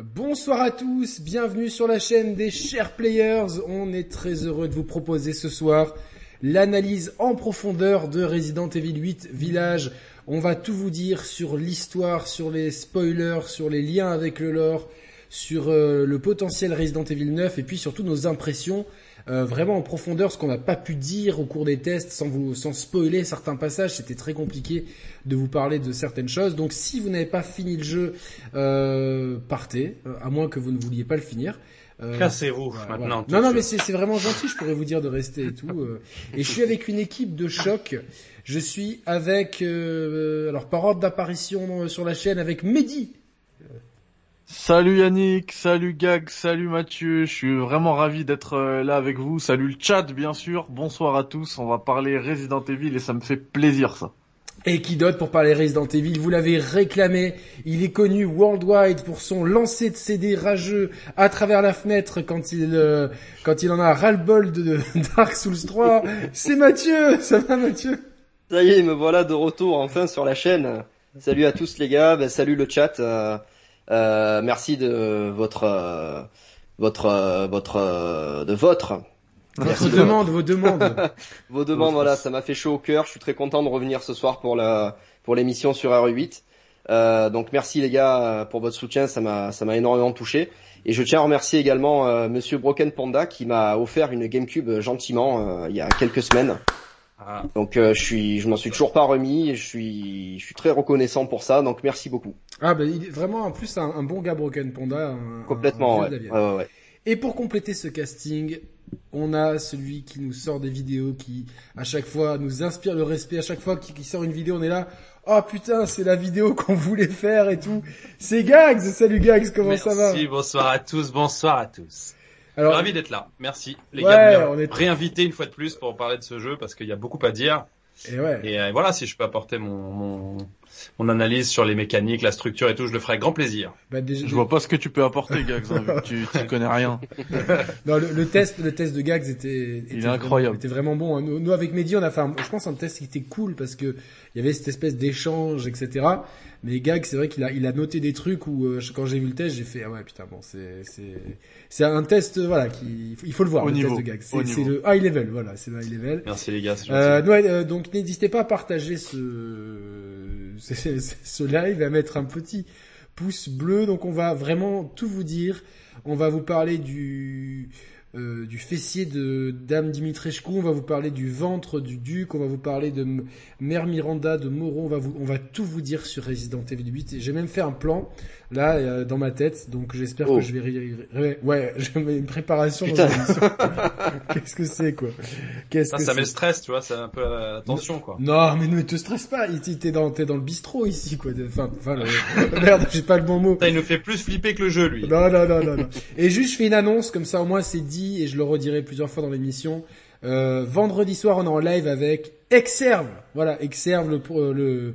Bonsoir à tous, bienvenue sur la chaîne des chers players. On est très heureux de vous proposer ce soir l'analyse en profondeur de Resident Evil 8 Village. On va tout vous dire sur l'histoire, sur les spoilers, sur les liens avec le lore, sur euh, le potentiel Resident Evil 9 et puis surtout nos impressions euh, vraiment en profondeur ce qu'on n'a pas pu dire au cours des tests sans vous sans spoiler certains passages. C'était très compliqué de vous parler de certaines choses. Donc si vous n'avez pas fini le jeu, euh, partez, euh, à moins que vous ne vouliez pas le finir. Euh, Cassez-vous maintenant. Non, non, mais c'est vraiment gentil. Je pourrais vous dire de rester et tout. et je suis avec une équipe de choc. Je suis avec, euh, alors par ordre d'apparition sur la chaîne, avec Mehdi. Salut Yannick, salut Gag, salut Mathieu, je suis vraiment ravi d'être euh, là avec vous. Salut le chat bien sûr, bonsoir à tous, on va parler Resident Evil et ça me fait plaisir ça. Et qui d'autre pour parler Resident Evil? Vous l'avez réclamé. Il est connu worldwide pour son lancer de CD rageux à travers la fenêtre quand il euh, quand il en a ras-le-bol de, de Dark Souls 3. C'est Mathieu. Ça va Mathieu? Ça y est, me voilà de retour enfin sur la chaîne. Salut à tous les gars, ben, salut le chat. Euh, merci de votre euh, votre euh, votre euh, de votre Vos demandes, vos demandes. vos demandes. Voilà, ça m'a fait chaud au cœur. Je suis très content de revenir ce soir pour la pour l'émission sur RE8. Euh, donc merci les gars pour votre soutien, ça m'a ça m'a énormément touché. Et je tiens à remercier également euh, Monsieur Broken Panda qui m'a offert une GameCube euh, gentiment euh, il y a quelques semaines. Ah. Donc euh, je suis je m'en suis toujours pas remis et je suis je suis très reconnaissant pour ça. Donc merci beaucoup. Ah ben il est vraiment en plus un, un bon gars Broken Panda. un- Complètement. un Ouais. Et pour compléter ce casting, on a celui qui nous sort des vidéos, qui à chaque fois nous inspire le respect. À chaque fois qu'il sort une vidéo, on est là. Oh putain, c'est la vidéo qu'on voulait faire et tout. C'est Gags. Salut Gags, comment Merci, ça va? Bonsoir à tous, bonsoir à tous. Alors, Ravi d'être là. Merci les Ouais, gars on est- réinviter une fois de plus pour parler de ce jeu parce qu'il y a beaucoup à dire. et ouais. Et euh, voilà, si je peux apporter mon, mon mon analyse sur les mécaniques, la structure et tout, je le ferai avec grand plaisir. Bah, déjà, Je vois pas ce que tu peux apporter Gags, hein, vu que tu, tu connais rien. non, le, le test, le test de Gags était, était est incroyable. Vraiment, était vraiment bon. Nous, nous, avec Mehdi, on a fait, un, je pense, un test qui était cool parce que il y avait cette espèce d'échange, etc. Mais Gags, c'est vrai qu'il a, il a noté des trucs où euh, quand j'ai vu le test, j'ai fait ah ouais putain bon c'est c'est c'est un test euh, voilà qui il faut le voir Au le niveau, test de Gags. au C'est le high level voilà c'est le high level. Merci les gars, c'est Euh, gentil. ouais, euh, donc n'hésitez pas à partager ce, ce, live, à mettre un petit pouce bleu. Donc on va vraiment tout vous dire. On va vous parler du euh, du fessier de Dame Dimitrescu, on va vous parler du ventre du duc, on va vous parler de M- Mère Miranda, de Moreau, on va vous, on va tout vous dire sur Resident Evil 8. Et J'ai même fait un plan là euh, dans ma tête, donc j'espère Oh. que je vais ré- ouais, je mets une préparation. Qu'est-ce que c'est quoi? Qu'est-ce Ça, que ça met c'est? le stress, tu vois, c'est un peu la tension quoi. non, mais ne te stresse pas. T'es dans, t'es dans le bistrot ici, quoi. Enfin, enfin, le- merde, j'ai pas le bon mot. Il nous fait plus flipper que le jeu lui. Non, non, non, non, non. Et juste, je fais une annonce, comme ça, au moins, c'est dit, et je le redirai plusieurs fois dans l'émission. Euh, vendredi soir, on est en live avec Exerve. Voilà, Exerve, le,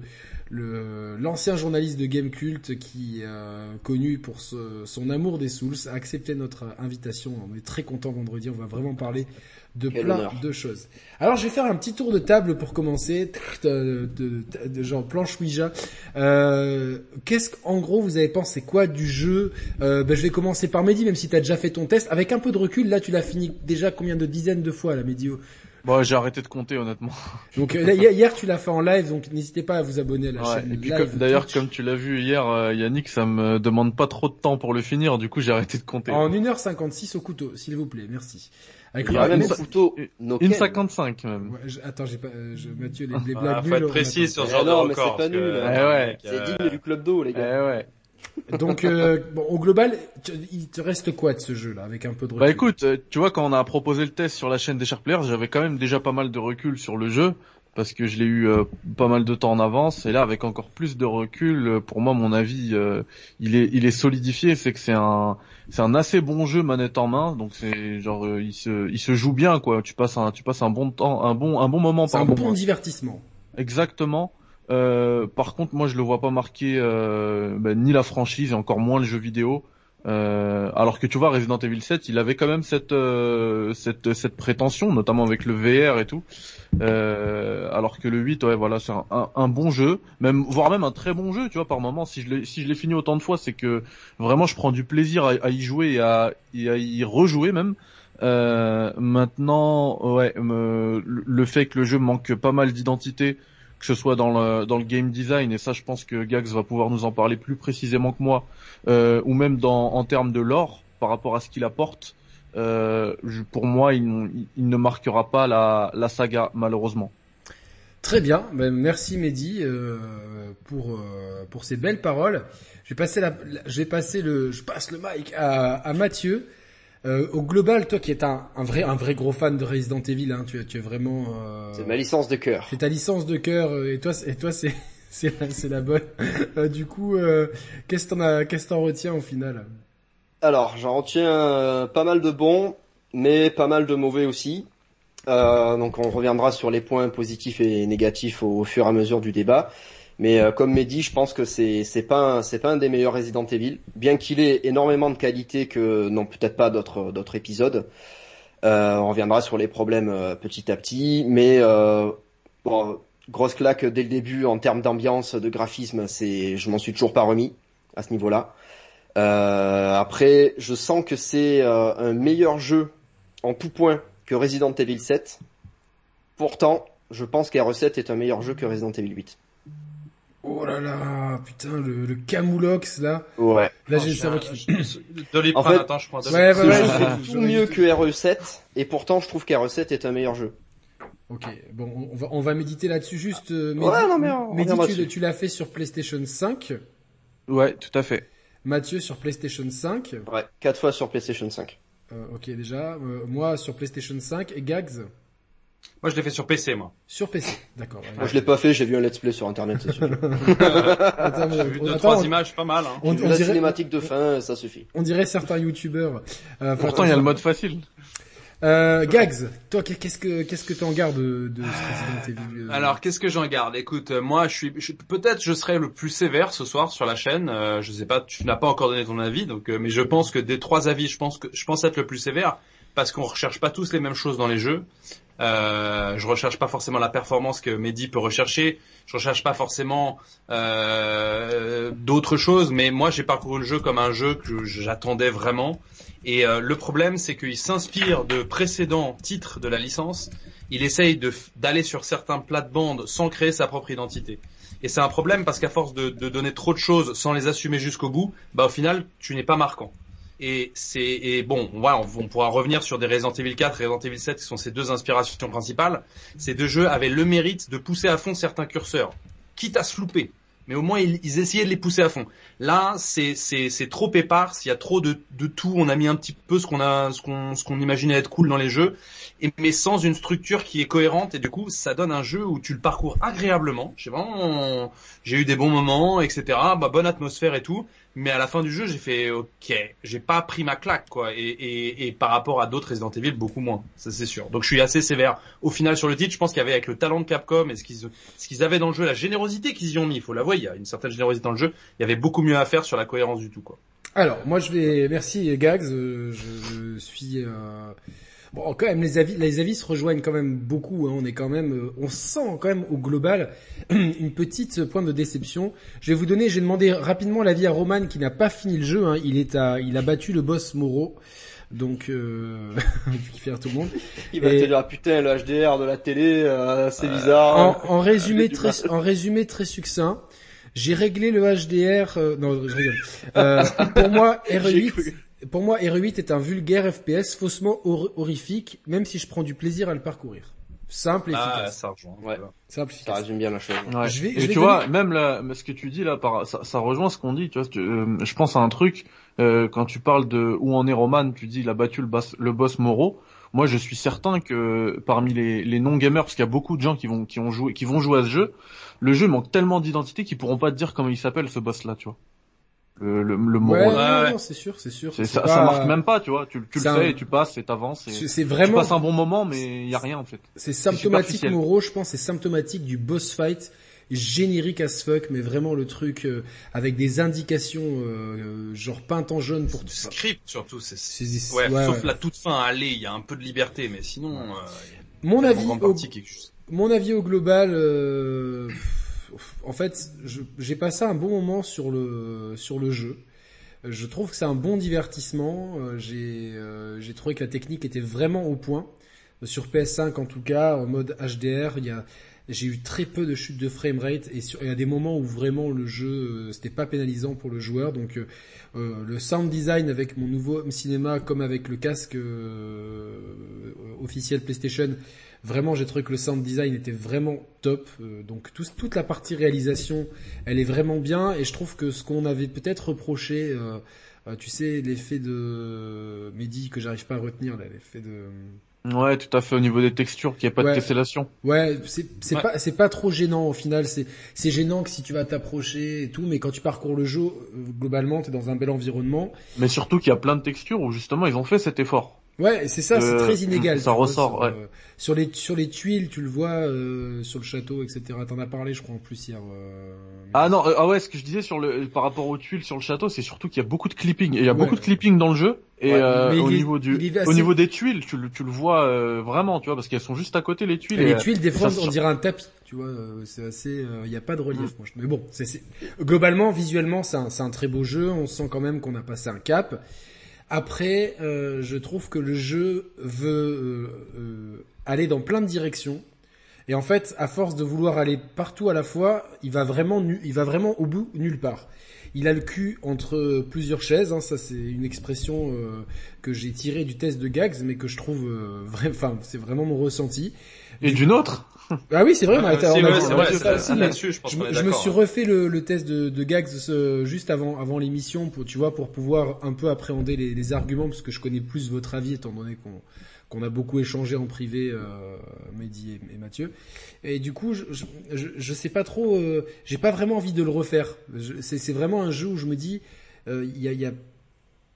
l'ancien journaliste de Game Cult qui, euh, connu pour son amour des Souls, a accepté notre invitation. On est très content vendredi. On va vraiment parler de Quel plein honneur. de choses. Alors, je vais faire un petit tour de table pour commencer, de, de, de- de genre planche Ouija. Euh, qu'est-ce qu'en gros vous avez pensé quoi du jeu? Euh, ben, Je vais commencer par Mehdi, même si tu as déjà fait ton test. Avec un peu de recul, là tu l'as fini déjà combien de dizaines de fois, la Mehdi? Bon, j'ai arrêté de compter honnêtement. Donc euh, hier, tu l'as fait en live, donc n'hésitez pas à vous abonner à la Ouais, chaîne et puis d'ailleurs, comme tu l'as vu hier, euh, Yannick, ça me demande pas trop de temps pour le finir, du coup j'ai arrêté de compter. En 1h56 au couteau, s'il vous plaît, merci. Avec Il y le- a même une couteau. Une Noken. 55 même. Ouais, je- attends, j'ai pas, euh, je, Mathieu, les, les Ah, blagues faut nulles, être précis sur ce Eh genre de non, mais record. c'est pas parce que, nul. Eh ouais. C'est euh, digne du club d'eau les Eh gars. ouais. Donc, euh, bon, au global, tu- il te reste quoi de ce jeu-là, avec un peu de recul? Bah écoute, euh, tu vois, quand on a proposé le test sur la chaîne des Sharp Players, j'avais quand même déjà pas mal de recul sur le jeu, parce que je l'ai eu euh, pas mal de temps en avance, et là, avec encore plus de recul, euh, pour moi, mon avis, euh, il est, il est solidifié, c'est que c'est un, c'est un assez bon jeu manette en main, donc c'est genre, euh, il se, il se joue bien, quoi. Tu passes un, tu passes un bon temps, un bon, un bon moment C'est un bon divertissement. Exactement. Euh, par contre, moi, je le vois pas marquer euh, bah, ni la franchise et encore moins le jeu vidéo. Euh, alors que tu vois Resident Evil 7, il avait quand même cette euh, cette cette prétention, notamment avec le VR et tout. Euh, alors que le 8, ouais, voilà, c'est un, bon jeu, même voire même un très bon jeu, tu vois, par moment. Si je l'ai si je l'ai fini autant de fois, c'est que vraiment je prends du plaisir à, y jouer et à, et à y rejouer même. Euh, maintenant, ouais, le fait que le jeu manque pas mal d'identité, que ce soit dans le, dans le game design, et ça je pense que Gax va pouvoir nous en parler plus précisément que moi, euh, ou même dans, en termes de lore, par rapport à ce qu'il apporte, euh, pour moi il, il, ne marquera pas la, la saga malheureusement. Très bien, ben, merci Mehdi euh, pour euh, pour ces belles paroles. Je vais passer la, je vais passer le, je passe le mic à, à Mathieu. Euh, au global, toi qui es un, un, vrai un vrai gros fan de Resident Evil, hein, tu, tu es vraiment. Euh... C'est ma licence de cœur. C'est ta licence de cœur euh, et toi et toi c'est c'est c'est la bonne. Euh, du coup, euh, qu'est-ce t'en as qu'est-ce t'en retiens au final? Alors, j'en retiens pas mal de bons, mais pas mal de mauvais aussi. donc on reviendra sur les points positifs et négatifs au, au fur et à mesure du débat. Mais euh, comme Mehdi, je pense que c'est c'est pas c'est pas un des meilleurs Resident Evil, bien qu'il ait énormément de qualités que n'ont peut-être pas d'autres d'autres épisodes. Euh, on reviendra sur les problèmes euh, petit à petit, mais euh, bon, grosse claque dès le début en termes d'ambiance, de graphisme, c'est je m'en suis toujours pas remis à ce niveau-là. après, je sens que c'est un meilleur jeu en tout point que Resident Evil 7. Pourtant, je pense qu'R7 est un meilleur jeu que Resident Evil 8. Oh là là, putain, le, le Camoulox là. Ouais. Là j'ai le cerveau qui. en fait, attends, je prends. Ouais, ouais, ouais, tout mieux que RE7 et pourtant je trouve qu'RE7 est un meilleur jeu. Ok, bon, on va, on va méditer là-dessus juste. Euh, ouais, non mais on, Mehdi, tu, tu l'as fait sur PlayStation 5. Ouais, tout à fait. Mathieu sur PlayStation 5. Ouais, quatre fois sur PlayStation 5. Euh, ok, déjà. Euh, moi sur PlayStation 5 et Gags. Moi, je l'ai fait sur PC, moi. Sur PC, d'accord. Ouais. Moi, je l'ai pas fait, j'ai vu un let's play sur internet, c'est sûr. attends, j'ai vu deux, attends, trois on... images, pas mal. Hein. On, on la dirait... cinématique de fin, ça suffit. On dirait certains youtubeurs. Euh, Pourtant, il y a le mode facile. Euh, Gags, toi, qu'est-ce que qu'est-ce que t'en gardes de, de ce Resident Evil Alors, qu'est-ce que j'en garde? Écoute, euh, moi, je suis, je, peut-être, je serai le plus sévère ce soir sur la chaîne. Euh, je sais pas, tu n'as pas encore donné ton avis, donc, euh, mais je pense que des trois avis, je pense que je pense être le plus sévère parce qu'on recherche pas tous les mêmes choses dans les jeux. Euh, je recherche pas forcément la performance que Mehdi peut rechercher. Je recherche pas forcément euh, d'autres choses, mais moi j'ai parcouru le jeu comme un jeu que j'attendais vraiment. Et euh, le problème, c'est qu'il s'inspire de précédents titres de la licence. Il essaye d'aller sur certains plates-bandes sans créer sa propre identité. Et c'est un problème parce qu'à force de, de, donner trop de choses sans les assumer jusqu'au bout, bah au final, tu n'es pas marquant. Et c'est et bon, on, pourra revenir sur des Resident Evil 4 et Resident Evil 7 qui sont ces deux inspirations principales. Ces deux jeux avaient le mérite de pousser à fond certains curseurs, quitte à se louper. Mais au moins ils, essayaient de les pousser à fond. Là, c'est trop épars, il y a trop de tout. On a mis un petit peu ce qu'on ce qu'on imaginait être cool dans les jeux, et mais sans une structure qui est cohérente. Et du coup, ça donne un jeu où tu le parcours agréablement. J'ai j'ai eu des bons moments, etc. Bah, bonne atmosphère et tout mais à la fin du jeu, j'ai fait OK, j'ai pas pris ma claque quoi, et, et, et par rapport à d'autres Resident Evil, beaucoup moins, ça c'est sûr. Donc je suis assez sévère. Au final sur le titre, je pense qu'il y avait avec le talent de Capcom et ce qu'ils ce qu'ils avaient dans le jeu, la générosité qu'ils y ont mis, il faut l'avouer, il y a une certaine générosité dans le jeu. Il y avait beaucoup mieux à faire sur la cohérence du tout quoi. Alors moi je vais, merci Gags, je, je suis euh Bon, quand même, les avis, les avis se rejoignent quand même beaucoup. Hein. On est quand même, euh, on sent quand même au global une petite point de déception. Je vais vous donner, j'ai demandé rapidement l'avis à Roman qui n'a pas fini le jeu. Hein. Il est à, il a battu le boss Moro. Donc, euh, qui fait tout le monde. Il va Et... te dire, ah, putain, le HDR de la télé, euh, c'est bizarre. En, en résumé très, en résumé très succinct, j'ai réglé le HDR. Euh, non, je rigole. Euh, pour moi, R8 pour moi, RE8 est un vulgaire FPS faussement hor horrifique, même si je prends du plaisir à le parcourir. Simple et ah, efficace. Ça rejoint. Ouais. Simple, efficace. Ça résume bien la chose. Ouais. Je vais, et je tu donner... vois, même là, ce que tu dis là, ça, ça rejoint ce qu'on dit. Tu vois, tu, euh, je pense à un truc euh, quand tu parles de où en est Roman, tu dis il a battu le boss, le boss Moro. Moi, je suis certain que parmi les, les non gamers, parce qu'il y a beaucoup de gens qui vont qui ont joué, qui vont jouer à ce jeu, le jeu manque tellement d'identité qu'ils pourront pas te dire comment il s'appelle ce boss là, tu vois le, le, le ouais, non, ouais. non, c'est sûr, c'est sûr. ça, pas... ça marque même pas, tu vois. Tu, tu le un... fais et tu passes et t'avances. C'est vraiment. Tu passes un bon moment, mais il y a rien en fait. C'est symptomatique, Moreau, je pense, c'est symptomatique du boss fight générique as fuck, mais vraiment le truc euh, avec des indications euh, genre peintes en jaune pour tout script surtout. C'est, c'est, ouais, sauf la toute fin, allez, il y a un peu de liberté, mais sinon. Euh, mon avis, au, mon avis au global, euh, en fait, j'ai passé un bon moment sur le sur le jeu. Je trouve que c'est un bon divertissement. J'ai j'ai trouvé que la technique était vraiment au point sur PS5 en tout cas en mode HDR. J'ai eu très peu de chutes de framerate et il y a des moments où vraiment le jeu euh, c'était pas pénalisant pour le joueur donc euh, euh, le sound design avec mon nouveau cinéma comme avec le casque officiel PlayStation vraiment j'ai trouvé que le sound design était vraiment top donc toute la partie réalisation elle est vraiment bien et je trouve que ce qu'on avait peut-être reproché tu sais l'effet de Mehdi que j'arrive pas à retenir l'effet de Ouais, tout à fait. Au niveau des textures, qu'il n'y a pas de tessellation. Ouais, c'est pas c'est pas trop gênant au final. C'est c'est gênant que si tu vas t'approcher et tout, mais quand tu parcours le jeu, euh, globalement, t'es dans un bel environnement. Mais surtout qu'il y a plein de textures où justement ils ont fait cet effort. Ouais, c'est ça, c'est euh, très inégal. Ça ressort. ouais. Euh, sur les sur les tuiles, tu le vois euh, sur le château, etc. T'en as parlé, je crois en plus hier. ah non, ah ouais, ce que je disais sur le par rapport aux tuiles sur le château, c'est surtout qu'il y a beaucoup de clipping. Et il y a beaucoup de clipping dans le jeu. Et au niveau du au niveau des tuiles, tu le tu le vois vraiment, tu vois, parce qu'elles sont juste à côté les tuiles. Et, les tuiles, des fois, on dirait un tapis. Tu vois, c'est assez. Il n'y a pas de relief, mm. Mais bon, c'est globalement, visuellement, c'est un c'est un très beau jeu. On sent quand même qu'on a passé un cap. Après, euh, je trouve que le jeu veut euh, euh, aller dans plein de directions. Et en fait, à force de vouloir aller partout à la fois, il va vraiment, il va vraiment au bout nulle part. Il a le cul entre plusieurs chaises. Hein, ça, c'est une expression que j'ai tirée du test de Gags, mais que je trouve, vrai, enfin, c'est vraiment mon ressenti. Et d'une autre ah oui, c'est vrai, on a, été, je, me suis refait le, le test de, de Gags juste avant, avant l'émission pour, tu vois, pour pouvoir un peu appréhender les, les, arguments parce que je connais plus votre avis étant donné qu'on qu'on a beaucoup échangé en privé, euh, Mehdi et, Mathieu. Et du coup, je, je, je sais pas trop, euh, j'ai pas vraiment envie de le refaire. C'est vraiment un jeu où je me dis, euh, il y, a, y a,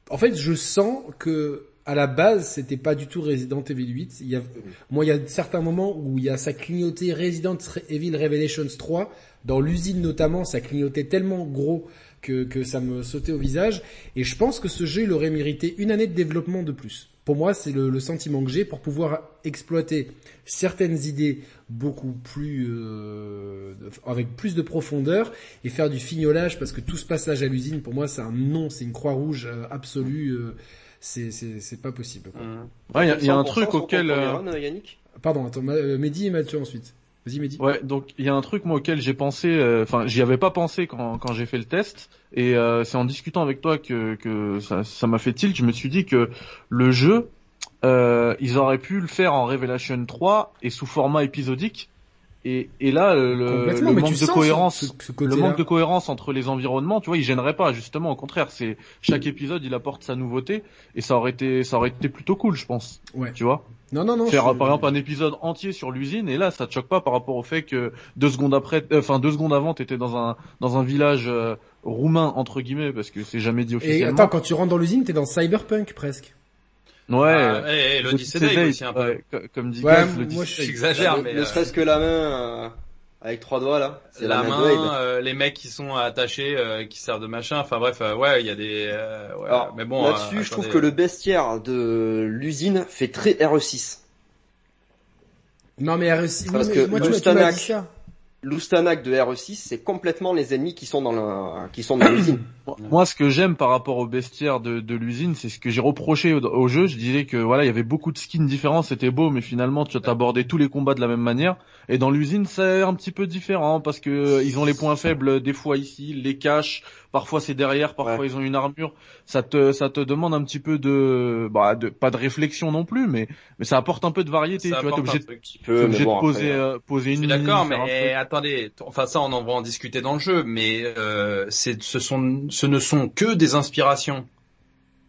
en fait, je sens que à la base, c'était pas du tout Resident Evil 8. Il y a, moi, il y a certains moments où il y a ça clignotait Resident Evil Revelations 3. Dans l'usine notamment, ça clignotait tellement gros que, ça me sautait au visage. Et je pense que ce jeu, il aurait mérité une année de développement de plus. Pour moi, c'est le, sentiment que j'ai pour pouvoir exploiter certaines idées beaucoup plus euh, avec plus de profondeur et faire du fignolage parce que tout ce passage à l'usine, pour moi, c'est un non, c'est une croix rouge euh, absolue. Euh, c'est c'est pas possible. Mmh. Ouais, il y a, un truc auquel. Euh, Yannick Pardon, attends, euh, Mehdi et Mathieu ensuite. Vas-y Mehdi. Ouais, donc il y a un truc moi auquel j'ai pensé, euh, enfin j'y avais pas pensé quand, quand j'ai fait le test, et c'est en discutant avec toi que, que ça m'a fait tilt. Je me suis dit que le jeu, ils auraient pu le faire en Revelation 3 et sous format épisodique, et, et là, le, le manque de cohérence, le manque de cohérence entre les environnements, tu vois, il gênerait pas. Justement, au contraire, c'est chaque épisode, il apporte sa nouveauté, et ça aurait été, ça aurait été plutôt cool, je pense. Ouais. Tu vois? Non, non, non. Faire par exemple un épisode entier sur l'usine, et là, ça te choque pas par rapport au fait que deux secondes après, euh, enfin deux secondes avant, t'étais dans un dans un village euh, roumain entre guillemets, parce que c'est jamais dit officiellement. Et attends, quand tu rentres dans l'usine, t'es dans Cyberpunk presque. Ouais. Ah, et, et l'Odyssey Day aussi un peu. comme dit ouais, moi j'exagère, mais ne serait-ce que la main euh, avec trois doigts là. La, main, euh, les mecs qui sont attachés, euh, qui servent de machin. Enfin bref, ouais, il y a des. ouais, Alors, mais bon. Là-dessus, je trouve que le bestiaire de l'usine fait très RE6. Non mais RE6. Parce que moi, tu m'as dit ça. L'Ustanak de RE6, c'est complètement les ennemis qui sont dans l'usine. Moi, ce que j'aime par rapport au bestiaire de, l'usine, c'est ce que j'ai reproché au, jeu. Je disais que voilà, il y avait beaucoup de skins différents, c'était beau, mais finalement, tu as abordé tous les combats de la même manière. Et dans l'usine, c'est un petit peu différent parce que euh, ils ont les points faibles des fois ici, les caches. Parfois c'est derrière, parfois ils ont une armure. Ça te ça te demande un petit peu de bah de pas de réflexion non plus, mais mais ça apporte un peu de variété. tu vois, t'es obligé, de, obligé de poser euh, poser une. D'accord, mais attendez, enfin ça on en va en discuter dans le jeu, mais euh, c'est ce sont ce ne sont que des inspirations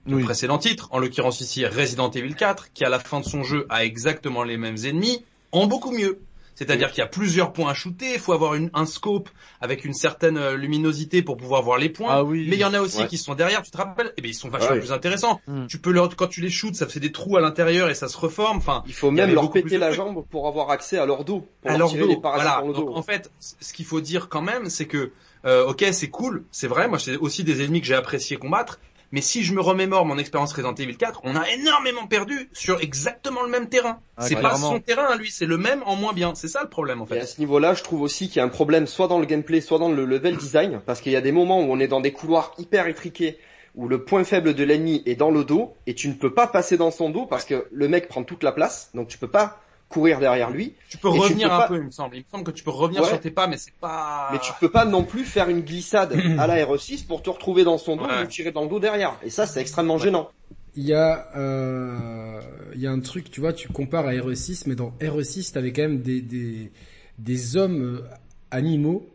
le oui. précédent titre, en l'occurrence ici Resident Evil 4, qui à la fin de son jeu a exactement les mêmes ennemis, en beaucoup mieux. C'est-à-dire qu'il y a plusieurs points à shooter, il faut avoir une, un scope avec une certaine euh, luminosité pour pouvoir voir les points. Ah oui. Mais il y en a aussi Ouais. qui sont derrière, tu te rappelles? Eh bien, ils sont vachement Ouais. plus intéressants. Mm. Tu peux leur, quand tu les shoots, ça fait des trous à l'intérieur et ça se reforme. Enfin, Il faut même leur péter la jambe pour avoir accès à leur dos, pour à leur dos. les Voilà. dans le Donc en fait, ce qu'il faut dire quand même, c'est que euh, ok, c'est cool, c'est vrai. Moi, c'est aussi des ennemis que j'ai apprécié combattre. Mais si je me remémore mon expérience Resident Evil 4, on a énormément perdu sur exactement le même terrain. Ah, c'est pas son terrain à lui, c'est le même en moins bien. C'est ça le problème en Et à fait. ce niveau-là, je trouve aussi qu'il y a un problème soit dans le gameplay, soit dans le level design, parce qu'il y a des moments où on est dans des couloirs hyper étriqués, où le point faible de l'ennemi est dans le dos, et tu ne peux pas passer dans son dos parce que le mec prend toute la place, donc tu peux pas courir derrière lui, Tu peux tu revenir peux un pas- peu, il me semble. Il me semble que tu peux revenir Ouais. sur tes pas, mais c'est pas. mais tu peux pas non plus faire une glissade à la RE6 pour te retrouver dans son dos Ouais. et lui tirer dans le dos derrière. Et ça, c'est extrêmement gênant. Il y a, euh, il y a un truc, tu vois, tu compares à RE6, mais dans RE6, t'avais quand même des, des, des hommes euh, animaux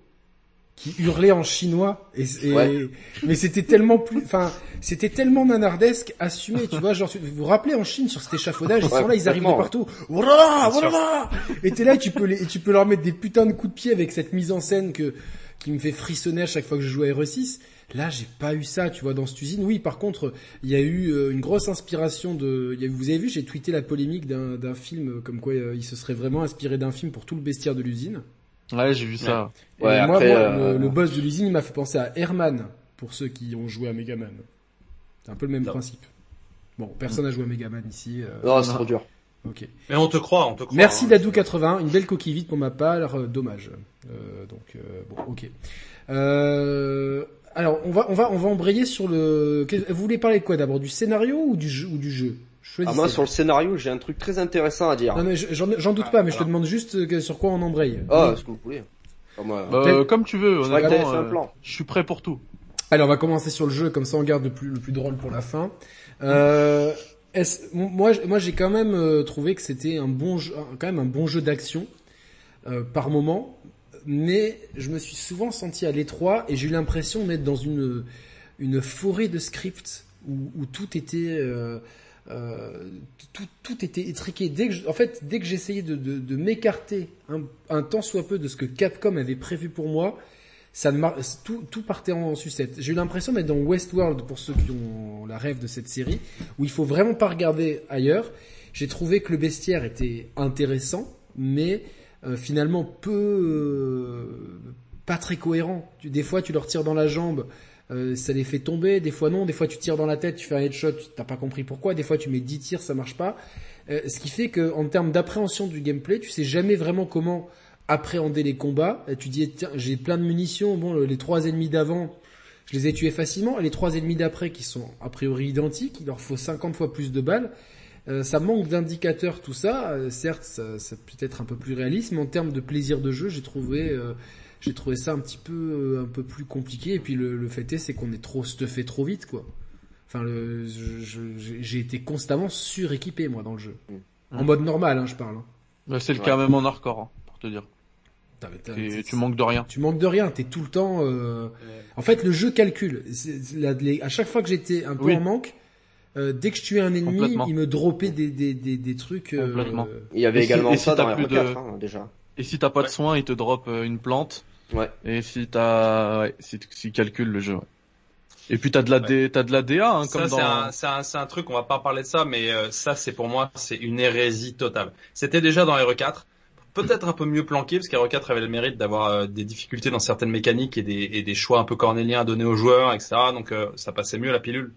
qui hurlaient en chinois. Et, et- Ouais. mais c'était tellement plus enfin c'était tellement nanardesque assumé tu vois genre vous vous rappelez en Chine sur cet échafaudage ils Ouais, sont là ils arrivent de partout. voilà et t'es là et tu peux les et tu peux leur mettre des putains de coups de pied avec cette mise en scène que qui me fait frissonner à chaque fois que je joue à RE6 là j'ai pas eu ça tu vois dans cette usine. Oui par contre il y a eu euh, une grosse inspiration de il y a- vous avez vu j'ai tweeté la polémique d'un film comme quoi euh, il se serait vraiment inspiré d'un film pour tout le bestiaire de l'usine Ouais, j'ai vu ça. et Ouais, moi, après, moi, euh, le, le boss de l'usine, il m'a fait penser à Herman, pour ceux qui ont joué à Megaman. C'est un peu le même Non. principe. Bon, personne n'a joué à Megaman ici. euh, Non, c'est trop dur. ok. Mais on te croit, on te croit. Merci hein. Dadou81, une belle coquille vide pour ma part, euh, dommage. Euh, donc euh, bon, ok. Euh, alors on va on va on va embrayer sur le. Vous voulez parler de quoi d'abord, du scénario ou du jeu ou du jeu? Ah, Choisissez. moi, sur le scénario, j'ai un truc très intéressant à dire. Non mais je- j'en doute Ah, pas, mais je te demande juste euh, sur quoi on embraye. Ah, ce que vous voulez. Ah, moi, Peut-être- comme tu veux, je honnêtement. euh, plan. je suis prêt pour tout. Allez, on va commencer sur le jeu, comme ça on garde le plus, le plus drôle pour la fin. Euh, est-ce- moi, moi j'ai quand même euh, trouvé que c'était un bon jeu, quand même un bon jeu d'action euh, par moment, mais je me suis souvent senti à l'étroit et j'ai eu l'impression d'être dans une une forêt de scripts où, où tout était euh, euh, tout, tout était étriqué. Dès que je- en fait, dès que j'essayais de, de, de m'écarter un, un tant soit peu de ce que Capcom avait prévu pour moi, ça tout, tout partait en sucette. J'ai eu l'impression d'être dans Westworld pour ceux qui ont la rêve de cette série, où il faut vraiment pas regarder ailleurs. J'ai trouvé que le bestiaire était intéressant, mais euh, finalement peu euh, pas très cohérent. Des fois, tu leur tires dans la jambe, euh, ça les fait tomber. Des fois, non. Des fois, tu tires dans la tête, tu fais un headshot, tu t'as pas compris pourquoi. Des fois, tu mets 10 tirs, ça marche pas. Euh, ce qui fait que, en termes d'appréhension du gameplay, tu sais jamais vraiment comment appréhender les combats. Et tu dis, tiens, j'ai plein de munitions. Bon, les trois ennemis d'avant, je les ai tués facilement. Et les trois ennemis d'après, qui sont a priori identiques, il leur faut 50 fois plus de balles. Euh, ça manque d'indicateurs, tout ça. Euh, certes, ça, ça peut être un peu plus réaliste, mais en termes de plaisir de jeu, j'ai trouvé, euh, j'ai trouvé ça un petit peu, euh, un peu plus compliqué. Et puis le, le fait est, c'est qu'on est trop stuffé trop vite, quoi. Enfin, le, j'ai été constamment suréquipé moi dans le jeu, en Mm. mode normal, hein, je parle. Bah, c'est le Ouais. cas même en hardcore, hein, pour te dire. C'est- tu manques de rien. tu manques de rien, t'es tout le temps. euh, En fait, le jeu calcule. La- les- À chaque fois que j'étais un peu Oui. en manque, euh, dès que je tuais un ennemi, il me droppait des des des, des trucs. euh, Complètement. Il y avait Et si- également et si ça t'as dans plus R4, de- hein, déjà. Et si t'as pas de Ouais. soin, il te drop euh, une plante. Ouais. Et si t'as, ouais, si tu calcules le jeu. ouais. Et puis t'as de la D, t'as de la DA, hein, Ça, comme c'est dans. un, c'est un, c'est un truc, on va pas parler de ça, mais euh, ça, c'est pour moi, c'est une hérésie totale. C'était déjà dans RE4, peut-être un peu mieux planqué, parce qu'RE4 avait le mérite d'avoir euh, des difficultés dans certaines mécaniques et des, et des choix un peu cornéliens à donner aux joueurs, etc. Donc euh, ça passait mieux la pilule.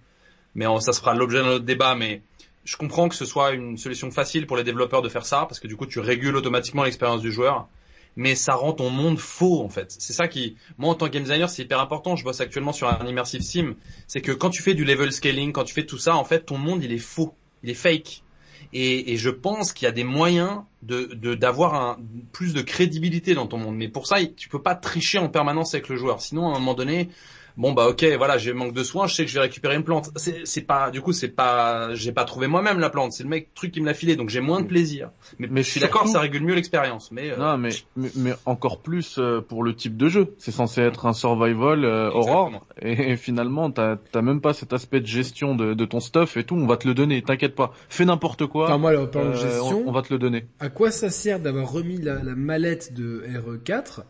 Mais on- ça se fera l'objet d'un autre débat, mais je comprends que ce soit une solution facile pour les développeurs de faire ça, parce que du coup, tu régules automatiquement l'expérience du joueur. Mais ça rend ton monde faux en fait. C'est ça qui, moi en tant que game designer, c'est hyper important. Je bosse actuellement sur un immersive sim c'est que quand tu fais du level scaling, quand tu fais tout ça, en fait, ton monde il est faux, il est fake. Et, je pense qu'il y a des moyens de d'avoir plus de crédibilité dans ton monde. Mais pour ça, tu peux pas tricher en permanence avec le joueur. Sinon, à un moment donné, bon bah ok, voilà, j'ai manque de soins, je sais que je vais récupérer une plante. C'est, c'est pas, du coup, c'est pas, j'ai pas trouvé moi-même la plante, c'est le mec truc qui me l'a filé, donc j'ai moins de plaisir. Mais, Mais je suis d'accord, ça régule mieux l'expérience. Mais euh, Non, mais, mais, mais encore plus euh, pour le type de jeu. C'est censé être un survival euh, horror. Et, et finalement, t'as t'as même pas cet aspect de gestion de, de ton stuff et tout. On va te le donner, t'inquiète pas. Fais n'importe quoi. Enfin, moi, euh, gestion, on, on va te le donner. à quoi ça sert d'avoir remis la, la mallette de RE4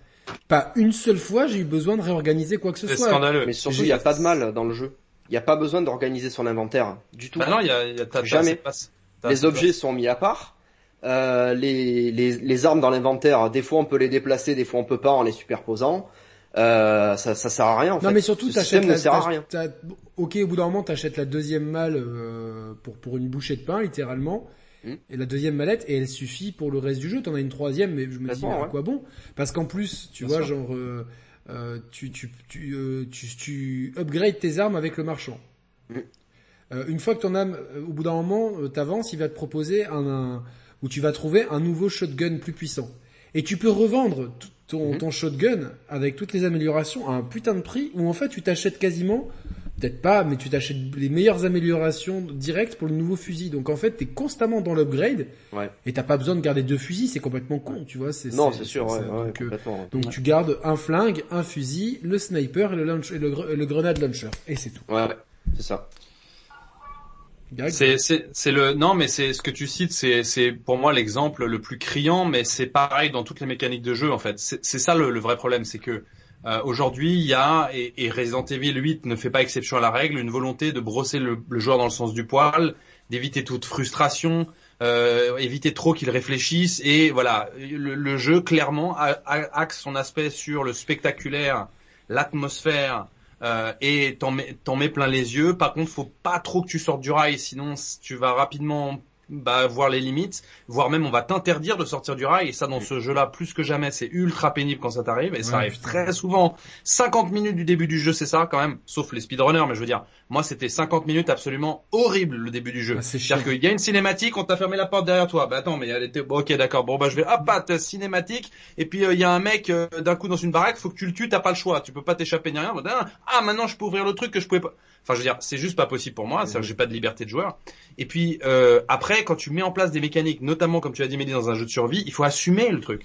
Pas une seule fois, j'ai eu besoin de réorganiser quoi que ce c'est soit. scandaleux. Mais surtout, il n'y a pas de mal dans le jeu. Il n'y a pas besoin d'organiser son inventaire du tout. Bah non, il y a, y Jamais. les objets sont mis à part. Euh, les, les, les armes dans l'inventaire, des fois on peut les déplacer, des fois on peut pas en les superposant. Euh, ça, ça sert à rien en Non fait. mais surtout Ce t'achètes système la, ne sert à rien. ok au bout d'un moment t'achètes la deuxième malle euh, pour pour une bouchée de pain littéralement Hmm. et la deuxième mallette et elle suffit pour le reste du jeu t'en as une troisième mais je me dis à ouais. quoi bon? Parce qu'en plus tu Bien vois sûr. genre euh, euh, tu tu tu, euh, tu tu upgrades tes armes avec le marchand Hmm. Une fois que ton âme au bout d'un moment t'avances il va te proposer un, un où tu vas trouver un nouveau shotgun plus puissant et tu peux revendre ton, Mhm. ton shotgun avec toutes les améliorations à un putain de prix où en fait tu t'achètes quasiment, peut-être pas, mais tu t'achètes les meilleures améliorations directes pour le nouveau fusil. Donc en fait t'es constamment dans l'upgrade Ouais. et t'as pas besoin de garder deux fusils, c'est complètement con, tu vois. C'est, Non, c'est sûr, ouais, ça. ouais, Donc, euh, tu gardes un flingue, un fusil, le sniper et le, launch, et le, gre- le grenade launcher. Et c'est tout. Ouais, ouais, c'est ça. C'est c'est c'est le non mais c'est ce que tu cites c'est c'est pour moi l'exemple le plus criant mais c'est pareil dans toutes les mécaniques de jeu en fait c'est c'est ça le, le vrai problème c'est que euh, aujourd'hui il y a et, et Resident Evil 8 ne fait pas exception à la règle une volonté de brosser le, joueur dans le sens du poil d'éviter toute frustration euh, éviter trop qu'il réfléchisse et voilà le, jeu clairement axe son aspect sur le spectaculaire l'atmosphère euh, et t'en mets, mets plein les yeux. Par contre, faut pas trop que tu sortes du rail, sinon tu vas rapidement bah, voir les limites, voire même on va t'interdire de sortir du rail. Et ça, dans ce jeu-là, plus que jamais, c'est ultra pénible quand ça t'arrive. Et ça arrive très souvent. 50 minutes du début du jeu, c'est ça quand même, sauf les speedrunners. Mais je veux dire, moi, c'était 50 minutes absolument horrible le début du jeu. Ah, chiant. C'est-à-dire qu'il y a une cinématique, on t'a fermé la porte derrière toi. Bah attends, mais elle était bon, ok, d'accord. Bon bah je vais hop, ah, t'as cinématique. Et puis euh, il y a un mec euh, d'un coup dans une baraque, faut que tu le tues, t'as pas le choix. Tu peux pas t'échapper ni rien. Bah, Ah maintenant je peux ouvrir le truc que je pouvais pas. Enfin je veux dire, c'est juste pas possible pour moi. C'est-à-dire que j'ai pas de liberté de joueur. Et puis euh, après, quand tu mets en place des mécaniques, notamment comme tu as dit Mehdi dans un jeu de survie, il faut assumer le truc.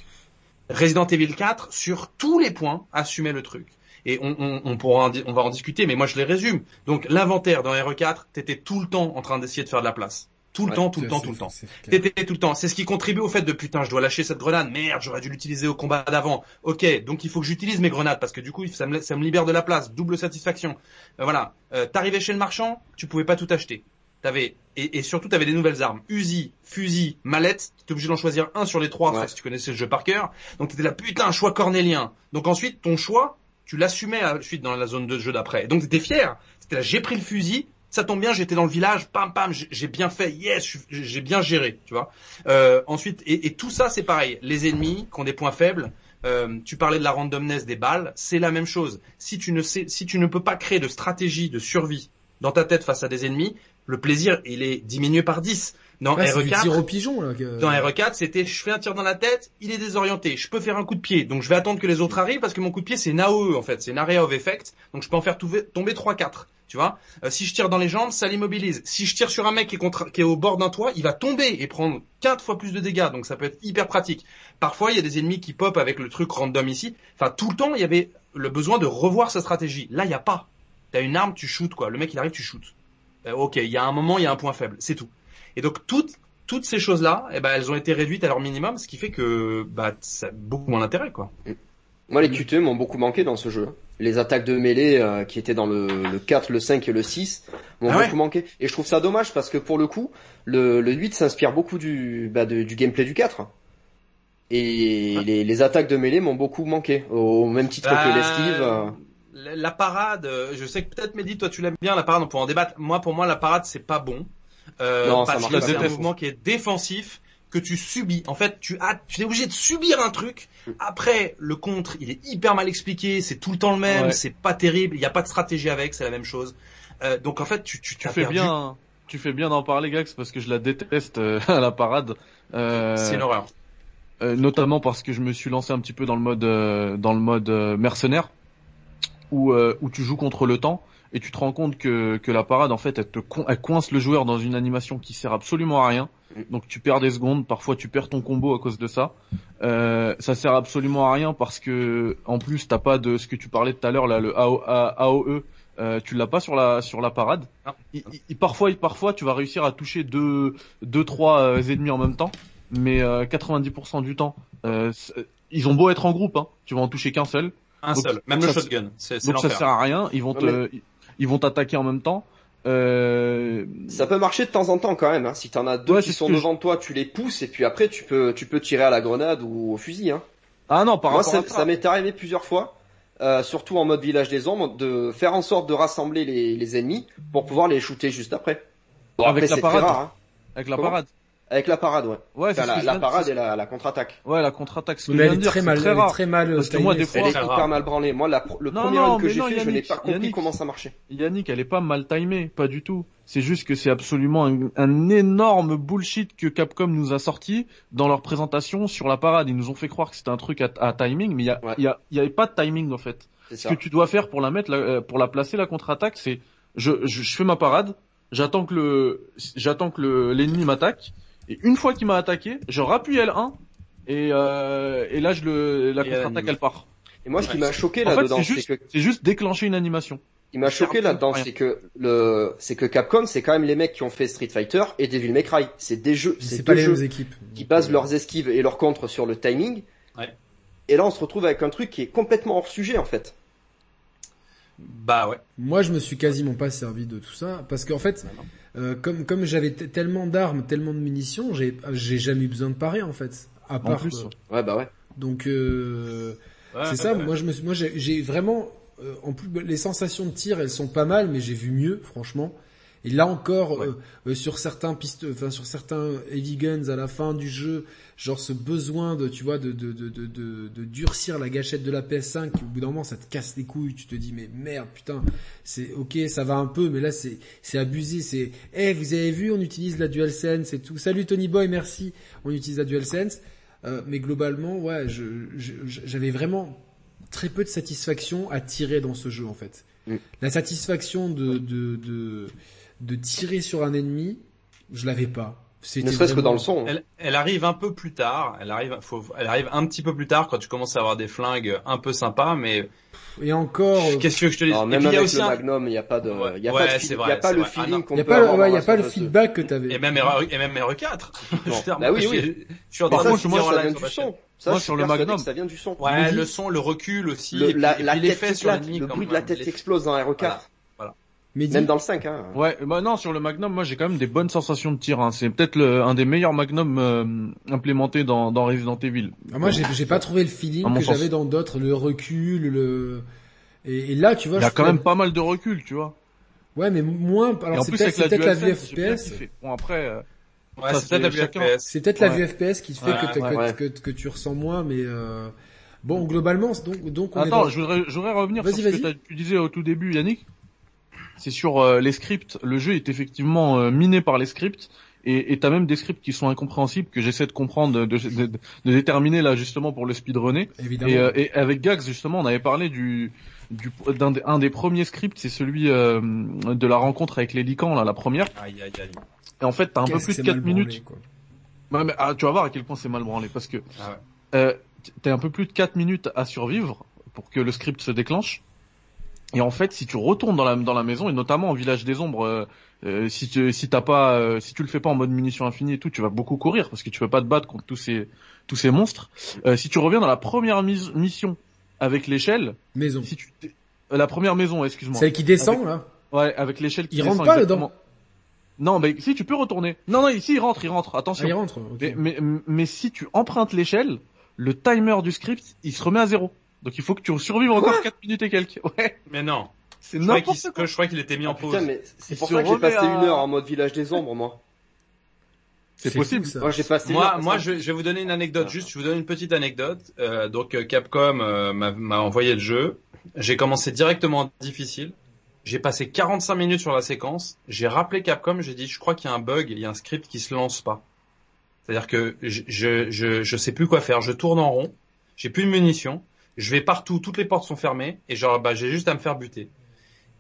Resident Evil 4, sur tous les points, assumer le truc. Et on, on, on pourra en on va en discuter, mais moi je les résume. Donc l'inventaire dans RE4, t'étais tout le temps en train d'essayer de faire de la place. Tout le Ouais, temps, tout le temps, tout le temps. T'étais tout le temps. C'est ce qui contribue au fait de putain, je dois lâcher cette grenade. Merde, j'aurais dû l'utiliser au combat d'avant. Ok, donc il faut que j'utilise mes grenades parce que du coup, ça me, ça me libère de la place. Double satisfaction. Euh, voilà. Euh, T'arrivais chez le marchand, tu pouvais pas tout acheter. T'avais et, et surtout t'avais des nouvelles armes. Uzi, fusil, mallette. T'étais obligé d'en choisir un sur les trois. Ouais. si tu connaissais le jeu par cœur. Donc t'étais là putain, choix cornélien. Donc ensuite ton choix, tu l'assumais ensuite dans la zone de jeu d'après. Donc t'étais fier. C'était là, j'ai pris le fusil. Ça tombe bien, j'étais dans le village, pam pam, j'ai bien fait, yes, j'ai bien géré, tu vois. Euh, ensuite, et, et tout ça, c'est pareil. Les ennemis qui ont des points faibles. euh, tu parlais de la randomness des balles, c'est la même chose. Si tu ne sais, si tu ne peux pas créer de stratégie de survie dans ta tête face à des ennemis, le plaisir il est diminué par 10. Dans c'est du RE4, tir au pigeon là. que- dans RE4, c'était je fais un tir dans la tête, il est désorienté, je peux faire un coup de pied, donc je vais attendre que les autres arrivent parce que mon coup de pied c'est une AOE en fait, c'est une area of effect, donc je peux en faire tomber 3-4, tu vois. Euh, si je tire dans les jambes, ça l'immobilise. Si je tire sur un mec qui est, au bord d'un toit, il va tomber et prendre 4 fois plus de dégâts, donc ça peut être hyper pratique. Parfois il y a des ennemis qui pop avec le truc random ici, enfin tout le temps il y avait le besoin de revoir sa stratégie. Là il y a pas. T'as une arme, tu shootes quoi, le mec il arrive, tu shootes. Euh, ok, il y a un moment, il y a un point faible, c'est tout. Et donc toutes toutes ces choses-là, eh ben, elles ont été réduites à leur minimum, ce qui fait que bah, ça a beaucoup moins d'intérêt, quoi. Moi, les QTE m'ont beaucoup manqué dans ce jeu. Les attaques de mêlée euh, qui étaient dans le, le 4, le 5 et le 6 m'ont Ah ouais beaucoup manqué. Et je trouve ça dommage parce que pour le coup, le, le 8 s'inspire beaucoup du, bah, de- du gameplay du 4. Et les, les attaques de mêlée m'ont beaucoup manqué. Au même titre Bah, que l'esquive. euh. la, parade, euh, je sais que peut-être Mehdi, toi tu l'aimes bien la parade, on peut en débattre. Moi, pour moi, la parade c'est pas bon. Euh, Non, parce que c'est un mouvement qui est défensif que tu subis. En fait, tu as, tu es obligé de subir un truc. Après, le contre, il est hyper mal expliqué. C'est tout le temps le même. Ouais. C'est pas terrible. Il n'y a pas de stratégie avec. C'est la même chose. Euh, donc en fait, tu, tu, Tu t'as fais perdu. bien, tu fais bien d'en parler, Gax, parce que je la déteste euh, à la parade. Euh, C'est une horreur. notamment parce que je me suis lancé un petit peu dans le mode, dans le mode mercenaire. où, où tu joues contre le temps et tu te rends compte que, que la parade en fait elle te co- elle coince le joueur dans une animation qui sert absolument à rien. Donc tu perds des secondes, parfois tu perds ton combo à cause de ça. Euh, ça sert absolument à rien parce que en plus t'as pas de ce que tu parlais tout à l'heure là le AO, AOE, euh, tu l'as pas sur la sur la parade. Non. Il- il- parfois parfois tu vas réussir à toucher deux deux trois euh, ennemis en même temps, mais euh, 90% du temps euh, ils ont beau être en groupe, hein, tu vas en toucher qu'un seul. Un Donc, seul. Même ça, le shotgun. C'est Donc ça sert à rien. Ils vont te, ils vont t'attaquer en même temps. Euh... Ça peut marcher de temps en temps quand même. Hein. Si t'en as deux Ouais, qui sont je- devant toi, tu les pousses et puis après tu peux tu peux tirer à la grenade ou au fusil. Hein. Ah non, par Moi, rapport ça, à ça m'est arrivé plusieurs fois, euh, surtout en mode village des ombres, de faire en sorte de rassembler les, les ennemis pour pouvoir les shooter juste après. Bon, Avec après, la parade. rare. Hein. avec la Comment parade. Avec la parade, ouais. Ouais, c'est la, la parade et la, la contre-attaque. Ouais, la contre-attaque. Ce que Mais elle est dire, très c'est mal, très elle est rare. très mal. Parce que timée, moi, des fois, Elle est très hyper rare. mal branlée. Moi, la, le Non, premier non, que mais j'ai fait, je n'ai Yannick, pas compris Yannick. comment ça marchait. Yannick, elle est pas mal timée, pas du tout. C'est juste que c'est absolument un, un énorme bullshit que Capcom nous a sorti dans leur présentation sur la parade. Ils nous ont fait croire que c'était un truc à, à timing, mais il y, a, Ouais. y, a, y avait pas de timing en fait. C'est Ce ça. que tu dois faire pour la mettre, la- euh, pour la placer la contre-attaque, c'est je, je, je fais ma parade, j'attends que le j'attends que le l'ennemi m'attaque et une fois qu'il m'a attaqué, je rappuie L1 et euh, et là je le la contre-attaque elle part. Et moi, ce qui m'a choqué En fait, là-dedans, c'est juste que, c'est juste déclencher une animation. ce qui m'a choqué là-dedans, c'est que le, c'est que Capcom, c'est quand même les mecs qui ont fait Street Fighter et Devil May Cry. C'est des jeux, C'est c'est pas les jeux mêmes équipes. qui basent leurs esquives et leurs contres sur le timing. Ouais. Et là, on se retrouve avec un truc qui est complètement hors sujet, en fait. Bah ouais. Moi, je me suis quasiment pas servi de tout ça parce qu'en fait, euh, comme comme j'avais t- tellement d'armes, tellement de munitions, j'ai j'ai jamais eu besoin de parer en fait. À part. plus. euh, Ouais, bah ouais. donc euh, Ouais, c'est ouais, ça. ouais. Moi, je me suis, moi, j'ai j'ai vraiment, euh, en plus, les sensations de tir, elles sont pas mal, mais j'ai vu mieux, franchement. Et là encore, Ouais. euh, euh, sur certains pistes, enfin sur certains heavy guns à la fin du jeu, genre ce besoin de, tu vois, de de de de, de, durcir la gâchette de la PS5. Au bout d'un moment, ça te casse les couilles. Tu te dis mais merde, putain, c'est ok, ça va un peu, mais là c'est c'est abusé. C'est, eh, vous avez vu, on utilise la DualSense et tout. Salut Tony Boy, merci. On utilise la DualSense. Euh, mais globalement, ouais, je, je- je- j'avais vraiment très peu de satisfaction à tirer dans ce jeu en fait. Mm. La satisfaction de, de, de, de tirer sur un ennemi, je l'avais pas. Ne serait-ce que dans le son. Hein. Elle, arrive un peu plus tard. Elle arrive, elle arrive un petit peu plus tard quand tu commences à avoir des flingues un peu sympas, mais. Et encore. Qu'est-ce que je te dis? Non, Même puis, avec y a aussi le. Magnum, il n'y a pas de, il ouais, a le vrai. feeling ah, qu'on. Il n'y a pas le feedback que t'avais. Et même RE, et même RE 4. bah oui, oui. Je suis en train de moi, ça vient du son. moi, sur le Magnum. Ça vient du son. Ouais, le son, le recul aussi. L'effet sur l'ennemi. Le bruit de la tête explose dans RE 4. Mehdi. Même dans le 5, hein. Ouais, bah non, sur le Magnum, moi j'ai quand même des bonnes sensations de tir. Hein. C'est peut-être un des meilleurs Magnum euh, implémentés dans, dans Resident Evil. Ah, moi, ouais. j'ai pas trouvé le feeling que j'avais dans d'autres, le recul, le. Et, là, tu vois, il y a quand même pas mal de recul, tu vois. Ouais, mais moins. Alors c'est peut-être la, peut vue FPS. Bon après. Euh... Ouais, c'est peut-être la vue FPS. C'est peut-être la vue FPS qui fait que, tu ressens moins, mais. Euh... Bon, globalement, donc, donc Attends, est dans... je voudrais, je voudrais revenir sur ce que tu disais au tout début, Yannick. C'est sur euh, les scripts. Le jeu est effectivement euh, miné par les scripts. Et t'as même des scripts qui sont incompréhensibles que j'essaie de comprendre, de, de, de- de déterminer là justement pour le speedrunner. évidemment. Et, euh, et avec Gax justement, on avait parlé du du d'un des, un des premiers scripts, c'est celui euh, de la rencontre avec les licans là, la première. Aïe, aïe, aïe. Et en fait, t'as un peu plus de c'est 4 mal branlé, minutes. quoi. Ouais, mais, ah, tu vas voir à quel point c'est mal branlé parce que Ah ouais. euh, t'as un peu plus de 4 minutes à survivre pour que le script se déclenche. Et en fait, si tu retournes dans la dans la maison et notamment en village des ombres, euh, euh, si tu si t'as pas euh, si tu le fais pas en mode munitions infinies et tout, tu vas beaucoup courir parce que tu peux pas te battre contre tous ces tous ces monstres. Euh, si tu reviens dans la première mise- mission avec l'échelle, Maison. si tu t'es- la première maison, excuse-moi. Celle qui descend, Avec- là. Ouais, avec l'échelle qui Il rentre descend pas exactement. dedans. Non, mais si tu peux retourner. Non, non, ici il rentre, il rentre. Ah, Attention. il rentre. mais, mais si tu empruntes l'échelle, le timer du script, il se remet à zéro. Donc il faut que tu survives encore Quoi 4 minutes et quelques. Ouais, Mais non. c'est n'importe qu'il, quoi. je croyais qu'il était mis en Ah, pause. mais c'est pour ça que j'ai passé à- une heure en mode village des ombres, moi. C'est fou, possible. ça. Moi, j'ai passé une Moi, heure. moi, je, je vais vous donner une anecdote. Juste, je vous donne une petite anecdote. Euh, donc, euh, Capcom euh, m'a, m'a envoyé le jeu. J'ai commencé directement en difficile. J'ai passé 45 minutes sur la séquence. J'ai rappelé Capcom. J'ai dit, je crois qu'il y a un bug. Il y a un script qui se lance pas. C'est-à-dire que je, je, je, je sais plus quoi faire. Je tourne en rond. J'ai plus de munitions. Je vais partout, toutes les portes sont fermées, et genre, bah, j'ai juste à me faire buter.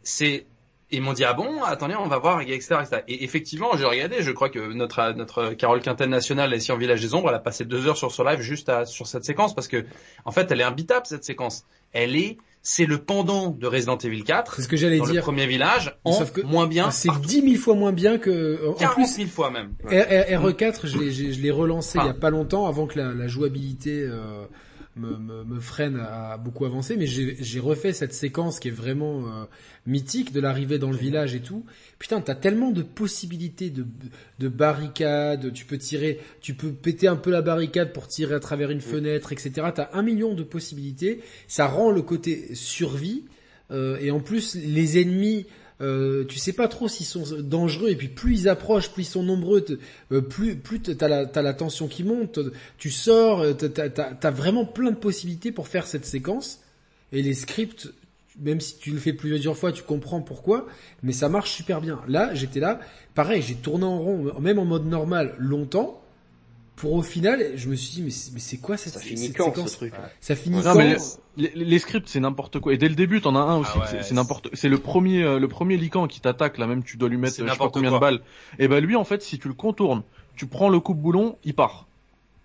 C'est, ils m'ont dit ah bon attendez on va voir etc etc et effectivement j'ai regardé je crois que notre notre Carole Quintel nationale ici en Village des Ombres elle a passé deux heures sur ce live juste à, sur cette séquence parce que en fait elle est imbitable cette séquence elle est c'est le pendant de Resident Evil 4 C'est ce que j'allais dire. le premier village en Sauf que moins bien C'est dix mille fois moins bien que. En 40 plus, 000 fois même R- R- RE4, je l'ai, j'ai- je l'ai relancé il y a pas longtemps avant que la, la jouabilité euh, me, me, me freine à beaucoup avancer, mais j'ai, refait cette séquence qui est vraiment euh, mythique de l'arrivée dans le village et tout. Putain, t'as tellement de possibilités de, de barricades, tu peux tirer, tu peux péter un peu la barricade pour tirer à travers une fenêtre, etc. T'as un million de possibilités. Ça rend le côté survie euh, et en plus les ennemis. Euh, tu sais pas trop s'ils sont dangereux et puis plus ils approchent, plus ils sont nombreux, euh, plus plus t'as la t'as la tension qui monte. Tu sors, euh, t'as t'as vraiment plein de possibilités pour faire cette séquence et les scripts, même si tu le fais plusieurs fois, tu comprends pourquoi, mais ça marche super bien. Là, j'étais là, pareil, j'ai tourné en rond, même en mode normal, longtemps. Pour au final, je me suis dit mais c'est, quoi cette, Ça finit cette quand séquence ce truc Ça finit Non, quand mais les, les scripts c'est n'importe quoi. Et dès le début t'en as un aussi Ah ouais, c'est- n'importe c'est le premier euh, le premier lican qui t'attaque là même tu dois lui mettre euh, je sais pas n'importe combien quoi. de balles. Et ben lui en fait si tu le contournes tu prends le coupe boulon il part.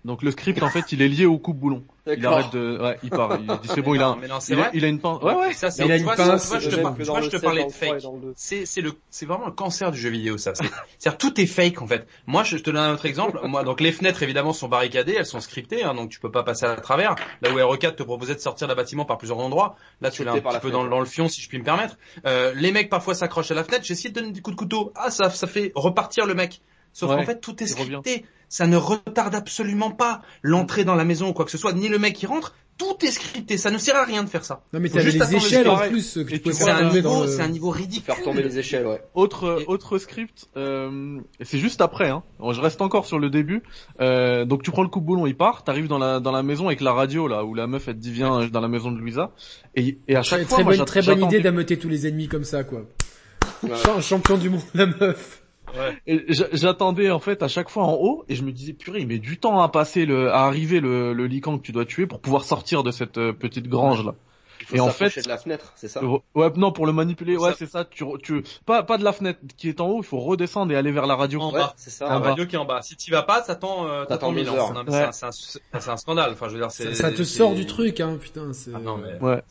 Donc le script en fait il est lié au coupe boulon il arrête de ouais il part il dit c'est bon il a non il a, il a une pince ouais ouais. ça c'est Il a une vois, pince, tu vois, je te par- tu vois, je te 7, parlais de le 3 et fake dans le 2. c'est c'est le c'est vraiment le cancer du jeu vidéo ça. C'est c'est-à-dire tout est fake en fait. Moi je te donne un autre exemple. Moi donc les fenêtres évidemment sont barricadées elles sont scriptées hein, donc tu peux pas passer à travers. Là où RE4 te proposait de sortir d'un bâtiment par plusieurs endroits. Là tu l'as un petit peu dans, fenêtre. dans le fion si je puis me permettre. Euh, les mecs parfois s'accrochent à la fenêtre. J'essaie de donner des coups de couteau. Ah ça ça fait repartir le mec Sauf Ouais, qu'en fait, tout est revient. scripté. Ça ne retarde absolument pas l'entrée dans la maison ou quoi que ce soit, ni le mec qui rentre. Tout est scripté. Ça ne sert à rien de faire ça. Non mais t'avais juste les échelles en plus tu C'est un niveau, le... c'est un niveau ridicule. Faire tomber les échelles, ouais. Autre Et- autre script, euh, c'est juste après. Hein. Bon, je reste encore sur le début. Euh, donc tu prends le coupe boulon, il part. T'arrives dans la dans la maison avec la radio là où la meuf elle te dit viens dans la maison de Louisa. Et, et à chaque Très, fois, très moi, bonne, très bonne idée d'ameuter tous les ennemis comme ça quoi. Ouais. Ch- Champion du monde la meuf. J'a- J'attendais en fait à chaque fois en haut et je me disais purée il met du temps à passer le à arriver le, le lican que tu dois tuer pour pouvoir sortir de cette euh, petite grange là. Il faut Et en fait- de la fenêtre, c'est ça? Euh, Ouais non pour le manipuler ouais c'est ça tu tu pas pas de la fenêtre qui est en haut il faut redescendre et aller vers la radio. En Ouais, bas. c'est ça. La bas. radio qui est en bas. Si tu vas pas, t'attends, euh, T'attends mille ans. Ouais. c'est un, scandale. Enfin, je veux dire, c'est. Ça, ça te sort du truc hein putain. c'est- Ah non, mais Ouais.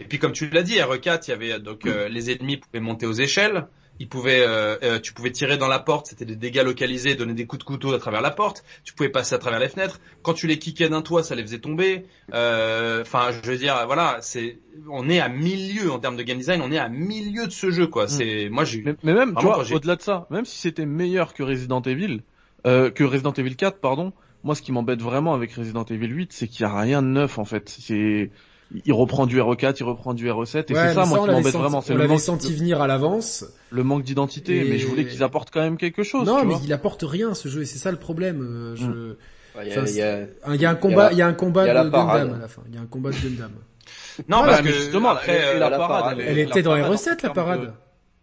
Et puis comme tu l'as dit, RE4, il y avait donc euh, les ennemis pouvaient monter aux échelles. Ils pouvaient, euh, euh, tu pouvais tirer dans la porte, c'était des dégâts localisés, donner des coups de couteau à travers la porte. Tu pouvais passer à travers les fenêtres. Quand tu les kickais d'un toit, ça les faisait tomber. Euh, Enfin, je veux dire, voilà, c'est, on est à milieu en termes de game design, on est à milieu de ce jeu, quoi. C'est, moi, j'ai, Mais, mais même, Vraiment, au-delà de ça, même si c'était meilleur que Resident Evil, euh, que Resident Evil 4, pardon, moi, ce qui m'embête vraiment avec Resident Evil 8, c'est qu'il y a rien de neuf, en fait. C'est, il reprend du RE4, il reprend du RE7, et Ouais, c'est ça, moi, qui m'embête vraiment. C'est On le l'avait manque, senti venir à l'avance. le manque d'identité, Et- mais je voulais qu'ils apportent quand même quelque chose, Non tu mais vois. il apporte rien ce jeu et c'est ça le problème. euh, je... Mm. Il y Enfin, a, il y a- Il y a un combat, il y a un combat de. Gundam à la fin. Il y a un combat de Gundam. non, parce que justement, après, euh, la parade, Elle était dans en R7 la parade.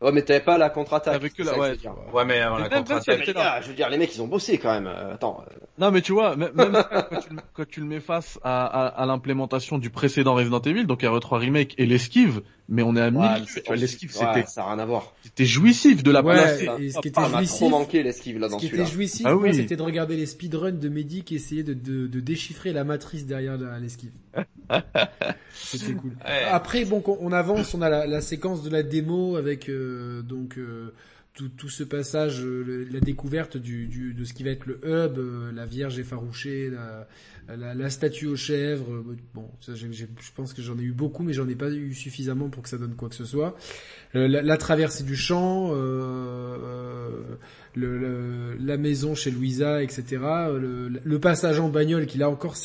Ouais, mais t'avais pas la contre-attaque. Avec que c'est la- ça que ouais. ouais, mais avant la contre-attaque. gars, je veux dire, les mecs, ils ont bossé quand même. Euh, Attends. euh, Non, mais tu vois, même, même quand, tu, le- quand tu le mets face à, à, à l'implémentation du précédent Resident Evil, donc RE3 Remake et l'esquive, mais on est à ouais, milieu, mais c'est- tu vois, l'esquive, ouais, c'était, ça a rien à voir. c'était jouissif de la Ouais, placer. et ce qui était Ah, m'a jouissif, trop manqué l'esquive là ce dans qui était jouissif, Ah oui. c'était de regarder les speedruns de Mehdi qui essayaient de, de, de déchiffrer la matrice derrière l'esquive. C'était cool. Ouais. Après, bon, on on avance, on a la, la séquence de la démo avec euh, donc euh, tout, tout ce passage, euh, le- la découverte du, du, de ce qui va être le hub, euh, la Vierge effarouchée, la, la, statue aux chèvres. euh, bon, je pense que j'en ai eu beaucoup, mais j'en ai pas eu suffisamment pour que ça donne quoi que ce soit. Euh, la, traversée du champ, euh, la maison chez Louisa, etc. Le, passage en bagnole qui là encore,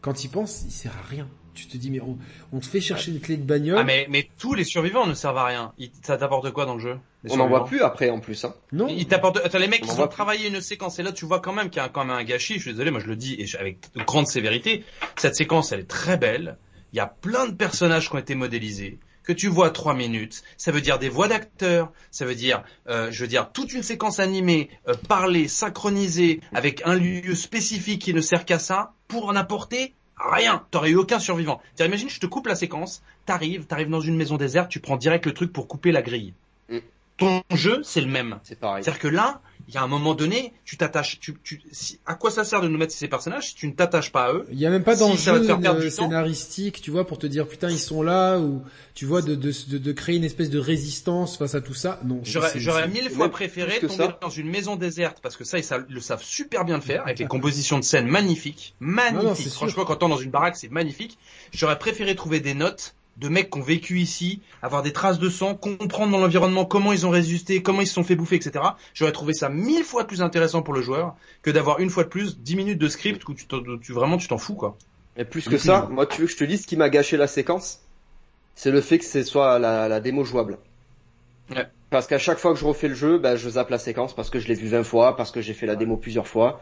quand il pense, il sert à rien. Tu te dis mais on, on te fait chercher une clé de bagnole. Ah mais mais tous les survivants ne servent à rien. Ils- ça t'apporte quoi dans le jeu On n'en voit plus après en plus. Hein. Non. Ils t'apportent. Attends, les mecs, On ils ont travaillé une séquence et là tu vois quand même qu'il y a quand même un gâchis. Je suis désolé, moi je le dis et avec de grande sévérité. Cette séquence, elle est très belle. Il y a plein de personnages qui ont été modélisés que tu vois trois minutes. Ça veut dire des voix d'acteurs. Ça veut dire, euh, je veux dire, toute une séquence animée, euh, parlée, synchronisée, avec un lieu spécifique qui ne sert qu'à ça, pour en apporter Rien. T'aurais eu aucun survivant. Imagine, je te coupe la séquence, t'arrives, t'arrives dans une maison déserte, tu prends direct le truc pour couper la grille. Mm. Ton jeu, c'est le même. C'est pareil. C'est-à-dire que là, il y a un moment donné, tu t'attaches, tu, tu, si, à quoi ça sert de nous mettre ces personnages si tu ne t'attaches pas à eux? Il y a même pas Si, d'enjeu ça euh, scénaristique, tu vois, pour te dire putain ils sont là ou tu vois de, de, de, de créer une espèce de résistance face à tout ça. Non. J'aurais, mille fois préféré tomber ça. dans une maison déserte parce que ça, ils savent- le savent super bien le faire avec les compositions de scène magnifiques, magnifiques. Non, non, sûr. Franchement, quand on est dans une baraque, c'est magnifique. J'aurais préféré trouver des notes de mecs qui ont vécu ici, avoir des traces de sang, comprendre dans l'environnement comment ils ont résisté, comment ils se sont fait bouffer, etc. J'aurais trouvé ça mille fois plus intéressant pour le joueur que d'avoir une fois de plus 10 minutes de script où tu, t'en- tu vraiment tu t'en fous quoi. Et plus que ça, moi tu veux que je te dise ce qui m'a gâché la séquence? C'est le fait que ce soit la, la démo jouable. Ouais. Parce qu'à chaque fois que je refais le jeu, bah, je zappe la séquence parce que je l'ai vu 20 fois, parce que j'ai fait la démo plusieurs fois.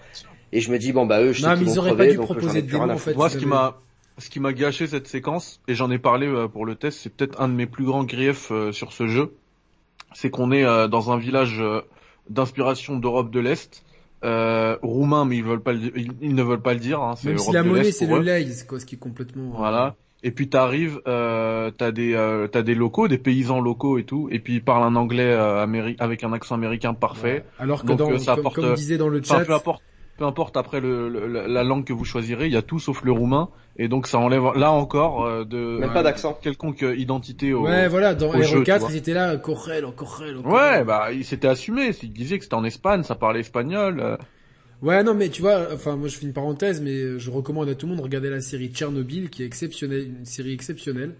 Et je me dis, bon bah eux, je sais Non, qu'ils mais ils vont auraient pas crever, dû donc proposer de démo en fait. Moi, ce qui m'a, ce qui m'a gâché cette séquence, et j'en ai parlé euh, pour le test, c'est peut-être un de mes plus grands griefs euh, sur ce jeu, c'est qu'on est euh, dans un village d'inspiration d'Europe de l'Est, euh, roumain, mais ils veulent pas le, ils, ne veulent pas le dire. Hein, Même si la monnaie c'est le c'est quoi, ce qui est complètement. Voilà. Et puis t'arrives, euh, t'as des, euh, t'as des locaux, des paysans locaux et tout, et puis ils parlent un anglais euh, avec un accent américain parfait. Alors que Donc, dans, ça comme, apporte, comme disait dans le chat, peu importe, peu importe après le, le- la la langue que vous choisirez, il y a tout sauf le roumain, et donc ça enlève là encore euh, de Même pas d'accent. quelconque euh, identité au. ouais voilà, dans au jeu, tu RE4 vois. ils étaient là, Correl, Correl, Ouais, bah il s'était assumé, il disait que c'était en Espagne, ça parlait espagnol. euh. Ouais, non, mais tu vois, enfin, moi je fais une parenthèse, mais euh, je recommande à tout le monde de regarder la série Tchernobyl, qui est exceptionnelle, une série exceptionnelle.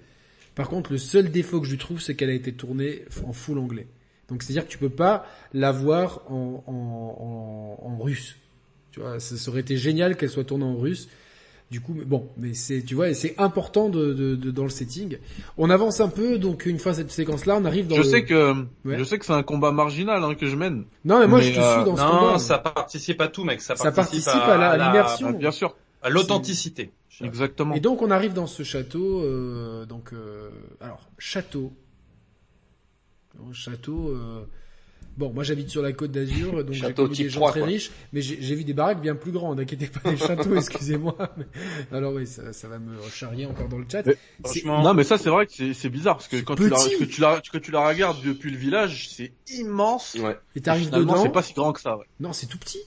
Par contre, le seul défaut que je lui trouve, c'est qu'elle a été tournée en full anglais. Donc, c'est-à-dire que tu peux pas la voir en, en, en, en russe. Tu vois, ça, aurait été génial qu'elle soit tournée en russe. Du coup, mais bon, mais c'est, tu vois, et c'est important de, de, de- dans le setting. On avance un peu, donc une fois cette séquence-là, on arrive dans Je le... sais que Ouais. je sais que c'est un combat marginal hein, que je mène. Non, mais moi mais, je te euh, suis dans ce Non, combat. ça participe à tout mec, ça Ça participe, participe à la- à l'immersion. Bien sûr, à l'authenticité. exactement. Et donc on arrive dans ce château, euh, donc euh, alors château, château. Bon, moi j'habite sur la côte d'Azur, donc j'ai connu des gens 3, très quoi. riches, mais j'ai j'ai vu des baraques bien plus grandes. N'inquiétez pas, les châteaux, excusez-moi. mais- Alors oui, ça, ça va me charrier encore dans le chat. Mais- Franchement, Non mais ça c'est vrai que c'est c'est bizarre parce que quand tu la que tu la que tu la regardes depuis le village, c'est immense. Ouais. Et t'arrives dedans. c'est pas si grand que ça. Ouais. Non, c'est tout petit.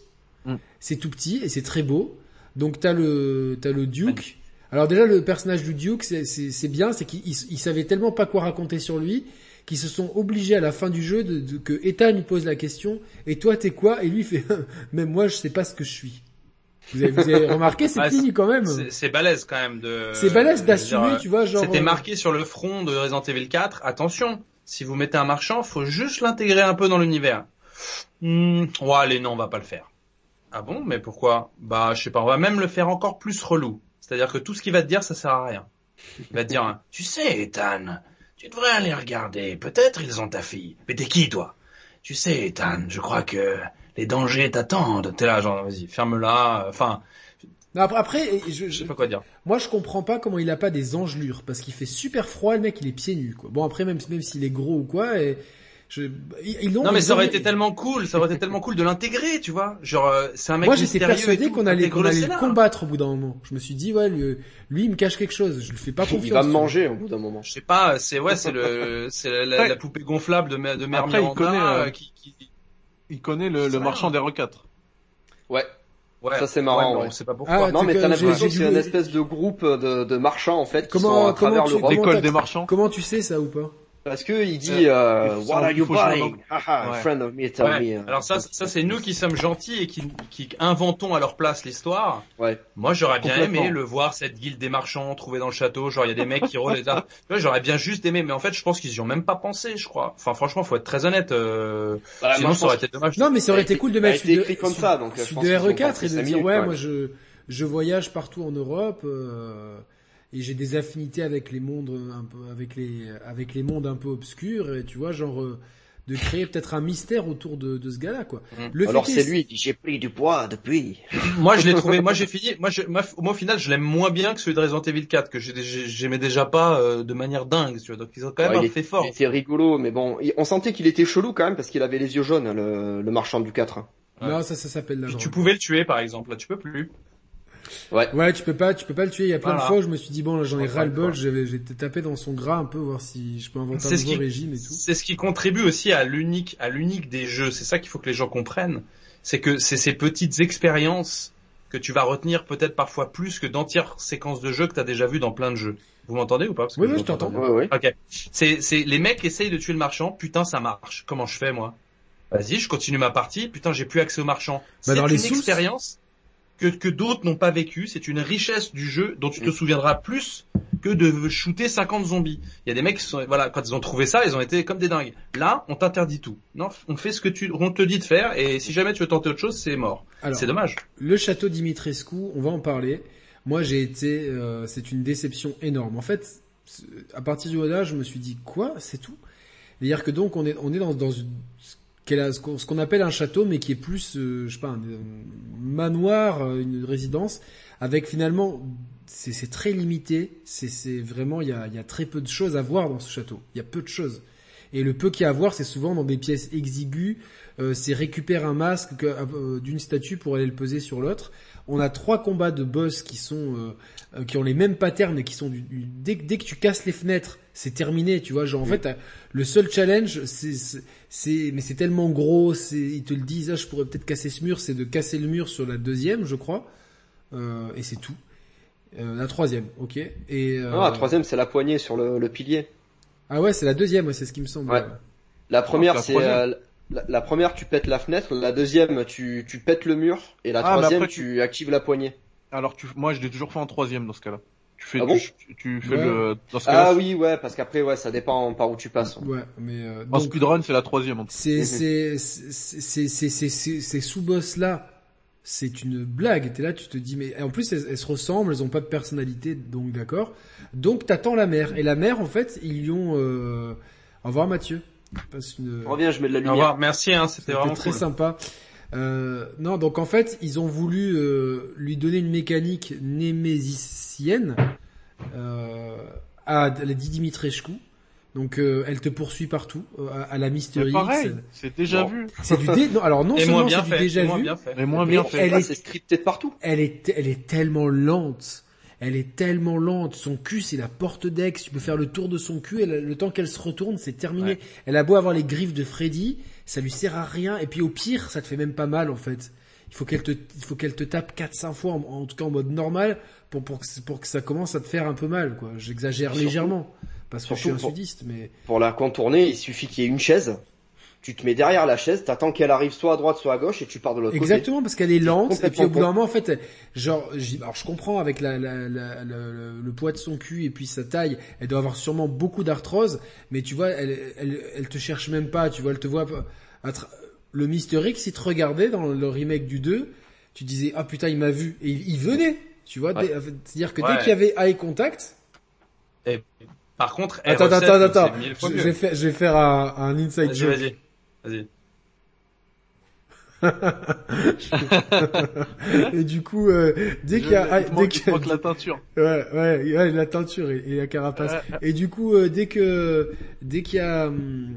Mm. C'est tout petit et c'est très beau. Donc t'as le t'as le Duke. Alors déjà le personnage du Duke, c'est c'est c'est bien, c'est qu'il il- il savait tellement pas quoi raconter sur lui qu'ils se sont obligés à la fin du jeu de, de- que Ethan lui pose la question et toi t'es quoi? Et lui fait même moi je sais pas ce que je suis. Vous avez, vous avez remarqué c'est Ouais, fini quand même. c'est balèze quand même de. C'est balèze d'assumer, tu vois genre. C'était euh, marqué sur le front de Resident Evil 4. Attention, si vous mettez un marchand, faut juste l'intégrer un peu dans l'univers. Hmm, ouais, allez, non, on va pas le faire. Ah bon, mais pourquoi? Bah, je sais pas, on va même le faire encore plus relou. C'est-à-dire que tout ce qu'il va te dire, ça sert à rien. Il va te dire, hein, tu sais, Ethan, tu devrais aller regarder. Peut-être ils ont ta fille. Mais t'es qui, toi? Tu sais, Ethan, je crois que les dangers t'attendent. T'es là, genre, vas-y, ferme-la. Enfin, après je, je je- sais pas quoi dire. moi je comprends pas comment il a pas des engelures parce qu'il fait super froid le mec il est pieds nus quoi. Bon après même même s'il est gros ou quoi et je ils ils l'ont Non mais ils ça ont- aurait été tellement cool, ça aurait été tellement cool de l'intégrer, tu vois. Genre euh, c'est un mec Moi j'étais persuadé qu'on allait, qu'on le allait le combattre au bout d'un moment. Je me suis dit ouais lui, lui il me cache quelque chose, je lui fais pas confiance. Il va me manger au bout d'un moment. Je sais pas, c'est ouais, c'est le c'est la, la- la poupée gonflable de de mère Après, il connaît, euh, euh, qui, qui Il connaît le, le marchand hein. des R4. Ouais. ouais. Ça, c'est marrant, Ouais, ouais. on sait pas pourquoi. Ah, Non, tu mais t'as l'impression que c'est une espèce de groupe de, de marchands en fait qui Comment- sont à travers l'Europe. comment L'école des marchands. Comment tu sais ça ou pas? Parce que il dit euh, il faut- What are you buying? anglais. Haha, a Ouais. friend of me tell Ouais. me. euh, Alors ça, ça c'est nous qui sommes gentils et qui, qui inventons à leur place l'histoire. Ouais. Moi, j'aurais bien aimé le voir cette guilde des marchands trouvée dans le château. Genre, il y a des mecs qui rôdent j'aurais bien juste aimé, mais en fait, je pense qu'ils y ont même pas pensé, je crois. Enfin, franchement, faut être très honnête. Euh... Bah, sinon, ça aurait été dommage. Non mais ça aurait été été- cool de mettre écrit comme ça, donc, pense de ont RE4 pensé et de dire minutes, ouais moi je je voyage partout en Europe euh, et j'ai des affinités avec les mondes un peu avec les avec les mondes un peu obscurs et tu vois genre euh, de créer peut-être un mystère autour de, de ce gars-là quoi. Mm. Le Alors c'est est- lui qui j'ai pris du poids depuis. Moi, je l'ai trouvé. Moi, j'ai fini. Moi, je, moi, moi, au final, je l'aime moins bien que celui de Resident Evil 4 que j'ai- j'ai- j'aimais déjà pas euh, de manière dingue. Tu vois. Donc, ils ont quand même Ouais, un il, fait est- fort. il était rigolo, mais bon, il- on sentait qu'il était chelou quand même parce qu'il avait les yeux jaunes, le, le marchand du 4. Non ça ça s'appelle tu pouvais le tuer, par exemple. Là, tu peux plus. Ouais. Ouais, tu peux pas, tu peux pas le tuer. Il y a plein Voilà. de fois où je me suis dit bon, là, j'en ai ras le bol. vais taper dans son gras un peu, voir si je peux inventer un nouveau qui- régime et tout. C'est ce qui contribue aussi à l'unique, à l'unique des jeux. C'est ça qu'il faut que les gens comprennent. C'est que c'est ces petites expériences que tu vas retenir peut-être parfois plus que d'entières séquences de jeux que tu as déjà vues dans plein de jeux. Vous m'entendez ou pas? Parce que Oui, je oui, je t'entends. bien. Ouais, ouais. Ok. C'est, c'est, les mecs essayent de tuer le marchand. Putain, ça marche. Comment je fais, moi? Vas-y, je continue ma partie. Putain, j'ai plus accès au marchand. Bah, c'est dans les une expérience que, que d'autres n'ont pas vécu. C'est une richesse du jeu dont tu te souviendras plus que de shooter 50 zombies. Il y a des mecs qui sont, voilà, quand ils ont trouvé ça, ils ont été comme des dingues. Là, on t'interdit tout. Non, on fait ce que tu, on te dit de faire et si jamais tu veux tenter autre chose, c'est mort. C'est dommage. le château Dimitrescu, on va en parler. Moi, j'ai été, euh, c'est une déception énorme. En fait, à partir du haut je me suis dit quoi, c'est tout? C'est-à-dire que donc on est, on est dans, dans une- ce qu'elle a- ce qu'on appelle un château, mais qui est plus, euh, je sais pas, un, manoir, euh, une résidence, avec finalement, c'est très limité. C'est vraiment, il y a, très peu de choses à voir dans ce château. Il y a peu de choses. Et le peu qu'il y a à voir, c'est souvent dans des pièces exiguës. Euh, c'est récupère un masque que- d'une statue pour aller le peser sur l'autre. On a trois combats de boss qui sont euh, euh, qui ont les mêmes patterns et qui sont du, du- dès, que- dès que tu casses les fenêtres, c'est terminé. Tu vois, genre en fait, t'as- le seul challenge, c'est c'est- mais c'est tellement gros, c'est ils te le disent. Ah, je pourrais peut-être casser ce mur, c'est de casser le mur sur la deuxième, je crois, Euh, et c'est tout. Euh, la troisième, ok. Et euh, Non, la troisième, c'est la poignée sur le, le pilier. ah ouais, c'est la deuxième, ouais, c'est ce qui me semble. Ouais. La première, la c'est euh, la, la première, tu pètes la fenêtre. La deuxième, tu, tu pètes le mur. Et la Ah, troisième, après, tu... actives la poignée. Alors tu, moi je l'ai toujours fait en troisième dans ce cas-là. Tu fais, Ah bon? tu, tu fais Ouais. le, dans ce Ah oui, ouais, parce qu'après, ouais, ça dépend par où tu passes. Ouais, mais euh, en donc- speedrun c'est la troisième en tout C'est c'est c'est c'est c'est c'est c'est- ces sous-boss là, c'est une blague. T'es là, tu te dis mais et en plus elles, elles se ressemblent, elles ont pas de personnalité, donc d'accord. Donc t'attends la mère et la mère en fait ils lui ont. Euh... Au revoir Mathieu. Passe une. Reviens, je mets de la Au lumière. revoir. Merci, hein. C'était C'était vraiment très cool. sympa. Euh, non, donc en fait, ils ont voulu euh, lui donner une mécanique némésisienne euh, à la Dimitrescu. Donc euh, elle te poursuit partout, euh, à, à la Mystery pareil, c'est déjà Bon. vu. C'est du dé... non, alors non Et seulement bien c'est du fait. déjà et moins vu, bien fait. Mais moins bien elle fait. est- Ah, scripté de partout. elle est, elle est tellement lente. Elle est tellement lente. Son cul, c'est la porte d'ex. Tu peux faire le tour de son cul. Elle, le temps qu'elle se retourne, c'est terminé. Ouais. Elle a beau avoir les griffes de Freddy, ça lui sert à rien. Et puis au pire, ça te fait même pas mal en fait. Il faut qu'elle te, il faut qu'elle te tape 4-5 fois, en, en tout cas en mode normal, pour, pour, que, pour que ça commence à te faire un peu mal. quoi. J'exagère légèrement. Parce que je suis un sudiste, mais... Pour la contourner, il suffit qu'il y ait une chaise. Tu te mets derrière la chaise, t'attends qu'elle arrive soit à droite, soit à gauche, et tu pars de l'autre côté. Exactement, parce qu'elle est lente, et puis au bout d'un moment, en fait, genre, alors je comprends avec la, la, la- la- le, le poids de son cul et puis sa taille, elle doit avoir sûrement beaucoup d'arthrose, mais tu vois, elle, elle, elle te cherche même pas, tu vois, elle te voit, à tra- le Mister X, il te regardait dans le remake du 2, tu disais, ah putain, il m'a vu, et il, il venait, tu vois, Ouais. c'est-à-dire que Ouais. dès qu'il y avait eye contact, Et par contre, attends, R7, attends, attends, je, je vais faire, je vais faire un, un inside Vas-y, joke. Vas-y. Et du coup, euh, dès qu'il y a, dès a- manque la teinture. Ouais, ouais, ouais, la teinture et, et la carapace. Et du coup, euh, dès que, dès qu'il y a, hum,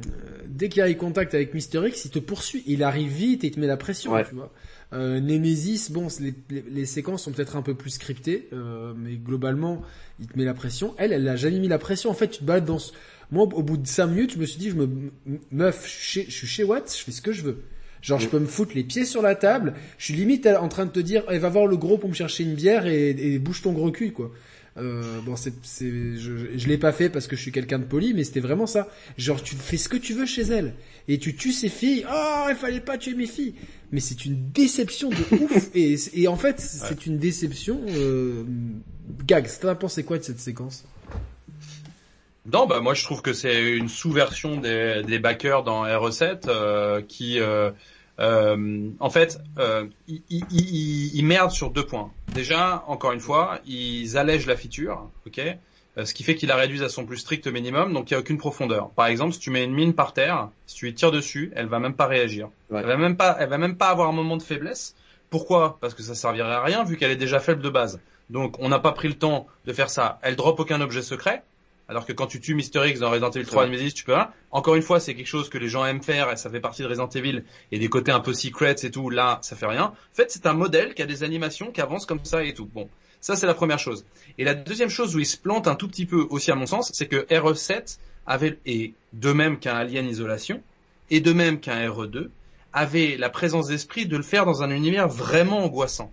dès qu'il y a eu contact avec Mister X, il te poursuit. Il arrive vite et il te met la pression, Ouais. tu vois. Euh, Nemesis, bon, les, les, les séquences sont peut-être un peu plus scriptées, euh, mais globalement, il te met la pression. Elle, elle n'a jamais mis la pression. En fait, tu te balades dans ce... Moi, au bout de 5 minutes, je me suis dit, je me, meuf, je suis chez, je suis chez Watt, je fais ce que je veux. Genre, je peux me foutre les pieds sur la table. Je suis limite en train de te dire, eh, va voir le gros pour me chercher une bière et, et bouge ton gros cul, quoi. Euh, bon, c'est, c'est, je, je l'ai pas fait parce que je suis quelqu'un de poli, mais c'était vraiment ça. Genre, tu fais ce que tu veux chez elle et tu tues ses filles. Oh, il fallait pas tuer mes filles. Mais c'est une déception de ouf. Et, et en fait, c'est une déception. Euh, gag. T'en as pensé quoi de cette séquence? Non, bah moi je trouve que c'est une sous-version des, des backers dans RE7 euh, qui, euh, euh, en fait, euh, ils, ils, ils- ils merdent sur deux points. Déjà, encore une fois, ils allègent la feature, ok, euh, ce qui fait qu'ils la réduisent à son plus strict minimum, donc il n'y a aucune profondeur. Par exemple, si tu mets une mine par terre, si tu lui tires dessus, elle va même pas réagir. Ouais. Elle va même pas, elle va même pas avoir un moment de faiblesse. Pourquoi? Parce que ça servirait à rien vu qu'elle est déjà faible de base. Donc on n'a pas pris le temps de faire ça. Elle drop aucun objet secret. Alors que quand tu tues Mister X dans Resident Evil 3 Nemesis, tu peux pas. Encore une fois, c'est quelque chose que les gens aiment faire et ça fait partie de Resident Evil et des côtés un peu secrets et tout. Là, ça fait rien. En fait, c'est un modèle qui a des animations qui avancent comme ça et tout. Bon, ça c'est la première chose. Et la deuxième chose où il se plante un tout petit peu aussi à mon sens, c'est que RE7 avait et de même qu'un Alien Isolation et de même qu'un RE2 avait la présence d'esprit de le faire dans un univers vraiment angoissant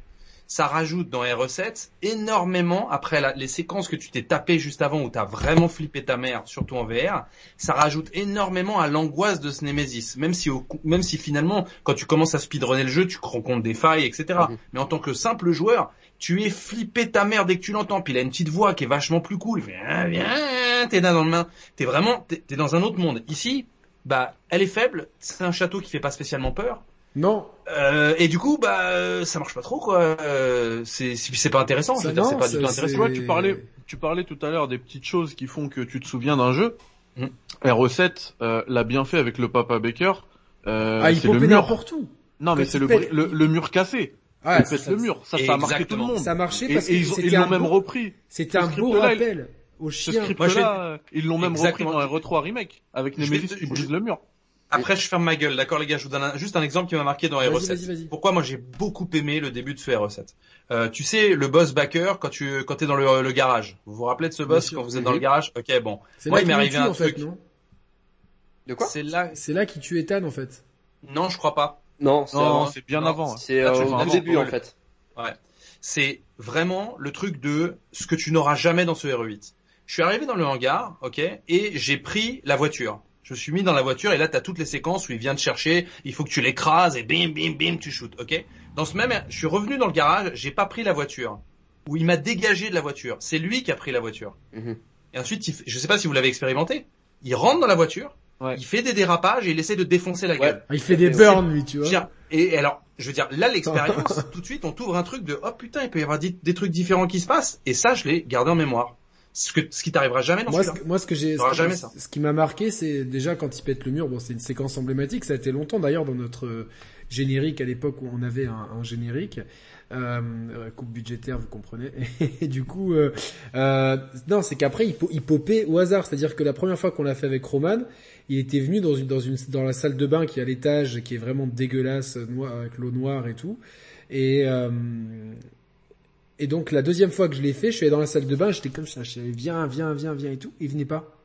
ça rajoute dans RE7 énormément, après la, les séquences que tu t'es tapé juste avant où t'as vraiment flippé ta mère, surtout en VR, ça rajoute énormément à l'angoisse de ce Nemesis. Même si, au, même si finalement, quand tu commences à speedrunner le jeu, tu rencontres des failles, etc. Mhm. Mais en tant que simple joueur, tu es flippé ta mère dès que tu l'entends. Puis il a une petite voix qui est vachement plus cool. Fait, ah, viens, t'es là dans le main. T'es vraiment, t'es dans un autre monde. Ici, bah, elle est faible. C'est un château qui fait pas spécialement peur. Non. Euh, et du coup, bah, ça marche pas trop, quoi. Euh, c'est c'est pas intéressant. Je veux dire, c'est pas du tout intéressant. Tu parlais, tu parlais tout à l'heure des petites choses qui font que tu te souviens d'un jeu. Mm. R7 euh, l'a bien fait avec le Papa Baker. Euh, ah, il mur. n'importe où. Non, mais c'est le, le, mur cassé. Ah, ça, le mur. Ça, ça a marqué tout le monde. Ça a marché parce et, ils l'ont même repris. C'était un beau rappel. Au chien. Ce script-là, ils l'ont même repris dans R3 Remake avec Nemesis qui brise le mur. Après, je ferme ma gueule, d'accord les gars, je vous donne juste un exemple qui m'a marqué dans RE7. Pourquoi moi j'ai beaucoup aimé le début de ce RE7 euh, Tu sais, le boss backer quand tu quand t'es dans le, garage. Vous vous rappelez de ce boss quand vous êtes dans le garage? Ok, bon. Moi, il m'est arrivé un truc. non? De quoi? C'est là, c'est là qui tue Ethan en fait. Non, je crois pas. Non, c'est bien avant. C'est euh, au début en fait. Ouais. C'est vraiment le truc de ce que tu n'auras jamais dans ce RE8. Je suis arrivé dans le hangar, ok, et j'ai pris la voiture. Je me suis mis dans la voiture et là, tu as toutes les séquences où il vient te chercher, il faut que tu l'écrases et bim, bim, bim, tu shootes, ok? Dans ce même, je suis revenu dans le garage, j'ai pas pris la voiture. Où il m'a dégagé de la voiture. C'est lui qui a pris la voiture. Mhm. Et ensuite, il, je sais pas si vous l'avez expérimenté, il rentre dans la voiture, il fait des dérapages et il essaie de défoncer la gueule. Il fait des burns, lui, tu vois. Et alors, je veux dire, là, l'expérience, tout de suite, on t'ouvre un truc de, oh putain, il peut y avoir des, des trucs différents qui se passent. Et ça, je l'ai gardé en mémoire ce, que, ce qui t'arrivera jamais dans moi, ce, moi, ce que j'ai, ce, qui m'a marqué, c'est déjà quand il pète le mur. Bon, c'est une séquence emblématique. Ça a été longtemps d'ailleurs dans notre euh, générique à l'époque où on avait un, un générique. Euh, coupe budgétaire, vous comprenez. Et du coup, euh, euh, non, c'est qu'après il, il popait au hasard. C'est-à-dire que la première fois qu'on l'a fait avec Roman, il était venu dans une dans une dans la salle de bain qui est à l'étage, qui est vraiment dégueulasse, noir, avec l'eau noire et tout. Et euh, et donc la deuxième fois que je l'ai fait, je suis allé dans la salle de bain, j'étais comme ça, je disais viens, viens, viens, viens et tout, il venait pas.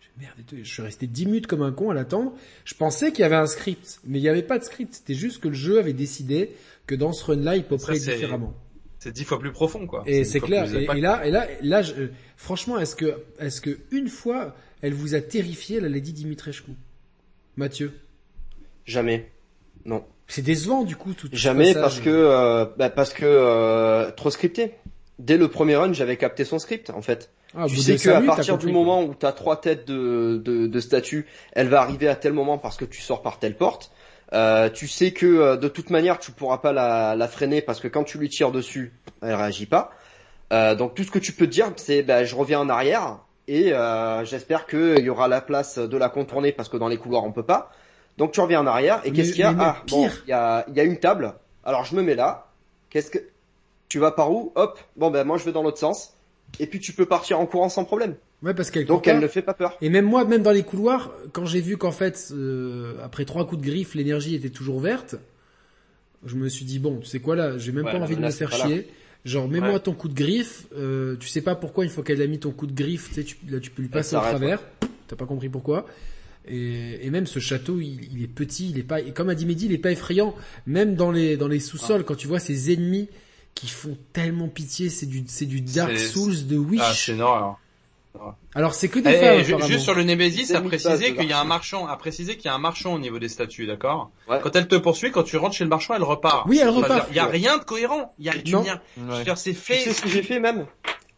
Je, merde, je suis resté dix minutes comme un con à l'attendre. Je pensais qu'il y avait un script, mais il n'y avait pas de script. C'était juste que le jeu avait décidé que dans ce run-là, il poperait différemment. C'est dix fois plus profond, quoi. Et c'est clair. Et, là, et là, là, je, franchement, est-ce que, est-ce que une fois, elle vous a terrifié, la Lady Dimitrescu? Mathieu? Jamais. Non. C'est décevant du coup tout. Jamais parce que euh, bah, parce que euh, trop scripté. Dès le premier run, j'avais capté son script en fait. Ah, tu sais qu'à partir du moment où tu as trois têtes de, de, de statue, elle va arriver à tel moment parce que tu sors par telle porte. Euh, tu sais que euh, de toute manière tu pourras pas la, la, freiner parce que quand tu lui tires dessus, elle réagit pas. Euh, donc tout ce que tu peux te dire, c'est bah, je reviens en arrière et j'espère qu'il y aura la place de la contourner parce que dans les couloirs on peut pas. Donc tu reviens en arrière et qu'est-ce qu'il y a Ah bon, il y a, y a une table. Alors je me mets là. Qu'est-ce que tu vas par où Hop. Bon ben moi je vais dans l'autre sens. Et puis tu peux partir en courant sans problème. Ouais parce qu'elle donc elle ne fait pas peur. Et même moi, même dans les couloirs, quand j'ai vu qu'en fait euh, après trois coups de griffe l'énergie était toujours verte, je me suis dit bon, tu sais quoi là, j'ai même pas envie de me faire chier. Genre mets-moi ton coup de griffe. Euh, tu sais pas pourquoi une fois qu'elle a mis ton coup de griffe, tu sais, tu, là tu peux lui passer au travers. T'as pas compris pourquoi. Et, et, même ce château, il, il, est petit, il est pas, comme a dit Mehdi, il est pas effrayant. Même dans les dans les sous-sols, ah. quand tu vois ces ennemis qui font tellement pitié, c'est du c'est du Dark Souls de Wish. Ah, c'est énorme. Alors c'est que des eh, femmes. Juste sur le Nemesis, à préciser qu'il y a un marchand, à préciser qu'il y a un marchand au niveau des statues, d'accord Quand elle te poursuit, quand tu rentres chez le marchand, elle repart. Oui, elle repart. Il y a rien de cohérent. Il y a non. c'est fait. C'est ce que j'ai fait même?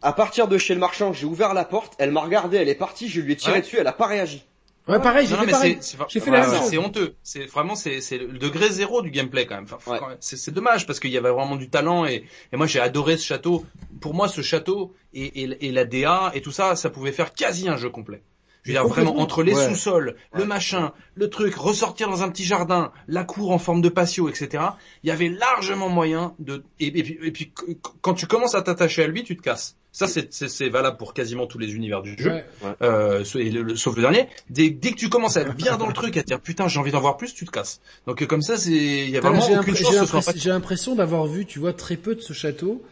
À partir de chez le marchand, j'ai ouvert la porte, elle m'a regardé, elle est partie, je lui ai tiré dessus, elle a pas réagi. Ouais, pareil, j'ai fait pareil. J'ai fait la C'est honteux. C'est vraiment c'est c'est le degré zéro du gameplay quand même. Enfin, c'est dommage parce qu'il y avait vraiment du talent et, et moi j'ai adoré ce château. Pour moi, ce château et, et, et, la DA et tout ça, ça pouvait faire quasi un jeu complet. Je veux dire vraiment entre les Ouais. sous-sols, le machin, le truc, ressortir dans un petit jardin, la cour en forme de patio, etc. Il y avait largement moyen de et, et puis, et puis qu- quand tu commences à t'attacher à lui, tu te casses. Ça c'est valable pour quasiment tous les univers du jeu, Ouais. euh, sauf le- le- sauf le dernier. Dès, dès que tu commences à être bien dans le truc, à te dire putain j'ai envie d'en voir plus, tu te casses. Donc euh, comme ça c'est il y a vraiment j'ai aucune chance j'ai l'impression- pas j'ai l'impression d'avoir vu, tu vois, très peu de ce château.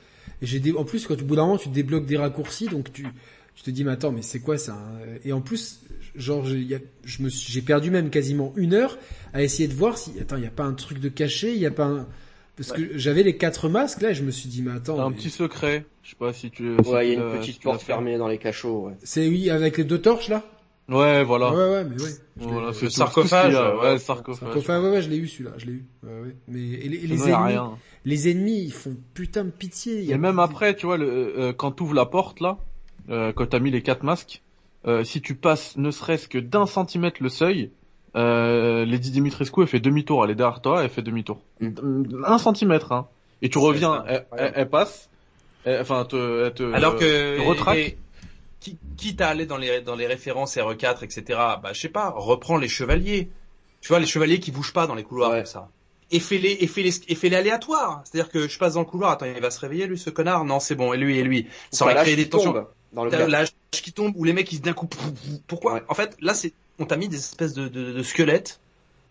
Et j'ai des, en plus, quand au bout d'un moment, tu débloques des raccourcis, donc tu, tu te dis, mais attends, mais c'est quoi ça hein? Et en plus, genre, j'ai- il y a- je me suis, j'ai perdu même quasiment une heure à essayer de voir si, attends, il y a pas un truc de caché, il y a pas un, parce que j'avais les quatre masques là, et je me suis dit, mais attends, un mais- petit secret. Je sais pas si tu. si Ouais, il y a une petite porte fermée dans les cachots. Ouais. c'est oui, avec les deux torches là? Ouais, voilà. Ouais, ouais, mais ouais. Je Voilà, c'est sarcophage, ouais. Sarcophage. Sarcophage, ouais, ouais, je l'ai eu celui-là, je l'ai eu. Ouais, ouais. Mais et les, et ennemis, rien. les ennemis, ils font putain de pitié. Il y a- Et même après, tu vois, le, euh, quand t'ouvres la porte là, euh, quand t'as mis les quatre masques, euh, si tu passes ne serait-ce que d'un centimètre le seuil, euh, Lady Dimitrescu elle fait demi-tour, elle est derrière toi, elle fait demi-tour. Un centimètre, hein. Et tu reviens, elle, elle- elle passe, elle- enfin, elle te, elle te, Alors que te retraque. et- qui- quitte à aller dans les dans les références RE4, etc. Bah je sais pas, reprends les chevaliers. Tu vois les chevaliers qui bougent pas dans les couloirs Ouais. comme ça. Et fais-les et fais-les et fais-les aléatoires. C'est-à-dire que je passe dans le couloir, attends, il va se réveiller lui ce connard. Non, c'est bon, et lui et lui. Ça aurait créé des tensions. tombe dans le T'as black. l'âge qui tombe ou les mecs ils se d'un coup pourquoi Ouais. En fait, là c'est on t'a mis des espèces de, de, de squelettes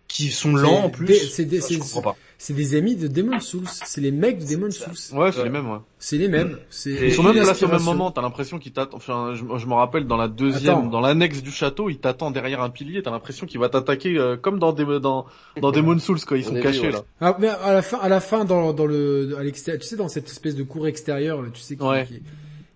qui sont lents en plus. des- c'est des- je comprends pas. C'est des amis de Demon Souls. C'est les mecs de Demon. Souls. Ouais, c'est Ouais. les mêmes, ouais. C'est les mêmes. C'est Ils sont même placés au même moment, t'as l'impression qu'ils t'attendent, enfin, je, je me rappelle dans la deuxième, Attends. dans l'annexe du château, il t'attend derrière un pilier, t'as l'impression qu'il va t'attaquer, euh, comme dans des, dans, dans Demon Souls, quand ils sont cachés, ouais. là. Ah, mais à la fin, à la fin, dans, dans le, à l'extérieur, tu sais, dans cette espèce de cour extérieure, là, tu sais, qui- Ouais. qui-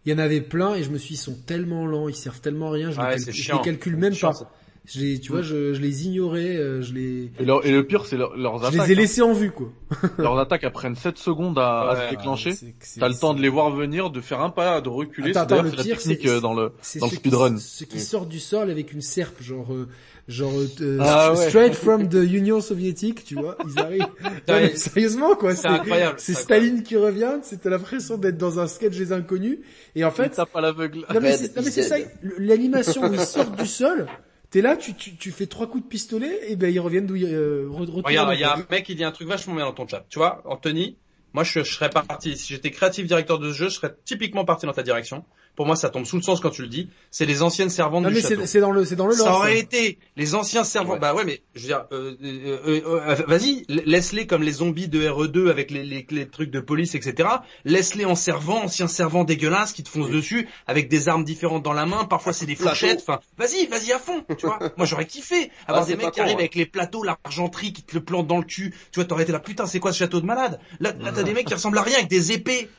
il y en avait plein et je me suis dit, ils sont tellement lents, ils servent tellement à rien, je, Ouais, les, je calcule même Chiant, pas. ça. Je les, tu vois, je, je les ignorais, euh, je les, Et, leur- et le pire, c'est leur- leurs je attaques. les ai hein. laissés en vue, quoi. Leurs attaques, elles prennent 7 secondes à, à Ouais, se déclencher. T'as le temps de les voir venir, de faire un pas, de reculer. C'est la pire, technique c'est- euh, dans le, dans le speedrun. Qui, ceux qui sortent du sol avec une serpe, genre, euh, genre, euh, Ah ouais. straight from the Union soviétique, tu vois, ils arrivent. Non, mais sérieusement, quoi. C'est incroyable. C'est Staline qui revient, c'était l'impression d'être dans un sketch des inconnus. Et en Fait, tape à l'aveugle. non mais c'est ça, l'animation où ils sortent du sol, t'es là, tu, tu, tu fais trois coups de pistolet, et ben ils reviennent d'où ils euh, Regarde, il y a un mec qui dit un truc vachement bien dans ton chat. Tu vois, Anthony, moi je, je serais parti, si j'étais créatif directeur de ce jeu, je serais typiquement parti dans ta direction. Pour moi, ça tombe sous le sens quand tu le dis. C'est les anciennes servantes Non du mais château. c'est dans le c'est dans le Ça lore. aurait ça. été les anciens servants. Ouais. Bah ouais, mais je veux dire, euh, euh, euh, euh, vas-y, laisse-les comme les zombies de RE2 avec les, les, les trucs de police, etc. Laisse-les en servant, anciens servants dégueulasses qui te foncent dessus avec des armes différentes dans la main. Parfois c'est des Plateau. fourchettes. Enfin, vas-y, vas-y à fond. Tu vois, moi j'aurais kiffé avoir Ah, des c'est mecs pas qui con, arrivent ouais. avec les plateaux, l'argenterie qui te le plantent dans le cul. Tu vois, t'aurais été là, putain, c'est quoi ce château de malade? Là, là t'as des mecs qui ressemblent à rien avec des épées.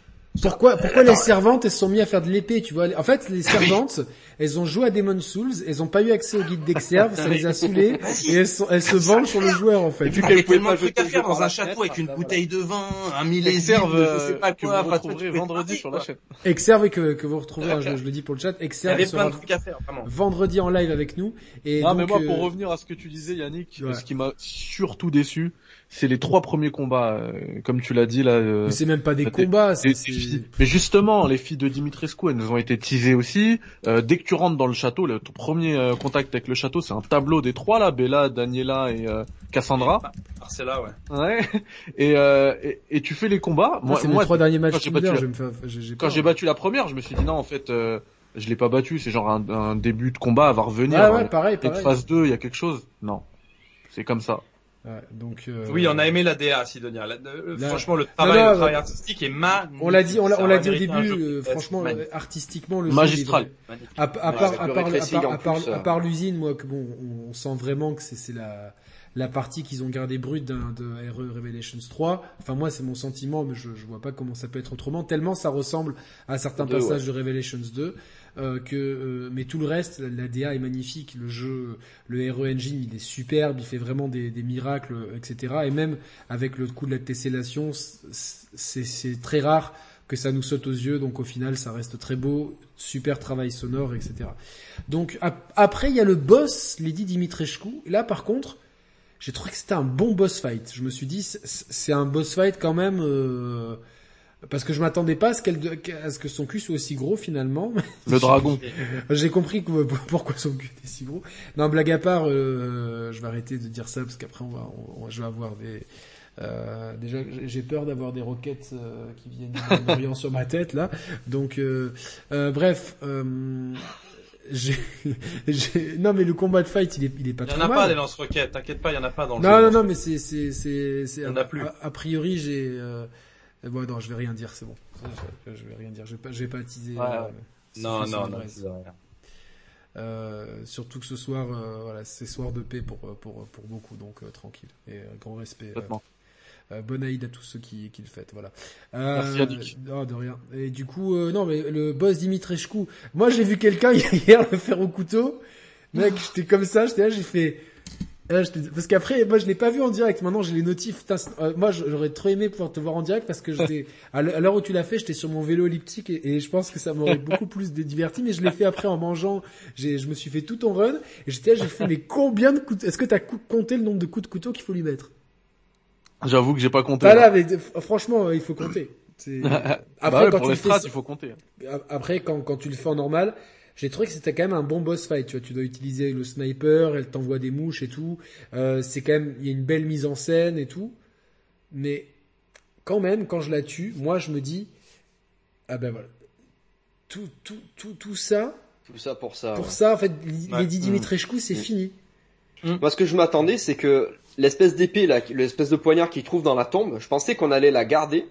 Pourquoi pourquoi les servantes elles se sont mis à faire de l'épée, tu vois? En fait, les servantes, elles ont joué à Demon Souls, elles ont pas eu accès au guide d'Exerve, ça les a saoulées et elles, sont, elles se vendent sur le joueur en fait. Et puis Il y qu'elle a pouvait tellement pas de trucs jeter à faire dans un château avec une ça, bouteille de vin, un millésime, je sais pas que quoi. vous retrouverez vendredi sur la chaîne. Exerve et que, que vous retrouvez, hein, je, je le dis pour le chat, Il y Exerve sera plein de trucs à faire, vraiment. vendredi en live avec nous. Et Ah, donc, mais moi, euh, pour revenir à ce que tu disais, Yannick, ce qui m'a surtout déçu, c'est les trois premiers combats, euh, comme tu l'as dit là. euh, mais c'est même pas des combats, c'est des- des filles. Mais justement, les filles de Dimitrescu, elles nous ont été teasées aussi. Euh, dès que tu rentres dans le château, le ton premier euh, contact avec le château, c'est un tableau des trois là, Bella, Daniela et euh, Cassandra. Ah, c'est là, ouais. Ouais. Et, euh, et, et tu fais les combats. Moi, Moi, mes trois derniers matchs quand j'ai battu la- battu première, je me suis dit non, en fait, euh, je l'ai pas battu. C'est genre un, un début de combat, elle va revenir. Ouais, ouais, Euh, pareil, Peut-être pareil. phase 2, il y a quelque chose. Non. C'est comme ça. Ouais, donc, euh, Oui, on a aimé la DA, Sidonia. La- euh, Là- Franchement, le travail, non, le travail artistique est magnifique. On l'a dit, on l'a, l'a dit au début, jeu euh, franchement, magnifique. artistiquement, le jeu, Magistral. Magnifique. À, à part, à à à l'usine, moi, que bon, on, on sent vraiment que c'est, la, la partie qu'ils ont gardée brute d'un, de RE Revelations 3. Enfin, moi, c'est mon sentiment, mais je, je vois pas comment ça peut être autrement, tellement ça ressemble à certains Deux, passages de Revelations 2. Euh, que euh, mais tout le reste, la, DA est magnifique, le jeu, le RE Engine, il est superbe, il fait vraiment des, des miracles, etc. Et même avec le coup de la tessellation, c'est, très rare que ça nous saute aux yeux, donc au final ça reste très beau, super travail sonore, etc. Donc ap- après il y a le boss, Lady Dimitrescu, là par contre, j'ai trouvé que c'était un bon boss fight. Je me suis dit c'est un boss fight quand même, euh, parce que je m'attendais pas à ce, qu'elle à ce que son cul soit aussi gros finalement. Le dragon. J'ai compris que, pourquoi son cul était si gros. Non, blague à part, euh, je vais arrêter de dire ça parce qu'après on va, on- je vais avoir des. Euh, déjà, j'ai- peur d'avoir des roquettes euh, qui viennent du Orient sur ma tête là. Donc, euh, euh, bref. Euh, j'ai- j'ai- non mais le combat de fight il est, il est pas Il y en trop a mal. pas des lance-roquettes, t'inquiète pas, il y en a pas dans le Non, jeu. non, non, mais c'est, c'est, c'est, c'est, Il y en a, a plus. a- a priori, j'ai, euh, bon, non, je vais rien dire, c'est bon. Je, je vais rien dire, je vais pas, je vais pas attiser. Ouais, euh, Non, non, non. Euh, surtout que ce soir, euh, voilà, c'est soir de paix pour, pour, pour beaucoup, donc euh, tranquille. Et euh, grand respect. euh, euh, bonne Aïd à tous ceux qui, qui le fêtent, voilà. Euh, Merci. Non, de rien. Et du coup, euh, non, mais le boss Dimitrescu, moi j'ai vu quelqu'un hier le faire au couteau. Mec, j'étais comme ça, j'étais là, j'ai fait... J'étais- parce qu'après, moi je l'ai pas vu en direct, maintenant j'ai les notifs. Putain, euh, moi j'aurais trop aimé pouvoir te voir en direct parce que j'étais... À l'heure où tu l'as fait, j'étais sur mon vélo elliptique et, et je pense que ça m'aurait beaucoup plus diverti, mais je l'ai fait après en mangeant. Je me suis fait tout ton run et j'étais là, j'ai fait mais combien de coups... Est-ce que t'as compté le nombre de coups de couteau qu'il faut lui mettre? J'avoue que j'ai pas compté. Pas là, mais franchement, euh, il faut compter. Bah Après, ouais, quand pour tu les le fais, il faut compter. après, quand, quand tu le fais en normal, j'ai trouvé que c'était quand même un bon boss fight. Tu vois, tu dois utiliser le sniper, elle t'envoie des mouches et tout. Euh, c'est quand même, il y a une belle mise en scène et tout. Mais quand même, quand je la tue, moi, je me dis, ah ben voilà, tout, tout, tout, tout ça, Tout ça pour ça. pour ouais. ça, en fait, Ouais. Lady Dimitrescu, c'est Mm. fini. Moi, ce que je m'attendais, c'est que l'espèce d'épée, là, l'espèce de poignard qu'il trouve dans la tombe, je pensais qu'on allait la garder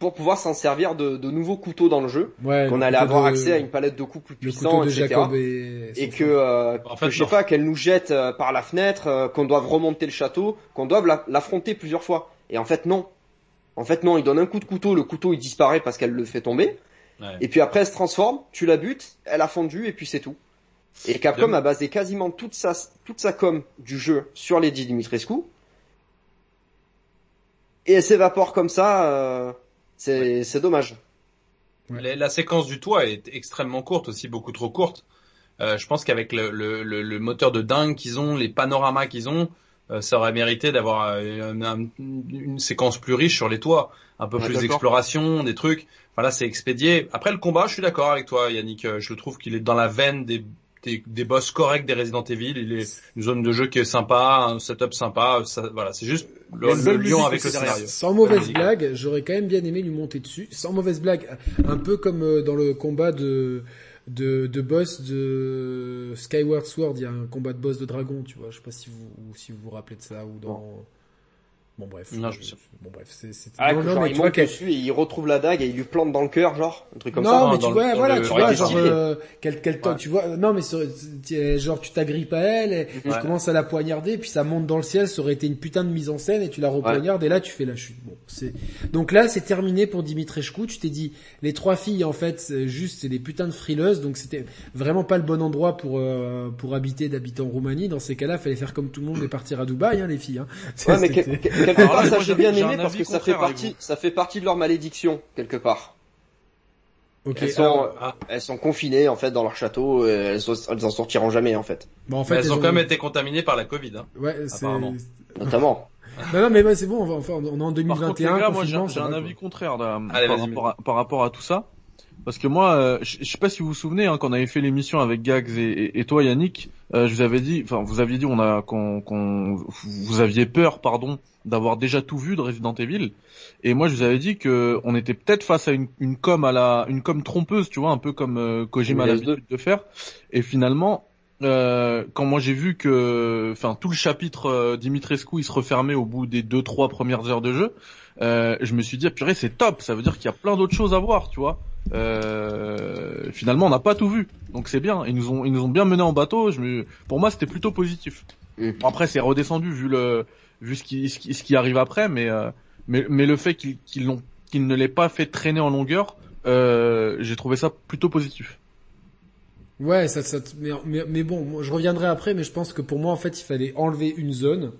pour pouvoir s'en servir de, de nouveaux couteaux dans le jeu, Ouais. qu'on allait avoir de- accès à une palette de coups plus puissants, etc. Et, Et que, euh, En que fait, je sais non. pas, qu'elle nous jette euh, par la fenêtre, euh, qu'on doive remonter le château, qu'on doive la- l'affronter plusieurs fois. Et en fait, non. En fait, non, il donne un coup de couteau, le couteau il disparaît parce qu'elle le fait tomber. Ouais. Et puis après, elle se transforme, tu la butes, elle a fondu et puis c'est tout. Et Capcom a basé quasiment toute sa, toute sa com du jeu sur Lady Dimitrescu. Et elle s'évapore comme ça, euh, c'est c'est dommage. La, la séquence du toit est extrêmement courte aussi, beaucoup trop courte. Euh, je pense qu'avec le, le, le, le moteur de dingue qu'ils ont, les panoramas qu'ils ont, euh, ça aurait mérité d'avoir euh, un- un- une séquence plus riche sur les toits, un peu Ouais, plus d'exploration, des trucs. Enfin là, c'est expédié. Après le combat, je suis d'accord avec toi, Yannick. Euh, Je le trouve qu'il est dans la veine des, des, des boss corrects des Resident Evil. Il est une zone de jeu qui est sympa, un setup sympa. Ça, voilà, c'est juste le, La le seule lion musique, avec le c'est- scénario. Sans mauvaise musique. blague, j'aurais quand même bien aimé lui monter dessus. Sans mauvaise blague, un peu comme euh, dans le combat de de, de boss de Skyward Sword, il y a un combat de boss de dragon, tu vois. Je sais pas si vous ou si vous vous rappelez de ça ou dans. Bon bref. Non, je. Bon bref, c'est c'est. Ah, non, que non, genre, mais il tu vois monte qu'elle- dessus et il retrouve la dague et il lui plante dans le cœur, genre, un truc comme non, ça. mais dans tu le- vois, voilà, le tu vois, genre, euh, quel, quel temps, Ouais. tu vois, non, mais sur- genre, tu t'agrippes à elle, et tu commences à la poignarder, puis ça monte dans le ciel, ça aurait été une putain de mise en scène, et tu la repoignardes, et là, tu fais la chute. Bon, c'est, donc là, c'est terminé pour Dimitrescu, tu t'es dit, les trois filles, en fait, juste, c'est des putains de frileuses, donc c'était vraiment pas le bon endroit pour, euh, pour habiter, d'habiter en Roumanie. Dans ces cas-là, fallait faire comme tout le monde et partir à Dubaï, hein, les filles, hein. Quelque Alors part, là, ça j'ai bien aimé parce que ça fait partie, ça fait partie de leur malédiction, quelque part. Ok, elles sont, alors, Ah. elles sont confinées, en fait, dans leur château, et elles, elles en sortiront jamais, en fait. bon, en fait, elles ont quand même été contaminées par la Covid. Hein. ouais, c'est. Notamment. non, non, mais c'est bon, on va, enfin, on est en Par contre, 2021, les gars, moi j'ai un- avis contraire là, Allez, par, rapport à, par rapport à tout ça. Parce que moi, euh, je, je sais pas si vous vous souvenez, hein, quand on avait fait l'émission avec Gags et, et- et toi Yannick, euh, je vous avais dit, enfin vous aviez dit, on a, qu'on, qu'on- vous aviez peur, pardon, d'avoir déjà tout vu de Resident Evil. Et moi, je vous avais dit que on était peut-être face à une, une com à la, une com trompeuse, tu vois, un peu comme euh, Kojima a l'habitude de faire. Et finalement, euh, quand moi j'ai vu que, enfin tout le chapitre euh, Dimitrescu il se refermait au bout des deux trois premières heures de jeu, euh, je me suis dit ah, purée c'est top, ça veut dire qu'il y a plein d'autres choses à voir, tu vois. Euh, finalement on n'a pas tout vu, donc c'est bien. Ils nous ont ils nous ont bien mené en bateau. Je me, pour moi c'était plutôt positif. Après c'est redescendu vu le vu ce qui ce qui, ce qui arrive après, mais euh, mais mais le fait qu'ils qu'ils l'ont qu'ils ne l'aient pas fait traîner en longueur, euh, j'ai trouvé ça plutôt positif. Ouais, ça, ça, te- mais, mais, mais bon, moi, je reviendrai après, mais je pense que pour moi, en fait, il fallait enlever une zone,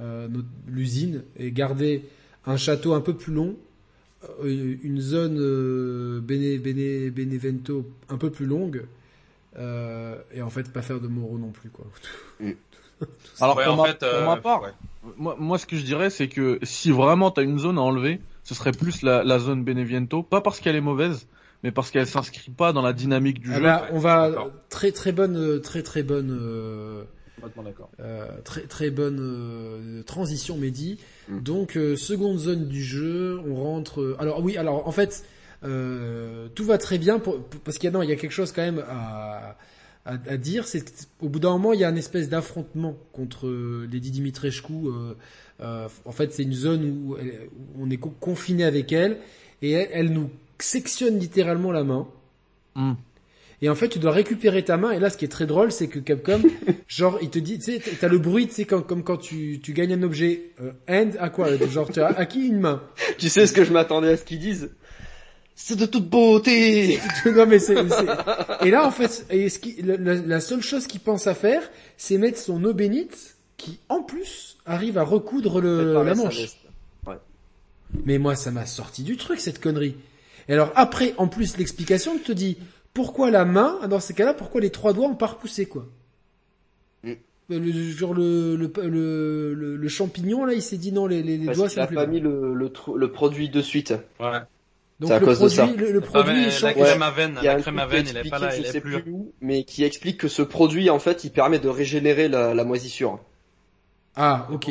euh, l'usine, et garder un château un peu plus long, euh, une zone euh, Bene, Bene, Benevento un peu plus longue, euh, et en fait, pas faire de Moro non plus, quoi. Alors Ouais, pour, en ma, fait, pour euh, ma part, ouais. moi, moi ce que je dirais c'est que si vraiment t'as une zone à enlever, ce serait plus la, la zone Beneviento, pas parce qu'elle est mauvaise, mais parce qu'elle s'inscrit pas dans la dynamique du Ah jeu. bah, on va très très bonne euh, très très bonne euh, euh, très très bonne euh, transition Mehdi. Mm. Donc euh, seconde zone du jeu, on rentre. euh, alors oui, alors en fait euh, tout va très bien pour- pour- parce qu'il y a non, il y a quelque chose quand même à à, à dire, c'est qu'au bout d'un moment il y a une espèce d'affrontement contre euh, Lady Dimitrescu. Euh, euh, en fait, c'est une zone où, elle- où on est co- confiné avec elle et elle, elle nous sectionne littéralement la main. Hmm. Et en fait, tu dois récupérer ta main. Et là, ce qui est très drôle, c'est que Capcom, genre, il te dit, tu sais, t'as le bruit, tu sais, comme, comme quand tu, tu gagnes un objet, euh, end à quoi Genre, tu as acquis une main. Tu sais ce que je m'attendais à ce qu'ils disent? C'est de toute beauté non, mais c'est, c'est- Et là, en fait, et ce qui, la, seule chose qu'il pense à faire, c'est mettre son eau bénite, qui, en plus, arrive à recoudre le, la manche. veste. Mais moi, ça m'a sorti du truc, cette connerie. Et alors, après, en plus, l'explication te dit, pourquoi la main, dans ces cas-là, pourquoi les trois doigts ont pas repoussé, quoi Mm. le, Genre le, le, le, le, le champignon, là, il s'est dit non, les, les, les Parce doigts qu'il sont a pas mis le, le, le produit de suite. Ouais. Donc c'est à le cause de produit, ça. le, le La, produit la crème à veine, Il y a la un crème truc à veine, il est pas là, est plus. où, mais qui explique que ce produit, en fait, il permet de régénérer la, la moisissure. Ah, ok,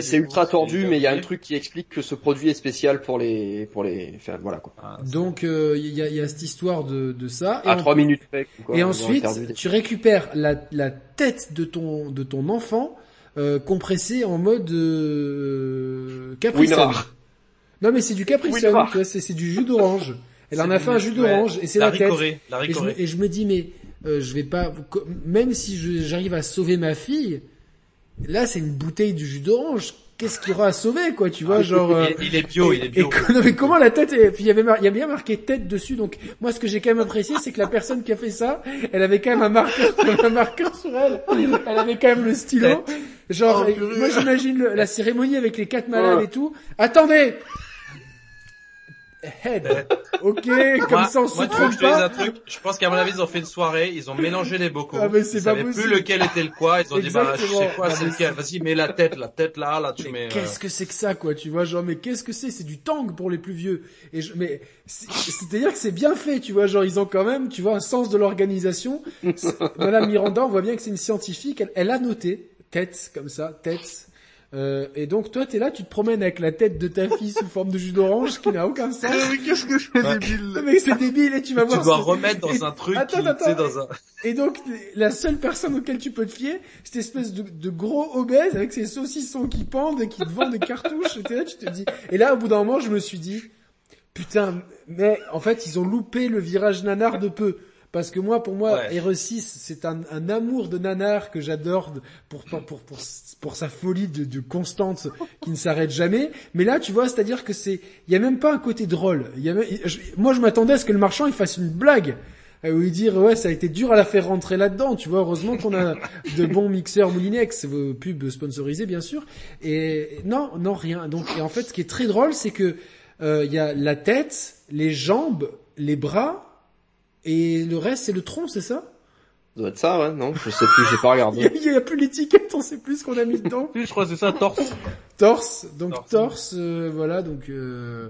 C'est ultra tordu, mais il y a un truc qui explique que ce produit est spécial pour les, pour les, enfin, voilà quoi. Ah, Donc euh, il y, a, il y a cette histoire de, de ça. Et À trois minutes près. quoi, Et ensuite, tu récupères la, la tête de ton de ton enfant euh, compressée en mode euh, Capri Sun. Non mais c'est du Capri Sun, Winrar. tu vois, c'est du jus d'orange. Elle en a fait un jus ouais, d'orange et c'est la, tête. ricorée, La Et je, me, ricorée. et je me dis mais euh, je vais pas même si j'arrive à sauver ma fille, là c'est une bouteille de jus d'orange. Qu'est-ce qu'il y aura à sauver quoi, tu vois, genre euh, Il, il est bio, il est et bio. que- non, mais comment la tête est... Puis il y avait mar- il y a bien marqué tête dessus. Donc moi, ce que j'ai quand même apprécié, c'est que la personne qui a fait ça, elle avait quand même un marqueur, un marqueur sur elle. Elle avait quand même le stylo. Genre, Oh, et moi j'imagine la cérémonie avec les quatre malades Ouais. et tout. Attendez. Head. Ok, comme Moi, ça on se moi, trompe je te pas. un truc? Je pense qu'à mon avis, ils ont fait une soirée, ils ont mélangé les bocaux. Ah, mais c'est ils pas savaient possible. plus lequel était le quoi. Ils ont dit, bah, je sais quoi, Ah, c'est mais lequel. Vas-y, mets la tête, la tête là, là, tu Mais mets. euh, qu'est-ce que c'est que ça, quoi, tu vois, genre, mais qu'est-ce que c'est? C'est du tang pour les plus vieux. Et je, mais c'est- c'est-à-dire que c'est bien fait, tu vois, genre ils ont quand même, tu vois, un sens de l'organisation. Madame Miranda, on voit bien que c'est une scientifique. Elle, elle a noté tête comme ça, tête. Euh, et donc toi, t'es là, tu te promènes avec la tête de ta fille sous forme de jus d'orange, qui n'a aucun sens. Mais qu'est-ce que je fais Ouais. débile? Mais c'est débile et tu vas Tu voir. dois ce- remettre Et- dans un truc Attends, qui, tu attends. dans un... Et donc, la seule personne auquel tu peux te fier, cette espèce de, de gros obèse avec ses saucissons qui pendent et qui te vendent des cartouches. Et là, tu te dis. Et là, au bout d'un moment, je me suis dit, putain, mais en fait, ils ont loupé le virage nanar de peu. Parce que moi, pour moi, Ouais. RE6, c'est un, un amour de nanar que j'adore pour, pour, pour, pour, pour sa folie de, de constante qui ne s'arrête jamais. Mais là, tu vois, c'est-à-dire que c'est, il y a même pas un côté drôle. Y a même- je- moi, je m'attendais à ce que le marchand, il fasse une blague. Euh, Ou lui dire, ouais, ça a été dur à la faire rentrer là-dedans, tu vois. Heureusement qu'on a de bons mixeurs Moulinex, vos pubs sponsorisés, bien sûr. Et non, non, rien. Donc, et en fait, ce qui est très drôle, c'est que euh, il y a la tête, les jambes, les bras, et le reste, c'est le tronc, c'est ça? Ça doit être ça, ouais, non, je sais plus, j'ai pas Il y a, regardé. il y a plus l'étiquette, on sait plus ce qu'on a mis dedans. Je crois que c'est ça, torse. Torse, donc torse, Torse. euh, voilà, donc euh...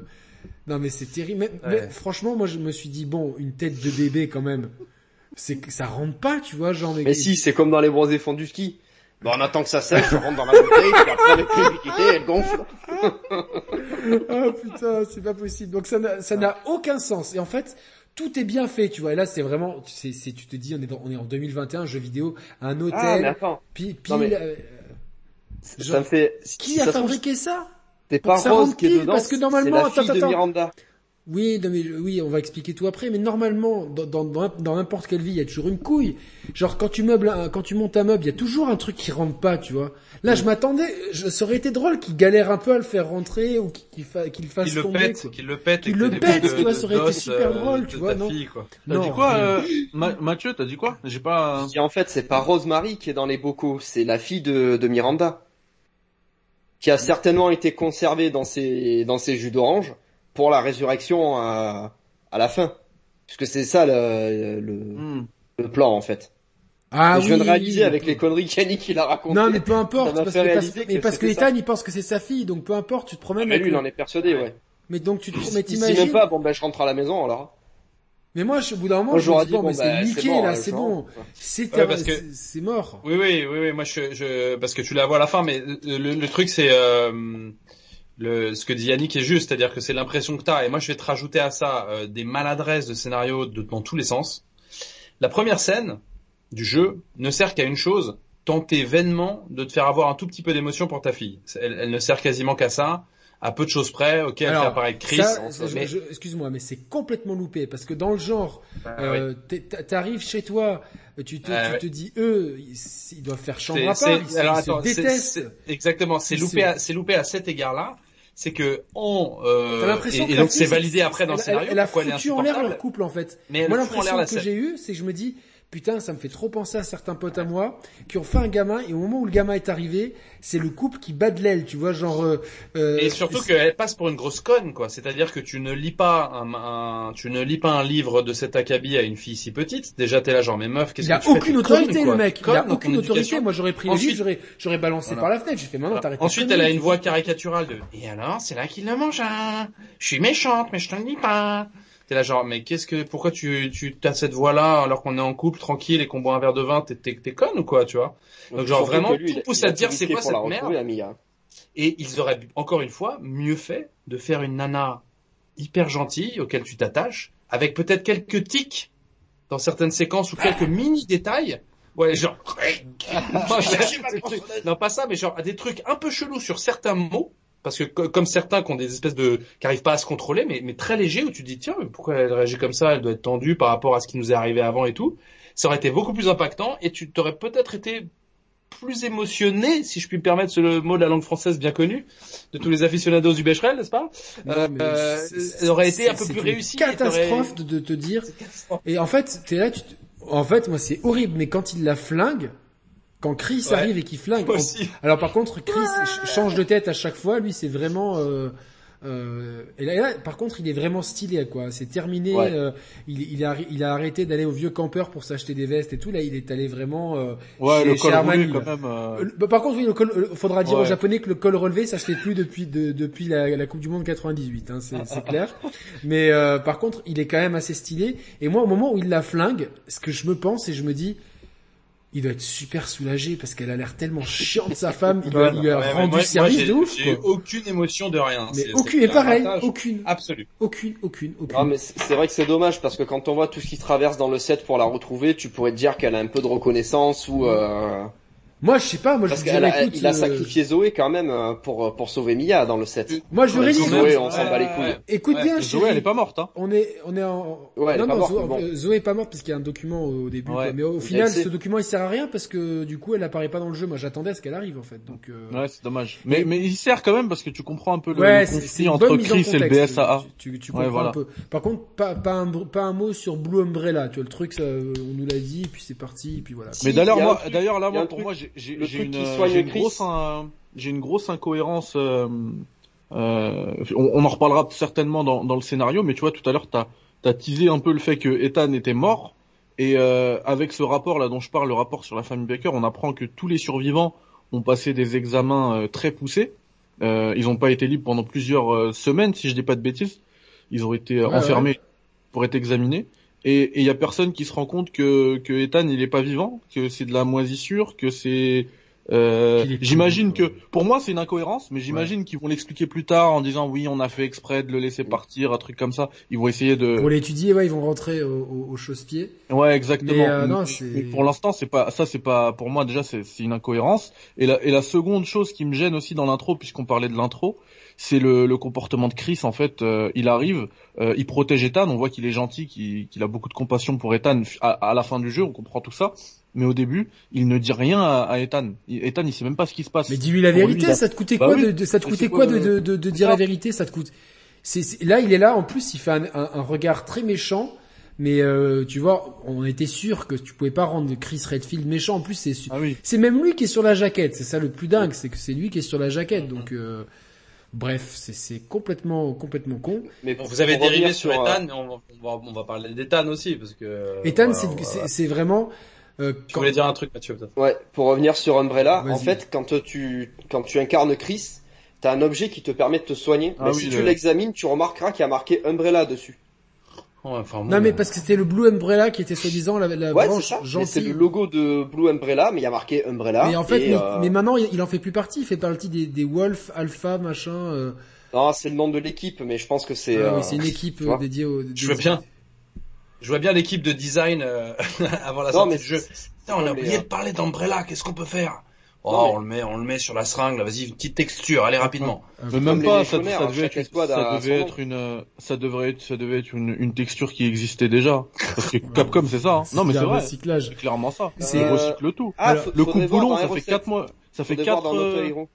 non mais c'est terrible. Mais, Ouais. mais franchement, moi je me suis dit bon, une tête de bébé quand même, c'est que ça rentre pas, tu vois, genre. Mais si, c'est comme dans les bronzés fonds du ski. Bon, on attend que ça sèche, je rentre dans la bouteille, puis après l'humidité, elle gonfle. oh putain, c'est pas possible. Donc ça n'a ça n'a aucun sens. Et en fait, tout est bien fait, tu vois. Et là, c'est vraiment, c'est, c'est, tu te dis, on est dans, on est en 2021, jeu vidéo, un hôtel, Ah, mais attends, Non, mais- euh, ça me fait... qui si a fabriqué ça? C'est pas que ça Rose rentre qui est pile, dedans, parce que normalement- c'est la attends, fille de. Miranda. Oui, non, mais oui, on va expliquer tout après. Mais normalement, dans dans dans dans n'importe quelle vie, il y a toujours une couille. Genre quand tu meubles, un- quand tu montes un meuble, il y a toujours un truc qui rentre pas, tu vois. Là, je m'attendais, je, ça aurait été drôle qu'il galère un peu à le faire rentrer ou qu'il qu'il fa- qu'il le fasse Qu'il le tomber. pète, quoi. qu'il le pète. et Qu'il que le pète, tu vois, ça aurait été super euh, drôle, tu vois, non fille, quoi. T'as Non, dit quoi, euh, Ma- Mathieu, t'as dit quoi? J'ai pas... Dis, en fait, c'est pas Rosemary qui est dans les bocaux, c'est la fille de, de Miranda. Qui a certainement été conservée dans ses, dans ses jus d'orange pour la résurrection à, à la fin. Puisque c'est ça le, le, Hmm. le plan, en fait. Ah je viens de oui, réaliser oui, avec oui. les conneries qu'Yannick il a racontées. Non, mais peu importe, parce que, parce, réaliser mais que parce que c'était Ethan, il pense que c'est sa fille, donc peu importe, tu te promènes Mais lui, il en est persuadé, ouais. Mais donc tu te, si t'imagines même pas, bon ben je rentre à la maison alors. Mais moi, je, au bout d'un moment, Moi je me j'aurais dis, dit bon, mais c'est ben niqué, bon, là, euh, c'est bon. C'est Ouais, que- mort. Oui, oui, oui, oui. Moi, je, je, parce que tu la vois à la fin, mais le, le truc, c'est euh, le, ce que dit Yannick est juste, c'est-à-dire que c'est l'impression que t'as. Et moi, je vais te rajouter à ça euh, des maladresses de scénario de, dans tous les sens. La première scène du jeu ne sert qu'à une chose tenter vainement de te faire avoir un tout petit peu d'émotion pour ta fille. Elle, elle ne sert quasiment qu'à ça, à peu de choses près. Ok, elle Alors, fait apparaître Chris. Mais- excuse-moi, mais c'est complètement loupé parce que dans le genre, Ah, euh, oui. t'arrives chez toi, tu te, Ah, tu ouais. te dis eux, ils, doivent faire chambre à part, ils, se- alors, ils se attends, c'est- détestent. exactement, c'est loupé, à, c'est loupé à cet égard-là. C'est que on euh, et, et donc c'est validé après dans le elle- scénario. Elle, elle a foutu en l'air leur couple en fait. Mais Moi l'impression que j'ai eue, c'est que je me dis, putain, ça me fait trop penser à certains potes à moi qui ont fait un gamin et au moment où le gamin est arrivé, c'est le couple qui bat de l'aile, tu vois, genre. euh, euh, Et surtout qu'elle passe pour une grosse conne, quoi. C'est-à-dire que tu ne lis pas un, un- tu ne lis pas un livre de cet acabit à une fille si petite. Déjà, t'es là, genre, mais meuf, qu'est-ce il a que tu fais aucune T'es autorité conne, quoi. le mec, T'es il a conne aucune autorité. Moi j'aurais pris Ensuite- le livre, j'aurais j'aurais balancé Voilà. par la fenêtre. J'ai fait maintenant t'arrêtes. tes Ensuite, elle a une voix caricaturale de Et alors, c'est là qu'il le mange un. Je suis méchante, mais je te le dis pas. T'es là genre, mais qu'est-ce que, pourquoi tu, tu as cette voix-là alors qu'on est en couple, tranquille et qu'on boit un verre de vin, t'es, t'es, t'es conne ou quoi, tu vois? Donc, genre, vraiment, lui, tout il- pousse il à te dire, c'est quoi cette merde? Et ils auraient, encore une fois, mieux fait de faire une nana hyper gentille auquel tu t'attaches, avec peut-être quelques tics dans certaines séquences ou quelques mini détails. Ouais, genre. Non, pas ça, mais genre des trucs un peu chelous sur certains mots. Parce que co- comme certains qui ont des espèces de qui arrivent pas à se contrôler, mais, mais très légers, où tu te dis tiens, pourquoi elle réagit comme ça? Elle doit être tendue par rapport à ce qui nous est arrivé avant et tout. Ça aurait été beaucoup plus impactant et tu t'aurais peut-être été plus émotionné, si je puis me permettre ce mot de la langue française bien connu, de tous les aficionados du Becherel, n'est-ce pas? Non, mais Euh, elle aurait été un peu plus c'est une t'aurais- Catastrophe de, te dire. Et en fait, t'es là, tu te- en fait, moi c'est horrible, mais quand il la flingue, quand Chris Ouais. arrive et qu'il flingue. Moi. Alors par contre, Chris ch- change de tête à chaque fois. Lui, c'est vraiment. Euh, euh, et là, là, par contre, il est vraiment stylé, quoi. C'est terminé. Ouais. euh, il, il, a, il a arrêté d'aller au vieux campeur pour s'acheter des vestes et tout. Là, il est allé vraiment. euh, Ouais, chez- le chez col Armani, roulé quand même. euh, Euh, bah, par contre, oui, le col, faudra dire aux. Japonais que le col relevé, ça se fait plus depuis de- depuis la, la Coupe du Monde 98, hein, c'est c'est clair. Mais euh, par contre, il est quand même assez stylé. Et moi, au moment où il la flingue, ce que je me pense et je me dis, il doit être super soulagé parce qu'elle a l'air tellement chiante sa femme. Il, lui a- il lui a Ouais, rendu moi- service moi, de ouf. J'ai aucune émotion de rien. Mais aucune, et pareil, aucune, Absolu. aucune, aucune, aucune. Ah, mais c'est c'est vrai que c'est dommage parce que quand on voit tout ce qui traverse dans le set pour la retrouver, tu pourrais te dire qu'elle a un peu de reconnaissance ou euh... Moi, je sais pas. Moi, je parce qu'il dirais, a, écoute, il a euh, sacrifié Zoé quand même euh, pour pour sauver Mia dans le set. Moi, je aurais dit, Zoé, écoute, on s'en bat les couilles. écoute Ouais, bien, Zoé, chérie. elle est pas morte, hein. On est, on est en. Ouais, non, non, morte, Zoé, bon. euh, Zoé est pas morte parce qu'il y a un document au début. Ouais. quoi. Mais au Le final, ce document il sert à rien parce que du coup, elle apparaît pas dans le jeu. Moi, j'attendais à ce qu'elle arrive en fait. Donc. euh, Ouais, c'est dommage. Mais, mais il sert quand même parce que tu comprends un peu le, Ouais, le conflit entre en Chris et le. BSAA. Tu, tu, comprends voilà. un peu. Par contre, pas, pas, un, pas un mot sur Blue Umbrella. Tu vois, le truc, ça, euh, on nous l'a dit, puis c'est parti, puis voilà. Mais d'ailleurs, moi, d'ailleurs là, moi, pour moi, j'ai j'ai- le j'ai truc une, grosse, un- une grosse incohérence. euh, euh, on, on en reparlera certainement dans, dans le scénario, mais tu vois, tout à l'heure, t'as as teasé un peu le fait que Ethan était mort, et euh, avec ce rapport là dont je parle, le rapport sur la famille Baker, on apprend que tous les survivants ont passé des examens euh, très poussés. Euh, ils n'ont pas été libres pendant plusieurs euh, semaines, si je dis pas de bêtises. Ils ont été euh, Ouais, enfermés pour être examinés. Et il y a personne qui se rend compte que, que Ethan il est pas vivant, que c'est de la moisissure, que c'est. Euh, j'imagine que pour moi c'est une incohérence, mais j'imagine qu'ils vont l'expliquer plus tard en disant oui on a fait exprès de le laisser partir, un truc comme ça. Ils vont essayer de. Pour l'étudier, ouais, ils vont rentrer au, au, au chausse-pied. Ouais exactement. Mais, euh, non, Mais- pour l'instant c'est pas ça c'est pas pour moi déjà c'est une incohérence. Et la et la seconde chose qui me gêne aussi dans l'intro puisqu'on parlait de l'intro, c'est le, le comportement de Chris en fait. Euh, il arrive, euh, il protège Ethan, on voit qu'il est gentil, qu'il qu'il a beaucoup de compassion pour Ethan. À, à la fin du jeu, on comprend tout ça. Mais au début, il ne dit rien à, à Ethan. Il- Ethan, il sait même pas ce qui se passe. Mais dis-lui la lui, vérité, ça te coûtait Bah quoi oui. de, de- ça te coûtait quoi quoi de, de, de, de dire la vérité, ça te coûte. C'est, c'est- là, il est là, en plus, il fait un, un, un regard très méchant, mais euh, tu vois, on était sûr que tu pouvais pas rendre Chris Redfield méchant. En plus, c'est, Ah oui. c'est même lui qui est sur la jaquette. C'est ça le plus dingue, c'est que c'est lui qui est sur la jaquette. Donc, euh, bref, c'est, c'est complètement, complètement con. Mais Bon, vous avez dérivé sur euh, Ethan, mais on va, on va, parler d'Ethan aussi, parce que... Ethan, voilà, va- c'est vraiment. Euh, Tu voulais dire un truc, Mathieu, peut-être Ouais, pour revenir sur Umbrella, en fait, quand tu quand tu incarnes Chris, t'as un objet qui te permet de te soigner. Ah mais oui, si le- tu l'examines, tu remarqueras qu'il y a marqué Umbrella dessus. Ouais, enfin, Non bon, mais parce que c'était le Blue Umbrella qui était soi-disant la, la Ouais, branche. Mais c'est gentille. le logo de Blue Umbrella, mais il y a marqué Umbrella. Mais en fait, et, mais, euh, mais maintenant il en fait plus partie. Il fait partie des, des Wolf, Alpha, machin. euh, Non, c'est le nom de l'équipe, mais je pense que c'est. ah oui, euh, c'est une équipe euh, dédiée au. Je vois bien. Je vois bien l'équipe de design euh, avant la Non, sortie mais du jeu. Putain, on a oublié euh, de parler d'Umbrella, qu'est-ce qu'on peut faire? Oh, Non, mais- on le met, on le met sur la seringue, là, vas-y, une petite texture, allez rapidement. Ah, Mais même pas, ça, hein, devait chaque être, ça a devait être une, euh, ça devrait être, ça devait être une, une texture qui existait déjà. Parce que Capcom, c'est ça. Hein. Non, mais c'est vrai. recyclage. C'est clairement ça. C'est- recycle tout. Ah, Alors, faut- Le coupe voir boulon, ça fait R7. 4 mois. Ça fait Faudrait voir 4 dans Auto Hero.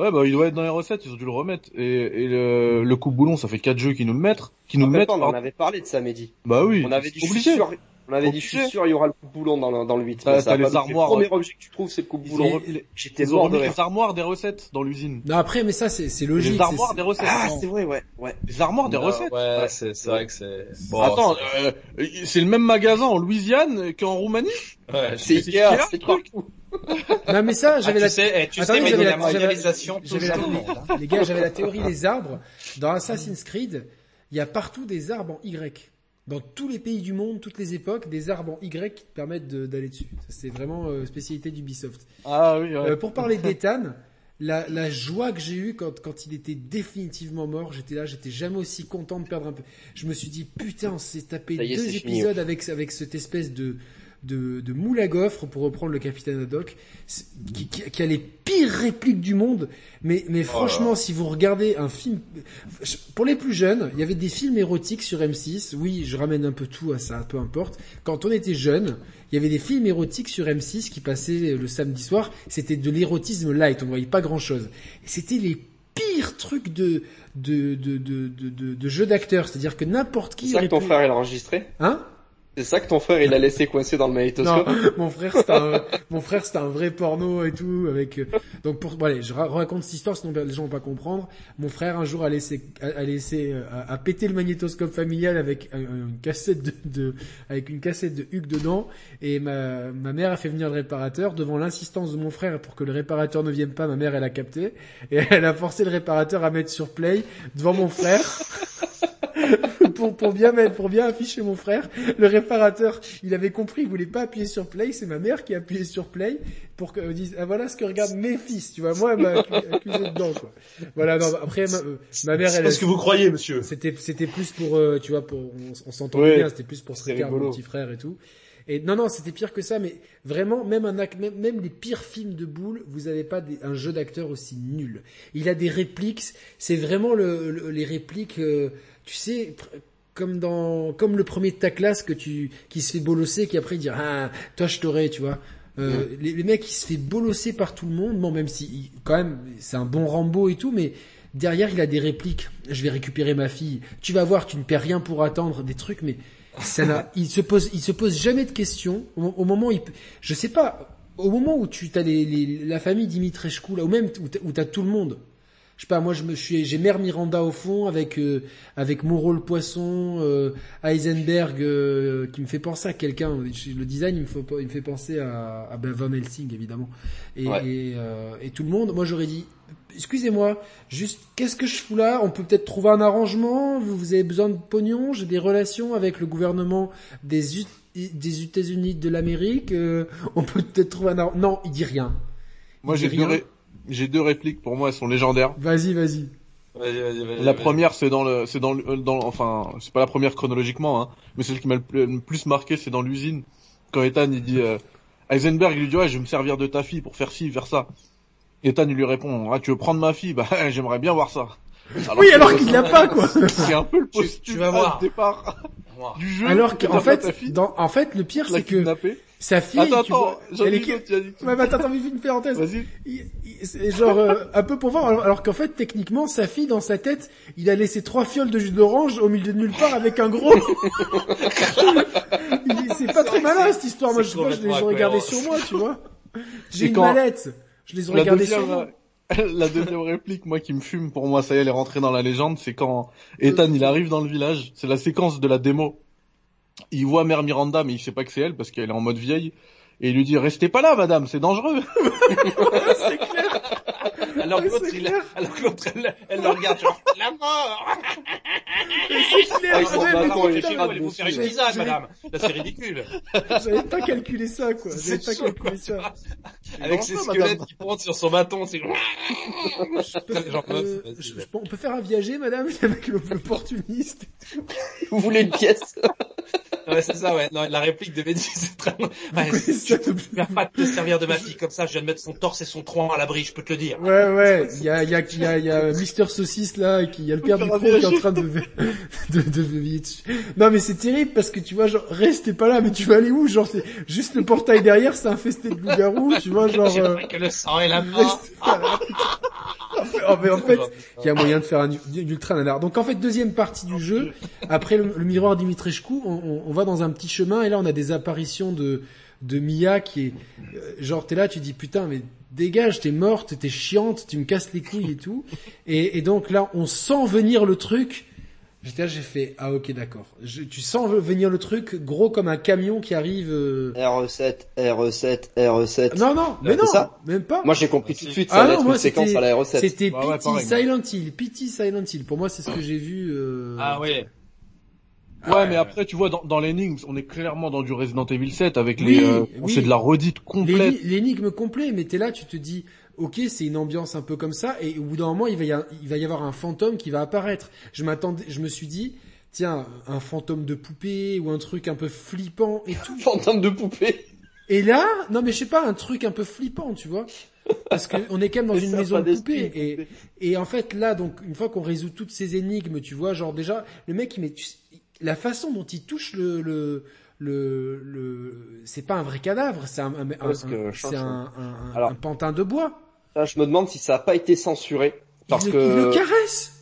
Ouais, bah, il doit être dans les recettes, ils ont dû le remettre. Et, et le, le coupe boulon, ça fait 4 jeux qui nous le mettent, qui nous mettent. pas, on en avait parlé de ça, Mehdi. Bah oui. On avait dit, je suis obligé. sûr, on avait dit, je suis sûr, il y aura le coupe boulon dans le, dans le 8. T'as- Mais ça les armoires, Le premier objet que tu trouves, c'est le coupe Ils boulon. J'étais ils ont remis les armoires des recettes dans l'usine. Non après, mais ça c'est c'est logique. Les armoires des recettes. Ah, c'est vrai, ouais, ouais. Les armoires des Euh, recettes. Ouais, c'est, c'est vrai que c'est... Bon, Attends, euh, c'est le même magasin en Louisiane qu'en Roumanie c'est- ouais, C'est Ikea, c'est partout. Non mais ça, Ah, j'avais tu la. sais, eh, tu sais, mais la la- la- monde. hein. Les gars, j'avais la théorie des arbres. Dans Assassin's Creed, il y a partout des arbres en Y. Dans tous les pays du monde, toutes les époques, des arbres en Y qui te permettent de- d'aller dessus. C'est vraiment euh, spécialité d'Ubisoft. Ah oui, ouais. Euh, pour parler d'Ethan, la, la joie que j'ai eue quand, quand il était définitivement mort, j'étais là, j'étais jamais aussi content de perdre un peu. Je me suis dit, putain, on s'est tapé est, deux fini, épisodes avec, avec cette espèce de, de, de moule à gaufre, pour reprendre le capitaine Haddock, qui, qui, qui a les pires répliques du monde. Mais, mais franchement, si vous regardez un film, pour les plus jeunes, il y avait des films érotiques sur M6. Oui, je ramène un peu tout à ça, peu importe. Quand on était jeune, il y avait des films érotiques sur M6 qui passaient le samedi soir. C'était de l'érotisme light, on voyait pas grand chose. C'était les pires trucs de, de, de, de, de, jeux d'acteurs. C'est-à-dire que n'importe qui C'est ça que ton pu- frère, il a enregistré? Hein? C'est ça que ton frère, il a laissé coincé dans le Non, magnétoscope? mon frère c'était un, mon frère c'était un vrai porno et tout avec euh, donc pour voilà, je ra- raconte cette histoire sinon les gens vont pas comprendre. Mon frère un jour a laissé a, laissé euh, a, a pété le magnétoscope familial avec un- une cassette de, de avec une cassette de Hugues dedans et ma ma mère a fait venir le réparateur devant l'insistance de mon frère pour que le réparateur ne vienne pas, ma mère elle a capté et elle a forcé le réparateur à mettre sur play devant mon frère. pour, pour bien mettre, pour bien afficher mon frère. Le réparateur, il avait compris, il voulait pas appuyer sur play. C'est ma mère qui a appuyé sur play pour que dise, ah, voilà ce que regardent mes fils. Tu vois, moi, elle m'a accu- accusé dedans, quoi. Voilà, non, après, ma, euh, ma mère, C'est elle, pas ce que vous croyez, monsieur. c'était, c'était plus pour, euh, tu vois, pour, on, on s'entendait bien, c'était plus pour se C'est regarder mon petit frère et tout. Et non, non, c'était pire que ça, mais vraiment, même un même, même les pires films de boules, vous avez pas des- un jeu d'acteur aussi nul. Il a des répliques, c'est vraiment le, le- les répliques, euh, tu sais, comme dans, comme le premier de ta classe que tu, qui se fait bolosser, qui après dit, ah, toi je t'aurais, tu vois. Euh, les, les mecs, il se fait bolosser par tout le monde. Bon, même si, quand même, c'est un bon Rambo et tout, mais derrière, il a des répliques. Je vais récupérer ma fille. Tu vas voir, tu ne perds rien pour attendre des trucs, mais ça il se pose, il se pose jamais de questions. Au, au moment où il, peut- je sais pas, au moment où tu as les, les- la famille Dimitrescu là, ou même où t'as tout le monde. Je sais pas, moi je me suis, j'ai Mère Miranda au fond avec euh, avec Moreau le poisson, euh, Heisenberg euh, qui me fait penser à quelqu'un. Le design il me fait, il me fait penser à, à ben, Van Helsing évidemment. Et, Ouais. et, euh, et tout le monde. Moi j'aurais dit, excusez-moi, juste qu'est-ce que je fous là? On peut peut-être trouver un arrangement? Vous, vous avez besoin de pognon? J'ai des relations avec le gouvernement des U- des États-Unis de l'Amérique. euh, on peut peut-être trouver un arrangement? Non, il dit rien. Moi, j'ai deux, rien. ré- j'ai deux répliques pour moi, elles sont légendaires. Vas-y, vas-y. Vas-y, vas-y, vas-y. La première, c'est dans le, c'est dans le, dans, enfin, c'est pas la première chronologiquement, hein, mais celle qui m'a le plus, marqué, c'est dans l'usine. Quand Ethan, il dit, euh, Heisenberg, il lui dit, ouais, je vais me servir de ta fille pour faire ci, faire ça. Ethan, il lui répond, ah, tu veux prendre ma fille? Bah, j'aimerais bien voir ça. Oui, que- alors qu'il l'a pas, quoi. C'est un peu le Tu- postulat tu vas voir. de départ Moi. du jeu. Alors que qu'en fait, dans, en fait, le pire, c'est que sa fille, Attends, tu attends, vois, j'en elle ai est... une autre, il y a dit- mais attends, attends, une parenthèse. Vas-y. Genre euh, un peu pour voir, alors, alors qu'en fait, techniquement, sa fille, dans sa tête, il a laissé trois fioles de jus d'orange au milieu de nulle part avec un gros. C'est pas très malin cette histoire. Moi, je C'est sais pas, je les aurais gardées sur moi, tu vois. J'ai une quand- mallette. Je les aurais gardées sur moi. la deuxième réplique, moi, qui me fume, pour moi, ça y est, elle est rentrée dans la légende, c'est quand Ethan, il arrive dans le village, c'est la séquence de la démo. Il voit Mère Miranda, mais il sait pas que c'est elle, parce qu'elle est en mode vieille, et il lui dit, restez pas là, madame, c'est dangereux. c'est clair. alors que l'autre, il, alors que l'autre, elle, elle le regarde, genre, la mort! C'est clair, Ah, est Chez vous, allez vous faire une tisane, madame. Là, c'est ridicule. J'avais pas calculé ça, quoi. J'avais pas chaud, calculé ça. Avec ses squelettes qui pointent sur son bâton, c'est genre, Euh, on peut faire un viager, madame, avec le- l'opportuniste. Vous voulez une pièce? Ouais, c'est ça, ouais. Non, la réplique de Mehdi, c'est très... Ouais, peux faire pas de te servir de ma fille comme ça, je viens de mettre son torse et son tronc à l'abri, je peux te le dire. Ouais, ouais, il y a, il y a, il y a, il y a Mister Saucisse là, qui, il y a le père du pro qui est en train de, de, de, de- Non mais c'est terrible parce que tu vois, genre, restez pas là, mais tu vas aller où? Genre, c'est juste le portail derrière, c'est infesté de loups-garous, tu vois, genre, J'ai euh, que le sang et la mort. restez pas là. Oh, mais en fait, il y a moyen de faire un, un ultra nanar. Donc en fait, deuxième partie du jeu, après le, le miroir Dimitrescu, on, on, on va dans un petit chemin et là on a des apparitions de de Mia qui est euh, genre t'es là, tu dis putain mais dégage, t'es morte, t'es chiante, tu me casses les couilles et tout. Et, et donc là, on sent venir le truc. J'étais là, j'ai fait ah ok d'accord. Je- Tu sens venir le truc gros comme un camion qui arrive. euh, RE7, RE7, RE7. Non non, mais non, ça même pas. Moi j'ai compris tout de suite, ça Ah allait non, être moi, une séquence c'était- à la RE7. C'était Bah ouais, Pity. Silent Hill, Pity Silent Hill. Pour moi, c'est ce que j'ai vu. Euh... Ah ouais. Ouais, mais après, tu vois, dans, dans l'énigme, on est clairement dans du Resident Evil 7 avec Oui, les, euh, oui. c'est de la redite complète. L'éni- L'énigme complet, mais t'es là, tu te dis, ok, c'est une ambiance un peu comme ça, et au bout d'un moment, il va, y a- il va y avoir un fantôme qui va apparaître. Je m'attendais, je me suis dit, tiens, un fantôme de poupée ou un truc un peu flippant et tout. Fantôme de poupée. Et là, non mais je sais pas, un truc un peu flippant, tu vois, parce que on est quand même dans une maison de poupée, et en fait là, donc une fois qu'on résout toutes ces énigmes, tu vois, genre déjà, le mec, il met, tu- la façon dont il touche le, le, le, le c'est pas un vrai cadavre, c'est un, c'est pantin de bois. Là, je me demande si ça a pas été censuré. Parce il, que le, il le caresse,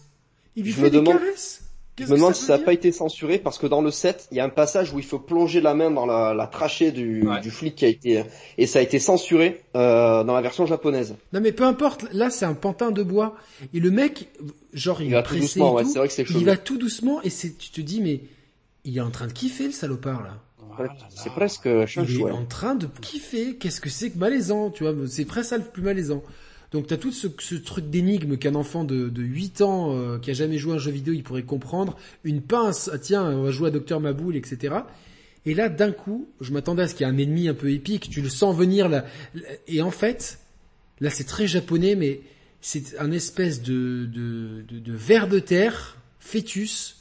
il lui je fait me des demande- caresses. Je me demande si ça a veut pas été censuré parce que dans le 7, il y a un passage où il faut plonger la main dans la, la trachée du, Ouais. du flic qui a été et ça a été censuré euh, dans la version japonaise. Non mais peu importe, là c'est un pantin de bois et le mec, genre il, Il va tout doucement, ouais, c'est vrai que c'est il va tout doucement et c'est, tu te dis mais il est en train de kiffer le salopard là. C'est presque Il chouchou, est ouais. en train de kiffer. Qu'est-ce que c'est que malaisant, tu vois? C'est presque ça le plus malaisant. Donc t'as tout ce, ce truc d'énigme qu'un enfant de, de 8 ans euh, qui a jamais joué à un jeu vidéo il pourrait comprendre. Une pince, ah, tiens, on va jouer à Docteur Maboul, etc. Et là, d'un coup, je m'attendais à ce qu'il y ait un ennemi un peu épique. Tu le sens venir là. Et en fait, là c'est très japonais, mais c'est un espèce de, de, de, de ver de terre, fœtus,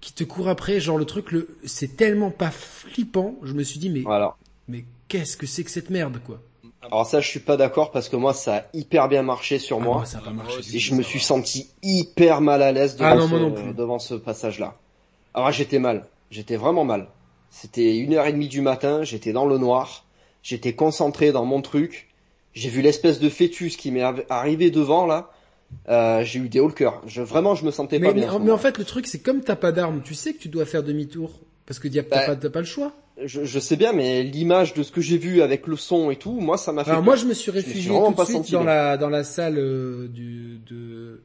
qui te court après. Genre le truc, le, c'est tellement pas flippant. Je me suis dit mais Voilà. mais qu'est-ce que c'est que cette merde, quoi Alors ça, je suis pas d'accord parce que moi, ça a hyper bien marché sur Ah, moi. ça a pas marché. Et je me suis senti hyper mal à l'aise devant, Ah non, ce, moi non plus. devant ce passage-là. Alors j'étais mal, j'étais vraiment mal. C'était une heure et demie du matin, j'étais dans le noir, j'étais concentré dans mon truc. J'ai vu l'espèce de fœtus qui m'est arri- arrivé devant là. Euh, j'ai eu des hauts le cœur. Je, vraiment, je me sentais Mais, pas mais, bien. mais en fait, le truc, c'est comme t'as pas d'arme, tu sais que tu dois faire demi-tour. Parce que t'as Bah, pas, t'as pas le choix. Je, je sais bien, mais l'image de ce que j'ai vu avec le son et tout, moi, ça m'a fait. Alors peur. moi, je me suis réfugié tout de suite dans bien. la, dans la salle euh, du, de,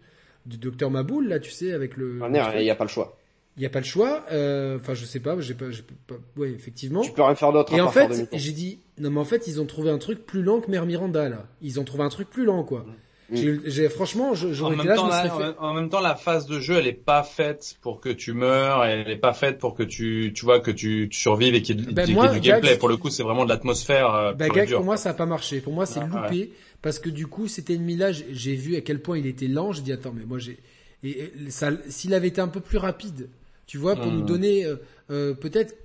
du docteur Maboul, là, tu sais, avec le... Ah, il y a pas le choix. Il y a pas le choix. euh, Enfin, je sais pas, j'ai pas, j'ai pas... Ouais, effectivement. Tu peux rien faire d'autre. Et en fait, j'ai dit, non mais en fait, ils ont trouvé un truc plus lent que Mère Miranda, là. Ils ont trouvé un truc plus lent, quoi. Mm. J'ai, j'ai- franchement, je- En j'aurais été même, là, je temps, me la, serais fait... en même temps, la phase de jeu, elle est pas faite pour que tu meurs, elle est pas faite pour que tu, tu vois, que tu, tu survives et qu'il y ait, Ben, du Gag, gameplay. Pour le coup, c'est vraiment de l'atmosphère. Euh, Bah, et Gag, pour moi, ça a pas marché. Pour moi, c'est Ah, loupé. Parce que du coup, cet ennemi-là, j'ai- j'ai vu à quel point il était lent. J'ai dit, attends, mais moi, j'ai, et, et ça, s'il avait été un peu plus rapide, tu vois, pour Hmm. nous donner, euh, euh, peut-être,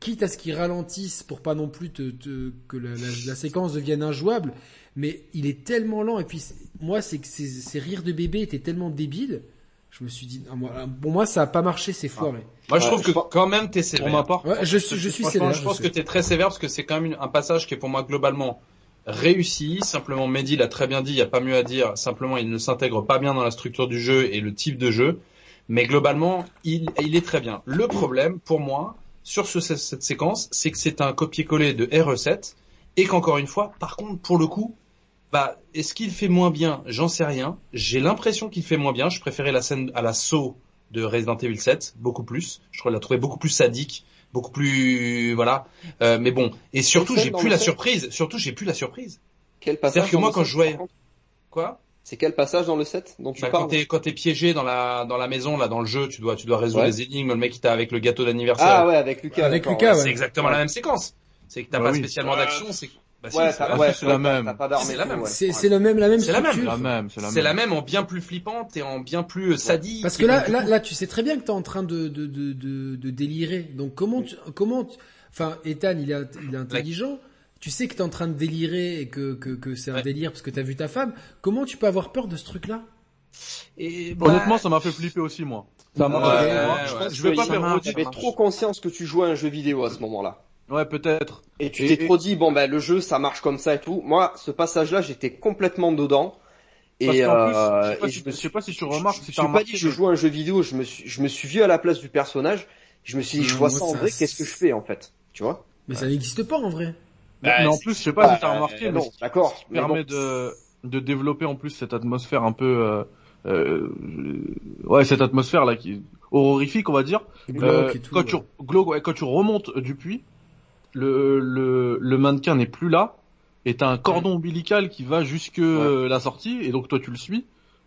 quitte à ce qu'il ralentisse pour pas non plus te, te- que la, la- la séquence devienne injouable, mais il est tellement lent. Et puis, moi, c'est que ces, ces rires de bébé étaient tellement débiles. Je me suis dit, ah, moi, pour moi, ça a pas marché, c'est foiré. Moi, je Ouais, trouve je que quand même t'es sévère. Pour ma part, Ouais, je suis, je suis sévère. je pense je que t'es très sévère parce que c'est quand même un passage qui est pour moi globalement réussi. Simplement, Mehdi l'a très bien dit, il n'y a pas mieux à dire. Simplement, il ne s'intègre pas bien dans la structure du jeu et le type de jeu. Mais globalement, il, il est très bien. Le problème, pour moi, sur ce- cette séquence, c'est que c'est un copier-coller de RE7 et qu'encore une fois, par contre, pour le coup, bah, est-ce qu'il fait moins bien? J'en sais rien. J'ai l'impression qu'il fait moins bien. Je préférais la scène à la saut de Resident Evil 7, beaucoup plus. Je trouve la trouver beaucoup plus sadique, beaucoup plus, voilà. Euh, mais bon. Et surtout, j'ai plus la surprise. Surtout, j'ai plus la surprise. Quel passage C'est-à-dire que moi, le quand je jouais- Quoi? C'est quel passage dans le 7 dont tu Bah, quand parles t'es quand t'es piégé dans la dans la maison là dans le jeu, tu dois tu dois résoudre Ouais. les énigmes. Le mec qui t'a avec le gâteau d'anniversaire. Ah ouais, avec Lucas. Avec Lucas, ouais. C'est exactement la même séquence. C'est que t'as Bah pas oui. spécialement d'action. C'est bah, Ouais, c'est la- ouais, c'est la ouais, même. C'est la même. ouais. C'est Ouais. c'est le même la même C'est la même. la même, c'est la même. C'est la même en bien plus flippante et en bien plus euh, sadique. Parce que là, là, là, tu sais très bien que t'es en train de, de, de, de, de délirer. Donc comment, tu, comment, tu- enfin, Ethan, il est, il est intelligent. Tu sais que t'es en train de délirer et que, que, que c'est un Ouais. délire parce que t'as vu ta femme. Comment tu peux avoir peur de ce truc-là? Et bah, Honnêtement, ça m'a fait flipper aussi, moi. Ça m'a ouais. Je pense- Je vais pas faire. T'avais trop conscience que tu jouais à un jeu vidéo à ce moment-là. Ouais, peut-être. Et tu t'es et- trop dit, bon ben le jeu ça marche comme ça et tout. Moi, ce passage-là, j'étais complètement dedans. Parce Et, qu'en plus, euh, je sais pas et si- je me je sais pas si tu remarques, je, si je suis pas dit je joue à un jeu vidéo, je me suis, je me suis vu à la place du personnage. Je me suis dit, je vois ça en ça- vrai, qu'est-ce que je fais en fait, tu vois? Mais ça n'existe pas en vrai. Mais Bah, en plus, je sais pas si t'as Bah, remarqué, euh, mais d'accord. mais permet bon. de, de développer en plus cette atmosphère un peu, euh, euh, ouais, cette atmosphère là qui horrifique, on va dire. Glauque Euh, et tout, quand ouais. tu glauque, ouais, quand tu remontes du puits, le le, le mannequin n'est plus là et t'as un cordon ombilical qui va jusque euh, la sortie et donc toi tu le suis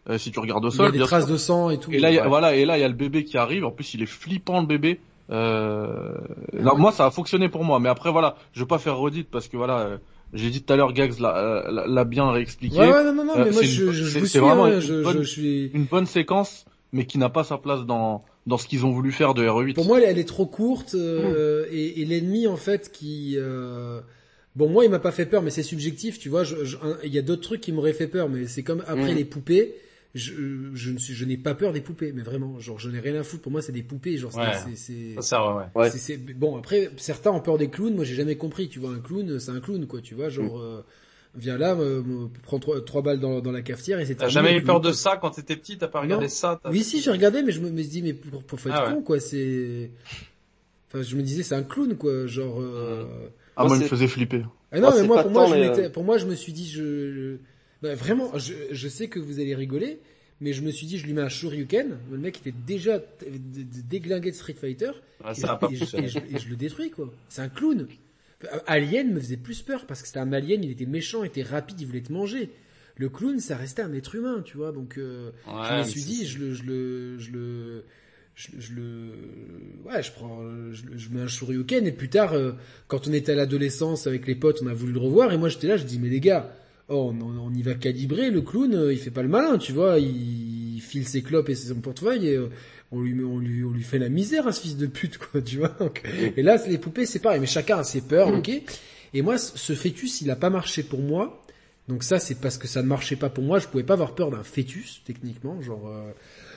euh, si tu regardes au Il y sol. a des bien traces sûr. de sang et tout. Et là, il y a, Ouais. voilà, et là, il y a le bébé qui arrive. En plus, il est flippant, le bébé. Euh... non, moi, ça a fonctionné pour moi. Mais après, voilà, je veux pas faire redite parce que voilà, euh, j'ai dit tout à l'heure, Gags l'a, bien réexpliqué. Ouais, ouais, non, non, non, Euh, mais moi je, une- je, vous suis, vraiment hein, une je, bonne- je suis. Une bonne séquence, mais qui n'a pas sa place dans dans ce qu'ils ont voulu faire de RE8. Pour moi, elle, elle est trop courte euh, et, et l'ennemi en fait qui. euh, Bon, moi, il m'a pas fait peur, mais c'est subjectif, tu vois. je- je- un- Il y a d'autres trucs qui m'auraient fait peur, mais c'est comme après les poupées. Je, je ne suis, je n'ai pas peur des poupées, mais vraiment, genre, je n'ai rien à foutre. Pour moi, c'est des poupées, genre, c'est- Ouais. c'est, c'est, ouais, bon. Après, certains ont peur des clowns. Moi, j'ai jamais compris. Tu vois, un clown, c'est un clown, quoi. Tu vois, genre, Mm. Euh, viens là, me, me- prends trois, trois balles dans, dans la cafetière et c'est. T'as terminé, jamais eu peur de ça quand t'étais petit? T'as pas regardé Non. ça t'as- Oui, si, j'ai regardé, mais je me, me suis dit, mais pour, pour faut être Ah ouais. con, quoi. C'est. Enfin, je me disais, c'est un clown, quoi. Genre. euh, ah, moi, moi, il me faisait flipper. Ah non, mais moi, pas pour je euh, pour moi, je me suis dit, je, bah, vraiment, je, je sais que vous allez rigoler, mais je me suis dit, je lui mets un Shoryuken. Le mec était déjà déglingué de Street Fighter. Ouais, et, ça pas et je, fonctionné. et je- et je le détruis, quoi. C'est un clown. Alien me faisait plus peur parce que c'était un alien, il était méchant, il était rapide, il voulait te manger. Le clown, ça restait un être humain, tu vois. Donc, euh, je me suis dit, je le, je le, je le, je, je le, ouais, je prends, je, je mets un Shoryuken et plus tard, euh, quand on était à l'adolescence avec les potes, on a voulu le revoir et moi j'étais là, je dis mais les gars, oh, on, on y va calibrer, le clown, euh, il fait pas le malin, tu vois, il, il file ses clopes et son portefeuille et euh, on lui, met- on lui, on lui fait la misère à ce fils de pute, quoi, tu vois. Donc, et là, les poupées, c'est pareil, mais chacun a ses peurs, ok. Et moi, ce fœtus, il a pas marché pour moi. Donc ça, c'est parce que ça ne marchait pas pour moi. Je pouvais pas avoir peur d'un fœtus, techniquement, genre euh,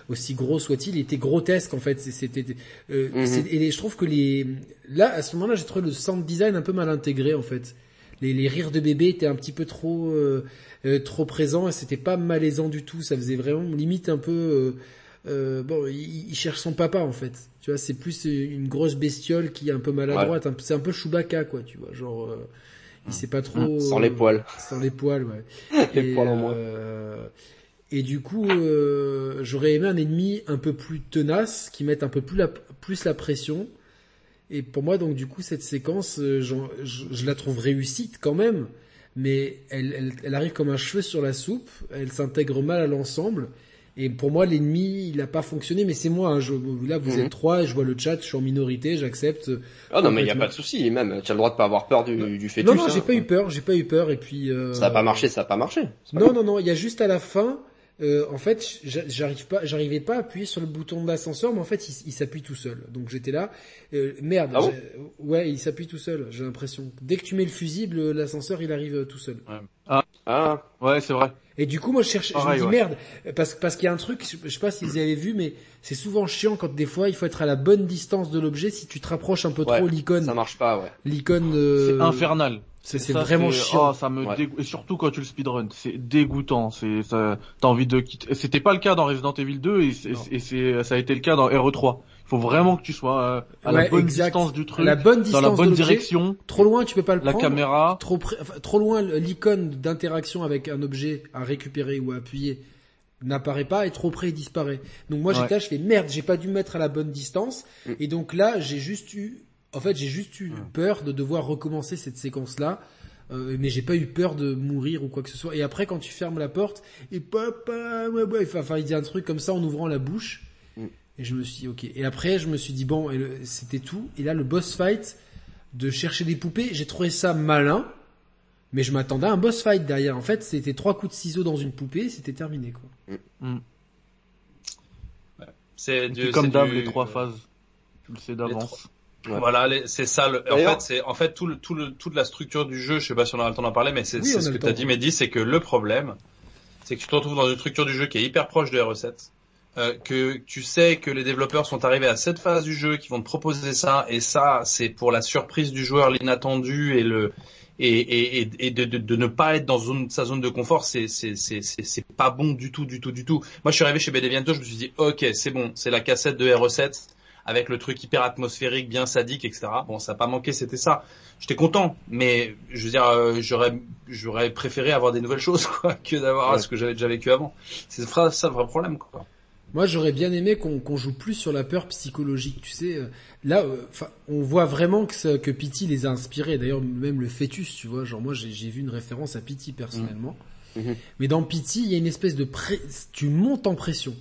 aussi gros soit-il. Il était grotesque en fait. C'était euh, Mhm. c'est- et je trouve que les là à ce moment-là, j'ai trouvé le sound design un peu mal intégré en fait. Les, les rires de bébé étaient un petit peu trop euh, euh, trop présents et c'était pas malaisant du tout. Ça faisait vraiment limite un peu euh, euh, bon. Il, il cherche son papa en fait. Tu vois, c'est plus une grosse bestiole qui est un peu maladroite. peu- C'est un peu Chewbacca quoi. Tu vois, genre. euh, il sait pas trop. Sans les poils. Sans les poils, ouais. Les Et, poils en moins. euh, et du coup, euh, j'aurais aimé un ennemi un peu plus tenace, qui mette un peu plus la, plus la pression. Et pour moi, donc du coup, cette séquence, euh, j'en- je, je la trouve réussite quand même, mais elle, elle, elle arrive comme un cheveu sur la soupe. Elle s'intègre mal à l'ensemble. Et pour moi, l'ennemi, il a pas fonctionné, mais c'est moi. hein, je, là, vous Mhm. êtes trois, et je vois le chat, je suis en minorité, j'accepte. Ah non, mais il y a pas de souci. Même, tu as le droit de pas avoir peur du, du fœtus. non, non, hein. j'ai pas eu peur, j'ai pas eu peur. Et puis euh, Ça a pas marché, ça a pas marché. Pas Non, non, non, il y a juste à la fin, euh, en fait, j'a- j'arrive pas, j'arrivais pas à appuyer sur le bouton de l'ascenseur, mais en fait, il, il s'appuie tout seul. Donc j'étais là, euh, merde, Ah ouais, il s'appuie tout seul, j'ai l'impression. Dès que tu mets le fusible, l'ascenseur, il arrive euh, tout seul. Ah, Ouais, c'est vrai. Et du coup, moi, je cherche, je me dis ouais. merde, parce, parce qu'il y a un truc, je, je sais pas si vous avez vu, mais c'est souvent chiant quand des fois, il faut être à la bonne distance de l'objet. Si tu te rapproches un peu Ouais, trop l'icône, ça marche pas, ouais. l'icône, euh, C'est infernal. c'est vraiment c'est- chiant. oh, ça me Ouais. Et surtout quand tu le speedrun, c'est dégoûtant. C'est ça, t'as envie de quitter. C'était pas le cas dans Resident Evil 2 et et c'est, ça a été le cas dans RE3. Il faut vraiment que tu sois euh, à Ouais, la bonne exact. distance du truc, la bonne dans la bonne direction, Trop loin, tu peux pas le la prendre. caméra. trop enfin, trop loin, l'icône d'interaction avec un objet à récupérer ou à appuyer n'apparaît pas et trop près il disparaît. Donc moi Ouais. j'étais là, je fais merde, j'ai pas dû me mettre à la bonne distance Mm. et donc là j'ai juste eu, en fait j'ai juste eu peur de devoir recommencer cette séquence là euh, mais j'ai pas eu peur de mourir ou quoi que ce soit. Et après, quand tu fermes la porte, et papa, ouais, ouais, enfin, il dit un truc comme ça en ouvrant la bouche. Mm. Et je me suis dit, ok. Et après, je me suis dit, bon, c'était tout. Et là, le boss fight, de chercher des poupées, j'ai trouvé ça malin. Mais je m'attendais à un boss fight derrière. En fait, c'était trois coups de ciseaux dans une poupée, c'était terminé, quoi. C'est du, Comme c'est d'hab, du- les trois phases. Tu le sais d'avance. Ouais. Voilà, c'est ça. Le, en fait, c'est en fait tout le, tout le, toute la structure du jeu. Je sais pas si on aura le temps d'en parler, mais c'est Oui, ce que t'as dit, Mehdi, c'est que le problème, c'est que tu te retrouves dans une structure du jeu qui est hyper proche de RE7. Euh, que tu sais que les développeurs sont arrivés à cette phase du jeu, qui vont te proposer ça, et ça, c'est pour la surprise du joueur, l'inattendu et le et, et, et, de, de, de ne pas être dans zone, sa zone de confort, c'est c'est pas bon du tout, du tout, du tout. Moi, je suis arrivé chez Bedeviento, je me suis dit, ok, c'est bon, c'est la cassette de RE7 avec le truc hyper atmosphérique, bien sadique, etc. Bon, ça a pas manqué, c'était ça. J'étais content, mais je veux dire, euh, j'aurais j'aurais préféré avoir des nouvelles choses, quoi, que d'avoir Ouais. ce que j'avais déjà vécu avant. C'est ça, ça le vrai problème, quoi. Moi, j'aurais bien aimé qu'on qu'on joue plus sur la peur psychologique. Tu sais, euh, là, euh, on voit vraiment que, que Pity les a inspirés. D'ailleurs, même le fœtus, tu vois. Genre, moi, j'ai vu une référence à Pity personnellement. Mhm. Mais dans Pity, il y a une espèce de pré... tu montes en pression.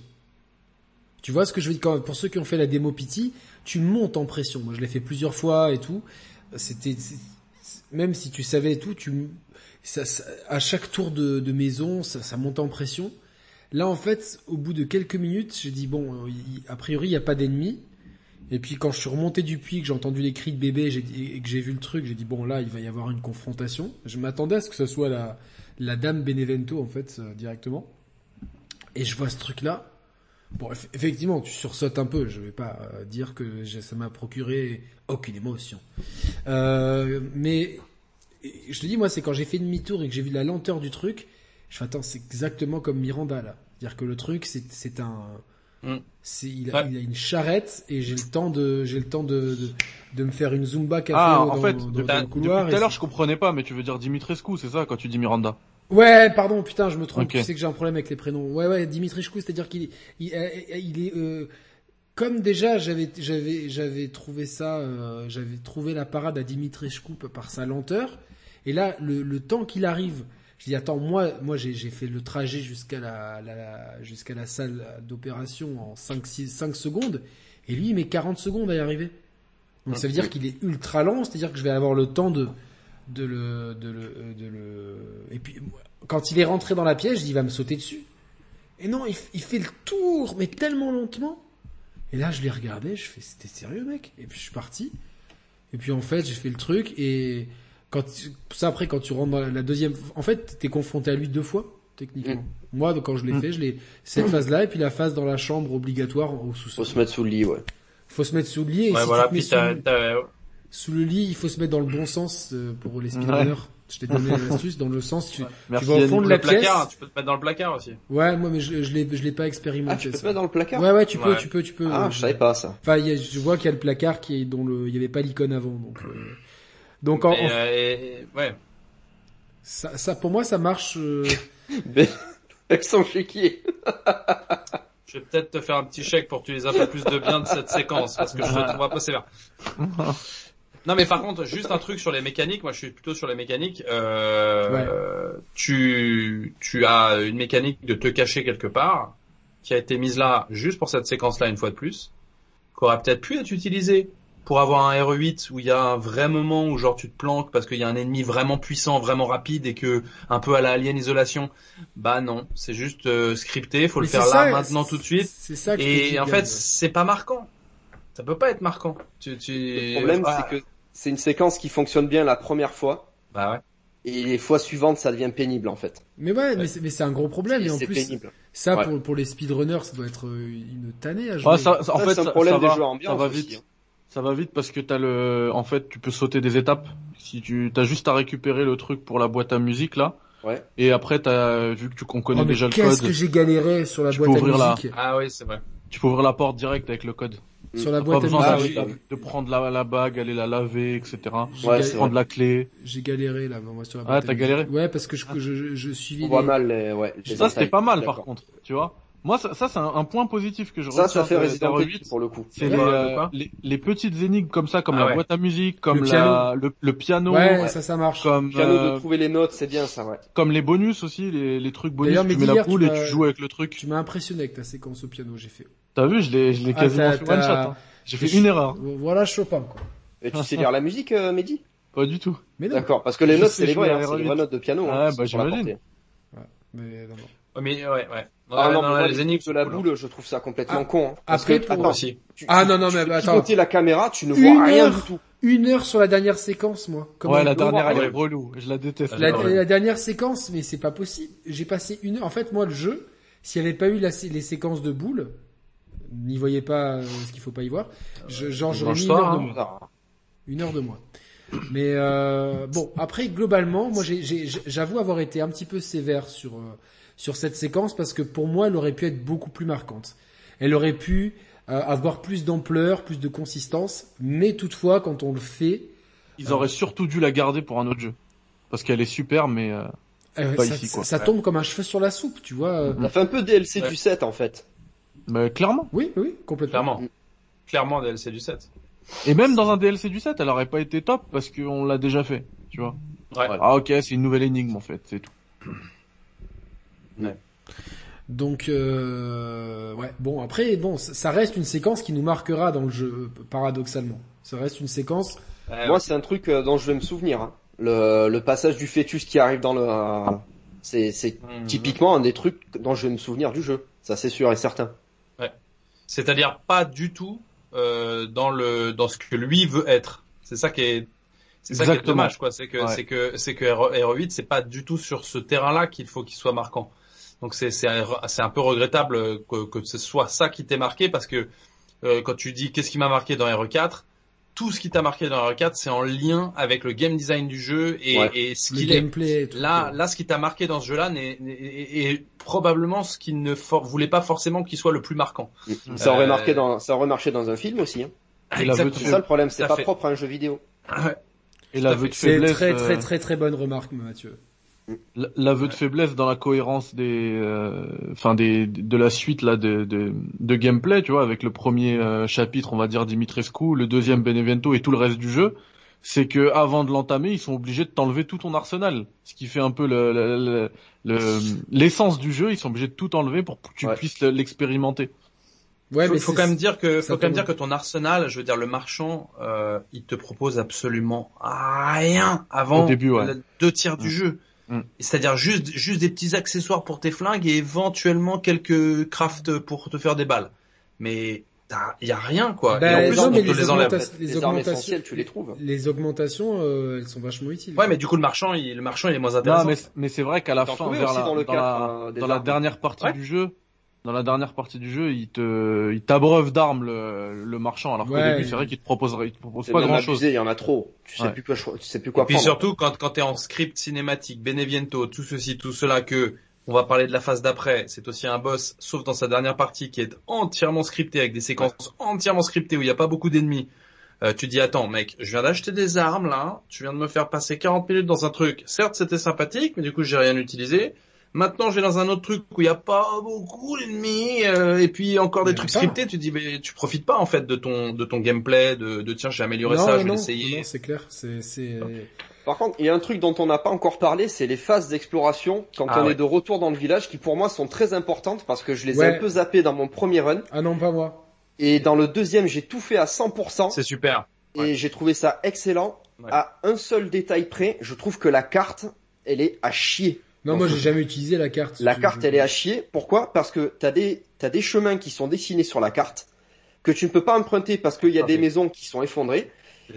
Tu vois ce que je veux dire? Quand, Pour ceux qui ont fait la démo Pity, tu montes en pression. Moi, je l'ai fait plusieurs fois et tout. C'était même si tu savais et tout, tu ça, ça- à chaque tour de, de maison, ça, ça monte en pression. Là, en fait, au bout de quelques minutes, j'ai dit bon, euh, a priori, il n'y a pas d'ennemis. Et puis quand je suis remonté du puits, que j'ai entendu les cris de bébé et que j'ai vu le truc, j'ai dit bon là, il va y avoir une confrontation. Je m'attendais à ce que ce soit la, dame Benevento en fait euh, directement. Et je vois ce truc-là. Bon, eff- effectivement, tu sursautes un peu. Je vais pas euh, dire que ça m'a procuré aucune émotion. Mais je te dis, moi, c'est quand j'ai fait demi-tour et que j'ai vu la lenteur du truc, je fais attends, c'est exactement comme Miranda là. C'est-à-dire que le truc, c'est un, Mm. il, a- Ouais. il a une charrette et j'ai le temps de j'ai le temps de, de de me faire une zumba café Ah, dans, en fait, dans, dans le couloir. tout à l'heure, je comprenais pas, mais tu veux dire Dimitrescu, c'est ça, quand tu dis Miranda. Ouais, pardon, putain, je me trompe. Tu sais que j'ai un problème avec les prénoms. Ouais, ouais, Dimitri Chkou, c'est-à-dire qu'il est, il, euh, il est, euh, comme déjà j'avais, j'avais, j'avais trouvé ça, euh, j'avais trouvé la parade à Dimitri Chkou par sa lenteur. Et là, le, le temps qu'il arrive, je dis attends, moi, moi j'ai, fait le trajet jusqu'à la, la- la- jusqu'à la salle d'opération en 5, 6, 5 secondes, et lui il met 40 secondes à y arriver. Donc ça veut dire qu'il est ultra lent, c'est-à-dire que je vais avoir le temps de de le, de le, de le, et puis, quand il est rentré dans la pièce, je dis, il va me sauter dessus. Et non, il, il fait le tour, mais tellement lentement. Et là, je l'ai regardé, je fais, c'était sérieux, mec? Et puis, je suis parti. Et puis, en fait, j'ai fait le truc, et quand, tu- ça après, quand tu rentres dans la, la deuxième, en fait, t'es confronté à lui deux fois, techniquement. Moi, quand je l'ai Mm. fait, je l'ai, cette phase-là, et puis la phase dans la chambre obligatoire au Faut sous-sol. se mettre sous le lit, ouais. Faut se mettre sous le lit, et Ouais, si voilà. tu te mets Puis sous, t'as, le- sous le lit, il faut se mettre dans le bon sens euh, pour les speedrunners. Je t'ai donné l'astuce, dans le sens, tu, Merci. tu vas au fond de la placard, pièce. tu peux te mettre dans le placard aussi. Ouais, moi, mais je, je l'ai, je l'ai pas Ah, expérimenté. tu peux te ça. mettre dans le placard Ouais, ouais, tu peux, Ouais. tu peux, tu peux. Ah, euh, je savais pas ça. Enfin, il y a- je vois qu'il y a le placard qui est dont le, il y avait pas l'icône avant, donc. euh, Donc, en, euh, ouais. ça, ça, pour moi, ça marche. euh, Mais, avec son chéquier. Je vais peut-être te faire un petit chèque pour que tu les un peu plus de bien de cette séquence, parce que je te trouve peu sévère. Non mais par contre, juste un truc sur les mécaniques, moi je suis plutôt sur les mécaniques. Euh, Ouais. euh, tu, tu as une mécanique de te cacher quelque part, qui a été mise là juste pour cette séquence-là une fois de plus, qui aurait peut-être pu être utilisée pour avoir un RE8 où il y a un vrai moment où genre tu te planques parce qu'il y a un ennemi vraiment puissant, vraiment rapide et que un peu à la Alien Isolation. Bah non, c'est juste euh, scripté, faut le mais c'est faire ça, là maintenant tout de suite. C'est ça que Et en fait, c'est pas marquant. Ça peut pas être marquant. Tu, tu... Le problème, Ah, c'est que c'est une séquence qui fonctionne bien la première fois, Bah ouais. et les fois suivantes, ça devient pénible, en fait. Mais ouais, mais c'est, mais c'est un gros problème, et en C'est plus, pénible. ça, Ouais. pour, pour les speedrunners, ça doit être euh, une tannée à jouer. Ouais, ça, ça- en Ça, fait, c'est un problème ça des va, jeux ambiance ça va aussi, hein. Ça va vite parce que t'as le, en fait, tu peux sauter des étapes. Si tu, t'as juste à récupérer le truc pour la boîte à musique là. Ouais. Et après, t'as, vu que tu qu'on Oh, connaît mais déjà le qu'est-ce code, que j'ai galéré sur la Tu boîte peux à ouvrir la- musique. Ah oui, c'est vrai. tu peux ouvrir la porte direct avec le code. Sur la boîte pas à besoin Ah musique. d'aller- oui, de prendre la, la bague, aller la laver, etc. Ouais, galéré- c'est Prendre la clé. J'ai galéré là, moi, sur la Ah, boîte à t'as musique. galéré Ouais, parce que je, je, je, je suivais On voit mal les, ouais, les Ça, c'était pas mal par contre, tu vois. Moi, ça, ça c'est un, un point positif que je Ça, ça retiens fait de Resident Evil 8. pour le coup. C'est les, euh, les, les petites énigmes comme ça, comme Ah la ouais. boîte à musique, comme Le la, le, le piano, Ouais, ça, ça marche. comme, Piano euh, de trouver les notes, c'est bien ça, ouais. comme les bonus aussi, les, les trucs bonus, D'ailleurs, tu mets la poule tu et tu joues avec le truc. Tu m'as impressionné avec ta séquence au piano, j'ai fait. T'as vu, je l'ai, je l'ai Ah, quasiment fait one shot. hein. J'ai fait une erreur. Voilà Chopin, quoi. Et tu sais lire la musique, euh, Mehdi? Pas du tout. Mais non. D'accord, parce que les notes c'est les vraies, hein, c'est les R8. vraies notes de piano. Ouais, hein, bah, sur la j'imagine. portée. Mais non, non. Ouais, Mais ouais, ouais. Ah non, non, mais moi, les énigmes de la hein. boule, je trouve ça complètement Ah, con. hein. Après, que, pour- attends, aussi. tu- Ah tu- non, non, tu mais fais attends. pivoter la caméra, tu ne Une vois rien heure. du tout. Une heure sur la dernière séquence, moi. Comment ouais, la dernière, elle est Ouais. relou. Je la déteste. La, Ouais. la dernière séquence, mais c'est pas possible. J'ai passé une heure. En fait, moi, le jeu, s'il n'y avait pas eu la, les séquences de boules, n'y voyez pas euh, ce qu'il faut pas y voir. Je, genre, j'aurais mis pas, une heure de hein. moins. Une heure de moins. Mais euh, bon, après globalement, moi, j'ai- j'ai- j'avoue avoir été un petit peu sévère sur euh, sur cette séquence parce que pour moi, elle aurait pu être beaucoup plus marquante. Elle aurait pu euh, avoir plus d'ampleur, plus de consistance. Mais toutefois, quand on le fait, Ils auraient surtout dû la garder pour un autre jeu. Parce qu'elle est super, mais euh, euh, Pas ça, ici, quoi. ça tombe comme un cheveu sur la soupe, tu vois. euh. Ça fait un peu DLC Ouais. du 7 en fait. bah, clairement. Oui, oui, complètement. Clairement. Clairement, DLC du 7. Et même dans un DLC du 7, elle aurait pas été top parce qu'on l'a déjà fait, tu vois. Ouais. Ah ok, c'est une nouvelle énigme en fait, c'est tout. Donc, euh, ouais. Bon, après, bon, ça reste une séquence qui nous marquera dans le jeu, paradoxalement. Ça reste une séquence. Ouais, Moi, c'est un truc euh, dont je vais me souvenir. hein. Le, le passage du fœtus qui arrive dans le... euh, c'est c'est Mhm. typiquement un des trucs dont je vais me souvenir du jeu. Ça, c'est sûr et certain. C'est-à-dire pas du tout euh, dans le dans ce que lui veut être. C'est ça qui est c'est ça qui est dommage quoi, c'est que Ouais. c'est que c'est que Hero 8 c'est pas du tout sur ce terrain-là qu'il faut qu'il soit marquant. Donc c'est c'est un, c'est un peu regrettable que, que ce soit ça qui t'ait marqué parce que euh, quand tu dis qu'est-ce qui m'a marqué dans RE4, tout ce qui t'a marqué dans RE4 c'est en lien avec le game design du jeu et, Ouais. et ce qu'il est. gameplay. et tout. Là, là, ce qui t'a marqué dans ce jeu-là n'est- n'est- est, est probablement ce qu'il ne for- voulait pas forcément qu'il soit le plus marquant. Ça aurait Euh, marqué dans, ça aurait marché dans un film aussi. Hein. Et de C'est ça le problème, c'est pas fait. propre à un jeu vidéo. Et l'aveu fait. de c'est très, très, euh, très, très bonne remarque, Mathieu. L'aveu de faiblesse dans la cohérence des, euh, enfin des, de la suite là de, de, de gameplay, tu vois, avec le premier euh, chapitre, on va dire Dimitrescu, le deuxième Benevento et tout le reste du jeu, c'est que avant de l'entamer, ils sont obligés de t'enlever tout ton arsenal, ce qui fait un peu le, le- le- le- l'essence du jeu. Ils sont obligés de tout enlever pour que tu Ouais. puisses le- l'expérimenter. Ouais, faut, mais faut quand même dire que faut quand même dire que ton arsenal, je veux dire le marchand, euh, il te propose absolument rien avant Au début, ouais. deux tiers du jeu. Mm. C'est-à-dire juste juste des petits accessoires pour tes flingues et éventuellement quelques crafts pour te faire des balles. Mais il y a rien quoi. Bah, et en plus non, on mais te les les enlève. augmentations- les augmentations- tu les trouves. Les augmentations, euh, elles sont vachement utiles. Ouais, mais du coup le marchand, il, le marchand il est moins Non, intéressant. mais, mais c'est vrai qu'à la fin, vers la, dans le dans, cadre, la, dans dernière partie Ouais. du jeu, dans la dernière partie du jeu, il te, il t'abreuve d'armes le, le marchand, alors qu'au Ouais. début, c'est vrai qu'il te proposerait, il te propose pas grand chose. abusé, il y en a trop. Tu sais Ouais. plus quoi, tu sais plus quoi Et puis prendre. surtout quand quand t'es en script cinématique, Beneviento, tout ceci, tout cela que on va parler de la phase d'après, c'est aussi un boss, sauf dans sa dernière partie qui est entièrement scripté avec des séquences entièrement scriptées où il n'y a pas beaucoup d'ennemis. Euh, tu dis attends mec, je viens d'acheter des armes là, tu viens de me faire passer 40 minutes dans un truc. Certes c'était sympathique, mais du coup j'ai rien utilisé. Maintenant je vais dans un autre truc où il n'y a pas beaucoup d'ennemis euh, et puis encore des Mais trucs pas. scriptés. Tu dis mais tu profites pas en fait de ton de ton gameplay, de, de tiens j'ai amélioré non, ça, je vais non, l'essayer. non, c'est clair. C'est, c'est. Par contre, il y a un truc dont on n'a pas encore parlé, c'est les phases d'exploration quand Ah on ouais. est de retour dans le village, qui pour moi sont très importantes parce que je les ai un peu zappées dans mon premier run. Ah non, pas moi. Et dans le deuxième, j'ai tout fait à 100%. C'est super. Et j'ai trouvé ça excellent. Ouais. À un seul détail près, je trouve que la carte, elle est à chier. Non, moi j'ai jamais utilisé la carte. La carte, elle est à chier. Pourquoi? Parce que t'as des, t'as des chemins qui sont dessinés sur la carte que tu ne peux pas emprunter parce qu'il y a Ah, des maisons qui sont effondrées.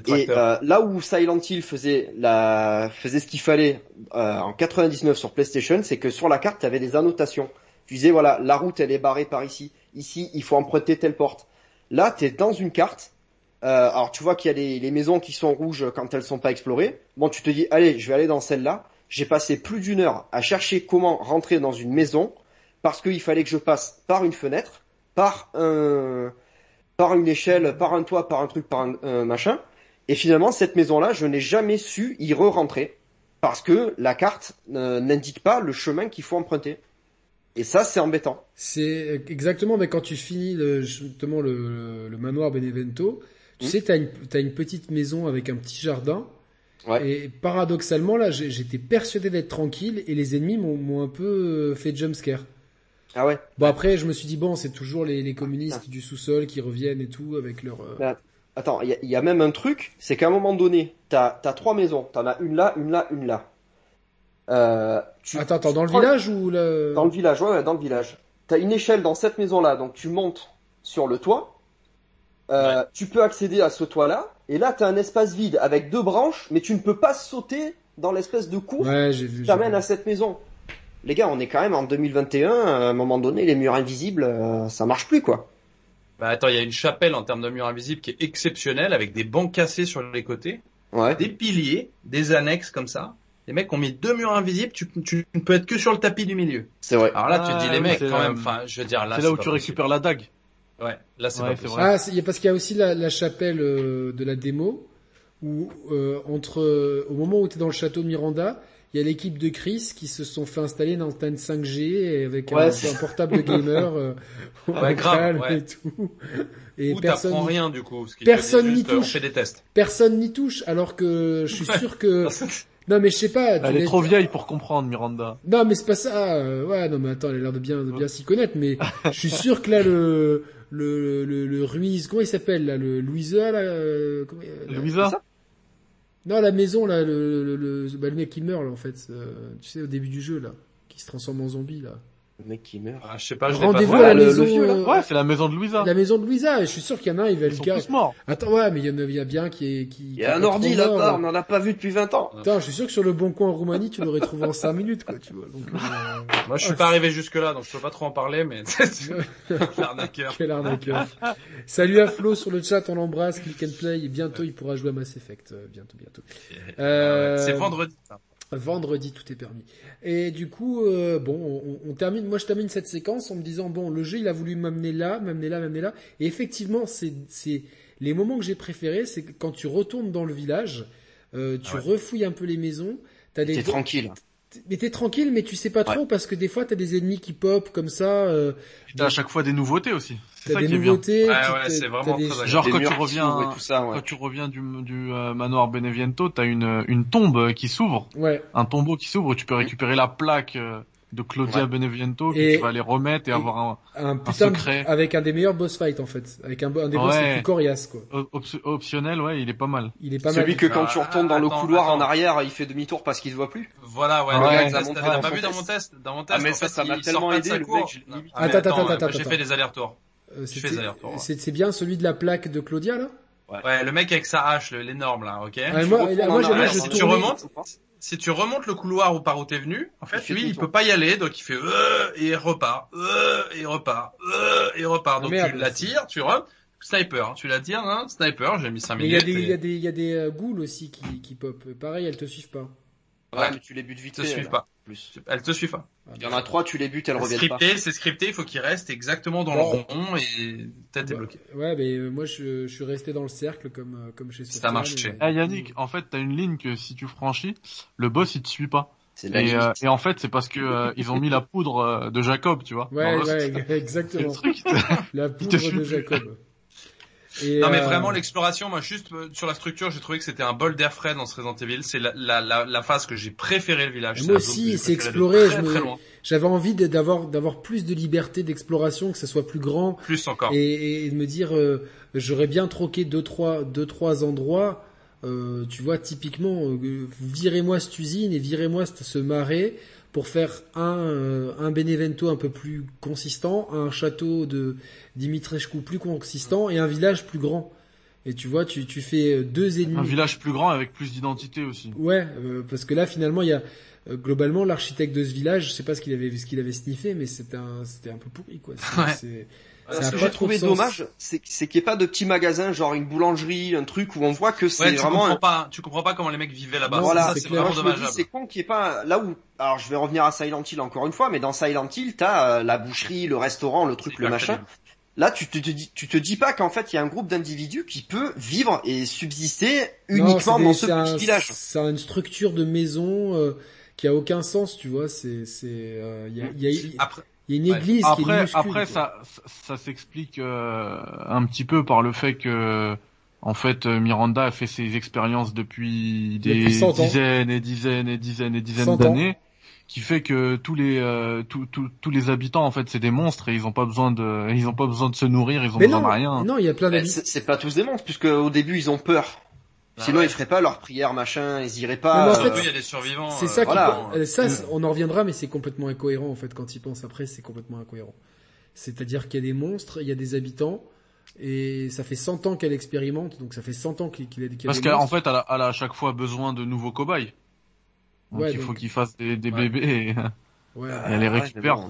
Et euh, là où Silent Hill faisait la faisait ce qu'il fallait euh, en 99 sur PlayStation, c'est que sur la carte, tu avais des annotations. Tu disais voilà, la route elle est barrée par ici. Ici, il faut emprunter telle porte. Là, tu es dans une carte. Euh, alors tu vois qu'il y a les, les maisons qui sont rouges quand elles sont pas explorées. Bon, tu te dis allez, je vais aller dans celle-là. J'ai passé plus d'une heure à chercher comment rentrer dans une maison parce qu'il fallait que je passe par une fenêtre, par un par une échelle, par un toit, par un truc, par un, un machin. Et finalement, cette maison-là, je n'ai jamais su y re-rentrer parce que la carte euh, n'indique pas le chemin qu'il faut emprunter. Et ça, c'est embêtant. C'est exactement, mais quand tu finis le, justement le, le manoir Benevento, tu Mm. sais, t'as une, t'as une petite maison avec un petit jardin. Ouais. Et paradoxalement, là, j'ai- j'étais persuadé d'être tranquille et les ennemis m'ont m'ont un peu euh, fait jumpscare. Ah ouais. Bon après, je me suis dit bon, c'est toujours les, les communistes du sous-sol qui reviennent et tout avec leur. euh, Bah, Attends, il y, y a même un truc, c'est qu'à un moment donné, t'as as trois maisons, t'en as une là, une là, une là. Euh, tu, Attends, attends, tu dans le village ou le Dans le village, ouais, ouais, dans le village. T'as une échelle dans cette maison-là, donc tu montes sur le toit. Euh, Tu peux accéder à ce toit-là, et là t'as un espace vide avec deux branches, mais tu ne peux pas sauter dans l'espèce de cour Ouais, j'ai vu. qui t'amène à cette maison. Les gars, on est quand même en 2021, à un moment donné, les murs invisibles, euh, ça marche plus, quoi. Bah attends, il y a une chapelle en termes de mur invisible qui est exceptionnelle avec des bancs cassés sur les côtés, Ouais. des piliers, des annexes comme ça. Les mecs ont mis deux murs invisibles, tu, tu ne peux être que sur le tapis du milieu. C'est vrai. Alors là, tu te Ah, dis les mecs quand même, enfin, je veux dire là. c'est là où tu possible. récupères la dague. Ouais, là c'est Ouais, vrai. Ah, c'est- il y a- parce qu'il y a aussi la, la chapelle euh, de la démo où euh, entre euh, au moment où tu es dans le château de Miranda, il y a l'équipe de Chris qui se sont fait installer une antenne 5G et avec un, Ouais, c'est- un portable de gamer euh, Ouais, en grave, ouais. et tout. Et Ou personne t'apprends n'y- rien du coup. Ce qui Personne n'y euh, On touche. fait des tests. personne n'y touche alors que je suis sûr que non mais je sais pas. Elle est trop vieille pour comprendre, Miranda. Non mais c'est pas ça. euh, ouais non mais attends, elle a l'air de bien de bien s'y connaître mais je suis sûr que là le le le, le Ruiz comment il s'appelle là le Louisa là euh, comment- Louisa ça Non, la maison, là, le, le, le, bah, le mec qui meurt, là, en fait, euh, tu sais, au début du jeu, là, qui se transforme en zombie, là. Le mec qui meurt. Ah, je sais pas, je Rendez-vous à la le- le maison, vieux, là. euh, Ouais, c'est la maison de Louisa. la maison de Louisa, et je suis sûr qu'il y en a un, il va Ils le sont tous morts. Attends, ouais, mais il y en a, il y a bien qui est, qui, Il y a un ordi là-bas, là. on n'en a pas vu depuis 20 ans. Attends, je suis sûr que sur le bon coin en Roumanie, tu l'aurais trouvé en 5 minutes, quoi, tu vois. Donc, euh, Moi, je suis pas arrivé jusque là, donc je peux pas trop en parler, mais l'arnaqueur. quel arnaqueur. Salut à Flo sur le chat, on l'embrasse, click and play, et bientôt il pourra jouer à Mass Effect, euh, bientôt, bientôt. Euh, C'est vendredi. ça. Vendredi, tout est permis. Et du coup, euh, bon, on, on termine. Moi, je termine cette séquence en me disant bon, le jeu, il a voulu m'amener là, m'amener là, m'amener là. Et effectivement, c'est c'est les moments que j'ai préférés, c'est quand tu retournes dans le village, euh, tu Ouais. refouilles un peu les maisons. T'as des T'es tranquille. Mais t'es tranquille, mais tu sais pas trop parce que des fois t'as des ennemis qui pop comme ça. Euh, T'as à chaque fois des nouveautés aussi. C'est t'as ça des qui est bien. nouveautés. Ouais, c'est vraiment des-. Genre Des quand tu reviens, s'ouvrent et tout ça, ouais. quand tu reviens du, du euh, manoir Beneviento, t'as une une tombe qui s'ouvre, Ouais. un tombeau qui s'ouvre. Tu peux récupérer la plaque euh, de Claudia Ouais. Beneviento que Et- tu vas les remettre et, et- avoir un Un putain de- secret. avec un des meilleurs boss fights en fait, avec un, un des boss Ouais. les plus coriaces quoi. op- op- optionnel. Ouais, il est pas mal. Il est pas Celui mal. que quand tu Ah, retournes dans le attends, couloir en arrière, il fait demi-tour parce qu'il se voit plus. Voilà, ouais. Ouais, t'as- pas vu dans mon test, dans mon Ah, test, mais en ça, fait, ça m'a tellement sort pas de aidé, le mec, ah, Attends, attends, attends, J'ai fait des allers-retours. Euh, c'est- bien celui de la plaque de Claudia là? Ouais, le mec avec sa hache, l'énorme là, ok. Ouais, Tu moi, tu remontes, si tu remontes le couloir ou par où t'es venu, en fait, lui, il peut pas y aller, donc il fait euh, et il repart, euh, et il repart, euh, et il repart. Donc Merde. tu l'attires, tu re, sniper, hein, tu l'attires, hein, sniper, j'ai mis 5 Mais il y a minutes. des, il y a et des, il y a des euh, ghouls aussi qui, qui pop. Pareil, elles te suivent pas. Ouais, mais tu les butes vite Elles te suivent pas. Plus. Elles te suivent pas. Il y en a trois, tu les butes, elles C'est reviennent pas. scripté, c'est scripté, il faut qu'il reste exactement dans Bon. le rond et tête est Bah, bloquée. Ouais, mais euh, moi je, je suis resté dans le cercle comme euh, comme chez Ça marche. et, euh, Ah Yannick, en fait, t'as une ligne que si tu franchis, le boss il te suit pas. Et, euh, en fait, c'est parce que euh, ils ont mis la poudre euh, de Jacob, tu vois. Ouais, ouais, exactement. truc. La te poudre suit de. Jacob. Et, Non mais euh, vraiment l'exploration, moi juste euh, sur la structure, j'ai trouvé que c'était un bol d'air frais dans ce Resident Evil. C'est la, la, la, la phase que j'ai préféré le village. Moi aussi, c'est préférée explorer, j'avais envie d'avoir d'avoir plus de liberté d'exploration, que ça soit plus grand, Plus encore. et, et de me dire euh, j'aurais bien troqué deux trois deux trois endroits euh, tu vois typiquement euh, virez-moi cette usine et virez-moi ce ce marais pour faire un euh, un Benevento un peu plus consistant un château de Dimitrescu plus consistant et un village plus grand et tu vois tu tu fais deux ennemis Un village plus grand avec plus d'identité aussi. ouais euh, parce que là finalement il y a euh, globalement l'architecte de ce village je sais pas ce qu'il avait ce qu'il avait sniffé mais c'était un c'était un peu pourri quoi C'est- Ouais. c'est Ce a que j'ai trouvé dommage, c'est qu'il n'y ait pas de petits magasins, genre une boulangerie, un truc où on voit que c'est Ouais, tu vraiment comprends un... pas, tu comprends pas comment les mecs vivaient là-bas. Voilà, ça c'est vraiment dommageable. c'est con qu'il n'y ait pas là où. Alors, je vais revenir à Silent Hill encore une fois, mais dans Silent Hill, t'as euh, la boucherie, le restaurant, le truc, le machin. Là, tu te, te dis, tu te dis pas qu'en fait, il y a un groupe d'individus qui peut vivre et subsister Non, uniquement dans ce un- petit village. C'est une structure de maison euh, qui a aucun sens, tu vois. C'est, c'est, euh, il y a, y a- Après, Il y a une Ouais. église qui est Après, minuscule, après quoi. ça, ça, s'explique euh, un petit peu par le fait que, en fait, euh, Miranda a fait ses expériences depuis des Depuis 100 ans. dizaines et dizaines et dizaines et 100 dizaines d'années, qui fait que tous les euh, tous, tous, tous les habitants en fait c'est des monstres et ils ont pas besoin de ils ont pas besoin de se nourrir, ils ont Mais besoin non, de rien. non, il y a plein c'est c'est pas tous des monstres, puisque au début ils ont peur. Bah Sinon ouais. ils feraient pas leur prière machin, ils iraient Mais pas. en euh, fait, Surtout, il y a des survivants. C'est euh, ça qui, voilà. euh, ça, c'est- on en reviendra, mais c'est complètement incohérent en fait quand il pense après, c'est complètement incohérent. C'est-à-dire qu'il y a des monstres, il y a des habitants, et ça fait 100 ans qu'elle expérimente, donc ça fait 100 ans qu'il qu'il y a, qu'il y a Parce qu'en fait elle a, elle a à chaque fois besoin de nouveaux cobayes. Donc Ouais, il donc- faut qu'ils fassent des, des Ouais. bébés. Et... Ouais. elle les ouais, récupère. mais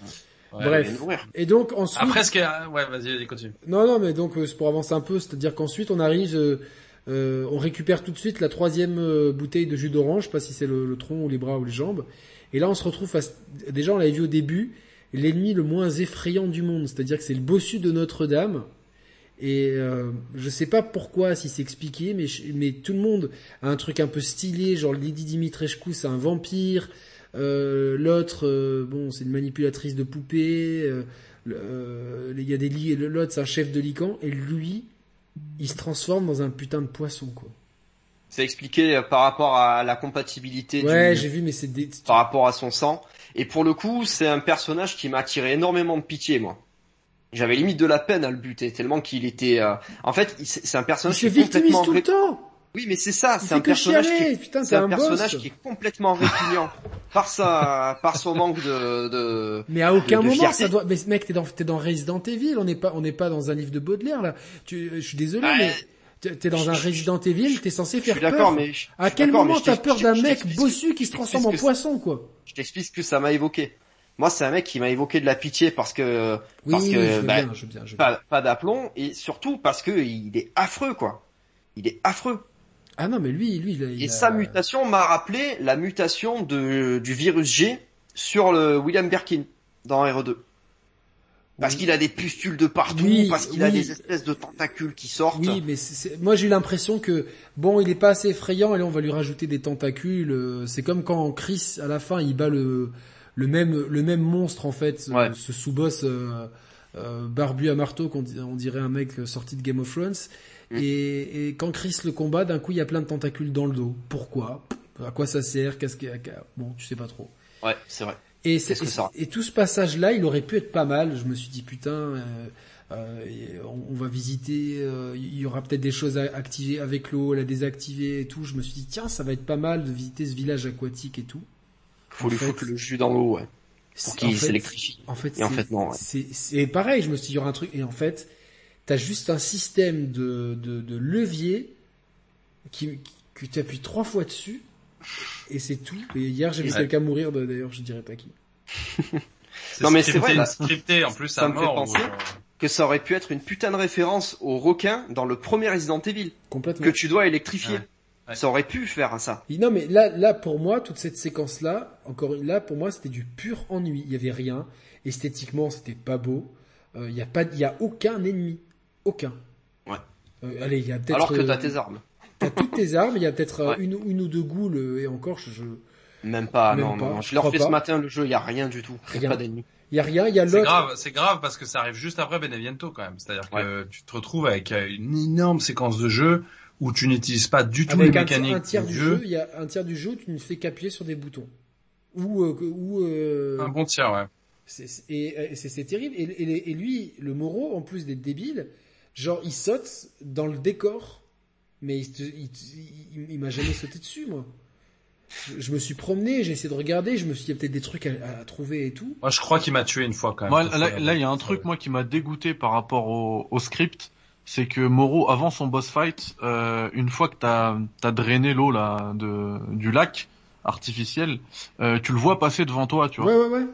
Ouais. Bref. ils. Et donc ensuite, Après, ce qui est, ouais, vas-y, continue. non, non, mais donc euh, c'est pour avancer un peu, c'est-à-dire qu'ensuite on arrive, euh, euh, on récupère tout de suite la troisième euh, bouteille de jus d'orange, pas si c'est le, tronc ou les bras ou les jambes, et là on se retrouve face, déjà on l'avait vu au début, l'ennemi le moins effrayant du monde, c'est-à-dire que c'est le bossu de Notre-Dame, et euh, je sais pas pourquoi, si c'est expliqué, mais, tout le monde a un truc un peu stylé, genre Lady Dimitrescu c'est un vampire, euh, l'autre, euh, bon, c'est une manipulatrice de poupées, euh, euh, y a des l'autre c'est un chef de lican, et lui, il se transforme dans un putain de poisson, quoi. C'est expliqué euh, par rapport à la compatibilité Ouais, du, j'ai vu, mais c'est des... par rapport à son sang. Et pour le coup, c'est un personnage qui m'a attiré énormément de pitié, moi. J'avais limite de la peine à le buter, tellement qu'il était... euh, En fait, il- c'est un Il personnage se qui est victimise complètement... tout le temps Oui, mais c'est ça, c'est un personnage qui chialer est... Putain, un un personnage qui est complètement répugnant par sa, par son manque de, de... Mais à aucun de moment fierté. ça doit. Mais mec, t'es dans t'es dans Resident Evil. On n'est pas on n'est pas dans un livre de Baudelaire là. Tu, je suis désolé, Ouais. mais t'es dans un Resident Evil. T'es censé Je suis faire d'accord, peur. mais... je- À quel moment t'as peur d'un mec bossu qui se transforme en poisson quoi Je t'explique ce que ça m'a évoqué. Moi, c'est un mec qui m'a évoqué de la pitié parce que... Oui, Parce que, bah, bien, bien. Pas d'aplomb, et surtout parce que il est affreux, quoi. Il est affreux. Ah non, mais lui, lui, il a- il Et a- sa mutation m'a rappelé la mutation de, du virus G sur le William Birkin dans RE2. Parce Oui. qu'il a des pustules de partout, Oui, parce qu'il a des espèces de tentacules qui sortent. Oui, mais moi j'ai eu l'impression que bon, il est pas assez effrayant et là on va lui rajouter des tentacules. euh, C'est comme quand Chris à la fin il bat le le même le même monstre en fait, ce- Ouais. ce sous-boss euh, euh, barbu à marteau qu'on di- on dirait un mec sorti de Game of Thrones. Mm. Et, et quand Chris le combat, d'un coup il y a plein de tentacules dans le dos. Pourquoi? À quoi ça sert? Qu'est-ce que bon, tu sais pas trop. Ouais, c'est vrai. Et, c'est- que et- ça et tout ce passage-là, il aurait pu être pas mal. Je me suis dit putain, euh, euh, on, on va visiter, euh, il y aura peut-être des choses à activer avec l'eau, la désactiver et tout. Je me suis dit tiens, ça va être pas mal de visiter ce village aquatique et tout. Faut En lui fait- foutre le jus dans l'eau, ouais. Pour qu'il en fait- s'électrifie. En fait, en c'est- fait, non, ouais. c'est c'est pareil. Je me suis dit il y aura un truc et en fait, t'as juste un système de de, de levier qui, qui que tu appuies trois fois dessus et c'est tout. Et hier j'ai vu Ouais. quelqu'un mourir d'ailleurs, je dirais pas qui. Non, mais c'est scripté, vrai, là. scripté en plus Ça à me fait penser. ou, euh, Que ça aurait pu être une putain de référence au requin dans le premier Resident Evil. Complètement. Que tu dois électrifier. Ouais. Ouais. Ça aurait pu faire ça. Non mais là, là pour moi, toute cette séquence-là, encore là pour moi, c'était du pur ennui. Il y avait rien. Esthétiquement, c'était pas beau. Euh, Il y a pas, il y a aucun ennemi, aucun. Ouais. Euh, allez, il y a peut-être. Alors que t'as euh, tes armes. t'as toutes tes armes. Il y a peut-être euh, Ouais. une, une ou deux goules et encore, je, je- Même pas, Même non, pas, non, je Je refait pas. ce matin, le jeu, il y a rien du tout. Rien. a pas d'ennemis. il y a rien. Il y a C'est l'autre. grave, c'est grave parce que ça arrive juste après Beneviento quand même. C'est-à-dire que tu te retrouves avec une énorme séquence de jeu où tu n'utilises pas du tout Avec les un, mécaniques un tiers du du jeu, il y a un tiers du jeu où tu ne fais qu'appuyer sur des boutons. Ou euh, ou euh, Un bon tiers, ouais. C'est- c'est- Et, et c'est c'est terrible. Et, et- et lui, le Moro, en plus d'être débile, genre il saute dans le décor, mais il, il, il- il m'a jamais sauté dessus, moi. Je, je me suis promené, j'ai essayé de regarder, je me suis dit il y a peut-être des trucs à, à trouver et tout. Moi, je crois qu'il m'a tué une fois quand même. Moi, là, il y a un truc moi qui m'a dégoûté par rapport au, au script, c'est que Moro, avant son boss fight, euh, une fois que t'as as drainé l'eau là de du lac artificiel, euh, tu le vois passer devant toi, tu vois. Ouais, ouais, ouais.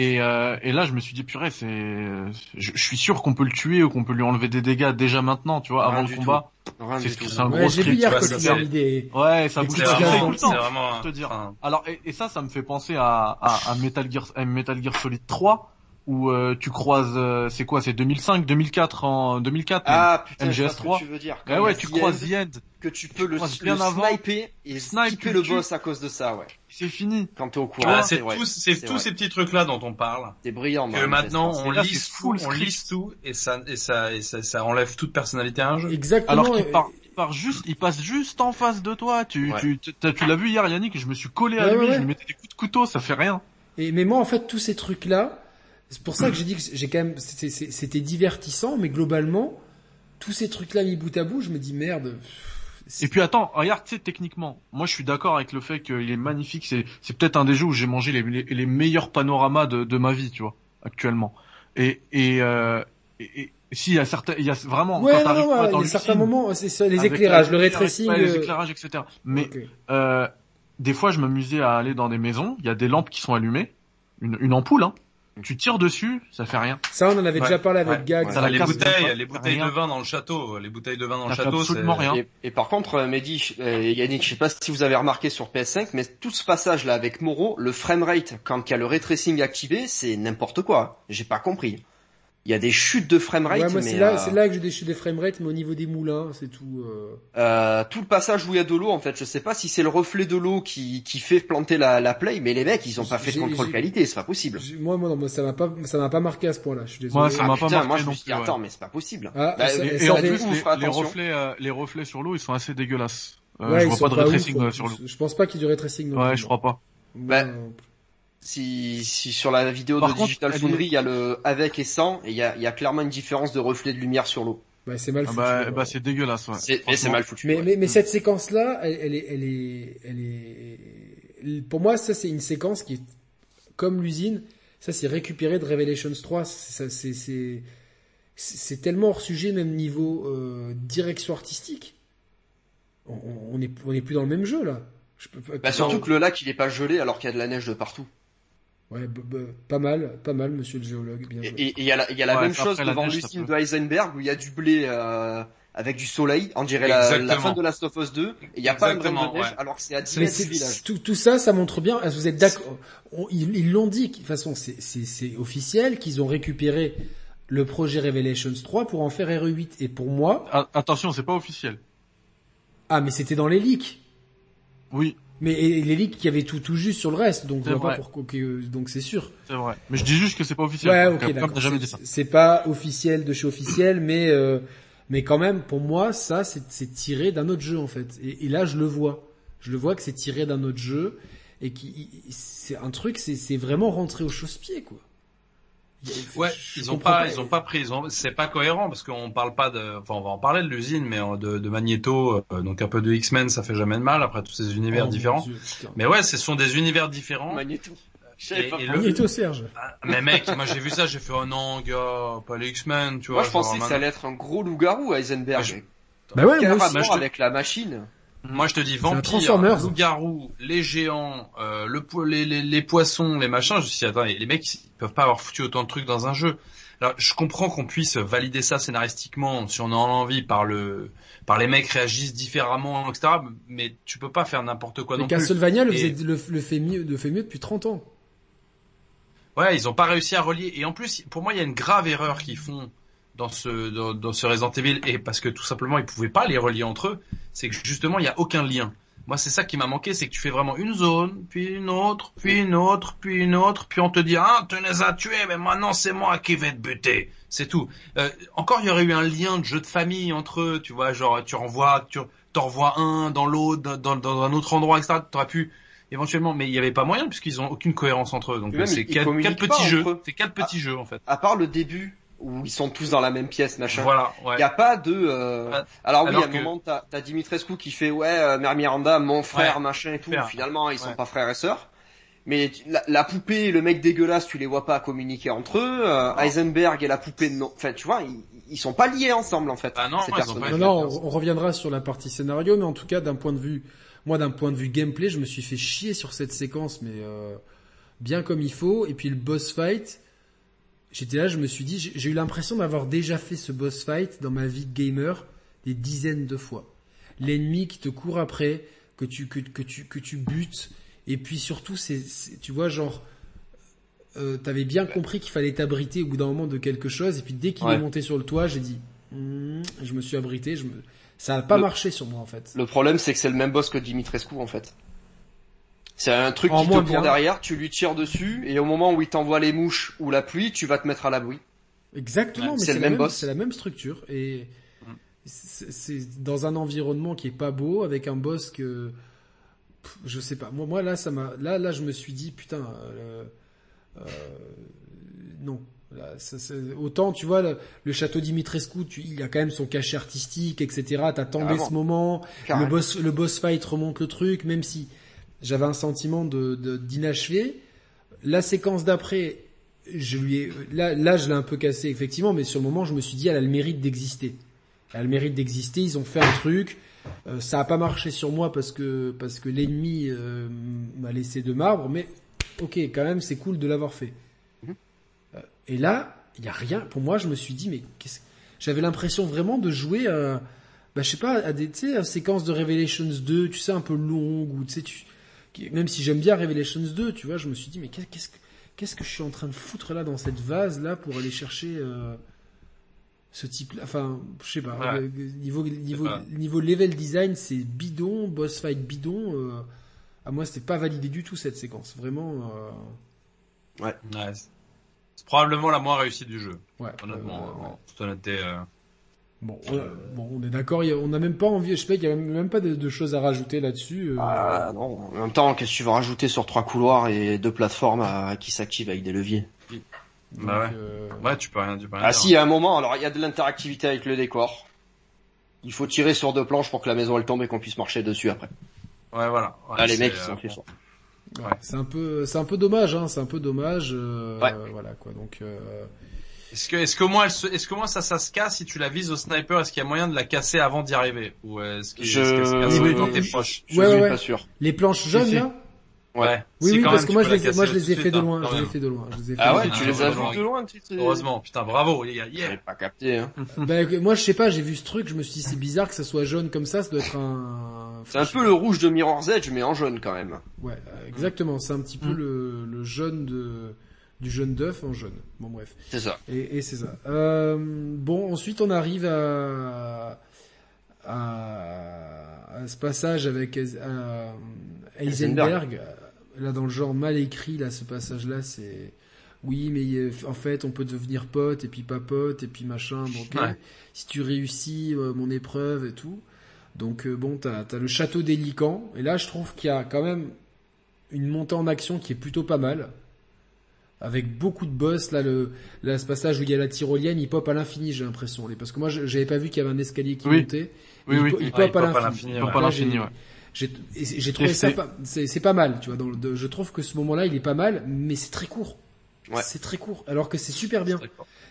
Et, euh, et là, je me suis dit purée, c'est, je, je suis sûr qu'on peut le tuer ou qu'on peut lui enlever des dégâts déjà maintenant, tu vois, Rien avant le combat. C'est c'est un Ouais, gros script. que ça, tu as c'est- mis des... Ouais, ça Et bouge tout le tout c'est le temps. vraiment te dire. un- Alors et, et ça, ça me fait penser à, à, à Metal Gear, à Metal Gear Solid 3, où euh, tu croises, euh, c'est quoi, c'est 2005, 2004 en 2004. Ah putain, je vois ce MGS3. que tu veux dire. Quand Eh ouais, tu The croises End, The End, que tu peux le, le sniper et Snipe, skipper tu le le boss à cause de ça, ouais. c'est fini. Quand t'es au courant, Voilà, c'est tous, c'est C'est tous vrai. ces petits trucs-là dont on parle. C'est brillant. Que maintenant MGS3. on là, lise c'est tout, full on lise tout et ça, et ça, et ça, ça enlève toute personnalité à un jeu. Exactement. Alors qu'il part, il part juste, il passe juste en face de toi. Tu, Ouais. tu, tu, l'as vu hier, Yannick, je me suis collé à Ouais, lui, ouais. je lui mettais des coups de couteau, ça fait rien. Et mais moi en fait tous ces trucs là, c'est pour ça que j'ai dit que j'ai quand même c'est- c'est- c'était divertissant, mais globalement tous ces trucs là mis bout à bout, je me dis merde. c'est- Et puis attends, regarde, tu sais, techniquement, moi je suis d'accord avec le fait qu'il est magnifique, c'est, c'est peut-être un des jeux où j'ai mangé les, les, les meilleurs panoramas de, de ma vie, tu vois, actuellement. Et, et, euh, et, et si, il y a certains, il y a vraiment, ouais, quand non, pas dans il y a certains moments, c'est ça, les éclairages, la- le tracing. ouais, les euh, éclairages, etc. Mais, euh, des fois, je m'amusais à aller dans des maisons, il y a des lampes qui sont allumées, une, une ampoule, hein. Tu tires dessus, ça fait rien. Ça, on en avait Ouais, déjà parlé avec ouais, Gag. ouais. Ça la les bouteilles, les bouteilles rien. de vin dans le château, les bouteilles de vin dans le Ça château, absolument c'est... rien. Et, et par contre, euh, Mehdi euh, et Yannick, je sais pas si vous avez remarqué sur PS5, mais tout ce passage là avec Moreau, le framerate, quand il y a le ray tracing activé, c'est n'importe quoi. J'ai pas compris. Il y a des chutes de framerate, Ouais, moi, mais c'est là, euh, c'est là que j'ai des, des framerates, mais au niveau des moulins, c'est tout. euh, euh, tout le passage où il y a de l'eau, en fait, je sais pas si c'est le reflet de l'eau qui, qui fait planter la, la play, mais les mecs, ils ont pas fait de contrôle j'ai- qualité, c'est pas possible. j'ai- Moi, moi, non, moi, ça m'a pas, ça m'a pas marqué à ce point-là. Je suis désolé. Moi, ça Ah m'a pas putain, marqué moi je non me suis dit, ouais. attends, mais c'est pas possible. Ah, Bah, ça- et- Et, ça et en plus, les, attention. les reflets, euh, les reflets sur l'eau, ils sont assez dégueulasses. Euh, ouais, je vois pas de ray ouf, tracing euh, sur l'eau. Je pense pas qu'il y ait du ray tracing. non Ouais, je crois pas. Bah. Si, si sur la vidéo Par de contre, Digital Foundry, il y a le avec et sans, et il y a, il y a clairement une différence de reflet de lumière sur l'eau. Bah, c'est mal Ah foutu. bah, bah c'est dégueulasse, ouais. C'est, et c'est Franchement. mal foutu. Mais, ouais. mais, mais cette séquence-là, elle, elle est, elle est, elle est, pour moi, ça, c'est une séquence qui est, comme l'usine, ça, c'est récupéré de Revelations 3, c'est, c'est, c'est, c'est tellement hors sujet, même niveau, euh, direction artistique. On, on est, on est plus dans le même jeu, là. Je peux, pas- Bah, surtout que le lac il est pas gelé alors qu'il y a de la neige de partout. Ouais, b- b- pas mal, pas mal, monsieur le géologue, bien Et il y a la, il y a la Ouais, même chose devant l'usine de Heisenberg où il y a du blé euh, avec du soleil, on dirait la, fin de Last of Us 2, et il y a pas un grain de neige ouais. alors que c'est à 10 Mais mètres du c'est, village. tout, tout ça, ça montre bien. Vous êtes d'accord Ils l'ont dit. De toute façon, c'est, officiel qu'ils ont récupéré le projet Revelations 3 pour en faire RE8. Et pour moi, Ah, attention, c'est pas officiel. ah, mais c'était dans les leaks. Oui, Mais il y avait tout, tout juste sur le reste. Donc, je C'est vois pas pourquoi. donc, c'est sûr. c'est vrai. Mais je dis juste que c'est pas officiel. Ouais, ok, d'accord. jamais C'est- dit ça. C'est pas officiel de chez officiel, mais euh, mais quand même, pour moi, ça, c'est, tiré d'un autre jeu en fait. Et, et là, je le vois. Je le vois que c'est tiré d'un autre jeu et qui, c'est un truc, c'est, c'est vraiment rentré au chausse-pied quoi. Ouais, Je ils ont pas, ils ont pas pris, c'est pas cohérent parce qu'on parle pas de, enfin on va en parler de l'usine, mais euh, de, de Magneto, euh, donc un peu de X-Men, ça fait jamais de mal après tous ces univers Oh, différents. Dieu. Mais ouais, ce sont des univers différents. Magneto. Et- pas et pourquoi. le- Magneto Serge. Ah, Mais mec, moi j'ai vu ça, j'ai fait oh non gars, pas les X-Men, tu vois. Moi je pensais que ça allait être un gros loup-garou Heisenberg. Bah, je- Bah ouais, moi aussi. je avec la machine Moi je te dis vampire, loup-garou, les géants, euh, le les, les, les poissons, les machins. Je me suis dit attends, les mecs ils peuvent pas avoir foutu autant de trucs dans un jeu. Alors je comprends qu'on puisse valider ça scénaristiquement si on en a envie par le par les mecs réagissent différemment etc. Mais tu peux pas faire n'importe quoi Mais non plus. Castlevania le, le, le fait mieux, le fait mieux depuis 30 ans. Ouais, ils ont pas réussi à relier. Et en plus, pour moi, il y a une grave erreur qu'ils font dans ce dans, dans ce Resident Evil, et parce que tout simplement ils pouvaient pas les relier entre eux, c'est que justement il y a aucun lien. Moi, c'est ça qui m'a manqué, c'est que tu fais vraiment une zone, puis une autre, puis une autre, puis une autre, puis on te dit ah tu les as tués, mais maintenant c'est moi qui vais te buter. C'est tout. Euh, encore, il y aurait eu un lien de jeu de famille entre eux, tu vois, genre tu renvoies, tu t'en renvoies un dans l'autre, dans, dans un autre endroit, etc. T'aurais pu éventuellement, mais il y avait pas moyen puisqu'ils ont aucune cohérence entre eux. Donc c'est quatre, quatre petits jeux. eux. C'est quatre petits jeux en fait. À part le début où ils sont tous dans la même pièce, machin. Voilà, ouais. Il y a pas de. euh, Ah, Alors oui, alors à un que- moment, t'as as Dimitrescu qui fait ouais, euh, Mère Miranda, mon frère, Ouais, machin et tout. frère. Finalement, ils sont Ouais. pas frères et sœurs. Mais la, la poupée et le mec dégueulasse, tu les vois pas communiquer entre eux. Euh, Heisenberg et la poupée, non. Enfin, tu vois, ils, ils sont pas liés ensemble en fait. Ah non, ces ils ont personnages. pas- Non, non, on, on reviendra sur la partie scénario, mais en tout cas, d'un point de vue, moi, d'un point de vue gameplay, je me suis fait chier sur cette séquence, mais euh, bien comme il faut. Et puis le boss fight, j'étais là, je me suis dit, j'ai eu l'impression d'avoir déjà fait ce boss fight dans ma vie de gamer des dizaines de fois. L'ennemi qui te court après, que tu que, que tu que tu butes, et puis surtout, c'est tu vois genre euh, t'avais bien compris qu'il fallait t'abriter au bout d'un moment de quelque chose, et puis dès qu'il Ouais. est monté sur le toit, j'ai dit, Hmm, je me suis abrité, je me... ça a pas Le- marché sur moi en fait. Le problème, c'est que c'est le même boss que Dimitrescu, en fait. C'est un truc En qui te court derrière, tu lui tires dessus, et au moment où il t'envoie les mouches ou la pluie, tu vas te mettre à l'abri. Exactement, Ouais, mais c'est le la même même, boss. c'est la même structure et Mm. c'est dans un environnement qui est pas beau avec un boss que pff, je sais pas. Moi, moi là, ça m'a là, là, je me suis dit putain, euh, euh, non. Là, ça- ça- autant tu vois le, le château Dimitrescu, tu, il a quand même son cachet artistique, etc. T'attendais ce moment, le boss, le boss fight remonte le truc, même si j'avais un sentiment de de- d'inachevé. La séquence d'après, je lui ai, là, là, je l'ai un peu cassé effectivement, mais sur le moment, je me suis dit, elle a le mérite d'exister. Elle a le mérite d'exister. Ils ont fait un truc. euh, ça a pas marché sur moi parce que parce que l'ennemi euh, m'a laissé de marbre, mais ok, quand même, c'est cool de l'avoir fait. Mhm. Euh, et là, il y a rien. Pour moi, je me suis dit, mais qu'est-ce J'avais l'impression vraiment de jouer à, bah, je sais pas, à des, tu sais, à séquences de Revelations 2, tu sais, un peu longues, ou tu sais, tu, même si j'aime bien Revelations 2, tu vois, je me suis dit, mais qu'est- qu'est-ce que, qu'est-ce que je suis en train de foutre là dans cette vase là pour aller chercher euh, ce type là? Enfin je sais pas Ouais. euh, niveau niveau pas. niveau level design c'est bidon boss fight bidon euh, à moi c'était pas validé du tout cette séquence vraiment euh, Ouais, c'est- c'est probablement la moins réussie du jeu, ouais honnêtement, euh, ouais. en toute honnêteté. Euh. bon euh, bon on est d'accord il y a- on n'a même pas envie je sais pas qu'il y a même, même pas de, de choses à rajouter là-dessus euh, Ah, non. En même temps, qu'est-ce que tu vas rajouter sur trois couloirs et deux plateformes à- qui s'activent avec des leviers? Donc, Bah ouais. euh, Ouais, tu peux rien, tu peux rien Ah dire. si, à un moment, alors il y a de l'interactivité avec le décor. Il faut tirer sur deux planches pour que la maison elle tombe et qu'on puisse marcher dessus après. Ouais, voilà. Ouais, Ah les c'est, mecs ils euh, sont fait ça. ouais, c'est un peu c'est un peu dommage hein c'est un peu dommage euh, Ouais. voilà quoi donc euh, Est-ce que, est-ce elle se- est-ce qu'au moins ça, ça se casse si tu la vises au sniper? Est-ce qu'il y a moyen de la casser avant d'y arriver? Ou est-ce qu'il- Je- est-ce qu'elle se casse quand t'es proche Je Ouais, suis ouais, ouais. pas sûr. les planches jaunes là? Ouais. oui oui parce que moi je les moi je les ai fait de loin je les ai fait de loin Ah de ouais, loin. tu Ah, les as heureusement. vus de loin. Heureusement, putain, bravo, les gars, yeah. J'avais pas capté. Hein. Ben, moi, je sais pas, j'ai vu ce truc, je me suis dit, c'est bizarre que ça soit jaune comme ça, ça doit être un... C'est un peu le rouge de Mirror's Edge mais en jaune quand même. Ouais, euh, exactement, c'est un petit peu Mm. le, le jaune de, du jaune d'œuf en jaune. Bon, bref. C'est ça. Et, et c'est ça. Euh, bon, ensuite, on arrive à, à, à ce passage avec euh, Heisenberg. Là, dans le genre mal écrit, là, ce passage-là, c'est... Oui, mais euh, en fait, on peut devenir pote, et puis pas pote, et puis machin, bon. Ouais. Si tu réussis euh, mon épreuve et tout. Donc, euh, bon, t'as as le château des Licans, et là, je trouve qu'il y a quand même une montée en action qui est plutôt pas mal. Avec beaucoup de boss, là, le, là, ce passage où il y a la tyrolienne, il pop à l'infini, j'ai l'impression. Parce que moi, je- j'avais pas vu qu'il y avait un escalier qui Oui. montait. Oui, il, oui. il Ouais, pop il à pop à l'infini. ouais. Pas là, l'infini, j'ai- ouais. j'ai et j'ai trouvé ça c'est- pas, c'est c'est pas mal, tu vois. Dans le, de- je trouve que ce moment-là, il est pas mal, mais c'est très court. Ouais. C'est très court, alors que c'est super bien.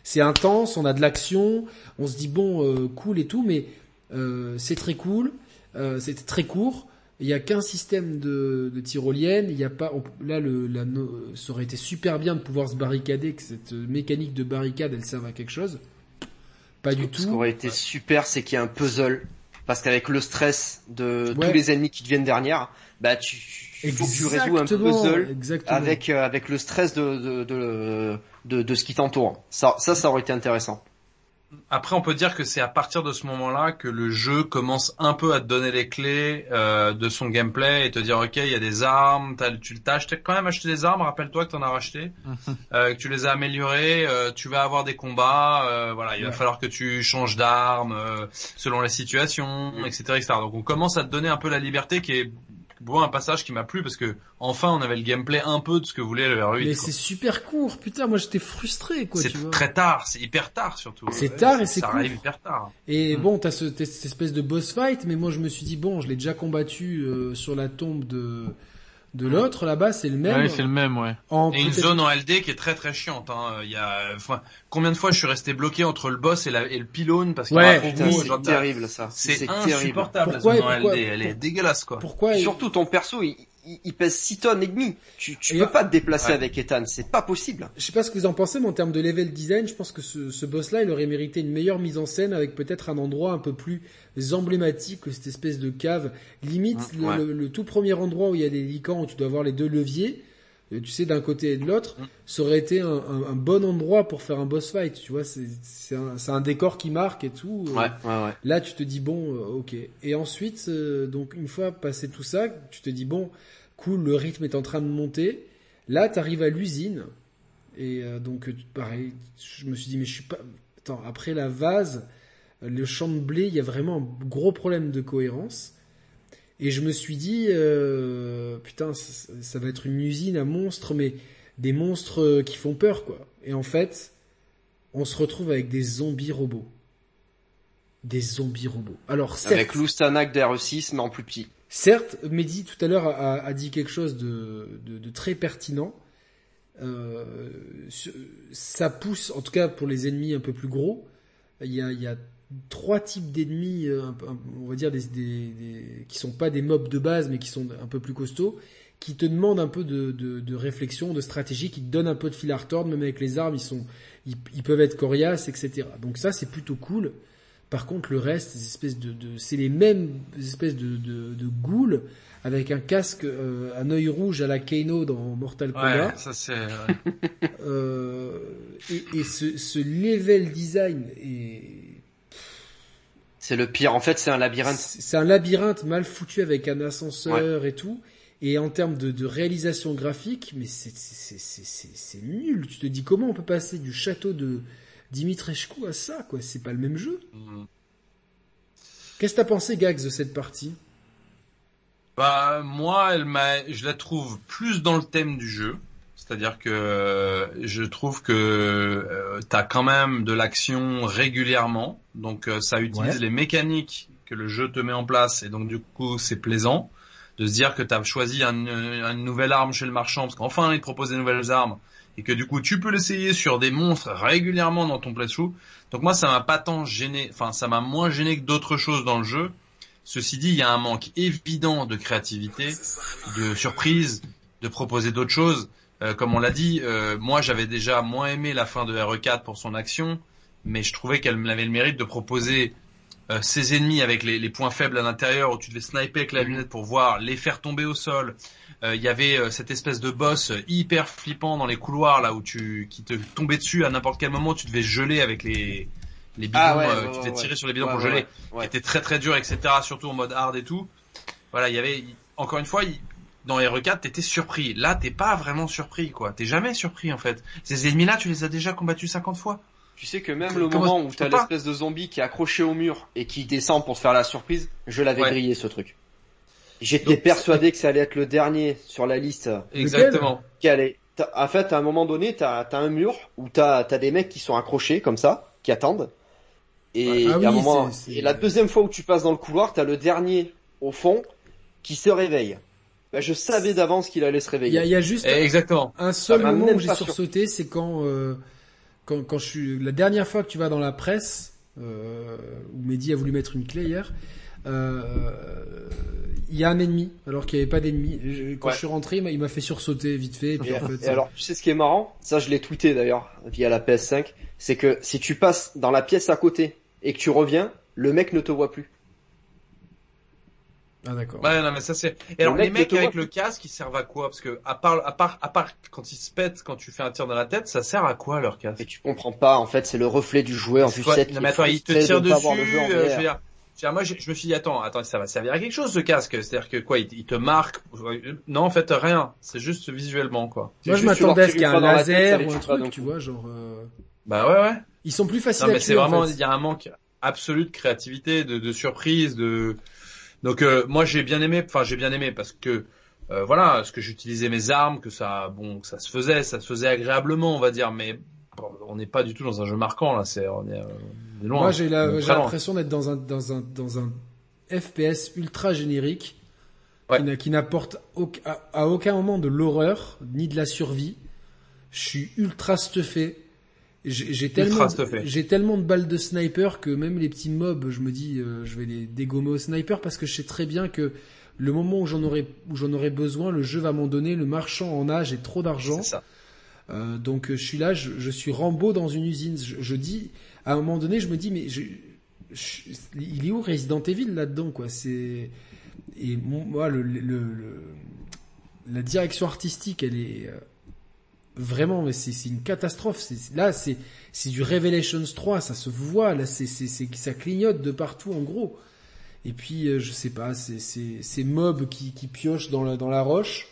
C'est intense, on a de l'action, on se dit bon, euh, cool et tout, mais euh, c'est très cool, euh, c'est très court. Il y a qu'un système de, de tyrolienne. Il y a pas on- là le la, no- ça aurait été super bien de pouvoir se barricader, que cette mécanique de barricade elle serve à quelque chose. Pas du Ce qui tout. aurait été super, c'est qu'il y a un puzzle. Parce qu'avec le stress de Ouais. tous les ennemis qui te viennent derrière, bah tu, faut que tu résous un puzzle exactement. avec euh, avec le stress de de de, de, de ce qui t'entoure. Ça, ça, ça aurait été intéressant. Après, on peut dire que c'est à partir de ce moment-là que le jeu commence un peu à te donner les clés euh, de son gameplay et te dire ok, il y a des armes, tu t'as acheté quand même acheté des armes. Rappelle-toi que t'en as racheté, euh, que tu les as améliorées. euh, tu vas avoir des combats. euh, voilà, il va falloir que tu changes d'armes euh, selon les situations, etc., etc. Donc on commence à te donner un peu la liberté qui est bon un passage qui m'a plu parce que enfin on avait le gameplay un peu de ce que voulait le R8. Mais c'est super court, putain, moi j'étais frustré quoi, C'est très tard, c'est hyper tard surtout. C'est Ouais, tard et c'est ça court. arrive hyper tard. Et Mm. bon, t'as ce, t'as cette espèce de boss fight, mais moi je me suis dit bon, je l'ai déjà combattu euh, sur la tombe de de l'autre là-bas, c'est le même. Ouais, c'est le même, ouais. en Et une zone en LD qui est très très chiante. Hein. Il y a, enfin, combien de fois je suis resté bloqué entre le boss et, la, et le pylône parce qu'il Ouais, c'est terrible ça. C'est terrible. insupportable Pourquoi- la zone en pourquoi- LD. Elle est dégueulasse quoi. Pourquoi Surtout ton perso, il, il, il pèse 6 tonnes et demi. Tu, tu Et- peux pas te déplacer Ouais. avec Ethan, c'est pas possible. Je sais pas ce que vous en pensez, mais en termes de level design, je pense que ce, ce boss-là, il aurait mérité une meilleure mise en scène avec peut-être un endroit un peu plus emblématique que cette espèce de cave. Limite, Mm, le, le- le tout premier endroit où il y a des licans, où tu dois avoir les deux leviers, euh, tu sais, d'un côté et de l'autre, Mm. ça aurait été un, un- un bon endroit pour faire un boss fight, tu vois, c'est un, un décor qui marque et tout. euh, Ouais, ouais, ouais. Là, tu te dis bon, euh, ok. Et ensuite, euh, donc une fois passé tout ça, tu te dis bon, cool, le rythme est en train de monter. Là, tu arrives à l'usine et euh, donc euh, pareil, je me suis dit mais je suis pas. Attends, après la vase, euh, le champ de blé, il y a vraiment un gros problème de cohérence. Et je me suis dit euh, putain, ça, ça va être une usine à monstres, mais des monstres euh, qui font peur quoi. Et en fait, on se retrouve avec des zombies robots. Des zombies robots. Alors certes, Avec l'Oustanak d'RE6, mais en plus petit. Certes, Mehdi tout à l'heure a, dit quelque chose de, très pertinent. Euh, ça pousse, en tout cas pour les ennemis un peu plus gros, il y a, trois types d'ennemis, euh, on va dire des, des, qui sont pas des mobs de base, mais qui sont un peu plus costauds, qui te demandent un peu de, réflexion, de stratégie, qui te donnent un peu de fil à retordre, même avec les armes, ils, ils peuvent être coriaces, etc. Donc ça, c'est plutôt cool. Par contre, le reste, ces espèces de, de c'est les mêmes espèces de, de, de ghouls avec un casque, euh, un œil rouge à la Kano dans Mortal Kombat. Ouais, ça c'est. ouais. Euh, et et ce, ce level design est, C'est le pire. En fait, c'est un labyrinthe. c'est un labyrinthe mal foutu avec un ascenseur et tout. Et en termes de, de réalisation graphique, mais c'est c'est c'est c'est c'est nul. Tu te dis comment on peut passer du château de Dimitrescu à ça quoi C'est pas le même jeu. Mm. Qu'est-ce que t'as pensé Gags de cette partie? Bah moi, elle m'a, je la trouve plus dans le thème du jeu. C'est-à-dire que euh, je trouve que euh, t'as quand même de l'action régulièrement, donc euh, ça utilise Ouais. les mécaniques que le jeu te met en place, et donc du coup c'est plaisant de se dire que t'as choisi un- une nouvelle arme chez le marchand, parce qu'enfin il te propose des nouvelles armes, et que du coup tu peux l'essayer sur des monstres régulièrement dans ton playthrough. Donc moi ça m'a pas tant gêné, enfin ça m'a moins gêné que d'autres choses dans le jeu. Ceci dit, il y a un manque évident de créativité, de surprise, de proposer d'autres choses. Euh, comme on l'a dit, euh, moi j'avais déjà moins aimé la fin de RE4 pour son action, mais je trouvais qu'elle avait le mérite de proposer euh, ses ennemis avec les, les points faibles à l'intérieur où tu devais sniper avec la lunette pour voir les faire tomber au sol. Euh, Il y avait euh, cette espèce de boss hyper flippant dans les couloirs là où tu qui te tombait dessus à n'importe quel moment, tu devais geler avec les les bidons, Ah ouais, euh, ouais, tu devais ouais, tirer ouais. sur les bidons pour geler ouais. qui était très très dur, etc. Surtout en mode hard et tout. Voilà, il y avait, encore une fois, dans RE4, t'étais surpris. Là, t'es pas vraiment surpris, quoi. T'es jamais surpris, en fait. Ces ennemis-là, tu les as déjà combattus 50 fois. Tu sais que même le comment- moment où je t'as l'espèce de zombie qui est accroché au mur et qui descend pour te faire la surprise, je l'avais Ouais. grillé ce truc. J'étais persuadé que ça allait être le dernier sur la liste Exactement. qui allait. En fait, à un moment donné, t'as as un mur où t'as as des mecs qui sont accrochés comme ça, qui attendent. Et, Ah à un oui, moment, et la deuxième fois où tu passes dans le couloir, t'as le dernier au fond qui se réveille. Ben, je savais d'avance qu'il allait se réveiller. il y a juste Exactement. un seul Ça m'a moment où j'ai sursauté, c'est quand, euh, quand quand je suis la dernière fois que tu vas dans la presse euh, où Mehdi a voulu mettre une clé hier. euh, Il y a un ennemi alors qu'il n'y avait pas d'ennemi. Quand Ouais. je suis rentré, il m'a- il m'a fait sursauter vite fait. Et puis Et, en fait, et alors, tu sais ce qui est marrant? Ça, je l'ai tweeté d'ailleurs via la PS5. C'est que si tu passes dans la pièce à côté et que tu reviens, le mec ne te voit plus. Ah d'accord. Ouais, non, mais ça c'est. Et alors, mec les mecs avec le casque, ils servent à quoi? Parce que, à part, à part, à part quand ils se pètent, quand tu fais un tir dans la tête, ça sert à quoi, leur casque? Et tu comprends pas. En fait, c'est le reflet du joueur du Quoi? set. non qui mais attends, il te frustré tire de pas dessus. euh, je veux dire, moi, je, je me suis dit, attends, attends, ça va servir à quelque chose ce casque. C'est-à-dire que quoi, il, il te marque Non, en fait, rien. C'est juste visuellement, quoi. Moi, je m'attendais à ce qu'il y ait un laser ou un truc, tu vois, genre. euh, Bah ouais, ouais. Ils sont plus faciles Non, à mais c'est vraiment, en fait. il y a un manque absolu de créativité, de, de surprise, de. Donc euh, moi, j'ai bien aimé. Enfin, j'ai bien aimé parce que. Euh, voilà, ce que j'utilisais mes armes, que ça, bon, que ça se faisait, ça se faisait agréablement, on va dire, mais bon, on n'est pas du tout dans un jeu marquant là, c'est, on est, on est loin. Moi, j'ai l'impression d'être dans un dans un dans un FPS ultra générique Ouais. qui n'a- qui n'apporte à, à aucun moment de l'horreur ni de la survie. Je suis ultra stuffé. J'ai tellement, j'ai tellement de balles de sniper que même les petits mobs, je me dis, euh, je vais les dégommer au sniper parce que je sais très bien que le moment où j'en aurai, où j'en aurai besoin, le jeu va m'en donner. Le marchand en a, j'ai trop d'argent. Euh, donc je suis là, je, je suis Rambo dans une usine. Je, je dis, à un moment donné, je me dis, mais je, il est où Resident Evil là-dedans, quoi? C'est et moi le, le, le- la direction artistique, elle est euh, vraiment, mais c'est une catastrophe. Là, c'est du Revelations 3, ça se voit. Là, c'est ça clignote de partout en gros. Et puis, euh, je sais pas, ces mobs qui qui piochent dans la dans la roche,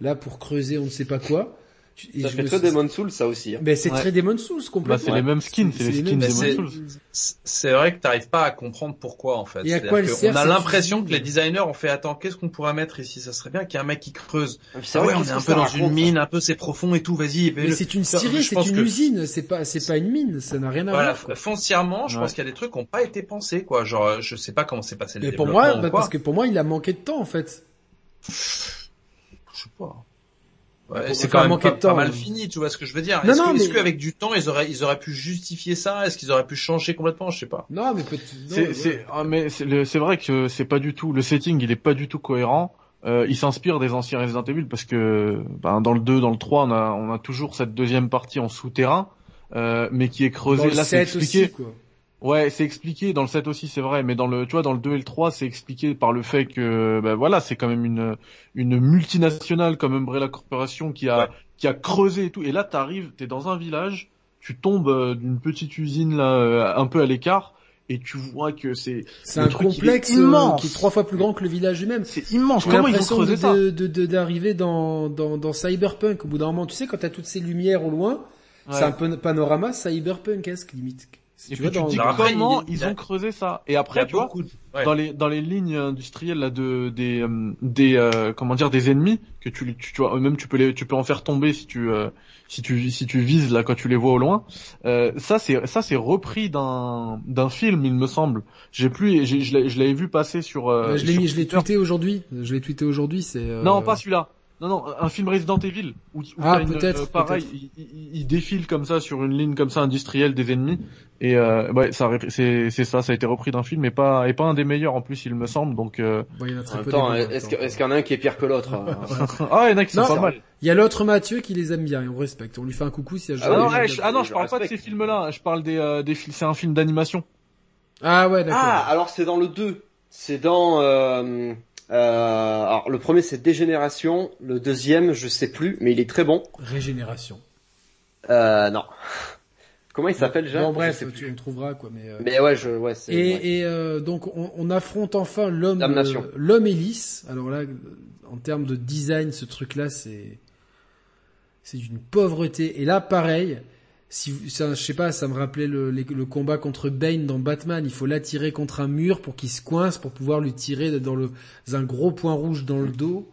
là pour creuser on ne sait pas quoi. Ça je fait très Demon Souls, ça aussi. hein. Ben, c'est Ouais. très Demon Souls Bah, complètement. c'est les mêmes skins, c'est les skins Demon Souls. C'est vrai que t'arrives pas à comprendre pourquoi en fait. Et à C'est-à-dire quoi elle que sert, On a l'impression que les designers ont fait attends qu'est-ce qu'on pourrait mettre ici? Ça serait bien qu'il y ait un mec qui creuse. Ah vrai, ouais, on est un peu dans une mine, un peu c'est profond et tout. Vas-y. Mais c'est une scierie, c'est une usine, c'est pas c'est pas une mine, ça n'a rien à voir. foncièrement, je pense qu'il y a des trucs qui n'ont pas été pensés, quoi. Genre, je sais pas comment s'est passé le Mais pour développement moi, bah, parce que pour moi, il a manqué de temps en fait. Je sais pas. Ouais, c'est quand même pas, de temps, pas mal fini, tu vois ce que je veux dire. Non, Est-ce non, que, est-ce mais- qu'avec du temps, ils auraient, ils auraient pu justifier ça? Est-ce qu'ils auraient pu changer complètement? Je sais pas. Non, mais peut-être. non, C'est, ouais. c'est, ah, mais c'est, le- c'est vrai que c'est pas du tout, le setting il est pas du tout cohérent. Euh, il s'inspire des anciens Resident Evil parce que ben, dans le 2, dans le 3, on a, on a toujours cette deuxième partie en souterrain, euh, mais qui est Dans creusée. le Là, c'est 7 expliqué. aussi, quoi. Ouais, c'est expliqué dans le 7 aussi, c'est vrai, mais dans le, tu vois, dans le 2 et le 3, c'est expliqué par le fait que, ben voilà, c'est quand même une, une multinationale comme Umbrella Corporation qui a, Ouais. qui a creusé et tout. Et là, t'arrives, t'es dans un village, tu tombes euh, d'une petite usine là, euh, un peu à l'écart, et tu vois que c'est, C'est un truc, est complexe euh, immense. qui est trois fois plus grand que le village lui-même. c'est immense. Comment ils ont creusé de- ça? d'arriver dans, dans, dans Cyberpunk au bout d'un moment. Tu sais, quand t'as toutes ces lumières au loin, Ouais. c'est un peu panorama cyberpunkesque limite. Et Tu puis vois, tu dans- te dis après, comment il- il ils a- ont creusé ça. Et après, tu vois, de... ouais. dans les dans les lignes industrielles là de des euh, des euh, comment dire des ennemis que tu tu, tu vois même tu peux les tu peux en faire tomber si tu euh, si tu si tu vises là quand tu les vois au loin. Euh, ça c'est ça c'est repris d'un d'un film il me semble. J'ai plus je l'avais vu passer sur. euh, Ouais, je l'ai je l'ai tweeté aujourd'hui. Je l'ai tweeté aujourd'hui, c'est. euh, Non pas celui-là. Non non un film Resident Evil où, où Ah, une- peut-être, euh, pareil il, il, il défile comme ça sur une ligne comme ça industrielle des ennemis et euh, ouais ça c'est c'est ça ça a été repris d'un film et pas et pas un des meilleurs en plus il me semble donc euh... Bon, il y en a très peu temps, est-ce qu'il y en a un qui est pire que l'autre hein ah il y en a qui sont Non, pas mal Il y a l'autre Mathieu qui les aime bien et on respecte. On lui fait un coucou si elle Ah Ah oui, non, je- ouais, je, ah non, je je parle pas de ces films-là. Je parle des, euh, des films. C'est un film d'animation. Ah ouais, d'accord. Ah, alors c'est dans le 2. C'est dans... Euh, alors le premier c'est Dégénération, le deuxième je sais plus, mais il est très bon. Régénération. Euh, non. Comment il s'appelle déjà Bon, bref, tu, plus. on trouvera quoi. Mais, euh, Mais ouais, je, ouais. Et, et euh, donc on, on affronte enfin l'homme, euh, l'homme hélice. Alors là, en termes de design, ce truc-là, c'est c'est d'une pauvreté. Et là, pareil, si vous- ça, je sais pas, ça me rappelait le, les- le combat contre Bane dans Batman. Il faut l'attirer contre un mur pour qu'il se coince pour pouvoir lui tirer dans le dans un gros point rouge dans le dos.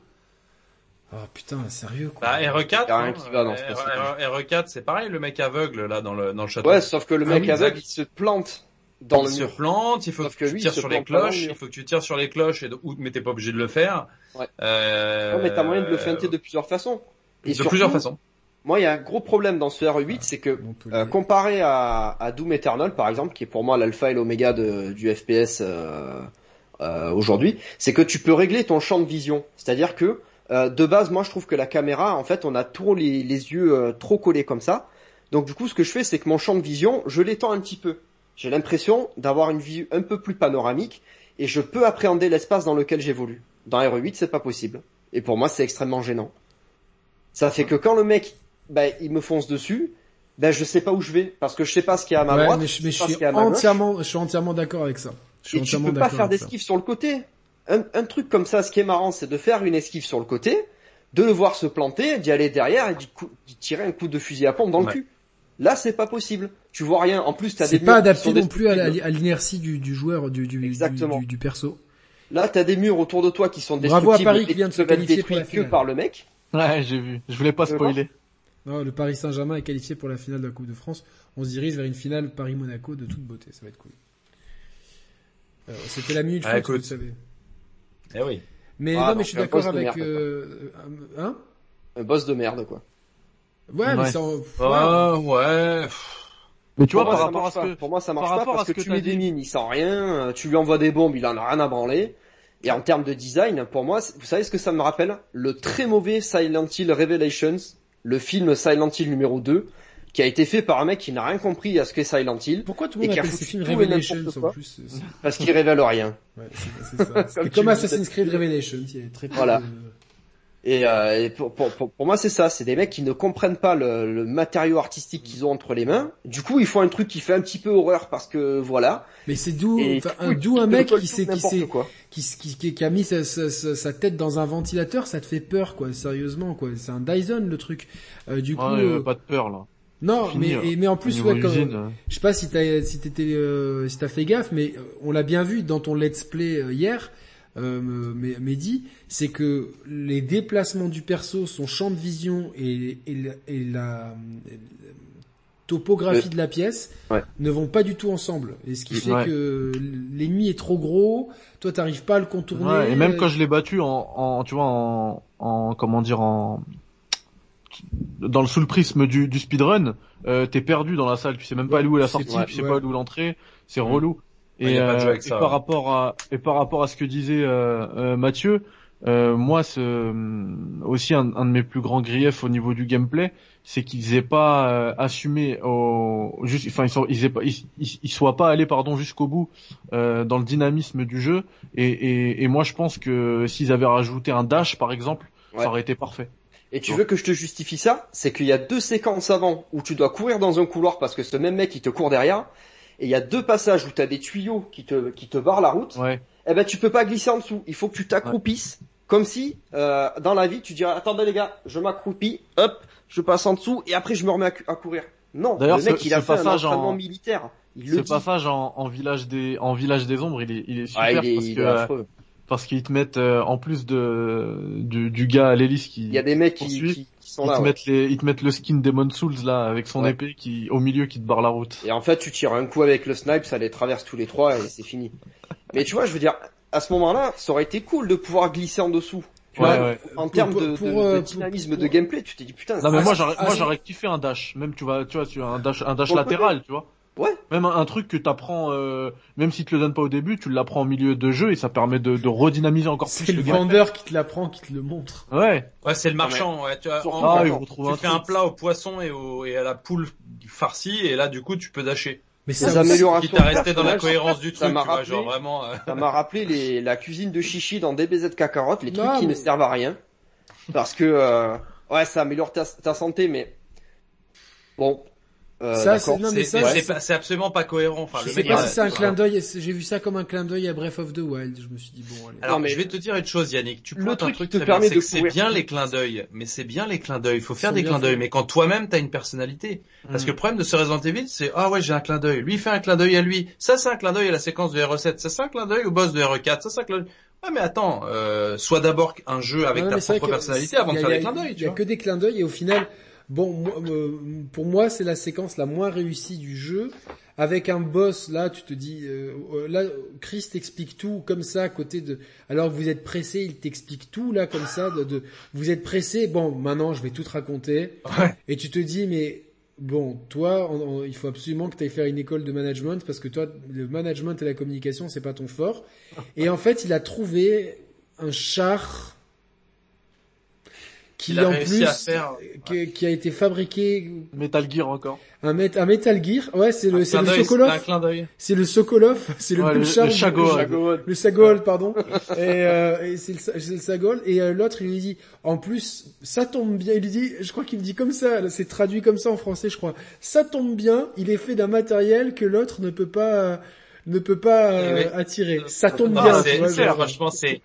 Oh putain, sérieux quoi. Bah, RE4, Y a rien hein, qui va dans ce R- passage. R- RE4, c'est pareil, le mec aveugle là dans le dans le château. Ouais, sauf que le Ah mec oui, aveugle, exact. il se plante dans il le se mur. plante, il faut Sauf que, que tu lui, tires sur les le cloches, il faut que tu tires sur les cloches et de, ou, mais t'es pas obligé de le faire. Ouais. Euh, Ouais, mais t'as moyen de le feinter de plusieurs façons. Et de surtout, plusieurs façons. Moi, il y a un gros problème dans ce RE8, c'est que. Euh, comparé à, à Doom Eternal par exemple, qui est pour moi l'alpha et l'oméga du FPS euh, euh, aujourd'hui, c'est que tu peux régler ton champ de vision. C'est-à-dire que euh, de base, moi je trouve que la caméra, en fait, on a trop les, les yeux euh, trop collés comme ça. Donc du coup, ce que je fais, c'est que mon champ de vision, je l'étends un petit peu. J'ai l'impression d'avoir une vue un peu plus panoramique et je peux appréhender l'espace dans lequel j'évolue. Dans RE8, c'est pas possible. Et pour moi, c'est extrêmement gênant. Ça fait que quand le mec, ben, il me fonce dessus, ben je sais pas où je vais parce que je sais pas ce qu'il y a à ma Ouais, droite, mais je, mais je pas ce suis entièrement, je suis entièrement d'accord avec ça. Je suis et tu peux pas faire d'esquive sur le côté. Un, un truc comme ça, ce qui est marrant, c'est de faire une esquive sur le côté, de le voir se planter, d'y aller derrière et d'y tirer un coup de fusil à pompe dans Ouais. le cul. Là, c'est pas possible. Tu vois rien. En plus, t'as des C'est pas murs qui adapté sont non plus à destructibles. l'inertie du, du joueur, du, du, Exactement. du, du perso. Là, t'as des murs autour de toi qui sont Bravo à destructibles Paris qui vient de se qualifier pour la détruits que par le mec. Ouais, j'ai vu. Je voulais pas veux spoiler. Non, le Paris Saint-Germain est qualifié pour la finale de la Coupe de France. On se dirige vers une finale Paris-Monaco de toute beauté. Ça va être cool. Euh, C'était la minute Ah, foot, écoute. vous savez. Eh oui. Mais Ah, non, mais je suis d'accord avec. merde, Euh, hein? Un boss de merde, quoi. Ouais, mais ça. ouais. Ah, ouais. Mais tu vois, pour, moi, par ça rapport à marche ce que, pour moi, ça marche par pas parce que, que tu mets des mines, il sent rien, euh, tu lui envoies des bombes, il en a rien à branler. Et en termes de design, pour moi, vous savez ce que ça me rappelle? Le très mauvais Silent Hill Revelations, le film Silent Hill numéro 2, qui a été fait par un mec qui n'a rien compris à ce qu'est Silent Hill, Pourquoi tout le Et monde qui a appelle tout et Revelations en plus parce qu'il révèle rien. Ouais, c'est c'est ça. C'est Comme Assassin's Creed Revelations. Il y a très peu Voilà. de- Et, euh, et pour, pour, pour, pour moi c'est ça, c'est des mecs qui ne comprennent pas le, le matériau artistique qu'ils ont entre les mains. Du coup ils font un truc qui fait un petit peu horreur parce que voilà. Mais c'est d'où, un, d'où un mec qui s'est, qui qui, qui, qui, a mis sa, sa, sa- sa tête dans un ventilateur, ça te fait peur, quoi. Sérieusement, quoi. C'est un Dyson le truc. Euh, du coup, Ouais, euh, euh, pas de peur là. non, fini, mais et- mais en plus, ouais, usine, euh, je sais pas si t'as si t'étais euh, si t'as fait gaffe, mais euh, on l'a bien vu dans ton let's play euh, hier, euh, Mehdi, c'est que les déplacements du perso, son champ de vision et, et, la- et la euh, topographie de la pièce Ouais. ne vont pas du tout ensemble. Et ce qui fait Ouais. que l'ennemi est trop gros, toi t'arrives pas à le contourner. Ouais, et même euh, quand je l'ai battu en, en, tu vois, en, en, comment dire, en, dans le sous le prisme du, du speedrun, euh, t'es perdu dans la salle, tu sais même pas où est la sortie, tu sais pas où l'entrée, c'est relou. Et, euh, et ça, par ouais. rapport à, et par rapport à ce que disait euh, euh, Mathieu, euh, moi, ce, aussi un, un de mes plus grands griefs au niveau du gameplay, c'est qu'ils aient pas euh, assumé au, juste, enfin ils sont, ils, aient pas, ils, ils- ils soient pas allés pardon jusqu'au bout euh, dans le dynamisme du jeu. Et, et, et moi, je pense que s'ils avaient rajouté un dash, par exemple, Ouais. ça aurait été parfait. Et tu veux que je te justifie ça? C'est qu'il y a deux séquences avant où tu dois courir dans un couloir parce que ce même mec il te court derrière. Et il y a deux passages où tu as des tuyaux qui te, qui te barrent la route. Ouais. Eh ben tu peux pas glisser en dessous. Il faut que tu t'accroupisses. Comme si, euh, dans la vie, tu dirais, attendez les gars, je m'accroupis, hop, je passe en dessous et après je me remets à, courir. Non, D'ailleurs, le mec ce- il a fait un passage entraînement en- militaire. Il Ce le passage en, en village des, en village des ombres, il est, il est super Ah, il est, parce il que euh, parce qu'ils te mettent euh, en plus de du, du gars à l'hélice qui Il y a des mecs qui, qui sont ils là. te ouais. mettent les ils te mettent le skin Demon Souls là avec son Ouais. épée qui au milieu qui te barre la route. Et en fait, tu tires un coup avec le snipe, ça les traverse tous les trois et c'est fini. Mais tu vois, je veux dire, à ce moment-là, ça aurait été cool de pouvoir glisser en dessous. Tu Ouais, vois, ouais. En termes de, pour, de- euh, de dynamisme pour- de gameplay, tu t'es dit putain. Non mais ça- moi j'aurais ah, moi c'est- j'aurais kiffé un dash, même tu vas tu vois tu as un dash un dash latéral, tu vois. Ouais. Même un, un truc que t'apprends euh, même si tu le donnes pas au début, tu l'apprends en milieu de jeu et ça permet de, de redynamiser encore c'est plus le le vendeur qui te l'apprend, qui te le montre. Ouais. Ouais, c'est le marchand. Ouais, tu as, en- Ah, tu un fais truc. un plat au poisson et, au, et à la poule farcie et là du coup tu peux dasher. Mais Les ça aussi, améliorations Quitte à de rester dans la cohérence du ça truc, m'a tu vois, rappelé- genre vraiment. euh, Ça m'a rappelé les, la cuisine de chichi dans DBZ Kakarot, les trucs Non, qui mais- ne servent à rien. Parce que, euh, ouais, ça améliore ta, ta santé, mais bon. Euh, Ça, c'est- non, mais c'est ça, c'est c'est- pas- c'est absolument pas cohérent. Enfin, je le sais mec, pas si c'est un clin d'œil, j'ai vu ça comme un clin d'œil à Breath of the Wild, je me suis dit bon allez. Alors, Non, mais- je vais te dire une chose, Yannick. Tu Le pointes un truc truc qui te très bien, permet c'est de que c'est bien les clins d'œil, mais c'est bien les clins d'œil. Il faut faire des clins d'œil, mais quand toi-même t'as une personnalité. Parce Mm. que le problème de ce Resident Evil, c'est ah ouais j'ai un clin d'œil. Lui il fait un clin d'œil à lui. Ça c'est un clin d'œil à la séquence de RE7. Ça c'est un clin d'œil au boss de RE4. Ça c'est un clin d'œil. Ouais mais attends, euh, sois d'abord un jeu avec Ouais, ta propre personnalité avant a- de faire des clins d'œil. Il Tu y a vois. que des clins d'œil et au final, bon, moi, euh, pour moi, c'est la séquence la moins réussie du jeu. Avec un boss, là, tu te dis, euh, euh, là, Chris t'explique tout comme ça, à côté de, alors vous êtes pressé, il t'explique tout là comme ça, de, de- vous êtes pressé. Bon, maintenant, je vais tout te raconter. Ouais. Et tu te dis, mais bon, toi, on- on- il faut absolument que tu ailles faire une école de management parce que toi, le management et la communication, c'est pas ton fort. Et en fait, il a trouvé un char qui a en réussi plus à faire- qui, qui a été fabriqué Metal Gear encore. un, met- un Metal Gear. Ouais, c'est le c'est le Sokolov. clin d'œil. C'est le Sokolov, c'est le Ouais, plus le- Chagol. Le Sagol, pardon. et, euh, et c'est le, Sa- c'est le Sagol. Et euh, l'autre, il lui dit, en plus, ça tombe bien. Il lui dit, je crois qu'il me dit comme ça. là, C'est traduit comme ça en français, je crois. Ça tombe bien. Il est fait d'un matériel que l'autre ne peut pas, euh, ne peut pas euh, Eh oui. attirer. Ça tombe Non, bien. c'est- c'est- franchement, c'est,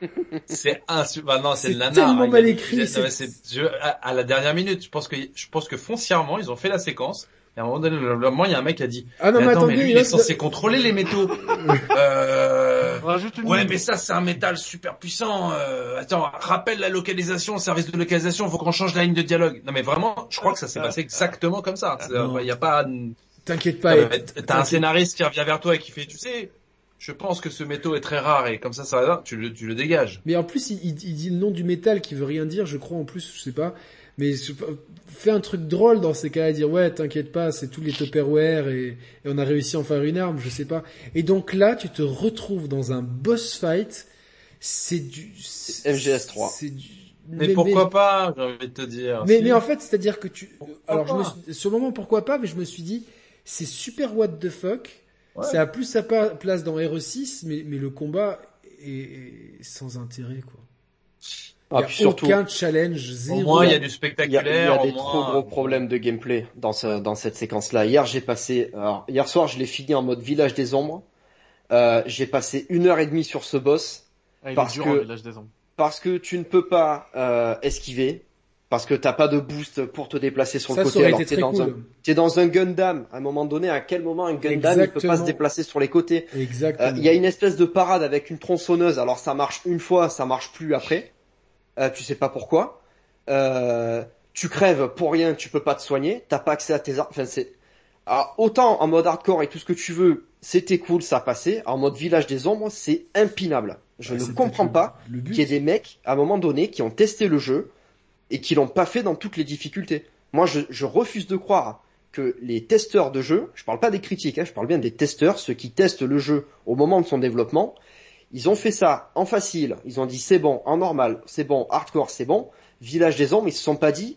c'est insu- bah non, c'est C'est le nanar. tellement Il mal écrit, il c'est- non, mais c'est- je- à, à la dernière minute, je pense que, je pense que foncièrement, ils ont fait la séquence. Et à un moment donné, le moment, il y a un mec qui a dit, Ah non, mais, mais attends, attendez, mais lui, il est censé contrôler les métaux. euh... Ouais, mais ça, c'est un métal super puissant. Euh... Attends, rappelle la localisation, service de localisation, faut qu'on change la ligne de dialogue. Non, mais vraiment, je crois que ça s'est passé exactement comme ça. C'est- Non. Il y a pas, t'inquiète pas. euh, t'as un scénariste qui revient vers toi et qui fait, tu sais, je pense que ce métaux est très rare et comme ça, ça va, tu le, tu le dégages. Mais en plus, il, il- il dit le nom du métal qui veut rien dire, je crois en plus, je sais pas. Mais je- fais un truc drôle dans ces cas-là, dire ouais, t'inquiète pas, c'est tous les Tupperware et, et on a réussi à en faire une arme, je sais pas. Et donc là, tu te retrouves dans un boss fight, c'est du c'est- MGS3. C'est du Mais, pourquoi pas, j'ai envie de te dire. mais, Si. mais en fait, c'est-à-dire que tu. Alors, je me pas suis- sur le moment, pourquoi pas, mais je me suis dit, c'est super what the fuck. Ouais. Ça a plus sa place dans RE6, mais, mais le combat est, est sans intérêt, quoi. Il Ah, y a puis surtout, aucun challenge, Au zéro. moins, il y a du il y a, il y spectaculaire. a au des moins- trop gros problèmes de gameplay dans ce, dans cette séquence-là. Hier, j'ai passé, alors, hier soir, je l'ai fini en mode village des ombres. Euh, j'ai passé une heure et demie sur ce boss Ah, il Parce est dur que- en village des ombres. parce que tu ne peux pas euh, esquiver, parce que t'as pas de boost pour te déplacer sur Ça, le ça côté. aurait Alors été t'es très dans un, cool. t'es dans un Gundam. À un moment donné, à quel moment un Gundam il peut pas Exactement. se déplacer sur les côtés? Euh, Exactement. Il y a une espèce de parade avec une tronçonneuse. Alors ça marche une fois, ça marche plus après. Euh, tu sais pas pourquoi. Euh, tu crèves pour rien, tu peux pas te soigner. T'as pas accès à tes armes. Enfin c'est. Alors, autant en mode hardcore et tout ce que tu veux, c'était cool, ça passait. En mode village des ombres, c'est impinable. Je Ouais, ne comprends pas qu'il y ait des mecs, à un moment donné, qui ont testé le jeu et qui l'ont pas fait dans toutes les difficultés. Moi, je, je refuse de croire que les testeurs de jeu, je parle pas des critiques, hein, je parle bien des testeurs, ceux qui testent le jeu au moment de son développement, ils ont fait ça en facile, ils ont dit c'est bon, en normal, c'est bon, hardcore, c'est bon, village des ombres, ils se sont pas dit,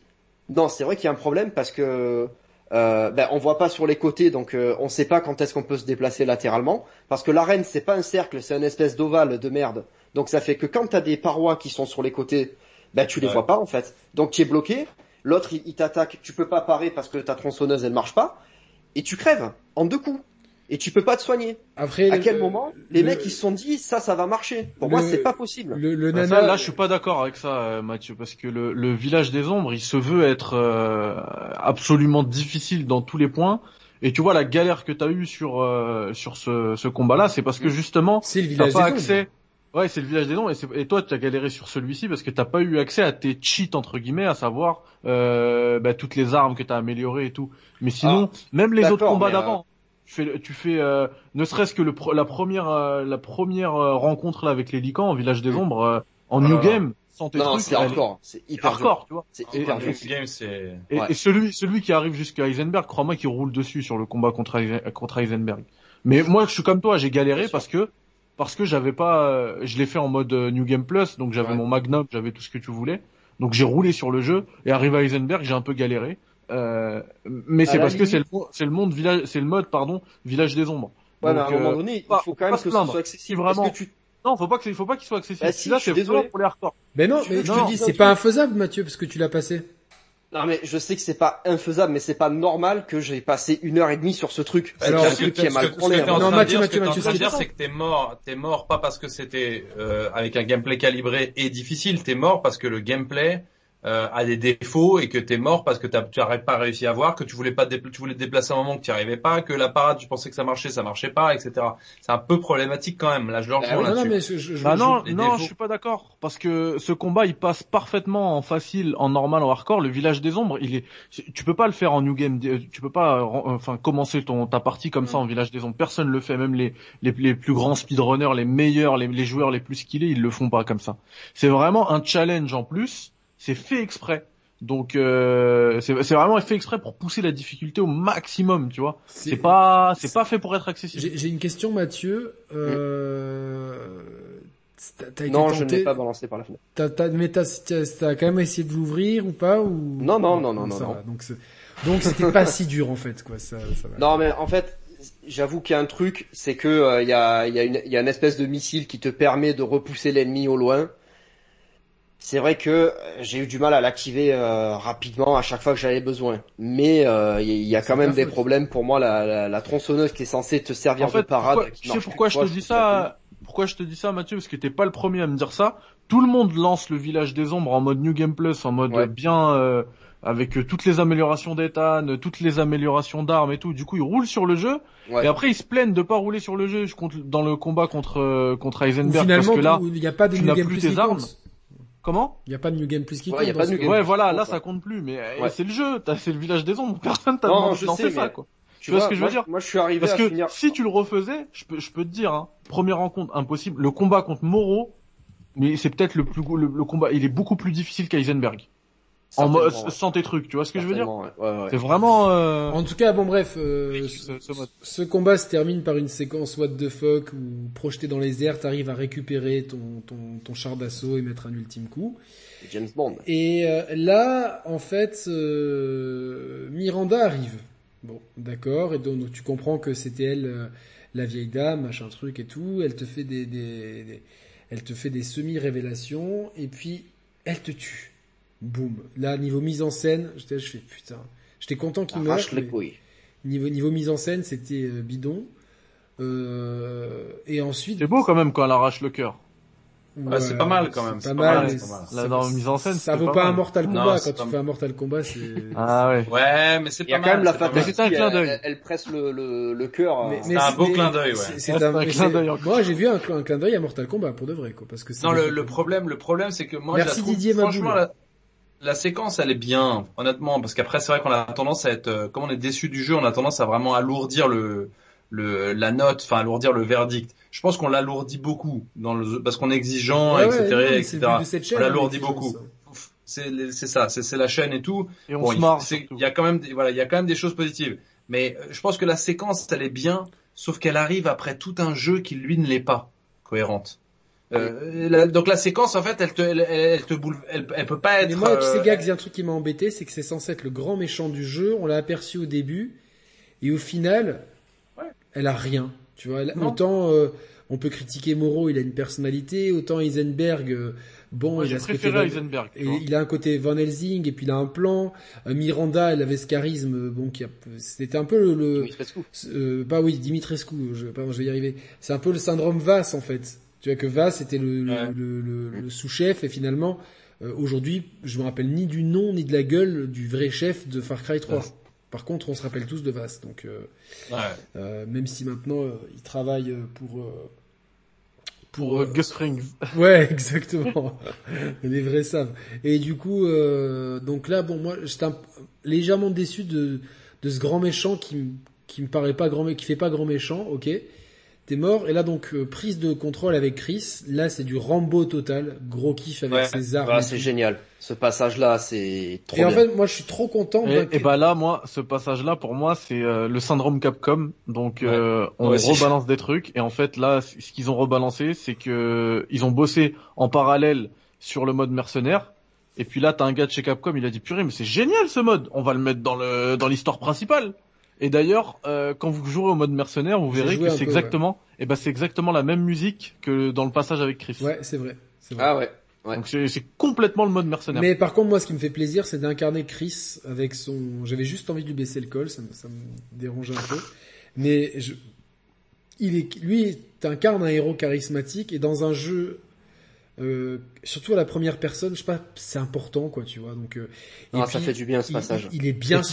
non, c'est vrai qu'il y a un problème parce que euh, ben, on voit pas sur les côtés, donc euh, on sait pas quand est-ce qu'on peut se déplacer latéralement, parce que l'arène c'est pas un cercle, c'est une espèce d'ovale de merde, donc ça fait que quand t'as des parois qui sont sur les côtés, ben tu les Ouais. vois pas en fait, donc tu es bloqué, l'autre il, il t'attaque, tu peux pas parer parce que ta tronçonneuse elle marche pas, et tu crèves en deux coups, et tu peux pas te soigner. Après, À quel le- moment les le- mecs ils se sont dit ça ça va marcher Pour le- moi c'est pas possible. le, le Bah, nana, ça, là, je suis pas d'accord avec ça, euh, Mathieu, parce que le, le village des ombres, il se veut être euh, absolument difficile dans tous les points. Et tu vois la galère que t'as eu sur euh, sur ce, ce combat-là, c'est parce que justement c'est le t'as pas accès. ombres. Ouais, c'est le village des ombres. Et, toi, tu as galéré sur celui-ci parce que t'as pas eu accès à tes cheats entre guillemets, à savoir euh, bah, toutes les armes que t'as améliorées et tout. Mais sinon, même les autres combats mais, d'avant, tu fais, tu fais euh, ne serait-ce que le, pro- la première euh, la première euh, rencontre là avec les licans en village des ombres euh, en là new game sans tes Non, c'est hardcore, c'est hyper hardcore, tu vois. C'est Et- hyper et- game, c'est... Et, Ouais. et celui, celui qui arrive jusqu'à Heisenberg, crois-moi qu'il roule dessus sur le combat contre, contre Heisenberg. Mais moi, je suis comme toi, j'ai galéré parce que parce que j'avais pas, euh, je l'ai fait en mode euh, New Game Plus, donc j'avais Ouais. mon Magnum, j'avais tout ce que tu voulais, donc j'ai roulé sur le jeu et arrivé à Heisenberg, j'ai un peu galéré. Euh, mais c'est parce que c'est le limite- c'est le monde village, c'est le mode pardon village des ombres. Ouais, mais à un moment euh, donné, il pas- faut faut quand même que se ce plaindre. soit accessible. Si vraiment- Est-ce que tu... non, faut pas que faut pas qu'il soit accessible. Bah si, Celui-là, je suis c'est pour les hardcore. Mais non, mais je te dis, c'est pas infaisable, Mathieu, parce que tu l'as passé. Non mais je sais que c'est pas infaisable, mais c'est pas normal que j'ai passé une heure et demie sur ce truc. C'est Alors, un ce truc que- qui est mal que hein. Non, Mathieu, dire, Mathieu, ce que Mathieu, c'est dire, c'est que t'es mort, t'es mort pas parce que c'était euh, avec un gameplay calibré et difficile, t'es mort parce que le gameplay euh, a des défauts et que t'es mort parce que t'as- tu n'aurais pas réussi à voir, que tu voulais pas te tu voulais te déplacer à un moment que tu n'y arrivais pas, que la parade tu pensais que ça marchait, ça marchait pas, etc. C'est un peu problématique quand même. Là, je le Bah rejoins Non, non, là-dessus. mais je, je, Bah non, non, je suis pas d'accord parce que ce combat il passe parfaitement en facile, en normal, en hardcore. Le village des ombres, il est, tu peux pas le faire en new game, euh, tu peux pas, enfin commencer ton ta partie comme ça en village des ombres. Personne le fait, même les les, les plus grands speedrunners, les meilleurs, les, les joueurs les plus skillés, ils le font pas comme ça. C'est vraiment un challenge en plus. C'est fait exprès. Donc euh, c'est vraiment fait exprès pour pousser la difficulté au maximum, tu vois. C'est pas c'est pas fait pour être accessible. J'ai une question, Mathieu. Euh... Été Non, je ne l'ai pas balancé par la fenêtre. T'as, t'as, mais t'as, quand même essayé de l'ouvrir ou pas ou Non, non, non, non, non, ça non. va. Donc, donc c'était pas si dur en fait, quoi. Ça, ça va. Non mais en fait, j'avoue qu'il y a un truc, c'est que euh, il y a il y a une il y a une espèce de missile qui te permet de repousser l'ennemi au loin. C'est vrai que euh, j'ai eu du mal à l'activer euh, rapidement à chaque fois que j'avais besoin. Mais euh, il y a- il y a quand même des faute. problèmes pour moi la, la, la tronçonneuse qui est censée te servir En fait, de parade. pourquoi, qui tu sais pourquoi je te dis ça ça Pourquoi je te dis ça, Mathieu? Parce que t'es pas le premier à me dire ça. Tout le monde lance le village des ombres en mode New Game Plus, en mode Ouais. bien euh, avec euh, toutes les améliorations d'Ethan, euh, toutes les améliorations d'armes et tout. Du coup, ils roulent sur le jeu. Ouais. et après ils se plaignent de pas rouler sur le jeu je compte- dans le combat contre euh, contre Heisenberg finalement, parce que là, il n'y a pas de tu New n'as Game plus Plus tes armes. compte. Comment Il n'y a pas de New Game Plus qui Ouais, compte. y a pas de New. Game Ouais, voilà, là ça compte plus, mais Ouais. c'est le jeu, t'as c'est le village des ombres, personne t'a Non, demandé je de lancer sais, ça mais- quoi. Tu vois vois, ce que je veux dire Moi, je suis arrivé Parce à que finir. si tu le refaisais, je peux, je peux te dire, hein, première rencontre impossible, le combat contre Moreau, mais c'est peut-être le plus, le, le combat, il est beaucoup plus difficile qu'Eisenberg. En mode, ouais. sans tes trucs, tu vois ce que je veux dire ouais. Ouais. C'est vraiment, euh... En tout cas, bon bref, euh, ce- ce mode. ce combat se termine par une séquence what the fuck où projeté dans les airs, t'arrives à récupérer ton, ton, ton char d'assaut et mettre un ultime coup. James Bond. Et euh, là, en fait, euh, Miranda arrive. Bon, d'accord, et donc, donc tu comprends que c'était elle, euh, la vieille dame, machin truc et tout. Elle te fait des, des, des- elle te fait des semi-révélations, et puis elle te tue. Boum. Là, niveau mise en scène, j'étais, je fais putain. J'étais content qu'il meure. Arrache les couilles. Niveau, niveau mise en scène, c'était euh, bidon. Euh, et ensuite. C'est beau quand même quand elle arrache le cœur. Ouais, c'est pas mal quand même, C'est pas pas mal. mal, pas mal. Là, dans la mise en scène, Ça vaut pas pas un mal. Mortal Kombat. Quand pas tu fais un Mortal Kombat, c'est. Ah ouais. Ouais, mais c'est Il y a pas quand mal. même la pas mal. Fatalité. un clin elle- d'œil. Elle, elle presse le, le, le cœur. Mais- mais C'est un beau mais- clin d'œil, ouais. c'est- un- clin d'œil. Moi, j'ai vu un, cl- un clin d'œil à Mortal Kombat pour de vrai, quoi, parce que c'est Non, le, problème, le problème, c'est que moi, Merci je la trouve, Didier Maboul. La, séquence, elle est bien, honnêtement, parce qu'après, c'est vrai qu'on a tendance à être, euh, comme on est déçu du jeu, on a tendance à vraiment alourdir le, le, la note, enfin, alourdir le verdict. Je pense qu'on l'alourdit beaucoup dans le, parce qu'on est exigeant, Ouais, etc., etc. chaîne, On l'alourdit hein, beaucoup. C'est, ça, c'est, c'est la chaîne et tout. Et on Bon, se il- marre. Il y a quand même, des, voilà, il y a quand même des choses positives. Mais euh, je pense que la séquence, elle est bien, sauf qu'elle arrive après tout un jeu qui lui ne l'est pas cohérente. Euh, la- donc la séquence, en fait, elle te, elle, elle, elle te boule, elle, elle peut pas être. Mais moi, tu sais, euh, Gags, il y a un truc qui m'a embêté, c'est que c'est censé être le grand méchant du jeu. On l'a aperçu au début, et au final, Ouais. elle a rien. Tu vois, elle- autant euh, on peut critiquer Moreau, il a une personnalité, autant Heisenberg, euh, bon, il a ce côté préféré Van- Heisenberg. tu et vois. il a un côté Van Helsing, et puis il a un plan. Euh, Miranda, elle avait ce charisme, bon, qui a, c'était un peu le, le- Dimitrescu. euh, bah oui, Dimitrescu, je, pardon, je vais y arriver. C'est un peu le syndrome Vass en fait. Tu vois que Vass était le, le- Ouais. le, le- le sous-chef et finalement, euh, aujourd'hui, je me rappelle ni du nom ni de la gueule du vrai chef de Far Cry 3. Ouais. Par contre, on se rappelle tous de Vass, donc euh, ouais. euh, même si maintenant euh, il travaille euh, pour euh, Pour euh, Gus Fring. Ouais, exactement. Les vrais savent. Et du coup, euh, donc là, bon, moi, j'étais un- légèrement déçu de, de ce grand méchant qui, qui me paraît pas grand, qui fait pas grand méchant, ok. T'es mort. Et là, donc, euh, prise de contrôle avec Chris. Là, c'est du Rambo total. Gros kiff avec Ouais. ses armes. Ah, c'est génial. Ce passage-là, c'est trop Et en fait, moi, je suis trop content. Et, et bah là, moi, ce passage-là, pour moi, c'est euh, le syndrome Capcom. Donc, Ouais. euh, on rebalance des trucs. Et en fait, là, ce qu'ils ont rebalancé, c'est que ils ont bossé en parallèle sur le mode mercenaire. Et puis là, t'as un gars de chez Capcom, il a dit purée, mais c'est génial ce mode. On va le mettre dans le dans l'histoire principale. Et d'ailleurs, euh, quand vous jouerez au mode mercenaire, vous verrez que c'est exactement, et ben c'est exactement la même musique que dans le passage avec Chris. Ouais, c'est vrai. Ah ouais. ouais. Donc c'est c'est complètement le mode mercenaire. Mais par contre, moi, ce qui me fait plaisir, c'est d'incarner Chris avec son. J'avais juste envie de lui baisser le col, ça me, ça me dérange un peu. Mais je... il est, lui, t'incarnes un héros charismatique et dans un jeu, euh, surtout à la première personne, je sais pas, c'est important, quoi, tu vois. Donc, euh, et Ah, ça puis, fait du bien ce il, passage. il- il est bien Et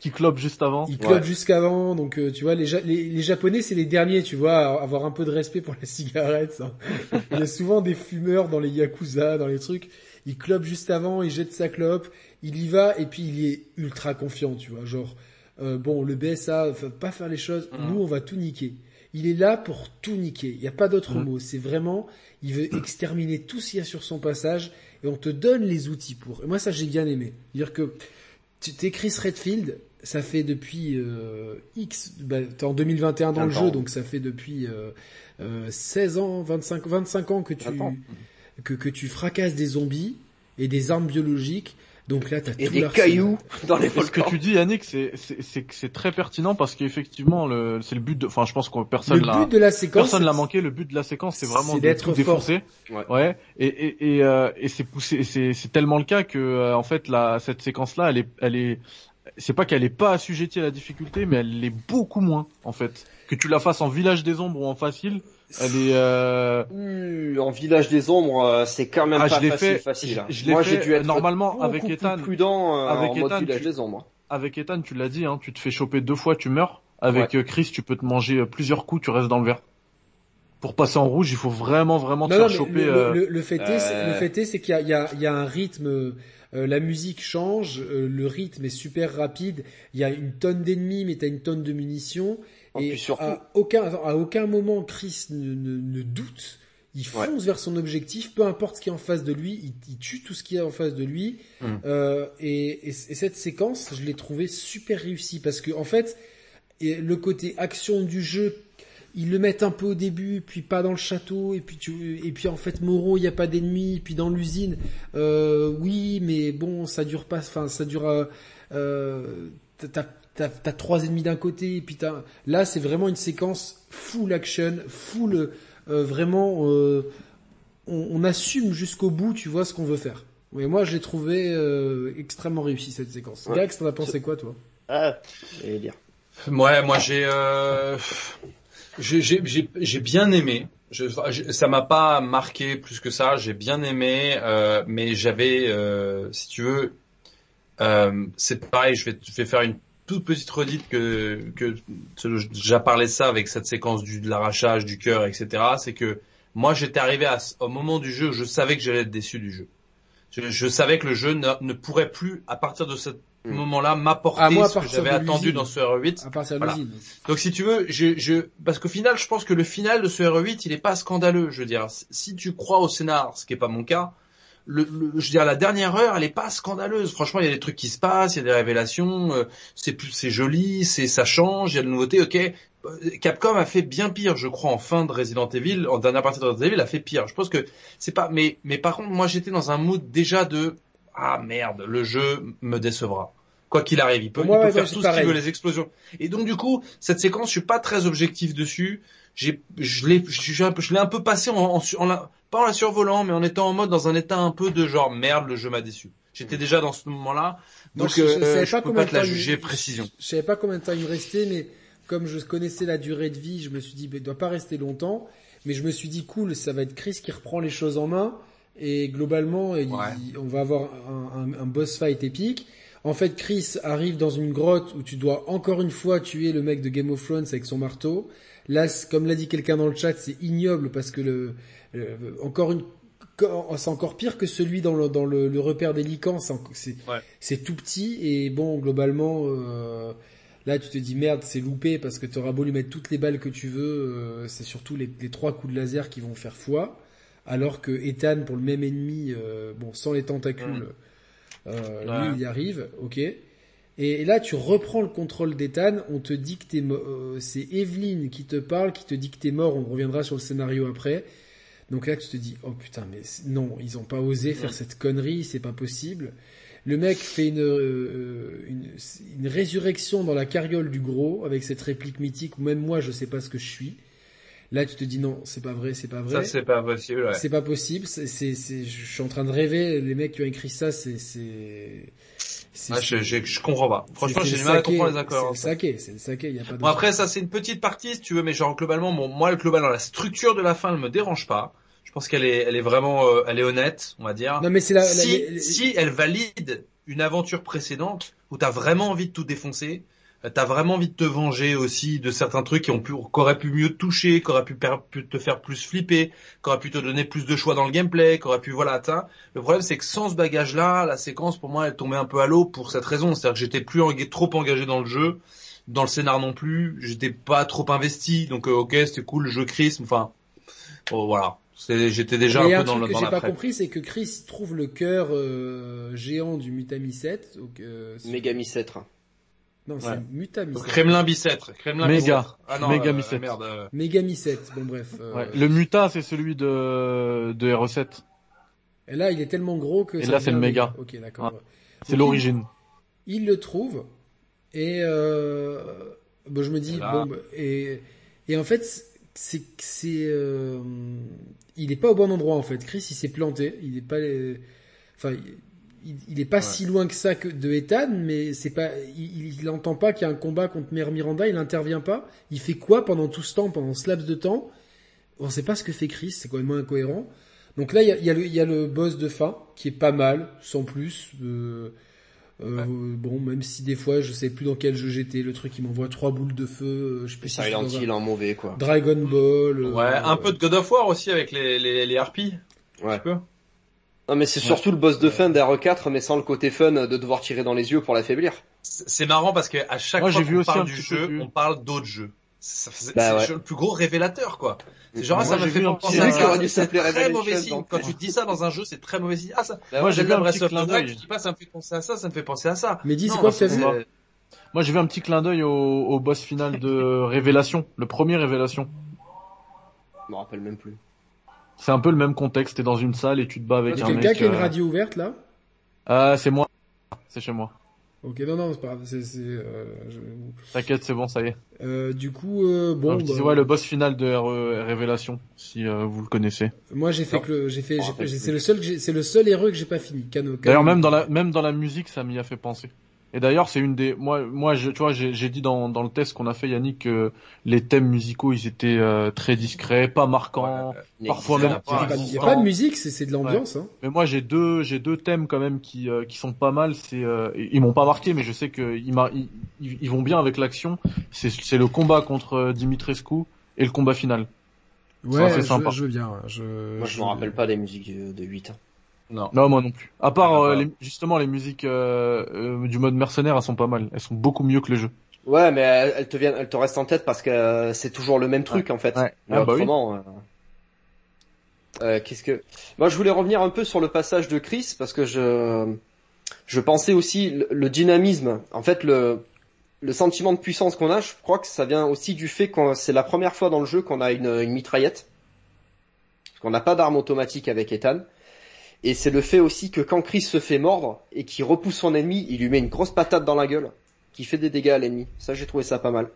qui clope, qui clope juste avant. il clope Ouais. jusqu'avant, donc euh, tu vois, les, Ja- les, les Japonais, c'est les derniers, tu vois, à avoir un peu de respect pour la cigarette. ça. Il y a souvent des fumeurs dans les yakuza, dans les trucs. Il clope juste avant, il jette sa clope, il y va, et puis il est ultra confiant, tu vois, genre, euh, bon, le BSA, va pas faire les choses, Mhm. nous, on va tout niquer. Il est là pour tout niquer. Il n'y a pas d'autre Mhm. mot. C'est vraiment, il veut exterminer tout ce qu'il y a sur son passage, et on te donne les outils pour. Et moi, ça, j'ai bien aimé. Dire que tu t'es Chris Redfield, ça fait depuis euh, X, bah, t'es en 2021 dans le 20 jeu, donc ça fait depuis euh, euh, 16 ans, 25, 25 ans que tu 20 ans. que, que tu fracasses des zombies et des armes biologiques. Donc là, t'as Et tout des cailloux dans les Et ce que volcans. tu dis, Yannick, c'est c'est c'est très pertinent parce qu'effectivement, le c'est le but. de Enfin, je pense que personne l'a but de la séquence, personne l'a manqué. Le but de la séquence, c'est vraiment de d'être défoncer. Ouais. Et et et euh, et c'est poussé. C'est c'est tellement le cas que euh, en fait, la cette séquence-là, elle est elle est. C'est pas qu'elle est pas assujettie à la difficulté, mais elle l'est beaucoup moins en fait. Que tu la fasses en village des ombres ou en facile, elle est. Euh... Euh, En village des ombres, euh, c'est quand même Ah, pas je facile, fait- facile. hein. je- je l'ai Moi, j'ai dû être normalement, beaucoup avec plus Ethan. prudent euh, Avec en mode Ethan, village tu- des ombres. Avec Ethan, tu l'as dit, hein, tu te fais choper deux fois, tu meurs. Avec euh, Chris, tu peux te manger euh, plusieurs coups, tu restes dans le vert. Pour passer en rouge, il faut vraiment, vraiment te Non, faire choper. le, euh, le, le fait est, c'est- euh, le fait est, c'est qu'il y a, il y, a, il y a un rythme, euh, la musique change, euh, le rythme est super rapide, il y a une tonne d'ennemis, mais t'as une tonne de munitions, En et surtout- à aucun, à aucun moment Chris ne, ne, ne doute, il Ouais. fonce vers son objectif, peu importe ce qui est en face de lui, il, il tue tout ce qui est en face de lui, Mm. euh, et, et, et cette séquence, je l'ai trouvée super réussie, parce que en fait, et le côté action du jeu ils le mettent un peu au début, puis pas dans le château, et puis tu, et puis en fait Moreau, il y a pas d'ennemis, puis dans l'usine, euh, oui, mais bon, ça dure pas, enfin ça dure, euh, euh, t'as, t'as, t'as trois ennemis d'un côté, et puis t'as, là c'est vraiment une séquence full action, full, euh, vraiment, euh, on, on assume jusqu'au bout, tu vois ce qu'on veut faire. Mais moi, je l'ai trouvé euh, extrêmement réussi cette séquence. Ouais. Gax, t'en as pensé quoi, toi? Ah, j'allais dire. Ouais, moi j'ai euh, j'ai j'ai- j'ai bien aimé. Je, je- ça m'a pas marqué plus que ça. J'ai bien aimé, euh, mais j'avais, euh, si tu veux, euh, c'est pareil. Je vais, je vais faire une toute petite redite que que j'ai parlé de ça avec cette séquence du de l'arrachage du cœur, etc. C'est que moi j'étais arrivé à, au moment du jeu, je savais que j'allais être déçu du jeu. Je, savais que le jeu ne, pourrait plus, à partir de ce Mm. moment-là, m'apporter ce que j'avais attendu dans ce RE8. À partir de Voilà. l'usine. Donc si tu veux, je, je, parce qu'au final, je pense que le final de ce RE8, il est pas scandaleux. Je veux dire, si tu crois au scénar, ce qui est pas mon cas, le, le- je veux dire, la dernière heure, elle est pas scandaleuse. Franchement, il y a des trucs qui se passent, il y a des révélations, euh, c'est plus, c'est joli, c'est, ça change, il y a de nouveautés. Ok, Euh, Capcom a fait bien pire, je crois, en fin de Resident Evil, en dernière partie de Resident Evil, a fait pire. Je pense que c'est pas, mais, mais par contre, moi, j'étais dans un mood déjà de, ah merde, le jeu me décevra. Quoi qu'il arrive, il peut, moi, il peut ouais, faire ouais, tout ce qu'il veut, les explosions. Et donc du coup, cette séquence, je suis pas très objectif dessus. J'ai, je l'ai, je l'ai un peu passé en, en, en la- pas en la survolant, mais en étant en mode dans un état un peu de genre merde, le jeu m'a déçu. J'étais déjà dans ce moment-là, Moi, donc je- je euh, peux pas te la temps il- juger précision. Je savais pas combien de temps il me restait, mais comme je connaissais la durée de vie, je me suis dit, bah, il doit pas rester longtemps. Mais je me suis dit, cool, ça va être Chris qui reprend les choses en main. Et globalement, il- on va avoir un, un- un boss fight épique. En fait, Chris arrive dans une grotte où tu dois encore une fois tuer le mec de Game of Thrones avec son marteau. Là, comme l'a dit quelqu'un dans le chat, c'est ignoble parce que le, le- encore une, c'est encore pire que celui dans le, dans le, le repère des licans. C'est, Ouais. tout petit et bon, globalement, euh, là, tu te dis merde, c'est loupé parce que t'auras beau lui mettre toutes les balles que tu veux, euh, c'est surtout les, les trois coups de laser qui vont faire foi. Alors que Ethan, pour le même ennemi, euh, bon, sans les tentacules, euh, Ouais. lui, il y arrive, ok. Et là, tu reprends le contrôle d'Ethan, on te dit que t'es euh, c'est Evelyn qui te parle, qui te dit que t'es mort, on reviendra sur le scénario après. Donc là, tu te dis, oh putain, mais non, ils ont pas osé faire Ouais. cette connerie, c'est pas possible. Le mec fait une, euh, une, une résurrection dans la carriole du gros, avec cette réplique mythique, où même moi, je sais pas ce que je suis. Là, tu te dis, non, c'est pas vrai, c'est pas vrai. Ça c'est pas possible. Ouais. C'est pas possible. C'est, c'est, c'est- je suis en train de rêver. Les mecs qui ont écrit ça, c'est, c'est, c'est, Ah, je, je, je comprends pas. Franchement, j'ai du mal à comprendre les accords. C'est le saké, c'est le saké. Il y a pas de. Bon après ça c'est une petite partie si tu veux mais genre globalement bon, moi le global dans la structure de la fin elle me dérange pas. Je pense qu'elle est elle est vraiment euh, elle est honnête on va dire. non mais c'est la. la- si si elle valide une aventure précédente où t'as vraiment envie de tout défoncer, t'as vraiment envie de te venger aussi de certains trucs qui ont pu qu'auraient pu mieux te toucher, qu'auraient pu, pu te faire plus flipper, qu'auraient pu te donner plus de choix dans le gameplay, qu'auraient pu voilà atteindre. Le problème c'est que sans ce bagage là, la séquence pour moi elle tombait un peu à l'eau pour cette raison, c'est-à-dire que j'étais plus trop engagé dans le jeu dans le scénar non plus, j'étais pas trop investi, donc euh, ok c'était cool le jeu Chris, enfin oh, voilà, j'étais déjà Mais un un peu dans, truc le, que dans j'ai la pas compris, c'est que Chris trouve le cœur euh, géant du Mutami 7. Donc, euh, Megami 7. Non, c'est Ouais. Mutami Donc, 7. Kremlin bicêtre, Kremlin Méga. Ah non, Méga euh, merde. euh, Megami 7. Bon bref. euh, Ouais. Le Muta, c'est celui de, de RE7. Et là, il est tellement gros que. Et ça là, c'est le méga. Ok, d'accord. C'est Donc, l'origine. il le trouve et euh, bon, je me dis bon bah, et et en fait c'est c'est euh, il est pas au bon endroit en fait Chris il s'est planté il est pas enfin il, il est pas Ouais. si loin que ça que de Ethan mais c'est pas il, il entend pas qu'il y a un combat contre Mère Miranda il intervient pas il fait quoi pendant tout ce temps pendant ce laps de temps? On sait pas ce que fait Chris c'est complètement incohérent donc là il y a, y a le il y a le boss de fin qui est pas mal sans plus euh, euh, Bon, même si des fois je sais plus dans quel jeu j'étais, le truc il m'envoie trois boules de feu, euh, je sais si suis Silent Hill en mauvais quoi. Dragon Ball. euh, Ouais, un peu de God of War aussi avec les, les, les harpies. Ouais. Un peu. Non mais c'est surtout le boss de fin d'R4 mais sans le côté fun de devoir tirer dans les yeux pour l'affaiblir. C'est marrant parce que à chaque Moi, fois qu'on parle du jeu, plus. on parle d'autres jeux. C'est Bah ouais. le plus gros révélateur, quoi. C'est genre, Moi, ça m'a fait penser petit- à ça. dû C'est très mauvais signe. donc. Quand tu te dis ça dans un jeu, c'est très mauvais signe. Ah, ça, Bah Moi, j'ai vu j'aime un petit clin d'œil. tu dis pas, ça me fait penser à ça, ça me fait penser à ça. Mais dis, c'est quoi que Moi, j'ai vu un petit clin d'œil au, au boss final de Révélation, le premier Révélation. Je me rappelle même plus. C'est un peu le même contexte, t'es dans une salle et tu te bats avec Il y a un quelqu'un mec. qui a une euh, radio ouverte là? Euh, c'est moi. C'est chez moi. Ok, non, non, c'est pas grave. C'est, c'est, euh, je- T'inquiète, c'est bon, ça y est. euh, du coup, euh, bon, Alors, je disais, bah, ouais, le boss final de RE Révélation, si euh, vous le connaissez. moi j'ai fait Non. que le, j'ai fait, Je j'ai- c'est le seul, que j'ai- c'est le seul héros que j'ai pas fini. Cano, Cano- D'ailleurs, même dans la même dans la musique, ça m'y a fait penser. Et d'ailleurs, c'est une des moi moi je tu vois j'ai dit dans dans le test qu'on a fait Yannick que les thèmes musicaux ils étaient euh, très discrets, pas marquants. Parfois même- Il y a pas. pas, il y a existant. pas de musique, c'est, c'est de l'ambiance. Hein. Mais moi j'ai deux j'ai deux thèmes quand même qui euh, qui sont pas mal. C'est euh, ils m'ont pas marqué, mais je sais que ils, ils, ils- ils vont bien avec l'action. C'est c'est le combat contre euh, Dimitrescu et le combat final. Ouais, je, sympa. je veux bien. Je, Moi, je me rappelle pas des musiques de, de 8. Non. Non, moi non plus. À part Ah, euh, bah. les- justement les musiques euh, euh, du mode mercenaire, elles sont pas mal. Elles sont beaucoup mieux que le jeu. Ouais, mais elles te viennent, elles te restent en tête parce que euh, c'est toujours le même truc en fait. Ouais. Mais Ah, bah oui. euh, qu'est-ce que Moi, je voulais revenir un peu sur le passage de Chris parce que je je pensais aussi le, le dynamisme. En fait, le le sentiment de puissance qu'on a, je crois que ça vient aussi du fait que c'est la première fois dans le jeu qu'on a une, une mitraillette. Parce qu'on n'a pas d'arme automatique avec Ethan. Et c'est le fait aussi que quand Chris se fait mordre et qu'il repousse son ennemi, il lui met une grosse patate dans la gueule, qui fait des dégâts à l'ennemi. Ça, j'ai trouvé ça pas mal.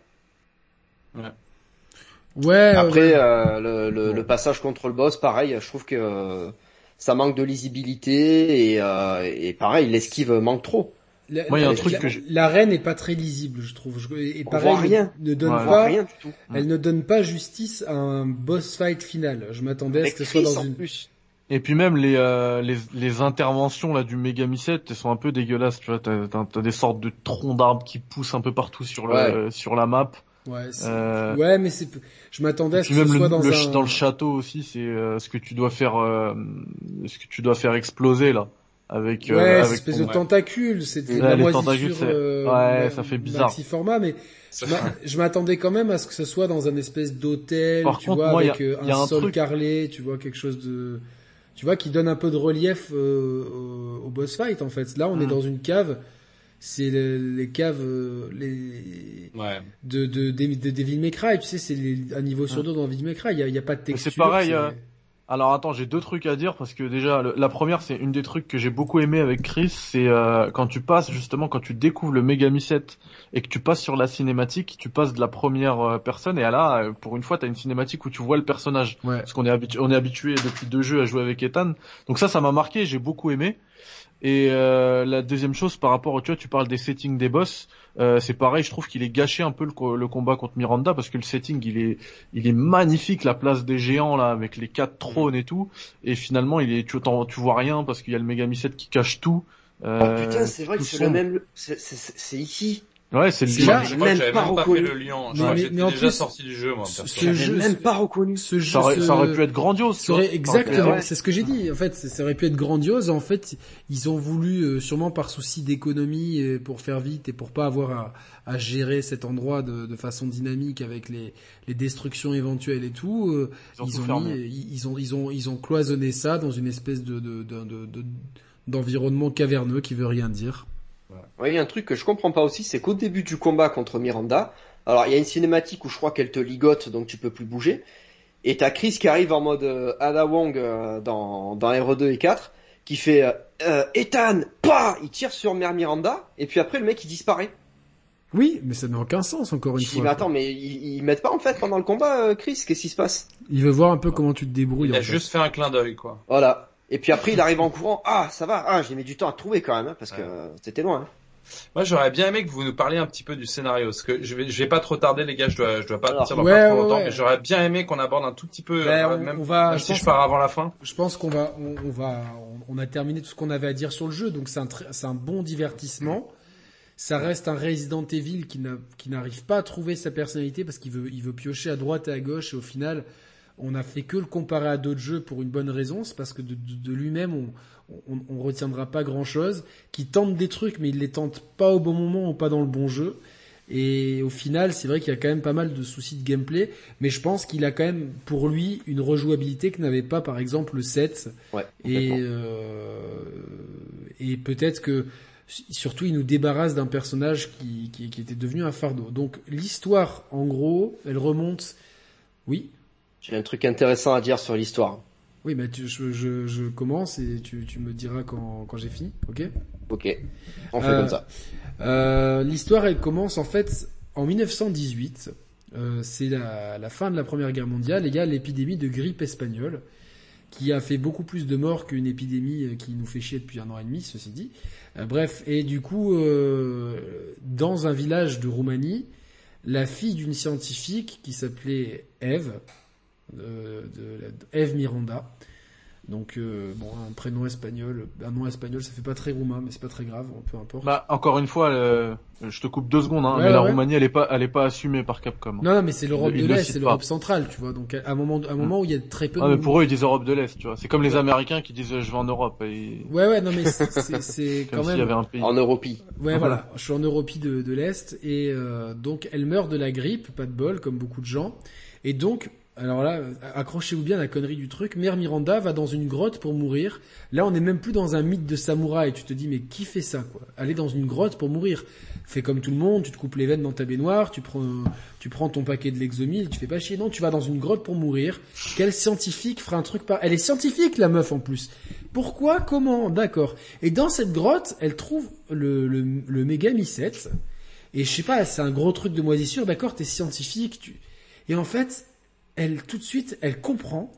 Ouais. Après, ouais. euh, le, le, le passage contre le boss, pareil, je trouve que euh, ça manque de lisibilité et, euh, et pareil, l'esquive manque trop. La- Moi, il y a un la- truc la- que j'ai- L'arène est pas très lisible, je trouve. Je- Et On pareil, voit rien. ne donne Ouais. Pas, rien du tout. elle ne donne pas justice à un boss fight final. Je m'attendais à ce que ce soit dans une. plus. Et puis même les euh, les, les interventions là du Megami 7 elles sont un peu dégueulasses. Tu vois, t'as t'as- des sortes de troncs d'arbres qui poussent un peu partout sur le Ouais. sur la map. Ouais, c'est- Euh, ouais, mais c'est. Je m'attendais à ce que ce soit le, dans le un. dans le château aussi, c'est euh, ce que tu dois faire, euh, ce que tu dois faire exploser là, avec euh, Ouais, avec cette espèce ton- de tentacule, c'est de Ouais, la les moisissure. tentacules, c'est- ouais, ça fait bizarre. maxi format, mais je m'a- je m'attendais quand même à ce que ce soit dans un espèce d'hôtel, Par tu contre, vois, moi, avec a- un, un sol truc- carrelé, tu vois, quelque chose de, tu vois, qui donne un peu de relief euh, au, au boss fight en fait. Là, on est Mm. dans une cave. C'est le- les caves, euh, les Ouais. de de, de, de Devil May Cry, tu sais, c'est les- un niveau sur deux dans Devil May Cry. Il y a, il y a pas de texture. c'est pareil, euh, Alors attends, j'ai deux trucs à dire parce que déjà le- la première c'est une des trucs que j'ai beaucoup aimé avec Chris, c'est euh, quand tu passes justement quand tu découvres le Megami 7 et que tu passes sur la cinématique, tu passes de la première euh, personne et là euh, pour une fois t'as une cinématique où tu vois le personnage Ouais. parce qu'on est habitué on est habitué depuis deux jeux à jouer avec Ethan. Donc ça ça m'a marqué, j'ai beaucoup aimé. Et euh, la deuxième chose par rapport au tu vois tu parles des settings des boss, euh, c'est pareil, je trouve qu'il est gâché un peu le, co- le combat contre Miranda parce que le setting il est il est magnifique la place des géants là avec les quatre trônes et tout et finalement il est tu tu vois rien parce qu'il y a le Megami 7 qui cache tout. Euh, Oh putain, c'est vrai que c'est le même, c'est ici. Ouais, c'est le C'est lien. là- Je crois que même j'avais pas même pas fait reconnu. le lien. Mais- Je crois que j'étais déjà plus, sorti du jeu, moi, ce- jeu- même pas reconnu. Ce jeu, Ça aurait, ça aurait se- pu être grandiose. exactement, c'est ce que j'ai dit. En fait, ça aurait pu être grandiose. En fait, ils ont voulu, euh, sûrement par souci d'économie, pour faire vite et pour pas avoir à, à gérer cet endroit de, de façon dynamique avec les, les destructions éventuelles et tout. euh, Ils ont ils ont ils ils ont, ils ont, ils ont cloisonné ça dans une espèce de, de, de, de- de- d'environnement caverneux qui veut rien dire. Ouais, il y a un truc que je comprends pas aussi, c'est qu'au début du combat contre Miranda, alors il y a une cinématique où je crois qu'elle te ligote, donc tu peux plus bouger, et t'as Chris qui arrive en mode euh, Ada Wong euh, dans, dans RE2 et 4, qui fait euh, euh, Ethan, pas, il tire sur Mère Miranda, et puis après le mec il disparaît. Oui, mais ça n'a aucun sens encore une Je dis fois. mais attends, mais ils, ils mettent pas en fait pendant le combat, euh, Chris, qu'est-ce qui se passe? Il veut voir un peu comment tu te débrouilles. Il en a fait. juste fait un clin d'œil, quoi. Voilà. Et puis après il arrive en courant, ah ça va, ah j'ai mis du temps à trouver quand même, hein, parce que euh, c'était loin. hein. Moi, j'aurais bien aimé que vous nous parliez un petit peu du scénario, parce que je vais, je vais pas trop tarder, les gars, je dois, je dois pas Alors, partir dans ouais, pas trop ouais, longtemps, ouais. mais j'aurais bien aimé qu'on aborde un tout petit peu, Ben, euh, on- même, on va- même je si pense je pars avant la fin. Je pense qu'on va, on, on va, on, on a terminé tout ce qu'on avait à dire sur le jeu, donc c'est un, c'est un bon divertissement. Ça reste un Resident Evil qui n'a- qui n'arrive pas à trouver sa personnalité parce qu'il veut, il veut piocher à droite et à gauche et au final, on a fait que le comparer à d'autres jeux pour une bonne raison, c'est parce que de, de- de lui-même, on, on, on retiendra pas grand-chose, qui tente des trucs mais il les tente pas au bon moment ou pas dans le bon jeu. Et au final, c'est vrai qu'il y a quand même pas mal de soucis de gameplay, mais je pense qu'il a quand même pour lui une rejouabilité que n'avait pas par exemple le 7. Ouais. Et, euh, et peut-être que surtout il nous débarrasse d'un personnage qui, qui, qui était devenu un fardeau. Donc l'histoire, en gros, elle remonte. Oui? J'ai un truc intéressant à dire sur l'histoire. Oui, mais tu, je, je, je commence et tu, tu me diras quand, quand j'ai fini, ok? Ok, on fait Euh, comme ça. Euh, L'histoire, elle commence en fait en 1918. Euh, c'est la, la fin de la Première Guerre mondiale et il y a l'épidémie de grippe espagnole qui a fait beaucoup plus de morts qu'une épidémie euh, qui nous fait chier depuis un an et demi, ceci dit. Euh, bref, et du coup, euh, dans un village de Roumanie, la fille d'une scientifique qui s'appelait Eve, de, de- Eve Miranda, donc euh, bon, un prénom espagnol, un nom espagnol, ça fait pas très roumain, mais c'est pas très grave, peu importe. Bah encore une fois, euh, je te coupe deux secondes, hein, Ouais, mais la ouais. Roumanie elle est pas, elle est pas assumée par Capcom. Non, non, mais c'est l'Europe de le l'Est, c'est l'Europe centrale, tu vois. Donc à un moment, à un moment où il y a très peu Ah, de. mais pour eux ils disent Europe de l'Est, tu vois. C'est comme les Américains qui disent euh, je vais en Europe. Et... Ouais, ouais, non, mais c'est- quand s'il y même. avait un pays. En Europie. Ouais, Ah, voilà. Je suis en Europe de, de l'Est et euh, donc elle meurt de la grippe, pas de bol, comme beaucoup de gens. Et donc, alors là, accrochez-vous bien à la connerie du truc. Mère Miranda va dans une grotte pour mourir. Là, on n'est même plus dans un mythe de samouraï. Tu te dis, mais qui fait ça, quoi? Aller dans une grotte pour mourir. Fais comme tout le monde, tu te coupes les veines dans ta baignoire, tu prends, tu prends ton paquet de Lexomil, tu fais pas chier. Non, tu vas dans une grotte pour mourir. Quel scientifique fera un truc par... Elle est scientifique, la meuf, en plus. Pourquoi? Comment? D'accord. Et dans cette grotte, elle trouve le, le, le Megami 7. Et je sais pas, c'est un gros truc de moisissure. D'accord, t'es scientifique. Tu... Et en fait, elle, tout de suite, elle comprend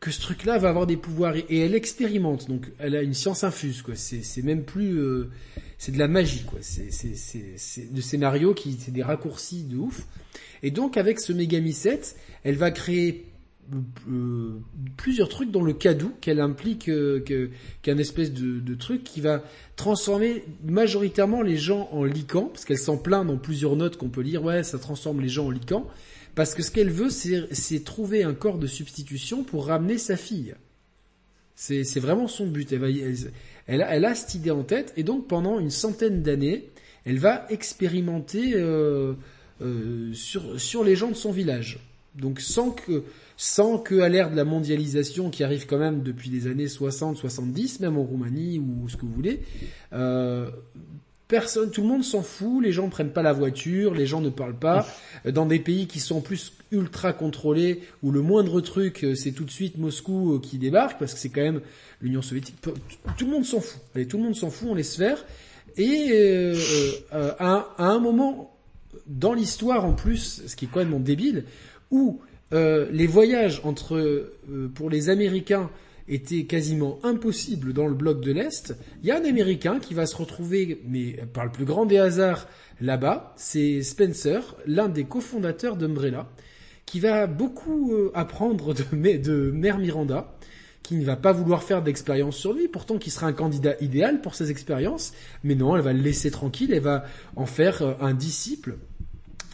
que ce truc-là va avoir des pouvoirs. Et, elle expérimente. Donc, elle a une science infuse, quoi. C'est, même plus... euh, c'est de la magie, quoi. C'est, de scénarios qui... C'est des raccourcis de ouf. Et donc, avec ce Megami 7, elle va créer euh, plusieurs trucs dont le cadeau qu'elle implique euh, qu'un espèce de, de truc qui va transformer majoritairement les gens en licans parce qu'elle s'en plaint dans plusieurs notes qu'on peut lire ouais ça transforme les gens en licans parce que ce qu'elle veut c'est trouver un corps de substitution pour ramener sa fille. C'est vraiment son but. Elle a, cette idée en tête et donc pendant une centaine d'années elle va expérimenter euh, euh, sur les gens de son village. Donc sans que sans que à l'ère de la mondialisation qui arrive quand même depuis les années 60-70, même en Roumanie ou ce que vous voulez, euh, personne, tout le monde s'en fout, les gens prennent pas la voiture, les gens ne parlent pas. Dans des pays qui sont plus ultra contrôlés, où le moindre truc, euh, c'est tout de suite Moscou euh, qui débarque, parce que c'est quand même l'Union soviétique. Tout le monde s'en fout. Allez, tout le monde s'en fout, on laisse faire. Et euh, euh, à, un moment dans l'histoire en plus, ce qui est complètement débile, où euh, les voyages entre euh, pour les Américains étaient quasiment impossibles dans le bloc de l'Est, il y a un Américain qui va se retrouver, mais par le plus grand des hasards, là-bas, c'est Spencer, l'un des cofondateurs d'Umbrella, qui va beaucoup euh, apprendre de, Mère Miranda, qui ne va pas vouloir faire d'expérience sur lui, pourtant qui sera un candidat idéal pour ces expériences, mais non, elle va le laisser tranquille, elle va en faire euh, un disciple,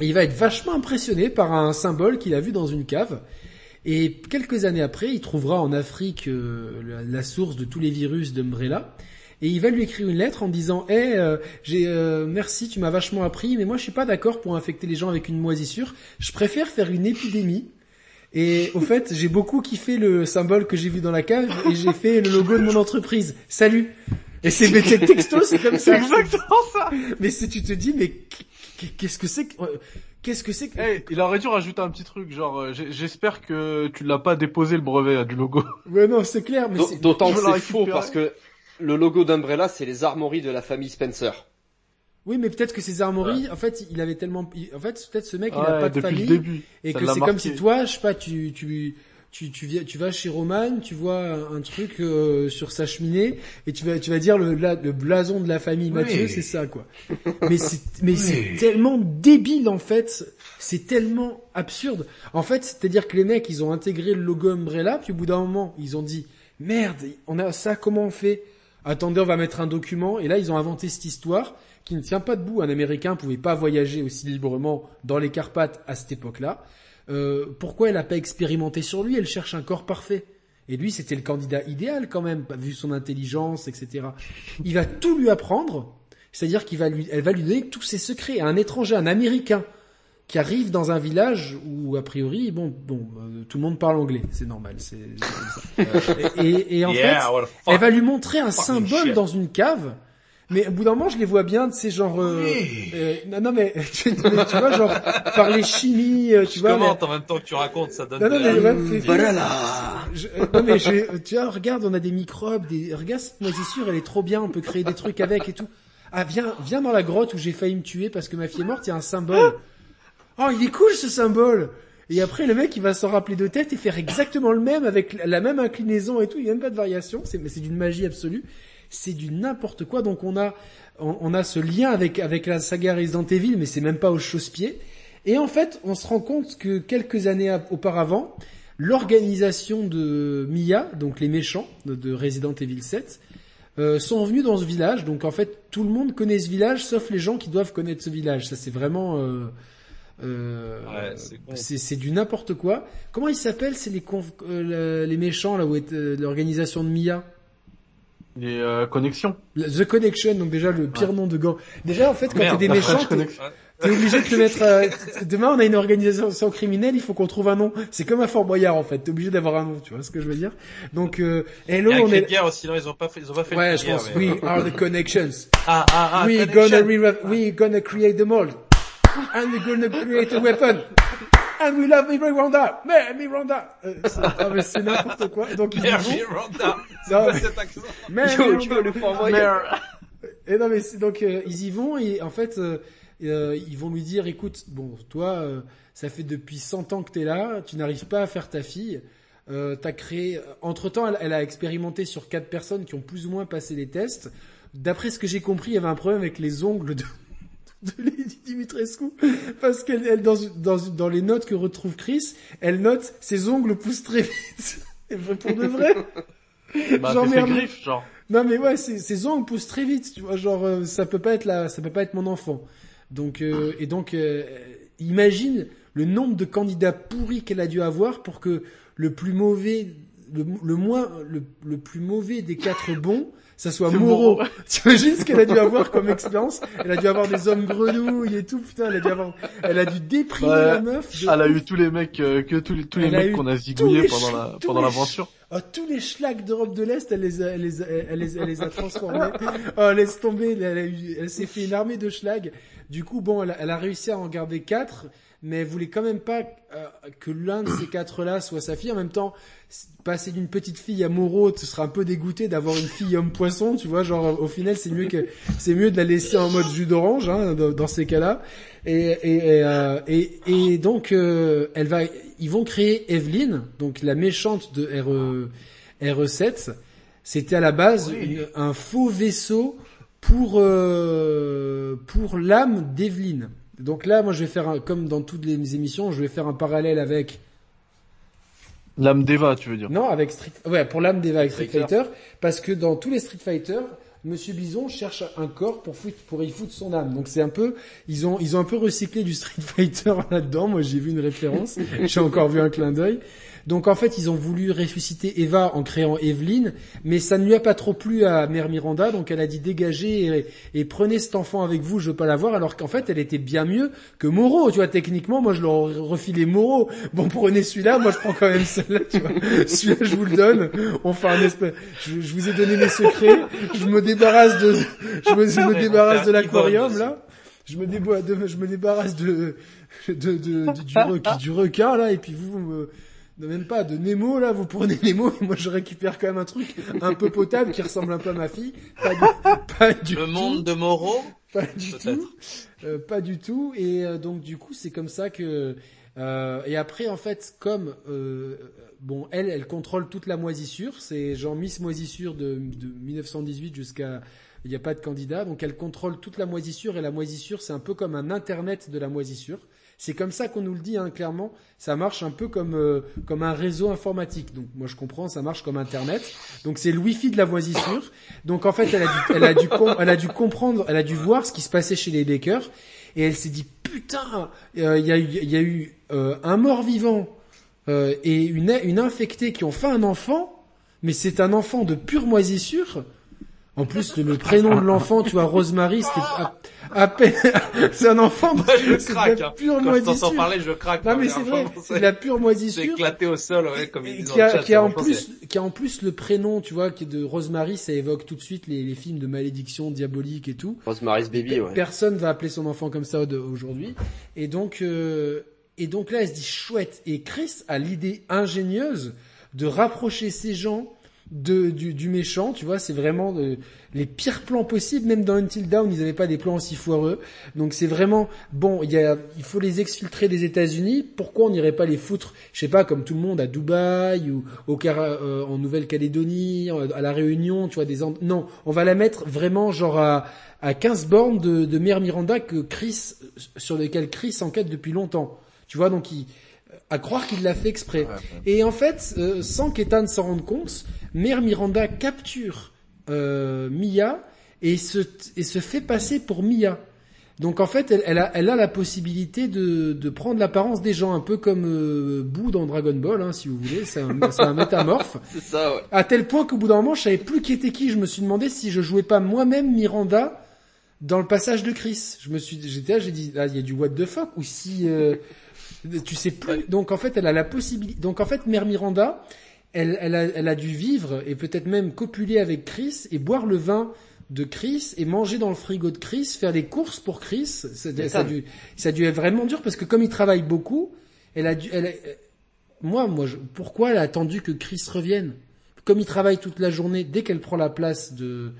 et il va être vachement impressionné par un symbole qu'il a vu dans une cave. Et quelques années après, il trouvera en Afrique euh, la, source de tous les virus d'Umbrella. Et il va lui écrire une lettre en disant "Eh, euh, j'ai euh, merci, tu m'as vachement appris, mais moi je suis pas d'accord pour infecter les gens avec une moisissure. Je préfère faire une épidémie." Et au fait, j'ai beaucoup kiffé le symbole que j'ai vu dans la cave et j'ai fait le logo de mon entreprise. Salut. Et c'est mais texto, c'est comme ça. exactement ça. Mais si tu te dis, mais qu'est-ce que c'est que, euh, qu'est-ce que c'est que, Eh, il aurait dû rajouter un petit truc, genre euh, j'espère que tu l'as pas déposé le brevet là, du logo. ouais, non, c'est clair, mais c'est, D'autant que c'est faux parce que le logo d'Umbrella, c'est les armories de la famille Spencer. oui, mais peut-être que ces armories, en fait, il avait tellement, en fait, peut-être ce mec, il a Ouais, pas de famille. le début. Et que c'est comme si toi, je sais pas, tu, tu, tu, tu, viens, tu vas chez Roman, tu vois un truc euh, sur sa cheminée et tu vas, tu vas dire le, la- le blason de la famille Mathieu, Oui. c'est ça quoi. Mais c'est, mais c'est tellement débile en fait, c'est tellement absurde. En fait, c'est-à-dire que les mecs, ils ont intégré le logo Umbrella, puis au bout d'un moment, ils ont dit merde, on a ça, comment on fait? Attendez, on va mettre un document. Et là, ils ont inventé cette histoire qui ne tient pas debout. Un Américain pouvait pas voyager aussi librement dans les Carpates à cette époque-là. Euh, pourquoi elle a pas expérimenté sur lui? Elle cherche un corps parfait. Et lui, c'était le candidat idéal quand même, vu son intelligence, etc. Il va tout lui apprendre. C'est-à-dire qu'il va lui, elle va lui donner tous ses secrets à un étranger, un Américain qui arrive dans un village où a priori, bon, bon, euh, tout le monde parle anglais, c'est normal, c'est c'est comme ça. Et, et- en yeah, fait, elle va lui montrer un symbole shit. dans une cave. Mais au bout d'un moment, je les vois bien, tu sais, genre... euh, Oui. euh, non, non, mais tu, mais tu vois, genre, par les chimies, euh, tu Je vois... commente en même temps que tu racontes, ça donne Non, non, de mais ouais, je, euh, non mais je, tu vois, regarde, on a des microbes, des, regarde cette moisissure, elle est trop bien, on peut créer des trucs avec et tout. Ah viens, viens dans la grotte où j'ai failli me tuer parce que ma fille est morte, il y a un symbole. Oh, il est cool ce symbole. Et après le mec il va s'en rappeler de tête et faire exactement le même avec la même inclinaison et tout, il n'y a même pas de variation, c'est mais c'est d'une magie absolue. C'est du n'importe quoi. Donc on a on, on a ce lien avec avec la saga Resident Evil mais c'est même pas au chausse-pied. Et en fait, on se rend compte que quelques années auparavant, l'organisation de Mia, donc les méchants de, de Resident Evil 7, euh, sont venus dans ce village. Donc en fait, tout le monde connaît ce village, sauf les gens qui doivent connaître ce village. Ça, c'est vraiment... Euh, euh, Ouais, c'est du n'importe quoi. Comment ils s'appellent C'est les, euh, le- les méchants là où est euh, l'organisation de Mia? Les euh, connexions. The Connection, donc déjà le pire nom de gang. Déjà en fait quand t'es des méchants, t'es- obligé de te mettre. euh, demain, on a une organisation criminelle, il faut qu'on trouve un nom. C'est comme à Fort Boyard en fait. T'es obligé d'avoir un nom, tu vois ce que je veux dire? Donc, euh, hello, Il y a un on est. guerre aussi, non, ils ont pas fait, ils ont pas fait Ouais, je pense. mais- We are the connections. Ah, ah, ah, we connection. gonna re- we gonna create the mold, and we gonna create a weapon. And we love Miranda, mais Miranda. Euh, c'est ah, mais c'est n'importe quoi. Donc ils y Merde, vont. Miranda. C'est Non, quoi mais- cet accent Mais Yo, le. Merde. Et non mais donc euh, ils y vont et en fait euh, euh, ils vont lui dire écoute bon toi euh, ça fait depuis 100 ans que t'es là tu n'arrives pas à faire ta fille euh, t'as créé entre temps elle, elle a expérimenté sur quatre personnes qui ont plus ou moins passé les tests d'après ce que j'ai compris il y avait un problème avec les ongles de de Lady Dimitrescu parce qu'elle elle, dans, dans dans les notes que retrouve Chris elle note ses ongles poussent très vite Et pour de vrai Bah, Genre, griffes, genre. non mais ouais, ses, ses ongles poussent très vite, tu vois, genre euh, ça peut pas être la, ça peut pas être mon enfant. Donc euh, et donc euh, imagine le nombre de candidats pourris qu'elle a dû avoir pour que le plus mauvais, le, le moins, le, le plus mauvais des quatre bons, ça soit Moreau. Moreau. Tu imagines ce qu'elle a dû avoir comme expérience? Elle a dû avoir des hommes grenouilles et tout, putain, elle a dû avoir, elle a dû déprimer la meuf. de- Elle a eu tous les mecs, euh, que tous les, tous mecs qu'on a zigouillés pendant la, pendant l'aventure. Oh, tous les schlags d'Europe de l'Est, elle les a, elle les a, elle les, elle les a transformés. Oh, laisse tomber, elle, s'est fait une armée de schlags. Du coup, bon, elle elle a réussi à en garder quatre, mais elle voulait quand même pas euh, que l'un de ces quatre-là soit sa fille. En même temps, passer d'une petite fille à Moreau, tu seras un peu dégoûté d'avoir une fille homme-poisson, tu vois. Genre, au final, c'est mieux que, c'est mieux de la laisser en mode jus d'orange, hein, dans, dans ces cas-là. Et, et, et, euh, et, et donc, euh, elle va, ils vont créer Evelyn, donc la méchante de RE, RE7. C'était à la base une- un faux vaisseau pour euh, pour l'âme d'Evelyn. Donc là, moi, je vais faire un, comme dans toutes les émissions, je vais faire un parallèle avec L'âme d'Eva, tu veux dire. non, avec Street, ouais, pour l'âme d'Eva avec Street Fighter. Parce que dans tous les Street Fighter, Monsieur Bison cherche un corps pour foutre, pour y foutre son âme. Donc c'est un peu, ils ont, ils ont un peu recyclé du Street Fighter là-dedans. Moi, j'ai vu une référence, j'ai encore vu un clin d'œil. Donc en fait, ils ont voulu ressusciter Eva en créant Evelyn, mais ça ne lui a pas trop plu à Mère Miranda, donc elle a dit dégagez et, et prenez cet enfant avec vous, je veux pas la voir, alors qu'en fait, elle était bien mieux que Moreau, tu vois, techniquement, moi je leur aurais refilé Moreau. Bon, prenez celui-là, moi je prends quand même celle-là, tu vois. Celui-là, je vous le donne, on fait un espèce, je, je vous ai donné mes secrets, je me débarrasse de, je me, je me débarrasse de l'aquarium, là. Je me, de- je me débarrasse de, de, de, de- du, requin, du requin, là, et puis vous, me, non, même pas de Nemo là, vous prenez Nemo et moi je récupère quand même un truc un peu potable qui ressemble un peu à ma fille. Pas du, pas du Le tout, monde de Moreau pas du tout, Euh, pas du tout. Et euh, donc du coup c'est comme ça que euh, et après en fait comme euh, bon elle elle contrôle toute la moisissure, c'est genre Miss Moisissure de, de 1918 jusqu'à il n'y a pas de candidat, donc elle contrôle toute la moisissure et la moisissure c'est un peu comme un internet de la moisissure. C'est comme ça qu'on nous le dit hein, clairement. Ça marche un peu comme euh, comme un réseau informatique. Donc moi je comprends, ça marche comme Internet. Donc c'est le Wi-Fi de la moisissure. Donc en fait elle a dû, comprendre, elle a dû voir ce qui se passait chez les Bakers et elle s'est dit putain, euh, il y a eu, euh, un mort vivant et une une infectée qui ont fait un enfant, mais c'est un enfant de pure moisissure. En plus, le, le prénom de l'enfant, tu vois, Rosemary, c'était à, à peine, c'est un enfant de, Moi, je c'est de craque. la hein. pure Quand je t'entends moisissure. parler, je craque. Non mais c'est vrai, c'est la pure C'est moisissure. éclaté au sol, ouais, comme ils disent qui dans a, le chat. qui a en plus, qui a en plus le prénom, tu vois, qui est de Rosemary, ça évoque tout de suite les, les films de malédiction diabolique et tout. Rosemary's Baby, ouais. Personne va appeler son enfant comme ça aujourd'hui. Et donc, euh, et donc là, elle se dit chouette. Et Chris a l'idée ingénieuse de rapprocher ces gens de, du, du méchant, tu vois, c'est vraiment de- les pires plans possibles, même dans Until Dawn, ils n'avaient pas des plans aussi foireux. Donc c'est vraiment, bon, il y a, il faut les exfiltrer des États-Unis, pourquoi on n'irait pas les foutre, je sais pas, comme tout le monde, à Dubaï, ou au euh, en Nouvelle-Calédonie, euh, à La Réunion, tu vois, des... Non, on va la mettre vraiment genre à, à 15 bornes de, de Mère Miranda que Chris, sur lesquelles Chris enquête depuis longtemps. Tu vois, donc il, à croire qu'il l'a fait exprès. Et en fait, euh, sans qu'Ethan s'en rende compte, Mère Miranda capture euh, Mia et se, et se fait passer pour Mia. Donc en fait, elle, elle a, elle a la possibilité de, de prendre l'apparence des gens, un peu comme euh, Boo dans Dragon Ball, hein, si vous voulez. C'est un, c'est un métamorphe. C'est ça, ouais. À tel point qu'au bout d'un moment, je savais plus qui était qui. Je me suis demandé si je jouais pas moi-même Miranda dans le passage de Chris. Je me suis, j'étais là, j'ai dit, là, il y a du what the fuck, ou si, euh, tu sais plus. Donc en fait, elle a la possibilité. Donc en fait, Mère Miranda, elle, elle, a, elle a dû vivre et peut-être même copuler avec Chris et boire le vin de Chris et manger dans le frigo de Chris, faire les courses pour Chris. Ça, ça, a dû, ça a dû être vraiment dur parce que comme il travaille beaucoup, elle a dû, elle, a- moi, moi, je, pourquoi elle a attendu que Chris revienne? Comme il travaille toute la journée, dès qu'elle prend la place de,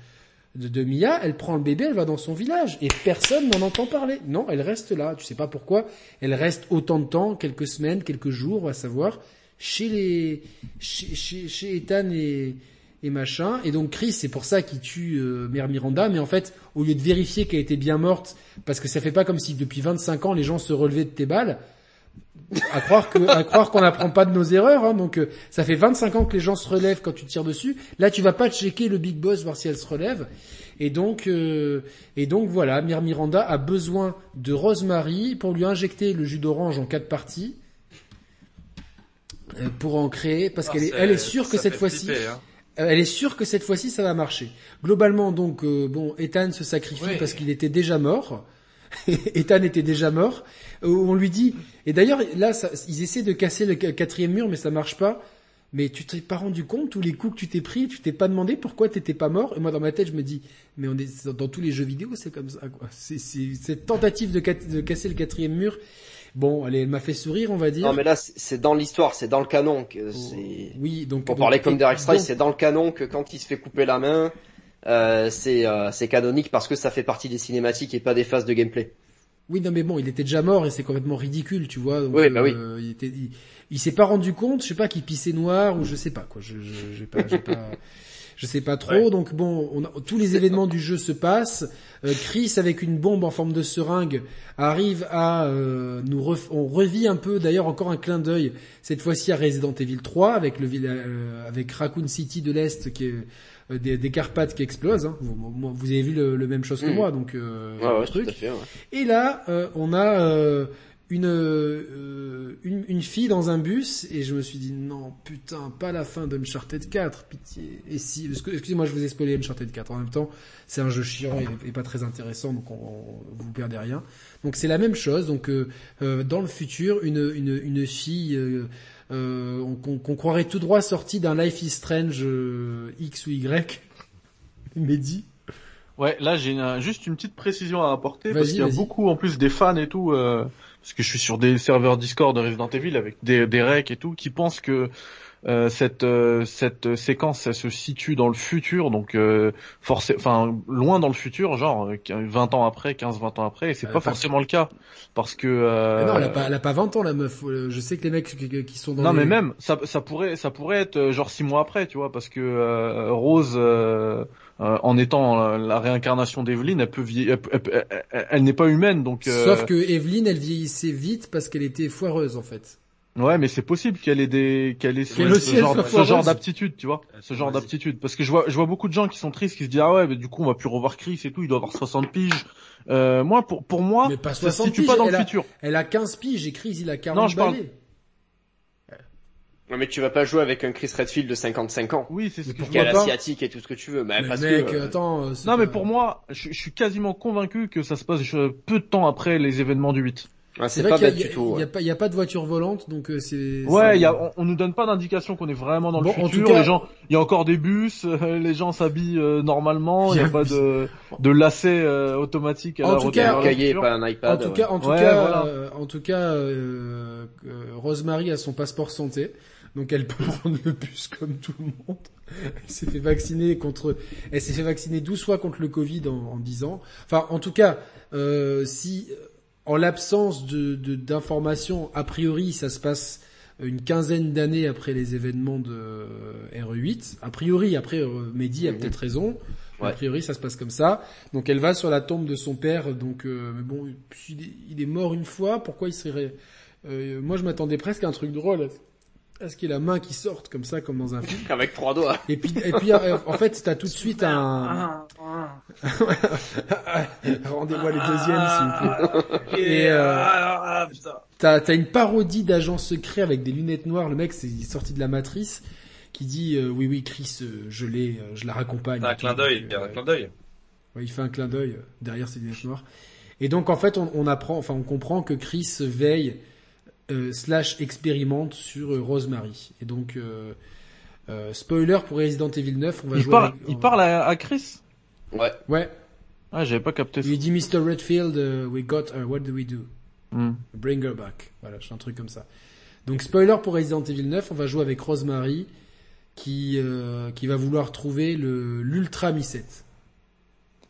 de, de Mia, elle prend le bébé, elle va dans son village et personne n'en entend parler. Non, elle reste là. Tu sais pas pourquoi. Elle reste autant de temps, quelques semaines, quelques jours, à savoir, chez les, chez, Ethan et, et machin. Et donc Chris, c'est pour ça qu'il tue euh, Mère Miranda. Mais en fait, au lieu de vérifier qu'elle était bien morte, parce que ça fait pas comme si depuis 25 ans les gens se relevaient de tes balles, à croire que à croire qu'on n'apprend pas de nos erreurs hein. donc euh, ça fait 25 ans que les gens se relèvent quand tu tires dessus là tu vas pas checker le big boss voir si elle se relève et donc euh, et donc voilà Mère Miranda a besoin de Rosemary pour lui injecter le jus d'orange en quatre parties euh, pour en créer parce Ah, qu'elle est elle est sûre que cette fois-ci hein. euh, elle est sûre que cette fois-ci ça va marcher. Globalement donc euh, bon Ethan se sacrifie Oui. parce qu'il était déjà mort. Ethan était déjà mort. Euh, on lui dit et d'ailleurs là ça- ils essaient de casser le qu- quatrième mur mais ça marche pas. Mais tu t'es pas rendu compte tous les coups que tu t'es pris, tu t'es pas demandé pourquoi t'étais pas mort. Et moi dans ma tête je me dis mais on est dans tous les jeux vidéo c'est comme ça quoi. C'est c'est cette tentative de, ca- de casser le quatrième mur. Bon allez elle m'a fait sourire on va dire. Non, mais là, c'est dans l'histoire, c'est dans le canon que c'est... oui donc Pour donc- parler comme Derek Strice, c'est dans le canon que quand il se fait couper la main, euh, c'est euh, c'est canonique parce que ça fait partie des cinématiques et pas des phases de gameplay. Oui, non, mais bon, il était déjà mort et c'est complètement ridicule, tu vois. Donc, Oui, bah oui. euh, il était, il, il s'est pas rendu compte, je sais pas, qu'il pissait noir ou je sais pas quoi. Je, je, j'ai pas, j'ai pas, je sais pas trop. Ouais. Donc bon, on a- tous les événements du jeu se passent. Euh, Chris avec une bombe en forme de seringue arrive à euh, nous, ref- on revit un peu. D'ailleurs, encore un clin d'œil cette fois-ci à Resident Evil 3 avec le avec Raccoon City de l'est qui est des, des Carpates qui explosent. Hein. Vous, moi, vous avez vu le, le même chose que Mm. moi, donc euh, Ouais, le ouais, truc. fait. ouais. Et là, euh, on a euh, une, euh, une une fille dans un bus et je me suis dit non putain pas la fin d'Uncharted 4 pitié et si excusez-moi je vous ai spoilé Uncharted 4 en même temps c'est un jeu chiant et, et pas très intéressant donc on, on- vous perdez rien donc c'est la même chose donc euh, euh, dans le futur une une une fille euh, euh, qu'on qu'on croirait tout droit sortie d'un Life is Strange euh, X ou Y. Mehdi. Ouais, là j'ai un- juste une petite précision à apporter parce qu'il y a beaucoup en plus des fans et tout, euh, parce que je suis sur des serveurs Discord de Resident Evil avec des, des recs et tout, qui pensent que euh, cette euh, cette séquence elle se situe dans le futur, donc euh, enfin loin dans le futur, genre euh, 20 ans après, 15-20 ans après, et c'est Euh, pas pas- forcément le cas parce que euh, Mais non elle a pas elle a pas 20 ans la meuf Euh, je sais que les mecs qui, qui sont dans non les... mais même ça, ça pourrait ça pourrait être euh, genre six mois après tu vois parce que euh, Rose euh, euh, en étant euh, la réincarnation d'Evelyn elle peut elle, elle- elle- elle- elle n'est pas humaine donc euh, Sauf que Evelyne, elle vieillissait vite parce qu'elle était foireuse en fait. Ouais mais c'est possible qu'elle ait des qu'elle ait ce, genre ce d'aptitude tu vois ce genre d'aptitude parce que je vois je vois beaucoup de gens qui sont tristes qui se disent ah ouais mais du coup on va plus revoir Chris et tout il doit avoir 60 piges euh, moi pour pour moi Mais pas ça se 60 situe piges, pas dans elle le a- futur Elle a 15 piges et Chris il a 40 Non, je parle- balais. Non, mais tu vas pas jouer avec un Chris Redfield de 55 ans. oui c'est ce Mais que je Qui est pourquoi vois. pas asiatique et tout ce que tu veux. Mais, Mais parce mec, que, euh, attends. non mais pour moi je, je suis quasiment convaincu que ça se passe euh, peu de temps après les événements du 8 ouais, c'est pas qu'il y, a- bête du tout. il y ouais. a pas, il y a pas de voiture volante, donc euh, c'est. Ouais, y a, on, on nous donne pas d'indication qu'on est vraiment dans Bon, le en futur. tout cas- les gens, il y a encore des bus, euh, les gens s'habillent euh, normalement. Il n'y a pas de de lacet euh, automatique. À En la tout cas- un cahier, pas un En iPad. tout ouais. cas, en tout Ouais, cas, voilà. euh, en tout cas, euh, euh, Rosemary a son passeport santé. donc elle peut prendre le bus comme tout le monde. Elle s'est fait vacciner contre, elle s'est fait vacciner 12 fois contre le Covid en, en 10 ans. Enfin, en tout cas, euh, si en l'absence de d'informations, a priori, ça se passe une quinzaine d'années après les événements de euh, RE8. A priori, après, euh, Mehdi a peut-être raison. A priori, ça se passe comme ça. Donc, elle va sur la tombe de son père. Donc, euh, mais bon, il est, il est mort une fois. Pourquoi il serait euh, Moi, je m'attendais presque à un truc drôle. À ce qu'il y ait la main qui sorte comme ça, comme dans un film. Avec trois doigts. Et puis, et puis, euh, en fait, t'as tout de suite un. Rendez-moi les deuxièmes, s'il vous plaît. Et, euh, ah, putain. T'as t'as une parodie d'agent secret avec des lunettes noires. Le mec, c'est il est sorti de la matrice, qui dit euh, oui oui Chris, euh, je l'ai, je la raccompagne. T'as un clin d'œil, a un clin d'œil. Ouais, il fait un clin d'œil derrière ses lunettes noires. Et donc en fait, on, on apprend, enfin on comprend que Chris veille euh, slash expérimente sur euh, Rosemary. Et donc euh, euh, spoiler pour Resident Evil 9, on va Il jouer. parle, avec- il parle à, à Chris Ouais. Ouais. Ah, j'avais pas capté Il ça. dit Mr Redfield, uh, we got her. What do we do? Hmm. Bring her back. Voilà, c'est un truc comme ça. Donc spoiler pour Resident Evil 9, on va jouer avec Rosemary qui euh, qui va vouloir trouver le l'ultra mi-7.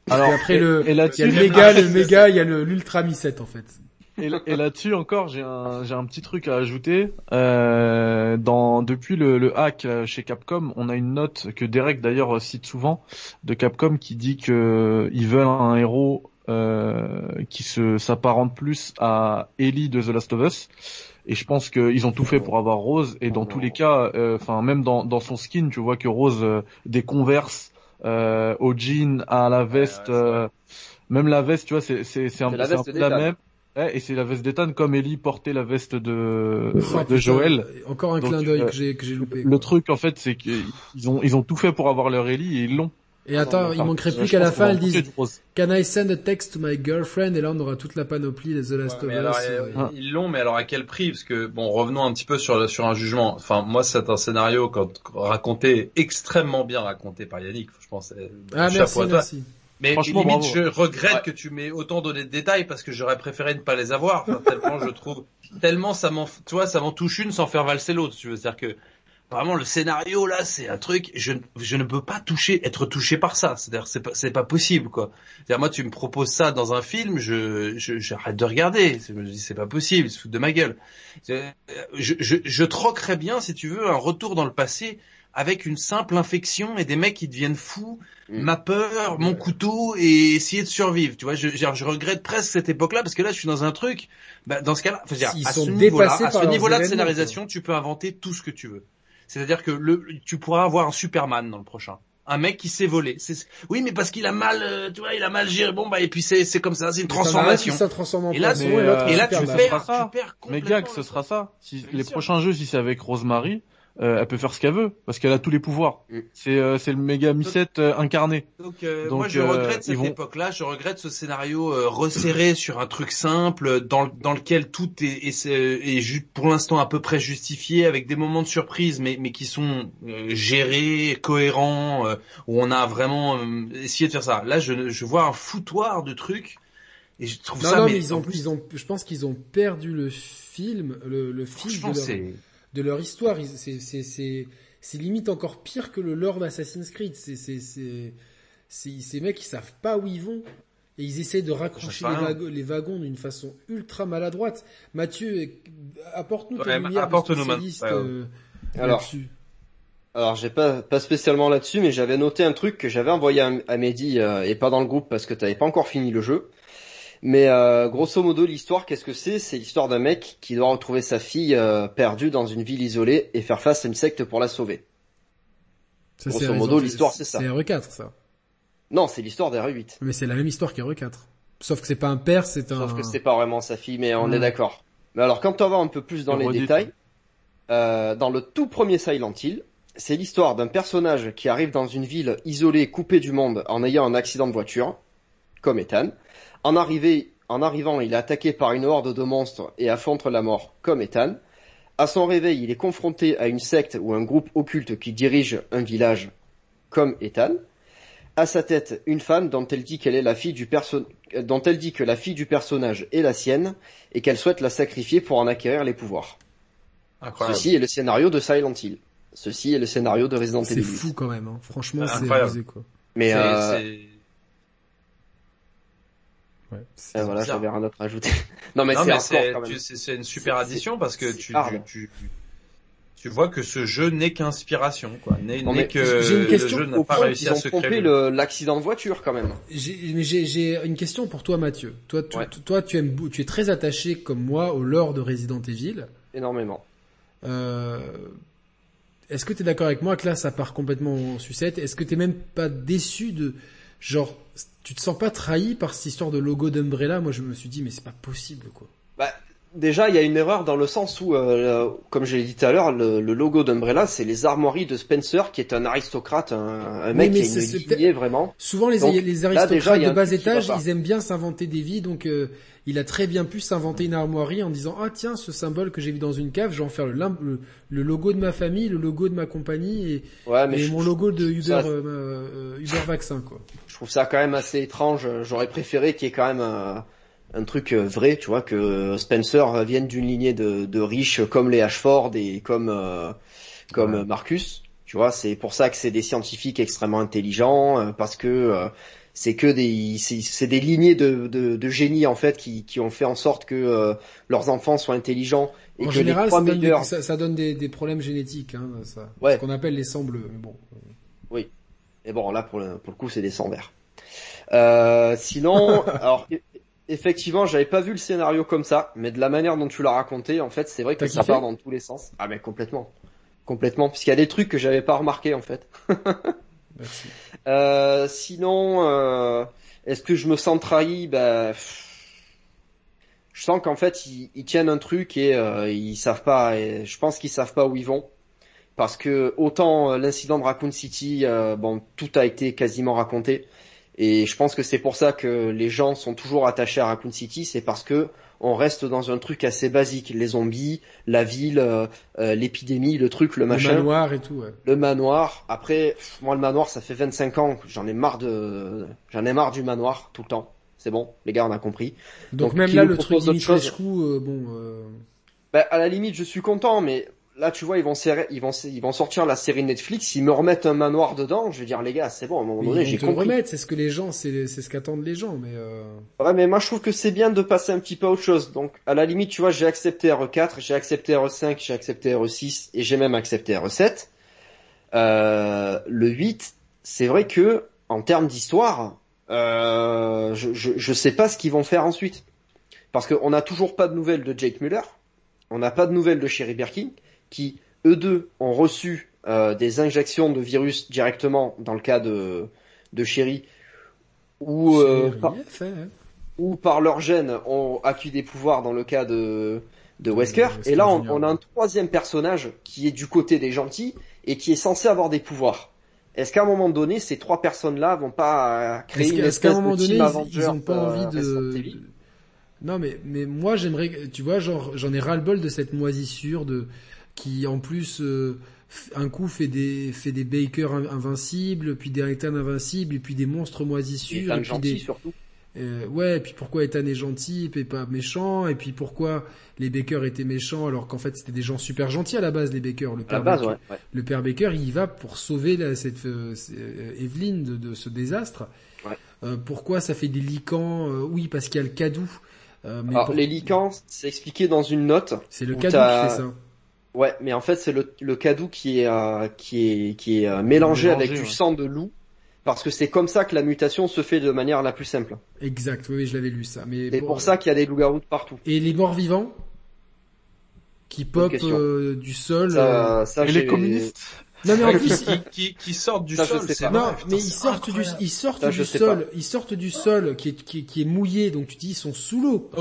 Alors, Et après et- le et il y a le méga, le méga, il y a le l'ultra mi-7 en fait. Et, et là-dessus encore, j'ai un, j'ai un petit truc à ajouter. Euh, dans, depuis le, le hack euh, chez Capcom, on a une note que Derek d'ailleurs cite souvent de Capcom qui dit que ils veulent un héros euh, qui se s'apparente plus à Ellie de The Last of Us. Et je pense qu'ils ont tout fait pour avoir Rose. Et dans tous les cas, euh, enfin même dans, dans son skin, tu vois que Rose euh, des Converse euh, au jean à la veste, ouais, même la veste, tu vois, c'est c'est c'est un, la peu la même. Ouais, et c'est la veste d'Ethan comme Ellie portait la veste de, Oh, de putain, Joël. Encore un Donc, clin d'œil euh, que j'ai que j'ai loupé. Le truc en fait, c'est qu'ils ont ils ont tout fait pour avoir leur Ellie et ils l'ont. Et attends, il Enfin, manquerait plus qu'à la fin va elle en bouffer dise du rose. Can I send a text to my girlfriend? Et là on aura toute la panoplie de The Last Ouais, of alors, Us. euh, ils l'ont, mais alors à quel prix? Parce que bon, revenons un petit peu sur sur un jugement. Enfin, moi, c'est un scénario quand raconté extrêmement bien raconté par Yannick. Je pense. Ah merci à toi. merci. Mais Franchement, limite, bravo. je regrette Ouais. que tu m'aies autant donné de détails parce que j'aurais préféré ne pas les avoir. Enfin, tellement je trouve, tellement ça m'en, tu vois, ça m'en touche une sans faire valser l'autre. Tu veux c'est-à-dire que vraiment le scénario là, c'est un truc. Je, ne- je ne peux pas toucher, être touché par ça. C'est-à-dire c'est pas, c'est pas possible quoi. C'est-à-dire moi, tu me proposes ça dans un film, je, je j'arrête de regarder. Je me dis c'est pas possible, ils se foutent de ma gueule. Je, je, je, je troquerais bien, si tu veux, un retour dans le passé avec une simple infection et des mecs qui deviennent fous Mm. ma peur, mon couteau et essayer de survivre. Tu vois, je, je, je regrette presque cette époque-là parce que là, je suis dans un truc. Bah, dans ce cas-là, à sont ce niveau-là, dépassés à ce niveau-là de scénarisation, tu peux inventer tout ce que tu veux. C'est-à-dire que le, tu pourras avoir un Superman dans le prochain. Un mec qui s'est volé. Oui, mais parce qu'il a mal, euh, tu vois, il a mal géré. Bon, bah, et puis c'est, c'est comme ça, c'est une transformation. se transforme en Et là, mais, euh, Et là, tu perds, sera ça. tu perds Mais complètement Gag, ce sera ça. Si les sûr. prochains jeux, si c'est avec Rosemary, euh, elle peut faire ce qu'elle veut parce qu'elle a tous les pouvoirs. Mm. C'est euh, c'est le méga Missette euh, incarné. Donc, euh, Donc, moi je euh, regrette cette vont- époque-là, je regrette ce scénario euh, resserré sur un truc simple, dans, dans lequel tout est, est, est ju- pour l'instant à peu près justifié, avec des moments de surprise, mais, mais qui sont euh, gérés, cohérents, euh, où on a vraiment euh, essayé de faire ça. Là, je, je vois un foutoir de trucs, et je trouve Non, ça... non, mais mais ils en ont, plus, ils ont, je pense qu'ils ont perdu le film, le, le fil de leur. De leur histoire. C'est, limite encore pire que le lore d'Assassin's Creed. C'est, ces mecs ils savent pas où ils vont. Et ils essaient de raccrocher les, wagons- les wagons d'une façon ultra maladroite. Mathieu, apporte-nous ta Ouais, lumière de spécialiste Ouais, ouais. euh, Alors, là-dessus. Alors j'ai pas pas spécialement là-dessus, mais j'avais noté un truc que j'avais envoyé à, à Mehdi euh, et pas dans le groupe parce que t'avais pas encore fini le jeu. Mais euh, grosso modo l'histoire, qu'est-ce que c'est? C'est l'histoire d'un mec qui doit retrouver sa fille euh, perdue dans une ville isolée et faire face à une secte pour la sauver. Ça, grosso c'est modo, l'histoire, c'est ça. C'est RE4, ça. Non, c'est l'histoire d'RE8. Mais c'est la même histoire qu'RE4. Sauf que c'est pas un père, c'est un... Sauf que c'est pas vraiment sa fille, mais on est d'accord. Mais alors quand on va un peu plus dans Le les détails, euh, dans le tout premier Silent Hill, c'est l'histoire d'un personnage qui arrive dans une ville isolée, coupée du monde, en ayant un accident de voiture, comme Ethan. En, arrivé, en arrivant, il est attaqué par une horde de monstres et affronte la mort, comme Ethan. À son réveil, il est confronté à une secte ou un groupe occulte qui dirige un village, comme Ethan. À sa tête, une femme dont elle dit qu'elle est la fille du perso- dont elle dit que la fille du personnage est la sienne et qu'elle souhaite la sacrifier pour en acquérir les pouvoirs. Incroyable. Ceci est le scénario de Silent Hill. Ceci est le scénario de Resident C'est Evil. fou quand même, hein. franchement, c'est abusé quoi. Mais C'est- euh, c'est- Ouais, c'est- euh, voilà, j'avais rien d'autre à ajouter. non mais c'est tu- une super addition parce que tu, tu, tu, tu vois que ce jeu n'est qu'inspiration, quoi. N'est Non, n'est mais que une le question jeu n'a pas réussi à se créer. le- l'accident de voiture quand même. J'ai une question pour toi, Mathieu. Toi, tu, Ouais. toi, tu aimes, tu es très attaché comme moi au lore de Resident Evil. Énormément. Euh, Est-ce que tu es d'accord avec moi que là, ça part complètement en sucette? Est-ce que t'es même pas déçu de, genre, tu te sens pas trahi par cette histoire de logo d'Umbrella? Moi, je me suis dit, mais c'est pas possible, quoi. Bah, déjà, il y a une erreur dans le sens où, euh, comme je l'ai dit tout à l'heure, le, le logo d'Umbrella, c'est les armoiries de Spencer, qui est un aristocrate, un, un mec mais qui une lignée vraiment. Souvent, les, Donc, les là, aristocrates déjà, de bas étage, ils aiment bien s'inventer des vies, donc euh, il a très bien pu s'inventer une armoirie en disant ah tiens ce symbole que j'ai vu dans une cave, je vais en faire le, lim- le, le logo de ma famille, le logo de ma compagnie et, Ouais, mais et je, mon logo de Uber ça- euh, euh, Uber vaccin quoi. je trouve ça quand même assez étrange. J'aurais préféré qu'il y ait quand même un, truc euh, vrai, tu vois, que Spencer vienne d'une lignée de, de riches comme les Ashford et comme euh, comme Ouais. Marcus. Tu vois, c'est pour ça que c'est des scientifiques extrêmement intelligents euh, parce que euh, c'est que des c'est des lignées de, de, de génies en fait qui, qui ont fait en sorte que euh, leurs enfants soient intelligents et En que général, les ça trois donne, des, ça, ça donne des, des problèmes génétiques, hein, ça. Ouais. Ce qu'on appelle les sangs bleus. Mais bon. Et bon, là, pour le, pour le coup, c'est des sangs verts. Euh, sinon, alors, effectivement, j'avais pas vu le scénario comme ça, mais de la manière dont tu l'as raconté, en fait, c'est vrai que ça part dans tous les sens. Ah, mais complètement. Complètement. Puisqu'il y a des trucs que j'avais pas remarqué, en fait. Merci. Euh, sinon, euh, est-ce que je me sens trahi? Bah, pff, je sens qu'en fait, ils, ils tiennent un truc et euh, ils savent pas, et je pense qu'ils savent pas où ils vont. Parce que autant euh, l'incident de Raccoon City, euh, bon, tout a été quasiment raconté. Et je pense que c'est pour ça que les gens sont toujours attachés à Raccoon City, c'est parce que on reste dans un truc assez basique, les zombies, la ville, euh, euh, l'épidémie, le truc, le Le machin manoir et tout. Ouais. le manoir. Après, pff, moi le manoir, ça fait 25 ans, j'en ai marre de, j'en ai marre du manoir tout le temps. C'est bon, les gars, on a compris. Donc, Donc, même là, le truc d'autres Dimitrescu, euh, bon. Euh... Bah, à la limite, je suis content, mais là, tu vois, ils vont serrer, ils vont, ils vont sortir la série Netflix, ils me remettent un manoir dedans, je vais dire les gars, c'est bon, à un moment donné, j'ai compris. remettre, c'est ce que les gens, c'est c'est ce qu'attendent les gens, mais euh... Ouais, mais moi je trouve que c'est bien de passer un petit peu à autre chose. Donc, à la limite, tu vois, j'ai accepté RE4, j'ai accepté RE5, j'ai accepté RE6 et j'ai même accepté RE7. Euh, le 8, c'est vrai que en termes d'histoire, euh, je, je je sais pas ce qu'ils vont faire ensuite, parce qu'on n'a toujours pas de nouvelles de Jake Muller, on n'a pas de nouvelles de Sherry Birkin, qui eux deux ont reçu euh, des injections de virus directement dans le cas de de Sherry, ou euh, par- hein. ou par leur gène ont acquis des pouvoirs dans le cas de, de Wesker. Wesker Et là, on, a un troisième personnage qui est du côté des gentils et qui est censé avoir des pouvoirs. Est-ce qu'à un moment donné, ces trois personnes-là vont pas euh, créer une qu'à- est-ce qu'à espèce un moment de donné, team ils, ils ont pas euh, envie de... Non, mais, mais moi, j'aimerais, tu vois, genre, j'en ai ras-le-bol de cette moisissure de, qui, en plus, euh, un coup fait des, fait des bakers in- invincibles, puis des Ethan invincibles, et puis des monstres Et moisissures, et de puis des, surtout. euh, ouais, et puis pourquoi Ethan est gentil et pas méchant, et puis pourquoi les Bakers étaient méchants alors qu'en fait c'était des gens super gentils à la base les Bakers. Le père base, Baker, ouais. ouais. le père Baker, il y va pour sauver la, cette euh, euh, Evelyn de, de ce désastre. Ouais. Euh, pourquoi ça fait des licans euh, Oui, parce qu'il y a le cadou. Euh, mais Alors, pour- les licans, c'est expliqué dans une note. c'est le cadou qui fait ça. Ouais, mais en fait, c'est le, le cadou qui est, euh, qui est, qui est euh, mélangé, Mélangé, avec du sang de loup. Parce que c'est comme ça que la mutation se fait de manière la plus simple. Exact. Oui, je l'avais lu ça. Mais C'est bon, pour ça qu'il y a des loups-garous de partout. Et les morts vivants qui pop euh, du sol. euh, Ça, ça, Et les communistes Non mais en plus, qui, qui, qui sortent du Ça, sol, c'est Non, putain, mais ils sortent du, ils sortent Ça, du sol, ils sortent du sol qui est, qui, est- qui est mouillé, donc tu dis ils sont sous l'eau.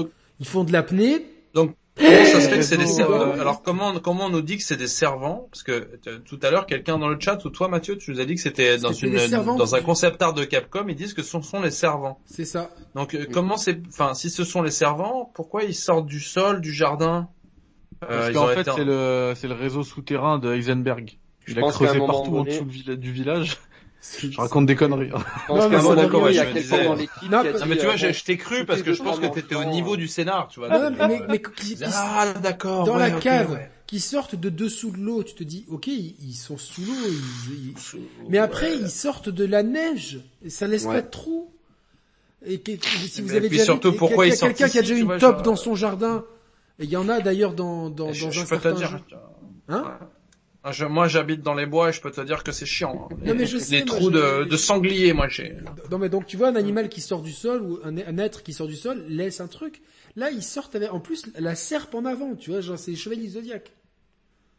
Ils font de l'apnée. Donc, comment ça se fait que c'est des Réseau, servants Alors comment comment on nous dit que c'est des servants? Parce que tout à l'heure, quelqu'un dans le chat ou toi, Mathieu, tu nous as dit que c'était dans une un concept art de Capcom, ils disent que ce sont les servants. C'est ça. Donc euh, comment c'est Enfin, si ce sont les servants, pourquoi ils sortent du sol, du jardin? Euh, Parce qu'en fait, été- c'est le, c'est le réseau souterrain de Heisenberg. Je Il a creusé partout en dessous du village. Je raconte des conneries. hein. Je pense Non, mais il y a quelqu'un disais. dans l'équipe Non, qui non, Non mais tu vois, euh, je, je t'ai cru parce que je pense que t'étais au niveau du scénar, tu vois. Non, mais, mais, euh, mais ils- Ah d'accord. dans ouais, la cave, ouais. qui sortent de dessous de l'eau. Tu te dis, ok, ils, ils sont sous l'eau, ils- ils- mais après ils sortent de la neige. Et ça laisse Ouais. pas de trous. Et que- si vous Et avez puis déjà surtout, vu, pourquoi quelqu'un ils sortent quelqu'un qui a déjà une top dans son jardin. Et il y en a d'ailleurs dans dans, je, dans je un peux te certain. Hein? Je- moi, j'habite dans les bois et je peux te dire que c'est chiant. hein. Non, mais je les sais, moi, trous je- de, de sanglier, moi, j'ai. Non mais donc tu vois un animal qui sort du sol ou un, un être qui sort du sol laisse un truc. Là ils sortent avec en plus la serpe en avant, tu vois, genre c'est les chevaliers du zodiaque.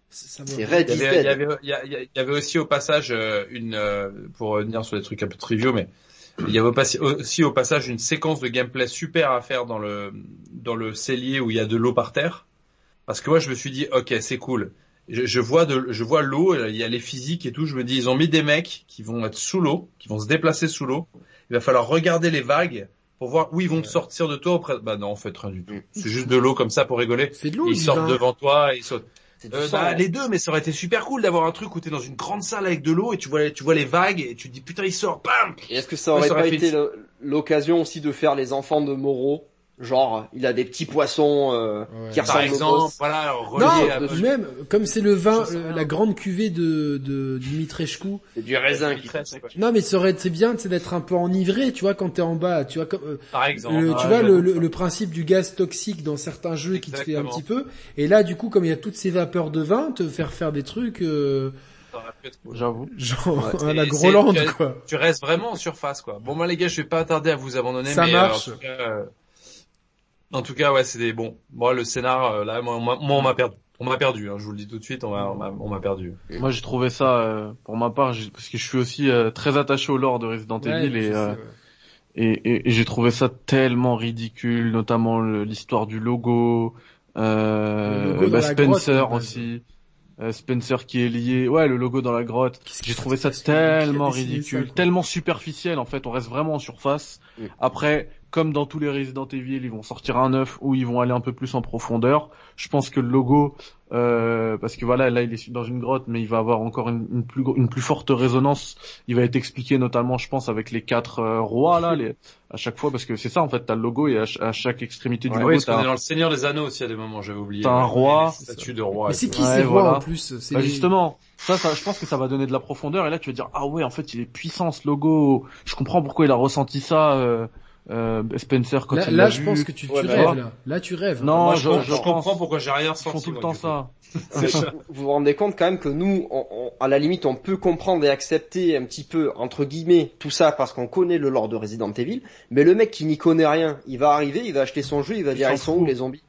Ça va- C'est Il y avait, il y dead. avait, il y a- il y avait aussi au passage euh, une, euh, pour revenir sur des trucs un peu triviaux, mais il y avait aussi au passage une séquence de gameplay super à faire dans le dans le cellier où il y a de l'eau par terre. Parce que moi je me suis dit ok c'est cool. Je, je vois de, je vois l'eau, il y a les physiques et tout. Je me dis ils ont mis des mecs qui vont être sous l'eau, qui vont se déplacer sous l'eau. Il va falloir regarder les vagues pour voir où ils vont sortir de toi. Après, bah non en fait rien du tout. Mm. C'est juste de l'eau comme ça pour rigoler. C'est de l'eau. Ils sortent devant toi et ils sautent. Euh, bah, les deux, mais ça aurait été super cool d'avoir un truc où t'es dans une grande salle avec de l'eau et tu vois, tu vois les vagues et tu te dis putain il sort, bam Et est-ce que ça Ouais, aurait ça pas aurait fait été l'occasion aussi de faire les enfants de Moreau? Genre, il a des petits poissons euh, Ouais. qui Par ressemblent aux exemple, voilà, Non, à... même comme c'est le vin, euh, la grande cuvée de de du Mitrescu. C'est du raisin qui quoi. Non mais ça aurait été bien, c'est d'être un peu enivré, tu vois, quand t'es en bas, tu vois comme euh, Par exemple. le, Ah, tu vois le, principe du gaz toxique dans certains jeux qui te fait un petit peu. Et là du coup comme il y a toutes ces vapeurs de vin, te faire faire des trucs euh. J'avoue. genre Ouais, la Groland c'est- quoi. Tu restes vraiment en surface, quoi. Bon, moi, les gars, je vais pas tarder à vous abandonner, Ça mais marche. euh, en tout cas, euh, en tout cas, ouais, c'est des bons. Moi, le scénar, euh, là, moi, on m'a- moi, on m'a perdu. On m'a perdu, hein, je vous le dis tout de suite, on m'a, perdu. Moi j'ai trouvé ça, euh, pour ma part, parce que je suis aussi euh, très attaché au lore de Resident Ouais, Evil et, sais, euh, ouais. et, et- et j'ai trouvé ça tellement ridicule, notamment l'histoire du logo, euh, Le logo bah, grotte, Spencer aussi, Spencer qui est lié, ouais le logo dans la grotte. J'ai trouvé ça tellement ça, ridicule, tellement superficiel en fait, on reste vraiment en surface. Après, comme dans tous les Resident Evil, ils vont sortir un œuf où ils vont aller un peu plus en profondeur. Je pense que le logo, euh, parce que voilà, là il est dans une grotte, mais il va avoir encore une, une plus une plus forte résonance. Il va être expliqué notamment, je pense, avec les quatre euh, rois là, les, à chaque fois, parce que c'est ça en fait, t'as le logo et à, ch- à chaque extrémité du Ouais, logo, oui, parce qu'on est dans le Seigneur des Anneaux aussi à des moments, j'avais oublié. T'as un roi. les statues de roi. Mais et c'est qui Ouais, ces rois voilà. en plus C'est Bah les- justement, ça, ça, je pense que ça va donner de la profondeur et là tu vas dire ah ouais en fait il est puissant ce logo. Je comprends pourquoi il a ressenti ça euh, euh, Spencer quand Là, il là je vu. pense que tu, tu Ouais, bah, rêves là. Là tu rêves. Non, Moi, je- je, je je comprends pense- pourquoi j'ai rien Ils font ressenti. tout le temps ça. Vous vous rendez compte quand même que nous, on- on- à la limite, on peut comprendre et accepter un petit peu, entre guillemets, tout ça parce qu'on connaît le lore de Resident Evil, mais le mec qui n'y connaît rien, il va arriver, il va acheter son jeu, il va Il dire ils sont où les zombies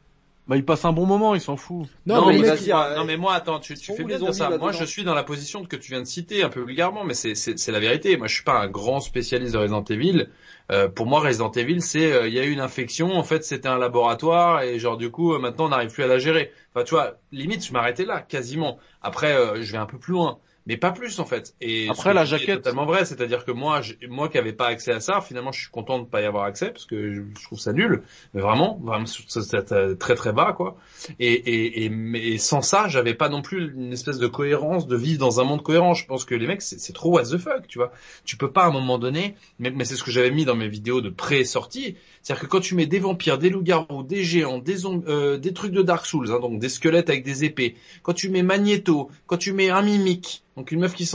Bah il passe un bon moment, il s'en fout. Non, Non, mais dire, euh, non mais moi attends, tu, tu fais bien dire ça. Moi je suis dans la position que tu viens de citer un peu vulgairement, mais c'est la vérité. Moi je suis pas un grand spécialiste de Resident Evil. Euh, pour moi Resident Evil c'est euh, il y a eu une infection, en fait c'était un laboratoire et genre du coup euh, maintenant on n'arrive plus à la gérer. Enfin tu vois, limite je m'arrêtais là quasiment. Après euh, je vais un peu plus loin. Mais pas plus en fait. Et Après, la dis est jaquette- totalement vrai, c'est-à-dire que moi, moi qui avais pas accès à ça, finalement, je suis content de pas y avoir accès parce que je, trouve ça nul. Mais vraiment, vraiment, c'est très très bas quoi. Et, et, et, mais- et sans ça, j'avais pas non plus une espèce de cohérence, de vivre dans un monde cohérent. Je pense que les mecs, c'est trop what the fuck, tu vois. Tu peux pas à un moment donné, mais, mais c'est ce que j'avais mis dans mes vidéos de pré-sortie, c'est-à-dire que quand tu mets des vampires, des loups-garous, des géants, des, euh, des trucs de Dark Souls, hein, donc des squelettes avec des épées, quand tu mets Magneto, quand tu mets un mimique, donc une meuf qui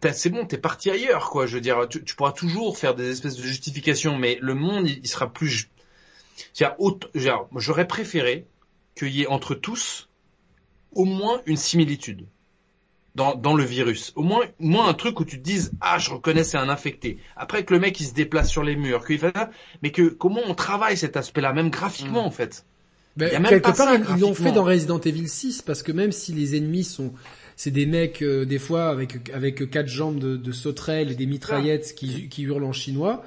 t'es- c'est bon, t'es parti ailleurs, quoi. Je veux dire, tu, tu pourras toujours faire des espèces de justifications, mais le monde, il, il sera plus. J'aurais préféré qu'il y ait entre tous au moins une similitude dans, dans le virus. Au moins, au moins un truc où tu te dises, ah, je reconnais, c'est un infecté. Après que le mec, il se déplace sur les murs, qu'il fait ça, mais que comment on travaille cet aspect-là, même graphiquement, Mm. en fait. Ben, quelque pas part, ça, ils- l'ont fait dans Resident Evil 6 parce que même si les ennemis sont, c'est des mecs euh, des fois avec avec quatre jambes de, de sauterelles et des mitraillettes qui, qui hurlent en chinois,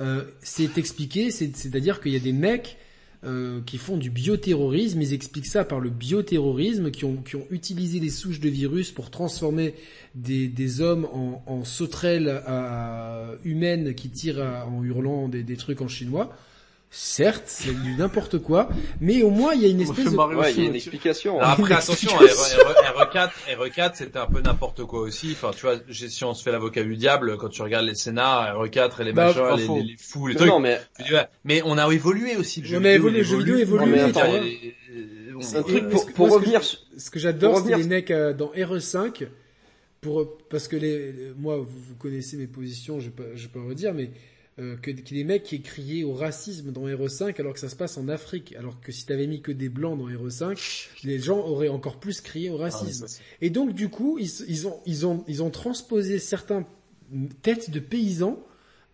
euh, c'est expliqué, c'est- c'est-à-dire qu'il y a des mecs euh, qui font du bioterrorisme, ils expliquent ça par le bioterrorisme, qui ont, qui ont utilisé des souches de virus pour transformer des, des hommes en, en sauterelles à, humaines qui tirent à- en hurlant des, des trucs en chinois. Certes, c'est du n'importe quoi, mais au moins il y a une espèce de... Ouais, il y a une explication. Après, Une attention, explication. RE4, RE4, c'était un peu n'importe quoi aussi. Enfin, tu vois, si on se fait l'avocat du diable, quand tu regardes les scénars, RE4 et les Bah, machins, pas les, faux. les, les fous, les Non, trucs. non, mais mais on a évolué aussi. Le jeu On a vidéo, évolué, le jeu vidéo évolue. Non, mais attends, il- il- C'est un truc pour, pour moi, ce que revenir. Ce que j'adore, c'est les mecs euh, dans RE5, pour parce que les, les- moi, vous, vous connaissez mes positions, je vais pas, je vais pas redire, mais euh, que, que les mecs qui aient crié au racisme dans RE5 alors que ça se passe en Afrique, alors que si t'avais mis que des blancs dans RE5, les gens auraient encore plus crié au racisme. Et donc du coup, ils, ils ont ils ont ils ont transposé certains têtes de paysans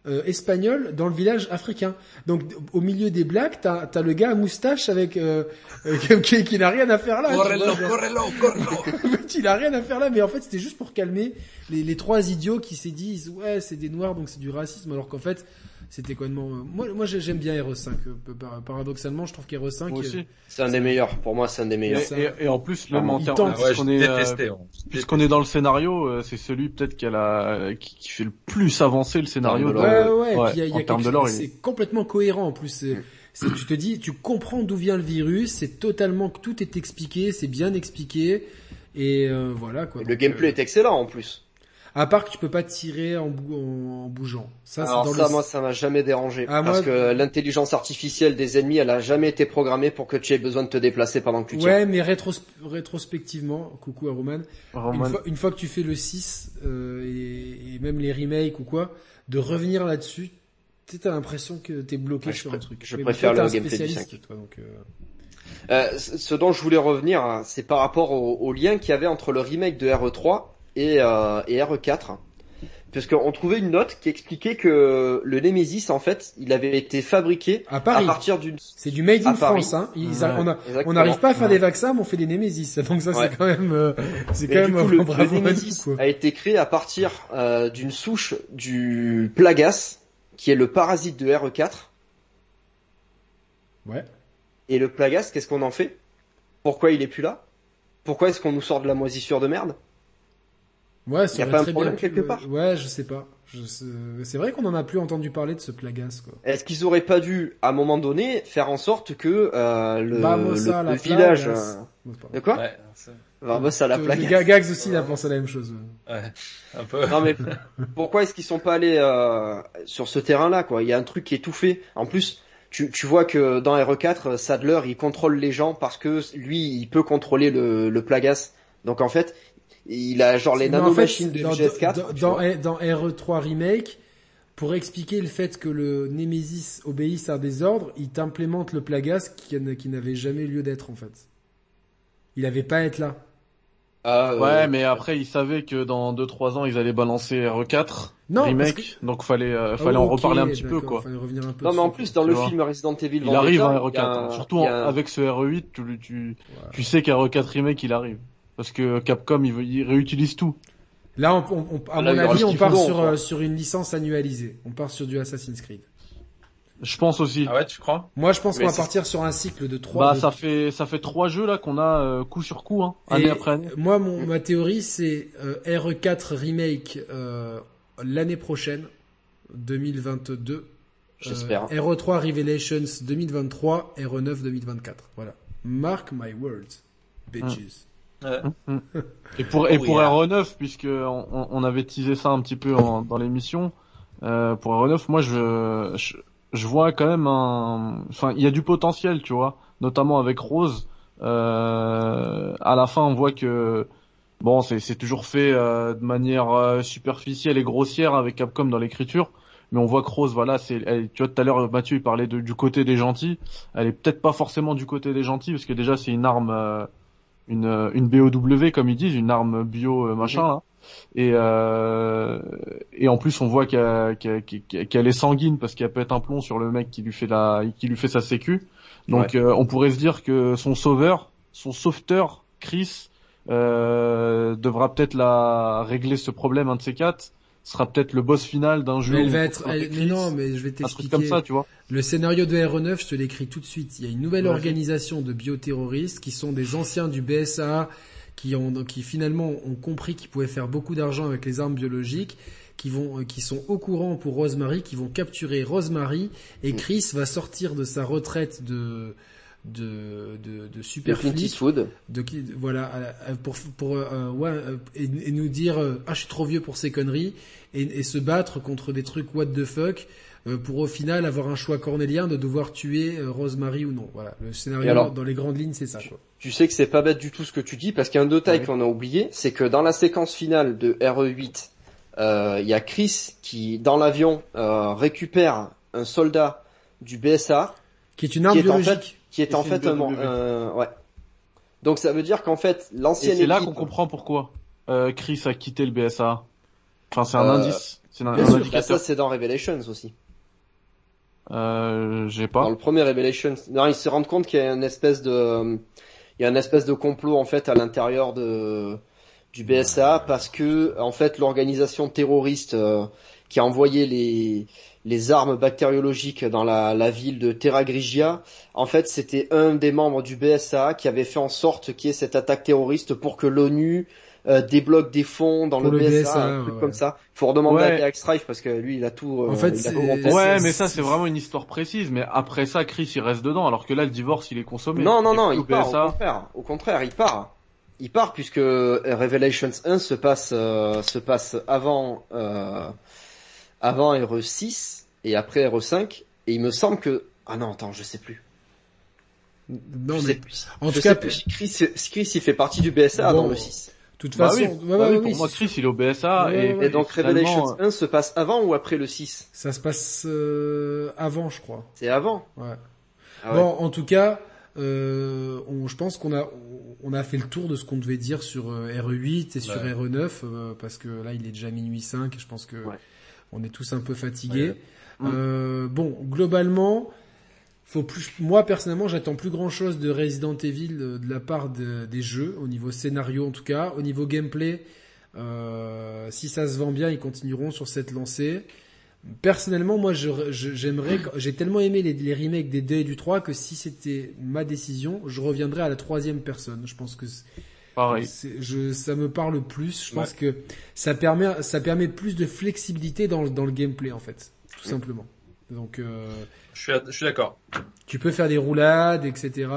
euh, espagnols dans le village africain. Donc au milieu des blagues, t'as as le gars à moustache avec euh, euh, qui, qui n'a rien à faire là. Correlo, correlo, correlo. il a rien à faire là, mais en fait c'était juste pour calmer les, les trois idiots qui s'est disent ouais c'est des noirs donc c'est du racisme alors qu'en fait c'était complètement. euh, Moi moi j'ai- j'aime bien RE5 euh, par- paradoxalement je trouve qu'RE5 Moi euh. C'est un des meilleurs. Pour moi, c'est un des meilleurs. et- et en plus, même en termes, puisqu'on est, euh, puisqu'on est dans le scénario, c'est celui peut-être qui a la, qui, qui fait le plus avancer le scénario. de de- Ouais, ouais, et ouais, puis il y a, il y a en termes de il est- c'est complètement cohérent en plus. C'est- c'est- tu te dis, tu comprends d'où vient le virus, c'est totalement, tout est expliqué, c'est bien expliqué, et euh, voilà quoi. Le Donc, gameplay euh, est excellent en plus. À part que tu peux pas tirer en, bou- en, en bougeant. Ça, c'est Alors dans ça, le... moi, ça m'a jamais dérangé. Ah, parce moi- que l'intelligence artificielle des ennemis, elle a jamais été programmée pour que tu aies besoin de te déplacer pendant que tu tires. Ouais, mais rétros- rétrospectivement, coucou à Roman, Roman- une fois, une fois que tu fais le 6 euh, et, et même les remakes ou quoi, de revenir là-dessus, tu sais, t'as l'impression que t'es bloqué Ouais, je sur un truc. je Mais préfère toi, le gameplay du spécialiste, 5. toi, donc, euh, Euh, ce ce dont je voulais revenir, hein, c'est par rapport au, au lien qu'il y avait entre le remake de RE3 et, euh, et RE4. Puisqu'on trouvait une note qui expliquait que le Nemesis, en fait, il avait été fabriqué À partir d'une... C'est du made in. France, hein. Ils Ouais. a- on n'arrive pas à faire Ouais. des vaccins, mais on fait des Nemesis. Donc ça, Ouais. c'est quand même, euh, c'est quand même coup, le, bravo le Nemesis a été créé à partir euh, d'une souche du Plagas, qui est le parasite de RE4. Ouais. Et le Plagas, qu'est-ce qu'on en fait? Pourquoi il est plus là? Pourquoi est-ce qu'on nous sort de la moisissure de merde? Ouais, ça Y a pas un très problème bien quelque part Ouais, je sais pas. Je sais- C'est vrai qu'on en a plus entendu parler de ce plagas, quoi. Est-ce qu'ils auraient pas dû, à un moment donné, faire en sorte que euh, le, le- le la village... plagas. euh. De quoi Ouais, Vamos à la Euh, plague. le Ga- Gags aussi, il a pensé à la même chose. ouais, un peu. Non mais pourquoi est-ce qu'ils sont pas allés euh, sur ce terrain-là quoi? Il y a un truc qui est tout fait. En plus, tu, tu vois que dans RE4, Sadler il contrôle les gens parce que lui il peut contrôler le, le Plagas. Donc en fait, il a genre les Mais en fait, nanomachines de dans, GS4. dans, tu dans, vois. dans RE3 Remake, pour expliquer le fait que le Nemesis obéisse à des ordres, il t'implémente le plagas qui, qui n'avait jamais lieu d'être, en fait. Il avait pas à être là. Ah, euh, Ouais, mais après, ils savaient que dans 2-3 ans, ils allaient balancer RE4 Non, remake, parce donc fallait, euh, Ah, fallait en reparler un petit peu, quoi. Fallait revenir un peu Non mais en plus dans le vois. film Resident Evil Il arrive y a RE4, un- hein. surtout un- avec ce RE8, tu, tu, Ouais. tu sais qu'à RE4 remake, il arrive. Parce que Capcom, il, veut- il réutilise tout. Là, on, on- on- à Là, mon avis, on part faut, sur, euh, sur une licence annualisée. On part sur du Assassin's Creed. Je pense aussi. Ah ouais, tu crois? Moi, je pense qu'on va partir sur un cycle de trois. Bah, de- ça fait, ça fait trois jeux, là, qu'on a, euh, coup sur coup, hein, année Et après année. Moi, mon, ma théorie, c'est euh, RE4 remake euh, l'année prochaine, 2022. J'espère. Euh, RE3 Revelations 2023, RE9 2024. Voilà. Mark my words, bitches. Ouais. Et pour, et Oh, pour yeah. RE9, puisque on, on- avait teasé ça un petit peu en- dans l'émission, euh, pour RE9, moi je, je, je vois quand même un, enfin il y a du potentiel, tu vois, notamment avec Rose. Euh, à la fin, on voit que bon, c'est c'est toujours fait euh, de manière euh, superficielle et grossière avec Capcom dans l'écriture. Mais on voit que Rose, voilà, c'est, elle- tu vois, tout à l'heure, Mathieu, il parlait de- du côté des gentils. Elle est peut-être pas forcément du côté des gentils, parce que déjà, c'est une arme, euh, une, euh, une BOW comme ils disent, une arme bio euh, machin là. Et euh, et en plus on voit qu'elle est sanguine parce qu'elle pète un plomb sur le mec qui lui fait la qui lui fait sa sécu. Donc euh, on pourrait se dire que son sauveur, son sauveteur Chris euh, devra peut-être la régler ce problème un de ces quatre. Sera peut-être le boss final d'un jeu. Mais elle va être, elle- mais non, mais je vais truc comme t'expliquer. ça, tu vois. Le scénario de RE9, je te l'écris tout de suite. Il y a une nouvelle organisation de bioterroristes qui sont des anciens du BSA, qui ont, qui finalement ont compris qu'ils pouvaient faire beaucoup d'argent avec les armes biologiques, qui vont, euh, qui sont au courant pour Rosemary, qui vont capturer Rosemary, et Mm. Chris va sortir de sa retraite de, de, de, de super Clint flic, de qui, voilà, euh, pour, pour, euh, ouais, euh, et, et nous dire, euh, ah, je suis trop vieux pour ces conneries, et, et se battre contre des trucs what the fuck, euh, pour au final avoir un choix cornélien de devoir tuer euh, Rosemary ou non. Voilà, le scénario alors dans les grandes lignes c'est ça. Quoi. Tu sais que c'est pas bête du tout ce que tu dis parce qu'il y a un détail Ouais. qu'on a oublié, c'est que dans la séquence finale de RE8, euh, il y a Chris qui, dans l'avion, euh, récupère un soldat du BSA Qui est une arme qui est en biologique. fait, qui est Et en c'est fait euh, ouais. Donc ça veut dire qu'en fait Et l'ancienne c'est là qu'on comprend pourquoi euh, Chris a quitté le BSA. Enfin, c'est un Euh, indice. C'est un, sûr. Bah, ça indicateur. c'est dans Revelations aussi. Euh, j'ai Dans pas. le premier Revelations, non, ils se rendent compte qu'il y a une espèce de, il y a une espèce de complot en fait à l'intérieur de du BSA parce que en fait l'organisation terroriste euh, qui a envoyé les les armes bactériologiques dans la, la ville de Terra Grigia, en fait c'était un des membres du BSA qui avait fait en sorte qu'il y ait cette attaque terroriste pour que l'ONU euh, débloque des fonds dans le, le BSA, BSA, un truc ouais. comme ça. Faut redemander Ouais. à X-Strife parce que lui il a tout. euh, En fait, il a tout Ouais, mais ça c'est- vraiment une histoire précise. Mais après ça, Chris il reste dedans, alors que là le divorce il est consommé. Non, non, non, il au part, au contraire. Au contraire, il part. Il part puisque Revelations 1 se passe, euh, se passe avant, euh, avant RE6 et après RE5. Et il me semble que, ah non, attends, je sais plus. Non je mais sais plus. en Je tout sais cas, plus Chris, Chris, il fait partie du BSA Bon, dans le 6. de toute Bah façon, oui, ouais, bah ouais, oui, ouais, pour oui, moi c'est- Chris il est au BSA Ouais, et, Et donc Revelations euh, 1 se passe avant ou après le 6 ça se passe euh, avant, je crois. C'est avant? Ouais. Ah ouais. Bon, en tout cas, euh, on, je pense qu'on a on a fait le tour de ce qu'on devait dire sur euh, RE8 et sur Ouais. RE9 euh, parce que là il est déjà minuit 5 et je pense que Ouais. On est tous un peu fatigués. Ouais. Euh, bon, globalement, faut plus. Moi personnellement, j'attends plus grand chose de Resident Evil euh, de la part de- des jeux au niveau scénario en tout cas, au niveau gameplay. euh, si ça se vend bien, ils continueront sur cette lancée. Personnellement, moi, je, je- j'aimerais, j'ai tellement aimé les, les remakes des 2 et du 3 que si c'était ma décision, je reviendrais à la troisième personne. Je pense que pareil. je, ça me parle plus. Je pense que ça permet, ça permet plus de flexibilité dans, le- dans le gameplay en fait, tout simplement. Donc, euh, Je suis, je suis d'accord. tu peux faire des roulades, etc.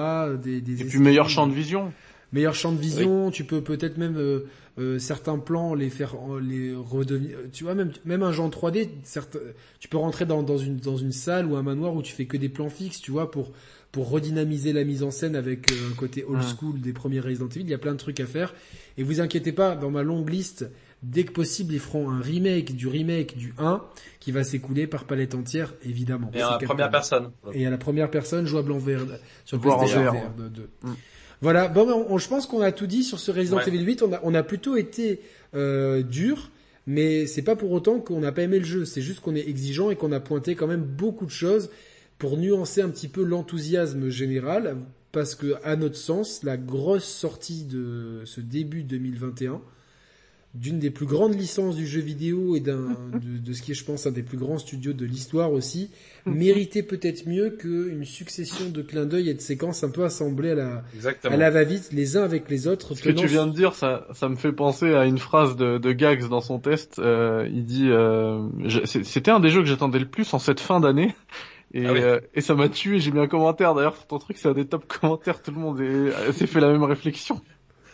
Des, des Et puis meilleur champ de vision. meilleur champ de vision. Tu peux peut-être même euh, euh, certains plans les faire, les redevenir. Tu vois même même un jeu en 3D. Certes, tu peux rentrer dans, dans une dans une salle ou un manoir où tu fais que des plans fixes. Tu vois pour pour redynamiser la mise en scène avec euh, un côté old school des premiers Resident Evil. Il y a plein de trucs à faire. Et vous inquiétez pas, dans ma longue liste, dès que possible, ils feront un remake du remake du 1 qui va s'écouler par palette entière, évidemment. Et en Capcom. première personne. Et à la première personne, jouable en VR, sur en PlayStation VR, VR de- de- Mm. Voilà, bon, ben, on- je pense qu'on a tout dit sur ce Resident Ouais. Evil 8. On a, on a plutôt été euh, dur, mais c'est pas pour autant qu'on n'a pas aimé le jeu. C'est juste qu'on est exigeant et qu'on a pointé quand même beaucoup de choses pour nuancer un petit peu l'enthousiasme général, parce que à notre sens, la grosse sortie de ce début 2021 d'une des plus grandes licences du jeu vidéo et d'un de, de ce qui est, je pense, un des plus grands studios de l'histoire aussi, méritait peut-être mieux qu'une succession de clins d'œil et de séquences un peu assemblées à la, Exactement. à la va-vite, les uns avec les autres. Ce que tu viens de dire, ça, ça me fait penser à une phrase de, de Gags dans son test. Euh, il dit, euh, c'était un des jeux que j'attendais le plus en cette fin d'année. Et, Ah oui. euh, et ça m'a tué, j'ai mis un commentaire d'ailleurs sur ton truc, c'est un des top commentaires, tout le monde est- s'est fait la même réflexion.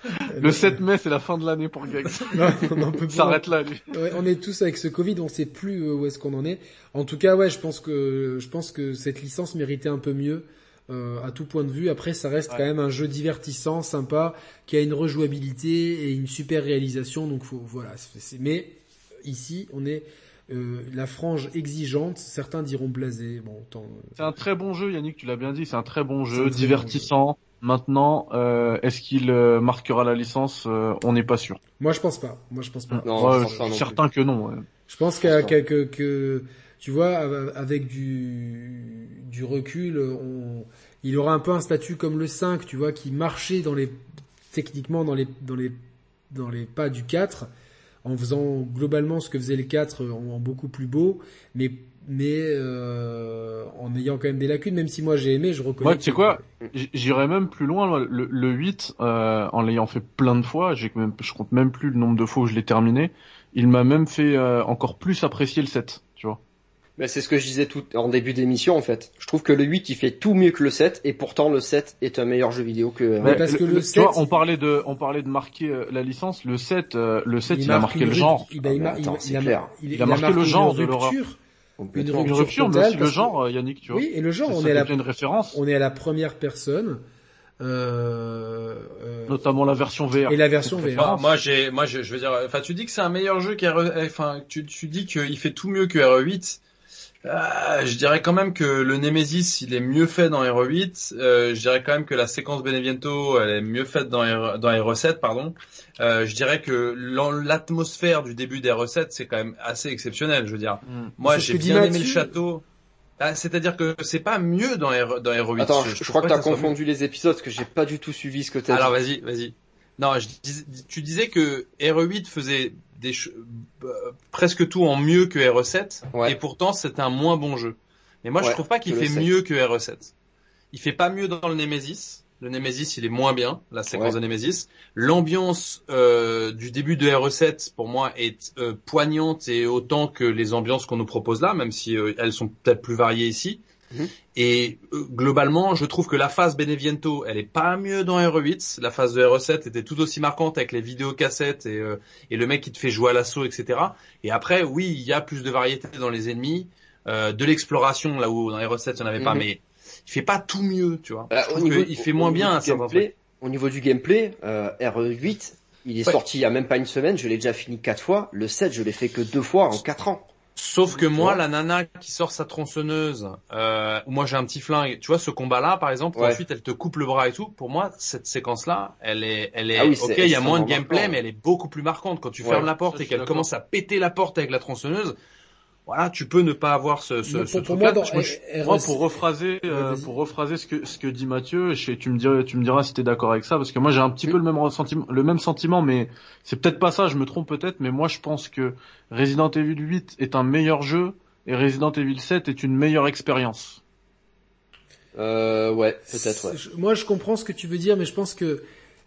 Le 7 mai, c'est la fin de l'année pour Gags. S'arrête là, lui. Ouais, on est tous avec ce Covid, on sait plus euh, où est-ce qu'on en est. En tout cas, ouais, je pense que je pense que cette licence méritait un peu mieux euh, à tout point de vue. Après, ça reste Ouais. quand même un jeu divertissant, sympa, qui a une rejouabilité et une super réalisation. Donc, faut, voilà. mais ici, on est euh, la frange exigeante. Certains diront blasé. Bon, tant, C'est un très bon jeu, Yannick, tu l'as bien dit, c'est un très bon jeu, très bon divertissant. Maintenant, euh, est-ce qu'il euh, marquera la licence Euh, On n'est pas sûr. moi, je pense pas. Moi, je pense pas. Non, Ouais, je suis plus. certain que non. ouais. Je pense qu'à- qu'à- que, que, tu vois, avec du, du recul, on, il aura un peu un statut comme le 5, tu vois, qui marchait dans les, techniquement dans les, dans les, dans les pas du 4, en faisant globalement ce que faisait le 4 en, en beaucoup plus beau, mais, mais, euh, en ayant quand même des lacunes, même si moi j'ai aimé, je reconnais. Moi, tu sais quoi J'irais même plus loin. le 8, euh, en l'ayant fait plein de fois, j'ai même, je compte même plus le nombre de fois où je l'ai terminé. Il m'a même fait euh, encore plus apprécier le 7, tu. Mais c'est ce que je disais tout en début d'émission en fait. Je trouve que le 8 il fait tout mieux que le 7 et pourtant le 7 est un meilleur jeu vidéo que Ouais, parce que le tu 7, vois, on parlait de, on parlait de marquer euh, la licence. Le 7, euh, le 7, il, a marqué une le rupture- genre. Il, a, il, Ah, mais attends, il a- clair. il- a il marqué marqué le une genre de l'horreur. rupture Complètement. Une rupture rupture, mais aussi le genre, euh, Yannick, tu vois. Oui, et le genre, on ça est à la, une référence, on est à la première personne, euh, euh, notamment la version VR. et la version VR. Moi, moi, j'ai, moi, je, je veux dire, enfin, tu dis que c'est un meilleur jeu qu'RE, enfin, tu, tu dis qu'il fait tout mieux que RE8. Euh, je dirais quand même que le Nemesis, il est mieux fait dans RE8. Euh, je dirais quand même que la séquence Beneviento, elle est mieux faite dans, R, dans RE7, pardon. Euh, je dirais que l'atmosphère du début d'RE7, c'est quand même assez exceptionnel. Je veux dire, Mm. moi, j'ai bien aimé le château. Ah, c'est-à-dire que c'est pas mieux dans, R, dans RE8. Attends, je, crois que t'as confondu les épisodes parce que j'ai pas du tout suivi ce que t'as Alors dit. vas-y, vas-y. Non, je dis- tu disais que RE8 faisait des euh, presque tout en mieux que RE7 Ouais. et pourtant c'est un moins bon jeu. Mais moi je Ouais, trouve pas qu'il je fait mieux que RE7. Il fait pas mieux dans le Nemesis. Le Nemesis, il est moins bien, la séquence Ouais. de Nemesis. L'ambiance euh, du début de RE7, pour moi, est euh, poignante et autant que les ambiances qu'on nous propose là, même si euh, elles sont peut-être plus variées ici. Et euh, globalement, je trouve que la phase Beneviento, elle est pas mieux dans RE8. La phase de RE7 était tout aussi marquante avec les vidéocassettes et, euh, et le mec qui te fait jouer à l'assaut, etc. Et après, oui, il y a plus de variété dans les ennemis, euh, de l'exploration là où dans RE7 il n'y en avait pas, Mhm. mais il fait pas tout mieux, tu vois. Bah, au niveau- qu'il fait au moins bien gameplay, Au niveau du gameplay, euh, RE8, il est Ouais. sorti il y a même pas une semaine, je l'ai déjà fini quatre fois. Le 7, je l'ai fait que deux fois en quatre ans. Sauf que moi, la nana qui sort sa tronçonneuse, euh, moi j'ai un petit flingue, tu vois, ce combat-là, par exemple, Ouais. ensuite elle te coupe le bras et tout, pour moi, cette séquence-là, elle est, elle est, Ah oui, ok, il y a moins de gameplay, marquant. mais elle est beaucoup plus marquante. Quand tu Ouais. fermes la porte Ça, et qu'elle commence à péter la porte avec la tronçonneuse, voilà, tu peux ne pas avoir ce, ce, Moi, ce pour, pour truc-là. moi, dans Moi, je- RE7 Moi, pour rephraser, euh, pour rephraser ce que ce que dit Mathieu, je sais- tu me diras, tu me diras si t'es d'accord avec ça, parce que moi j'ai un petit peu le même ressentiment, le même sentiment, mais c'est peut-être pas ça, je me trompe peut-être, mais moi je pense que Resident Evil 8 est un meilleur jeu et Resident Evil 7 est une meilleure expérience. Euh, ouais, peut-être, ouais. Moi, je comprends ce que tu veux dire, mais je pense que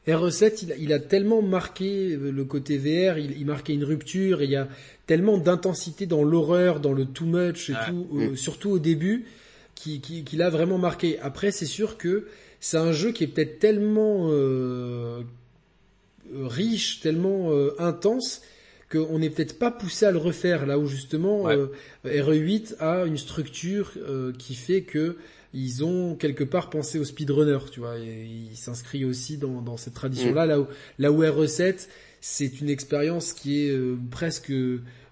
RE7, il, a- il a tellement marqué le côté VR, il, il marquait une rupture, et il y a tellement d'intensité dans l'horreur, dans le too much et tout, euh, surtout au début, qui, qui, qui l'a vraiment marqué. Après, c'est sûr que c'est un jeu qui est peut-être tellement euh, euh, riche, tellement euh, intense, qu'on n'est peut-être pas poussé à le refaire, là où justement Ouais. euh, RE8 a une structure euh, qui fait que ils ont quelque part pensé au speedrunner, tu vois, et il s'inscrit aussi dans, dans cette tradition-là, là où, là où RE7, c'est une expérience qui est euh, presque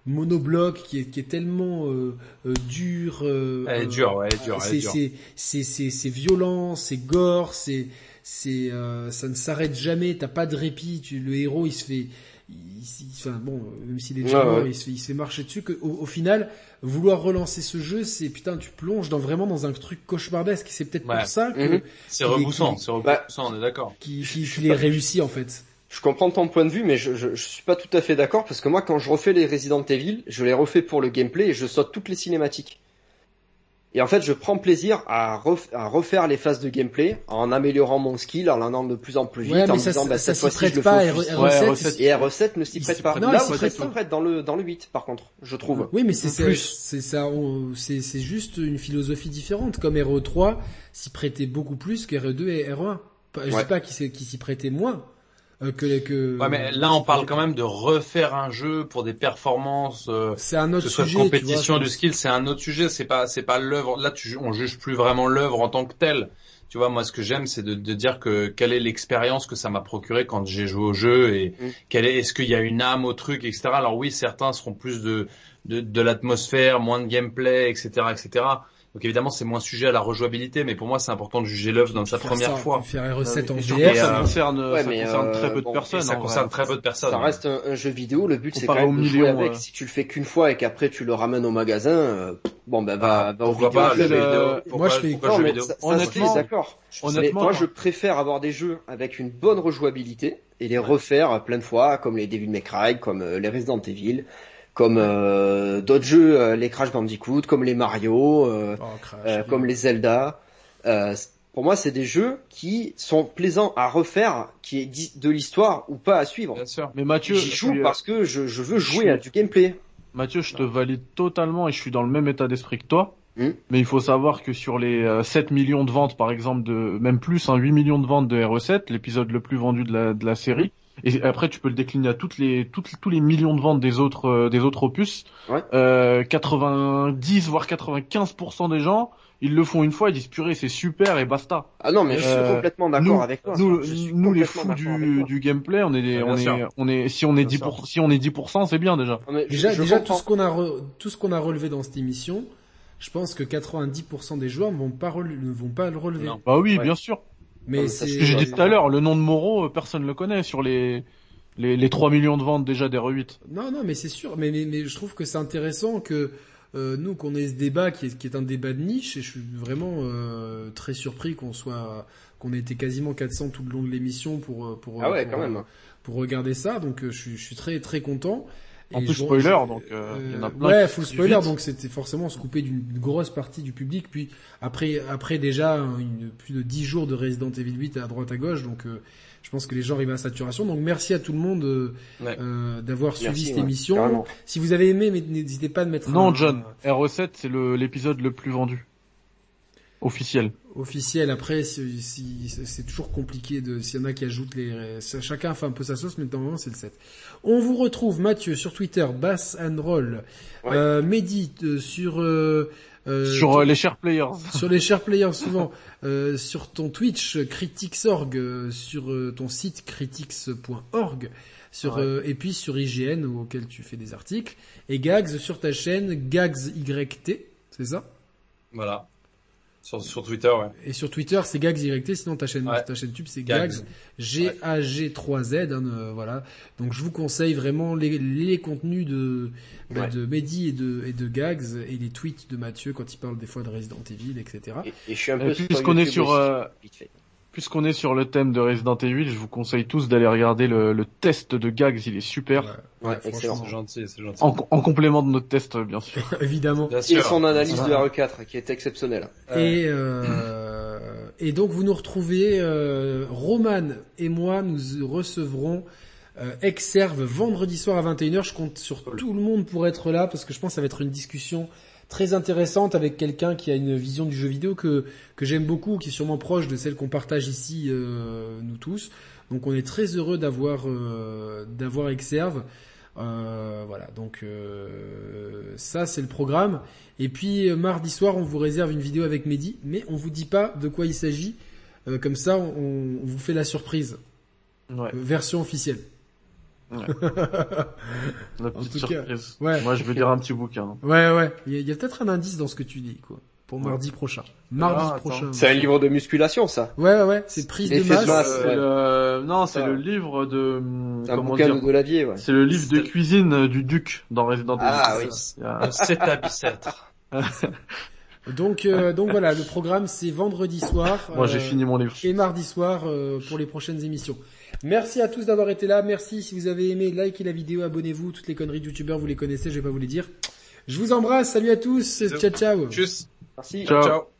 monobloc, qui est, qui est tellement euh, euh, dure. Elle est dure, ouais, elle est dure, elle est c'est, dure. c'est, c'est, c'est, c'est violent, c'est gore, c'est, c'est, euh, ça ne s'arrête jamais. T'as pas de répit. Tu, le héros, il se fait, il, il- enfin bon, même s'il est déjà Ouais, mort, ouais. il se fait, il se fait marcher dessus. Que, au, au final, vouloir relancer ce jeu, c'est putain, tu plonges dans vraiment dans un truc cauchemardesque. C'est peut-être Ouais. pour ça que Mhm. C'est repoussant, c'est Bah, repoussant, on est d'accord. qui, qui, qu'il est réussi en fait. Je comprends ton point de vue, mais je, je, je suis pas tout à fait d'accord parce que moi, quand je refais les Resident Evil, je les refais pour le gameplay et je saute toutes les cinématiques. Et en fait, je prends plaisir à, ref- à refaire les phases de gameplay en améliorant mon skill, en allant de plus en plus vite, Ouais, en me ça, disant, bah, ça cette s'y fois-ci, je prête le pas. fais au R- fusil. Ouais, R7, recette. Et R7 ne s'y prête pas. non, Là, il s'y R7 prête s'y prête dans le, dans le 8, par contre, je trouve. Oui, mais c'est c'est- Plus. c'est ça, c'est c'est juste une philosophie différente. Comme RE3 s'y prêtait beaucoup plus que RE2 et RE1. Pas- Je Ouais. dis pas qu'il s'y qui s'y prêtait moins euh, que que. Ouais, mais là, on parle quand même de refaire un jeu pour des performances, euh, C'est un que autre ce soit de sujet. tu compétition, vois, du skill, c'est un autre sujet. C'est pas, c'est pas l'œuvre. Là, tu, on juge plus vraiment l'œuvre en tant que telle. Tu vois, moi, ce que j'aime, c'est de, de dire que quelle est l'expérience que ça m'a procuré quand j'ai joué au jeu et Mm. quelle est, est-ce qu'il y a une âme au truc, etc. Alors oui, certains seront plus de, de, de l'atmosphère, moins de gameplay, etc., etc. Donc évidemment, c'est moins sujet à la rejouabilité, mais pour moi, c'est important de juger l'œuvre dans sa première ça, fois. Faire RE7 en VR. Ça euh, concerne, ouais, ça mais, concerne euh, très peu de bon, personnes. Ça concerne très peu de personnes. Ça reste un, un jeu vidéo, le but c'est quand même de jouer millions, avec. Si tu le fais qu'une fois et qu'après tu le ramènes au magasin, euh, bon ben va, va au Pourquoi vidéo. pas, le jeu vidéo moi, je fais- Non, mais vidéo ça, Honnêtement- d'accord. Moi, je préfère avoir des jeux avec une bonne rejouabilité et les refaire plein de fois, comme les Devil May Cry, comme les Resident Evil, comme euh, d'autres jeux, euh, les Crash Bandicoot, comme les Mario, euh, Oh, crash. euh, comme les Zelda. Euh, pour moi, c'est des jeux qui sont plaisants à refaire, qui est de l'histoire ou pas à suivre. Bien sûr. Mais Mathieu, J'y je joue parce que je, je veux jouer à du gameplay. Mathieu, je te valide totalement et je suis dans le même état d'esprit que toi. Hmm. Mais il faut savoir que sur les euh, 7 millions de ventes, par exemple, de même plus, hein, 8 millions de ventes de RE7, l'épisode le plus vendu de la, de la série, et après tu peux le décliner à toutes les toutes tous les millions de ventes des autres euh, des autres opus. Ouais. Euh, 90 voire 95% des gens ils le font une fois, ils disent purée c'est super et basta. Ah non, mais je suis Euh, complètement d'accord avec toi. Nous, nous les fous du, du gameplay, on est des, Ouais, on est, on est, si on est Bien 10%, sûr. si on est 10%, c'est bien déjà. Déjà, je déjà tout ce qu'on a re- tout ce qu'on a relevé dans cette émission, je pense que 90% des joueurs ne vont pas ne vont pas le relever. Non. Bah oui, Ouais. bien sûr. Mais ça, c'est Ce que j'ai dit tout à l'heure, le nom de Moreau, euh, personne le connaît sur les, les, les 3 millions de ventes déjà des R8. Non, non, mais c'est sûr. Mais, mais, mais je trouve que c'est intéressant que euh, nous, qu'on ait ce débat qui est, qui est un débat de niche, et je suis vraiment euh, très surpris qu'on soit, qu'on ait été quasiment 400 tout le long de l'émission pour pour Ah ouais, pour, quand même. pour regarder ça. Donc je suis, je suis très très content. En plus, je- spoiler, donc, euh, il y en a euh, plein ouais, full spoiler, vite. donc c'était forcément se couper d'une grosse partie du public. Puis après, après déjà une, plus de 10 jours de Resident Evil 8 à droite à gauche, donc euh, je pense que les gens arrivent à saturation. Donc merci à tout le monde euh, Ouais. euh, d'avoir suivi cette ouais, émission. carrément. Si vous avez aimé, mais n'hésitez pas à mettre Non, un, John, R7, c'est le, l'épisode le plus vendu. Officiel. Officiel. Après, c'est toujours compliqué de s'il y en a qui ajoutent les. Chacun fait un peu sa sauce, mais normalement c'est le 7. On vous retrouve Mathieu sur Twitter, Bass and Roll, Ouais. euh, Mehdi euh, sur euh, euh, sur euh, les chers players. sur les chers players souvent, euh, sur ton Twitch Critics.org, euh, sur euh, ton site critics.org, sur Ouais. euh, et puis sur IGN auquel tu fais des articles et Gags sur ta chaîne Gags YT, c'est ça? Voilà. Sur, sur Twitter, ouais. Et sur Twitter c'est Gags YT, sinon ta chaîne Ouais. ta chaîne tube c'est Gags. Gags G A G 3 Z hein, euh, voilà. Donc je vous conseille vraiment les, les contenus de bah, Ouais. de Mehdi et de et de Gags et les tweets de Mathieu quand il parle des fois de Resident Evil etc. Et, et je suis un Et peu puisqu'on est sur, aussi, euh, vite fait. Puisqu'on est sur le thème de Resident Evil, je vous conseille tous d'aller regarder le, le test de Gags, il est super. Ouais, Ouais, excellent. C'est gentil, c'est gentil. En, en complément de notre test, bien sûr. évidemment. Bien Et sûr. son analyse de va. RE4 qui est exceptionnelle. Et, euh, et donc vous nous retrouvez, euh, Roman et moi, nous recevrons euh, Exerve vendredi soir à 21h. Je compte sur tout le monde pour être là parce que je pense que ça va être une discussion très intéressante avec quelqu'un qui a une vision du jeu vidéo que, que j'aime beaucoup, qui est sûrement proche de celle qu'on partage ici, euh, nous tous. Donc on est très heureux d'avoir euh, d'avoir Exerve. Euh, voilà, donc euh, ça c'est le programme. Et puis euh, mardi soir, on vous réserve une vidéo avec Mehdi, mais on vous dit pas de quoi il s'agit. Euh, comme ça, on, on vous fait la surprise, Ouais, version officielle. la petite tout cas, surprise. ouais. Moi, je veux dire un petit bouquin. Ouais, ouais. Il y a, peut-être un indice dans ce que tu dis, quoi. Pour mardi prochain. Mardi Ah, prochain. C'est un livre de musculation, ça. Ouais, ouais, ouais. C'est prise de masse. masse. C'est ouais. le... Non, c'est le livre de... C'est un Comment bouquin dire de, ouais. C'est le livre de C'est- cuisine du duc dans Resident Evil. Ah oui. A- 7 à bicêtre. Donc, euh, donc voilà, le programme c'est vendredi soir. Moi, j'ai euh, fini mon livre. et mardi soir euh, pour les prochaines émissions. Merci à tous d'avoir été là. Merci si vous avez aimé, likez la vidéo, abonnez-vous. Toutes les conneries de youtubeurs, vous les connaissez, je vais pas vous les dire. Je vous embrasse. Salut à tous. Ciao, ciao. Tchuss. Merci. Ciao. Ciao.